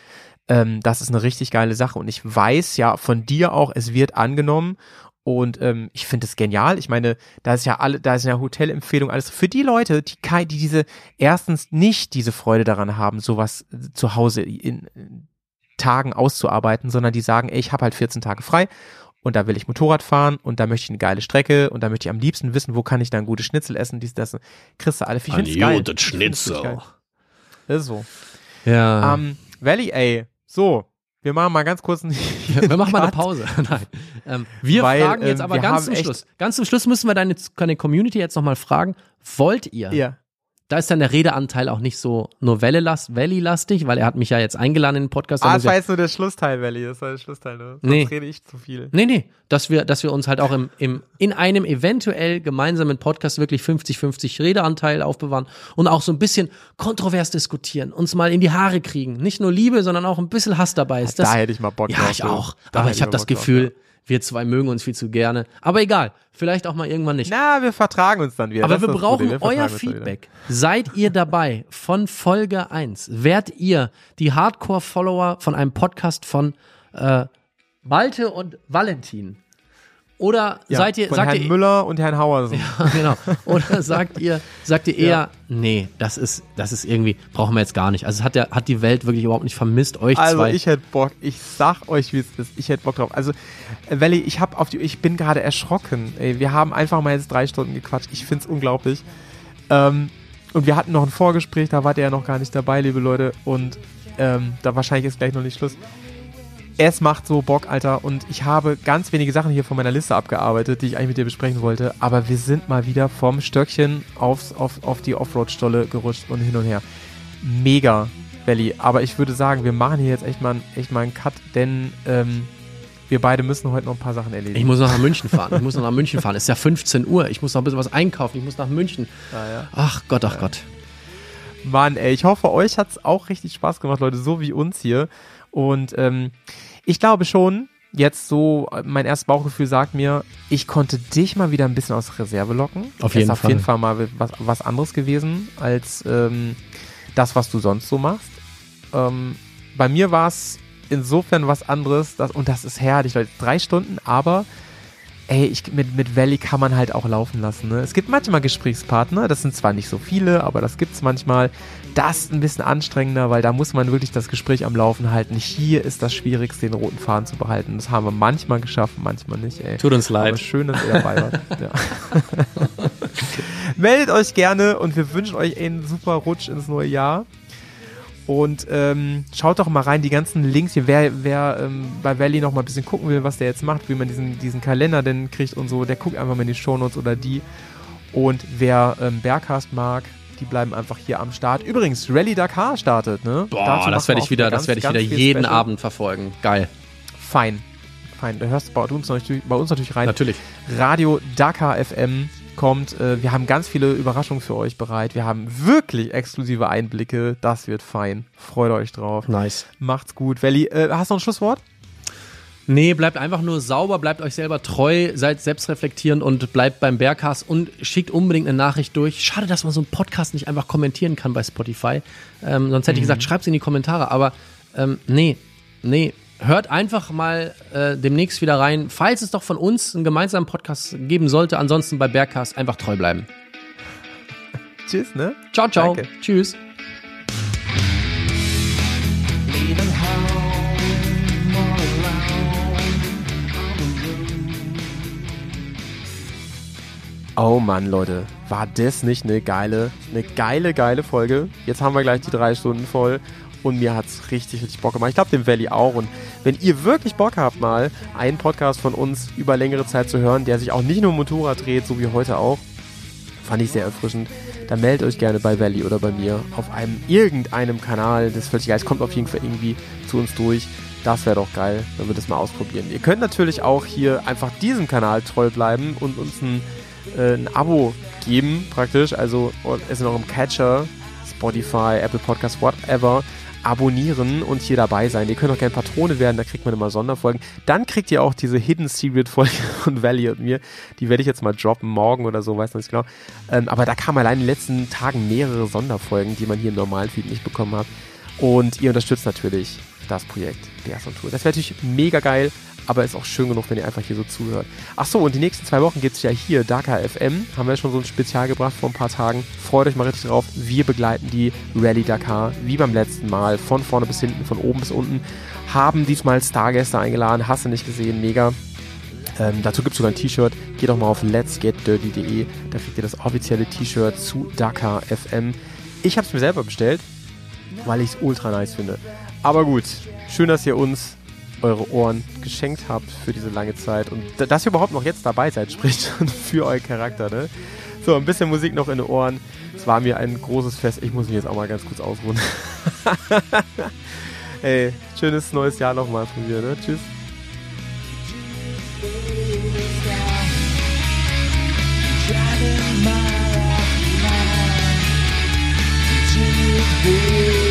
ähm, das ist eine richtig geile Sache und ich weiß ja von dir auch, es wird angenommen und ähm, ich finde es genial. Ich meine, da ist ja alle, da ist ja Hotelempfehlung alles für die Leute, die die diese erstens nicht diese Freude daran haben, sowas äh, zu Hause in, in Tagen auszuarbeiten, sondern die sagen, ey, ich habe halt 14 Tage frei und da will ich Motorrad fahren und da möchte ich eine geile Strecke und da möchte ich am liebsten wissen, wo kann ich dann gute Schnitzel essen, dies, das. Kriegst du alle. Ich finde geil. Das ist so. Ja. Ähm, Valley, ey, so, wir machen mal ganz kurz einen wir machen mal eine. Pause. Nein. Ähm, wir Weil, fragen jetzt ähm, aber ganz zum Schluss. Ganz zum Schluss müssen wir deine, deine Community jetzt nochmal fragen. Wollt ihr? Ja. Da ist dann der Redeanteil auch nicht so nur Welle-last- Valley-lastig, weil er hat mich ja jetzt eingeladen in den Podcast. Ah, das war ja- jetzt nur der Schlussteil, Valley. Das war der Schlussteil, ne? Sonst Nee. rede ich zu viel. Nee, nee, dass wir, dass wir uns halt auch im, im, in einem eventuell gemeinsamen Podcast wirklich 50-50 Redeanteil aufbewahren und auch so ein bisschen kontrovers diskutieren, uns mal in die Haare kriegen. Nicht nur Liebe, sondern auch ein bisschen Hass dabei ist. Das, da hätte ich mal Bock ja, drauf. ich du. auch. Da Aber ich habe das Bock drauf, Gefühl, wir zwei mögen uns viel zu gerne. Aber egal, vielleicht auch mal irgendwann nicht. Na, wir vertragen uns dann wieder. Aber Das wir brauchen. Wir euer. Feedback. Seid ihr dabei von Folge 1? Wärt ihr die Hardcore-Follower von einem Podcast von äh, Malte und Valentin? Oder Ja, seid ihr, von sagt Herrn ihr, Müller und Herrn Hauersen. genau. Oder sagt ihr, sagt ihr eher, Ja. nee, das ist, das ist irgendwie, brauchen wir jetzt gar nicht. Also hat der, hat die Welt wirklich überhaupt nicht vermisst, euch Also zwei. ich hätte Bock, ich sag euch, wie es ist, ich hätte Bock drauf. Also, äh, Valley, ich hab auf die, ich bin gerade erschrocken. Ey, wir haben einfach mal jetzt drei Stunden gequatscht. Ich find's unglaublich. Ähm, und wir hatten noch ein Vorgespräch, da wart ihr ja noch gar nicht dabei, liebe Leute. Und ähm, da wahrscheinlich ist gleich noch nicht Schluss. Es macht so Bock, Alter. Und ich habe ganz wenige Sachen hier von meiner Liste abgearbeitet, die ich eigentlich mit dir besprechen wollte. Aber wir sind mal wieder vom Stöckchen aufs, auf, auf die Offroad-Stolle gerutscht und hin und her. Mega, Belly. Aber ich würde sagen, wir machen hier jetzt echt mal, echt mal einen Cut, denn ähm, wir beide müssen heute noch ein paar Sachen erledigen. Ich muss noch nach München fahren. Ich muss noch nach München fahren. Es ist ja 15 Uhr. Ich muss noch ein bisschen was einkaufen. Ich muss nach München. ja. Ach Gott, ach Gott. Mann, ey, ich hoffe, euch hat's auch richtig Spaß gemacht, Leute, so wie uns hier. Und ähm, ich glaube schon, jetzt so, äh, mein erstes Bauchgefühl sagt mir, ich konnte dich mal wieder ein bisschen aus Reserve locken. Auf Das jeden ist auf Fall. jeden Fall mal was, was anderes gewesen als ähm, das, was du sonst so machst. Ähm, bei mir war es insofern was anderes, das, und das ist herrlich, Leute, drei Stunden, aber ey, ich, mit, mit Valley kann man halt auch laufen lassen. Ne? Es gibt manchmal Gesprächspartner, das sind zwar nicht so viele, aber das gibt's manchmal. Das ist ein bisschen anstrengender, weil da muss man wirklich das Gespräch am Laufen halten. Hier ist das Schwierigste, den roten Faden zu behalten. Das haben wir manchmal geschafft, manchmal nicht, ey. Tut uns Aber leid. schön, dass ihr dabei wart. Meldet euch gerne und wir wünschen euch einen super Rutsch ins neue Jahr. Und ähm, schaut doch mal rein, die ganzen Links hier, wer, wer ähm, bei Valley noch mal ein bisschen gucken will, was der jetzt macht, wie man diesen, diesen Kalender denn kriegt und so, der guckt einfach mal in die Shownotes oder die. Und wer ähm, Berghast mag, die bleiben einfach hier am Start. Übrigens, Rallye Dakar startet, ne? Boah, Dazu das werde ich wieder, ganz, das werde ich wieder jeden Special. Abend verfolgen. Geil. Fein. Fein. Da hörst du bei uns natürlich, bei uns natürlich rein. Natürlich. Radio Dakar FM kommt. Äh, wir haben ganz viele Überraschungen für euch bereit. Wir haben wirklich exklusive Einblicke. Das wird fein. Freut euch drauf. Nice. Macht's gut. Welli, äh, hast du noch ein Schlusswort? Nee, bleibt einfach nur sauber, bleibt euch selber treu, seid selbstreflektierend und bleibt beim Bergcast und schickt unbedingt eine Nachricht durch. Schade, dass man so einen Podcast nicht einfach kommentieren kann bei Spotify. Ähm, sonst hätte ich gesagt, schreibt's in die Kommentare. Aber ähm, nee, nee, hört einfach mal äh, demnächst wieder rein. Falls es doch von uns einen gemeinsamen Podcast geben sollte, ansonsten bei Bergcast einfach treu bleiben. Tschüss, ne? Ciao, ciao. Danke. Tschüss. Oh Mann, Leute, war das nicht eine geile, eine geile, geile Folge? Jetzt haben wir gleich die drei Stunden voll und mir hat's richtig, richtig Bock gemacht. Ich glaube, dem Valley auch. Und wenn ihr wirklich Bock habt, mal einen Podcast von uns über längere Zeit zu hören, der sich auch nicht nur um Motorrad dreht, so wie heute auch, fand ich sehr erfrischend, dann meldet euch gerne bei Valley oder bei mir auf einem irgendeinem Kanal. Das ist völlig geil. Es kommt auf jeden Fall irgendwie zu uns durch. Das wäre doch geil, wenn wir das mal ausprobieren. Ihr könnt natürlich auch hier einfach diesem Kanal treu bleiben und uns ein, äh, ein Abo geben, praktisch. Also es ist noch im Catcher, Spotify, Apple Podcasts, whatever. Abonnieren und hier dabei sein. Ihr könnt auch gerne Patrone werden, da kriegt man immer Sonderfolgen. Dann kriegt ihr auch diese Hidden Secret Folge von Valley und mir. Die werde ich jetzt mal droppen, morgen oder so, weiß noch nicht genau. Ähm, aber da kamen allein in den letzten Tagen mehrere Sonderfolgen, die man hier im normalen Feed nicht bekommen hat. Und ihr unterstützt natürlich das Projekt BS on Tour. Das wäre natürlich mega geil, aber ist auch schön genug, wenn ihr einfach hier so zuhört. Ach so, und die nächsten zwei Wochen gibt es ja hier, Dakar FM. Haben wir schon so ein Spezial gebracht vor ein paar Tagen. Freut euch mal richtig drauf. Wir begleiten die Rallye Dakar, wie beim letzten Mal, von vorne bis hinten, von oben bis unten. Haben diesmal Stargäste eingeladen, hast du nicht gesehen, mega. Ähm, dazu gibt es sogar ein T-Shirt. Geht doch mal auf letsgetdirty.de. Da kriegt ihr das offizielle T-Shirt zu Dakar FM. Ich habe es mir selber bestellt, weil ich es ultra nice finde. Aber gut, schön, dass ihr uns eure Ohren geschenkt habt für diese lange Zeit und dass ihr überhaupt noch jetzt dabei seid, spricht für euren Charakter, ne? So, ein bisschen Musik noch in den Ohren. Es war mir ein großes Fest. Ich muss mich jetzt auch mal ganz kurz ausruhen. Ey, schönes neues Jahr nochmal von mir, ne? Tschüss. Driving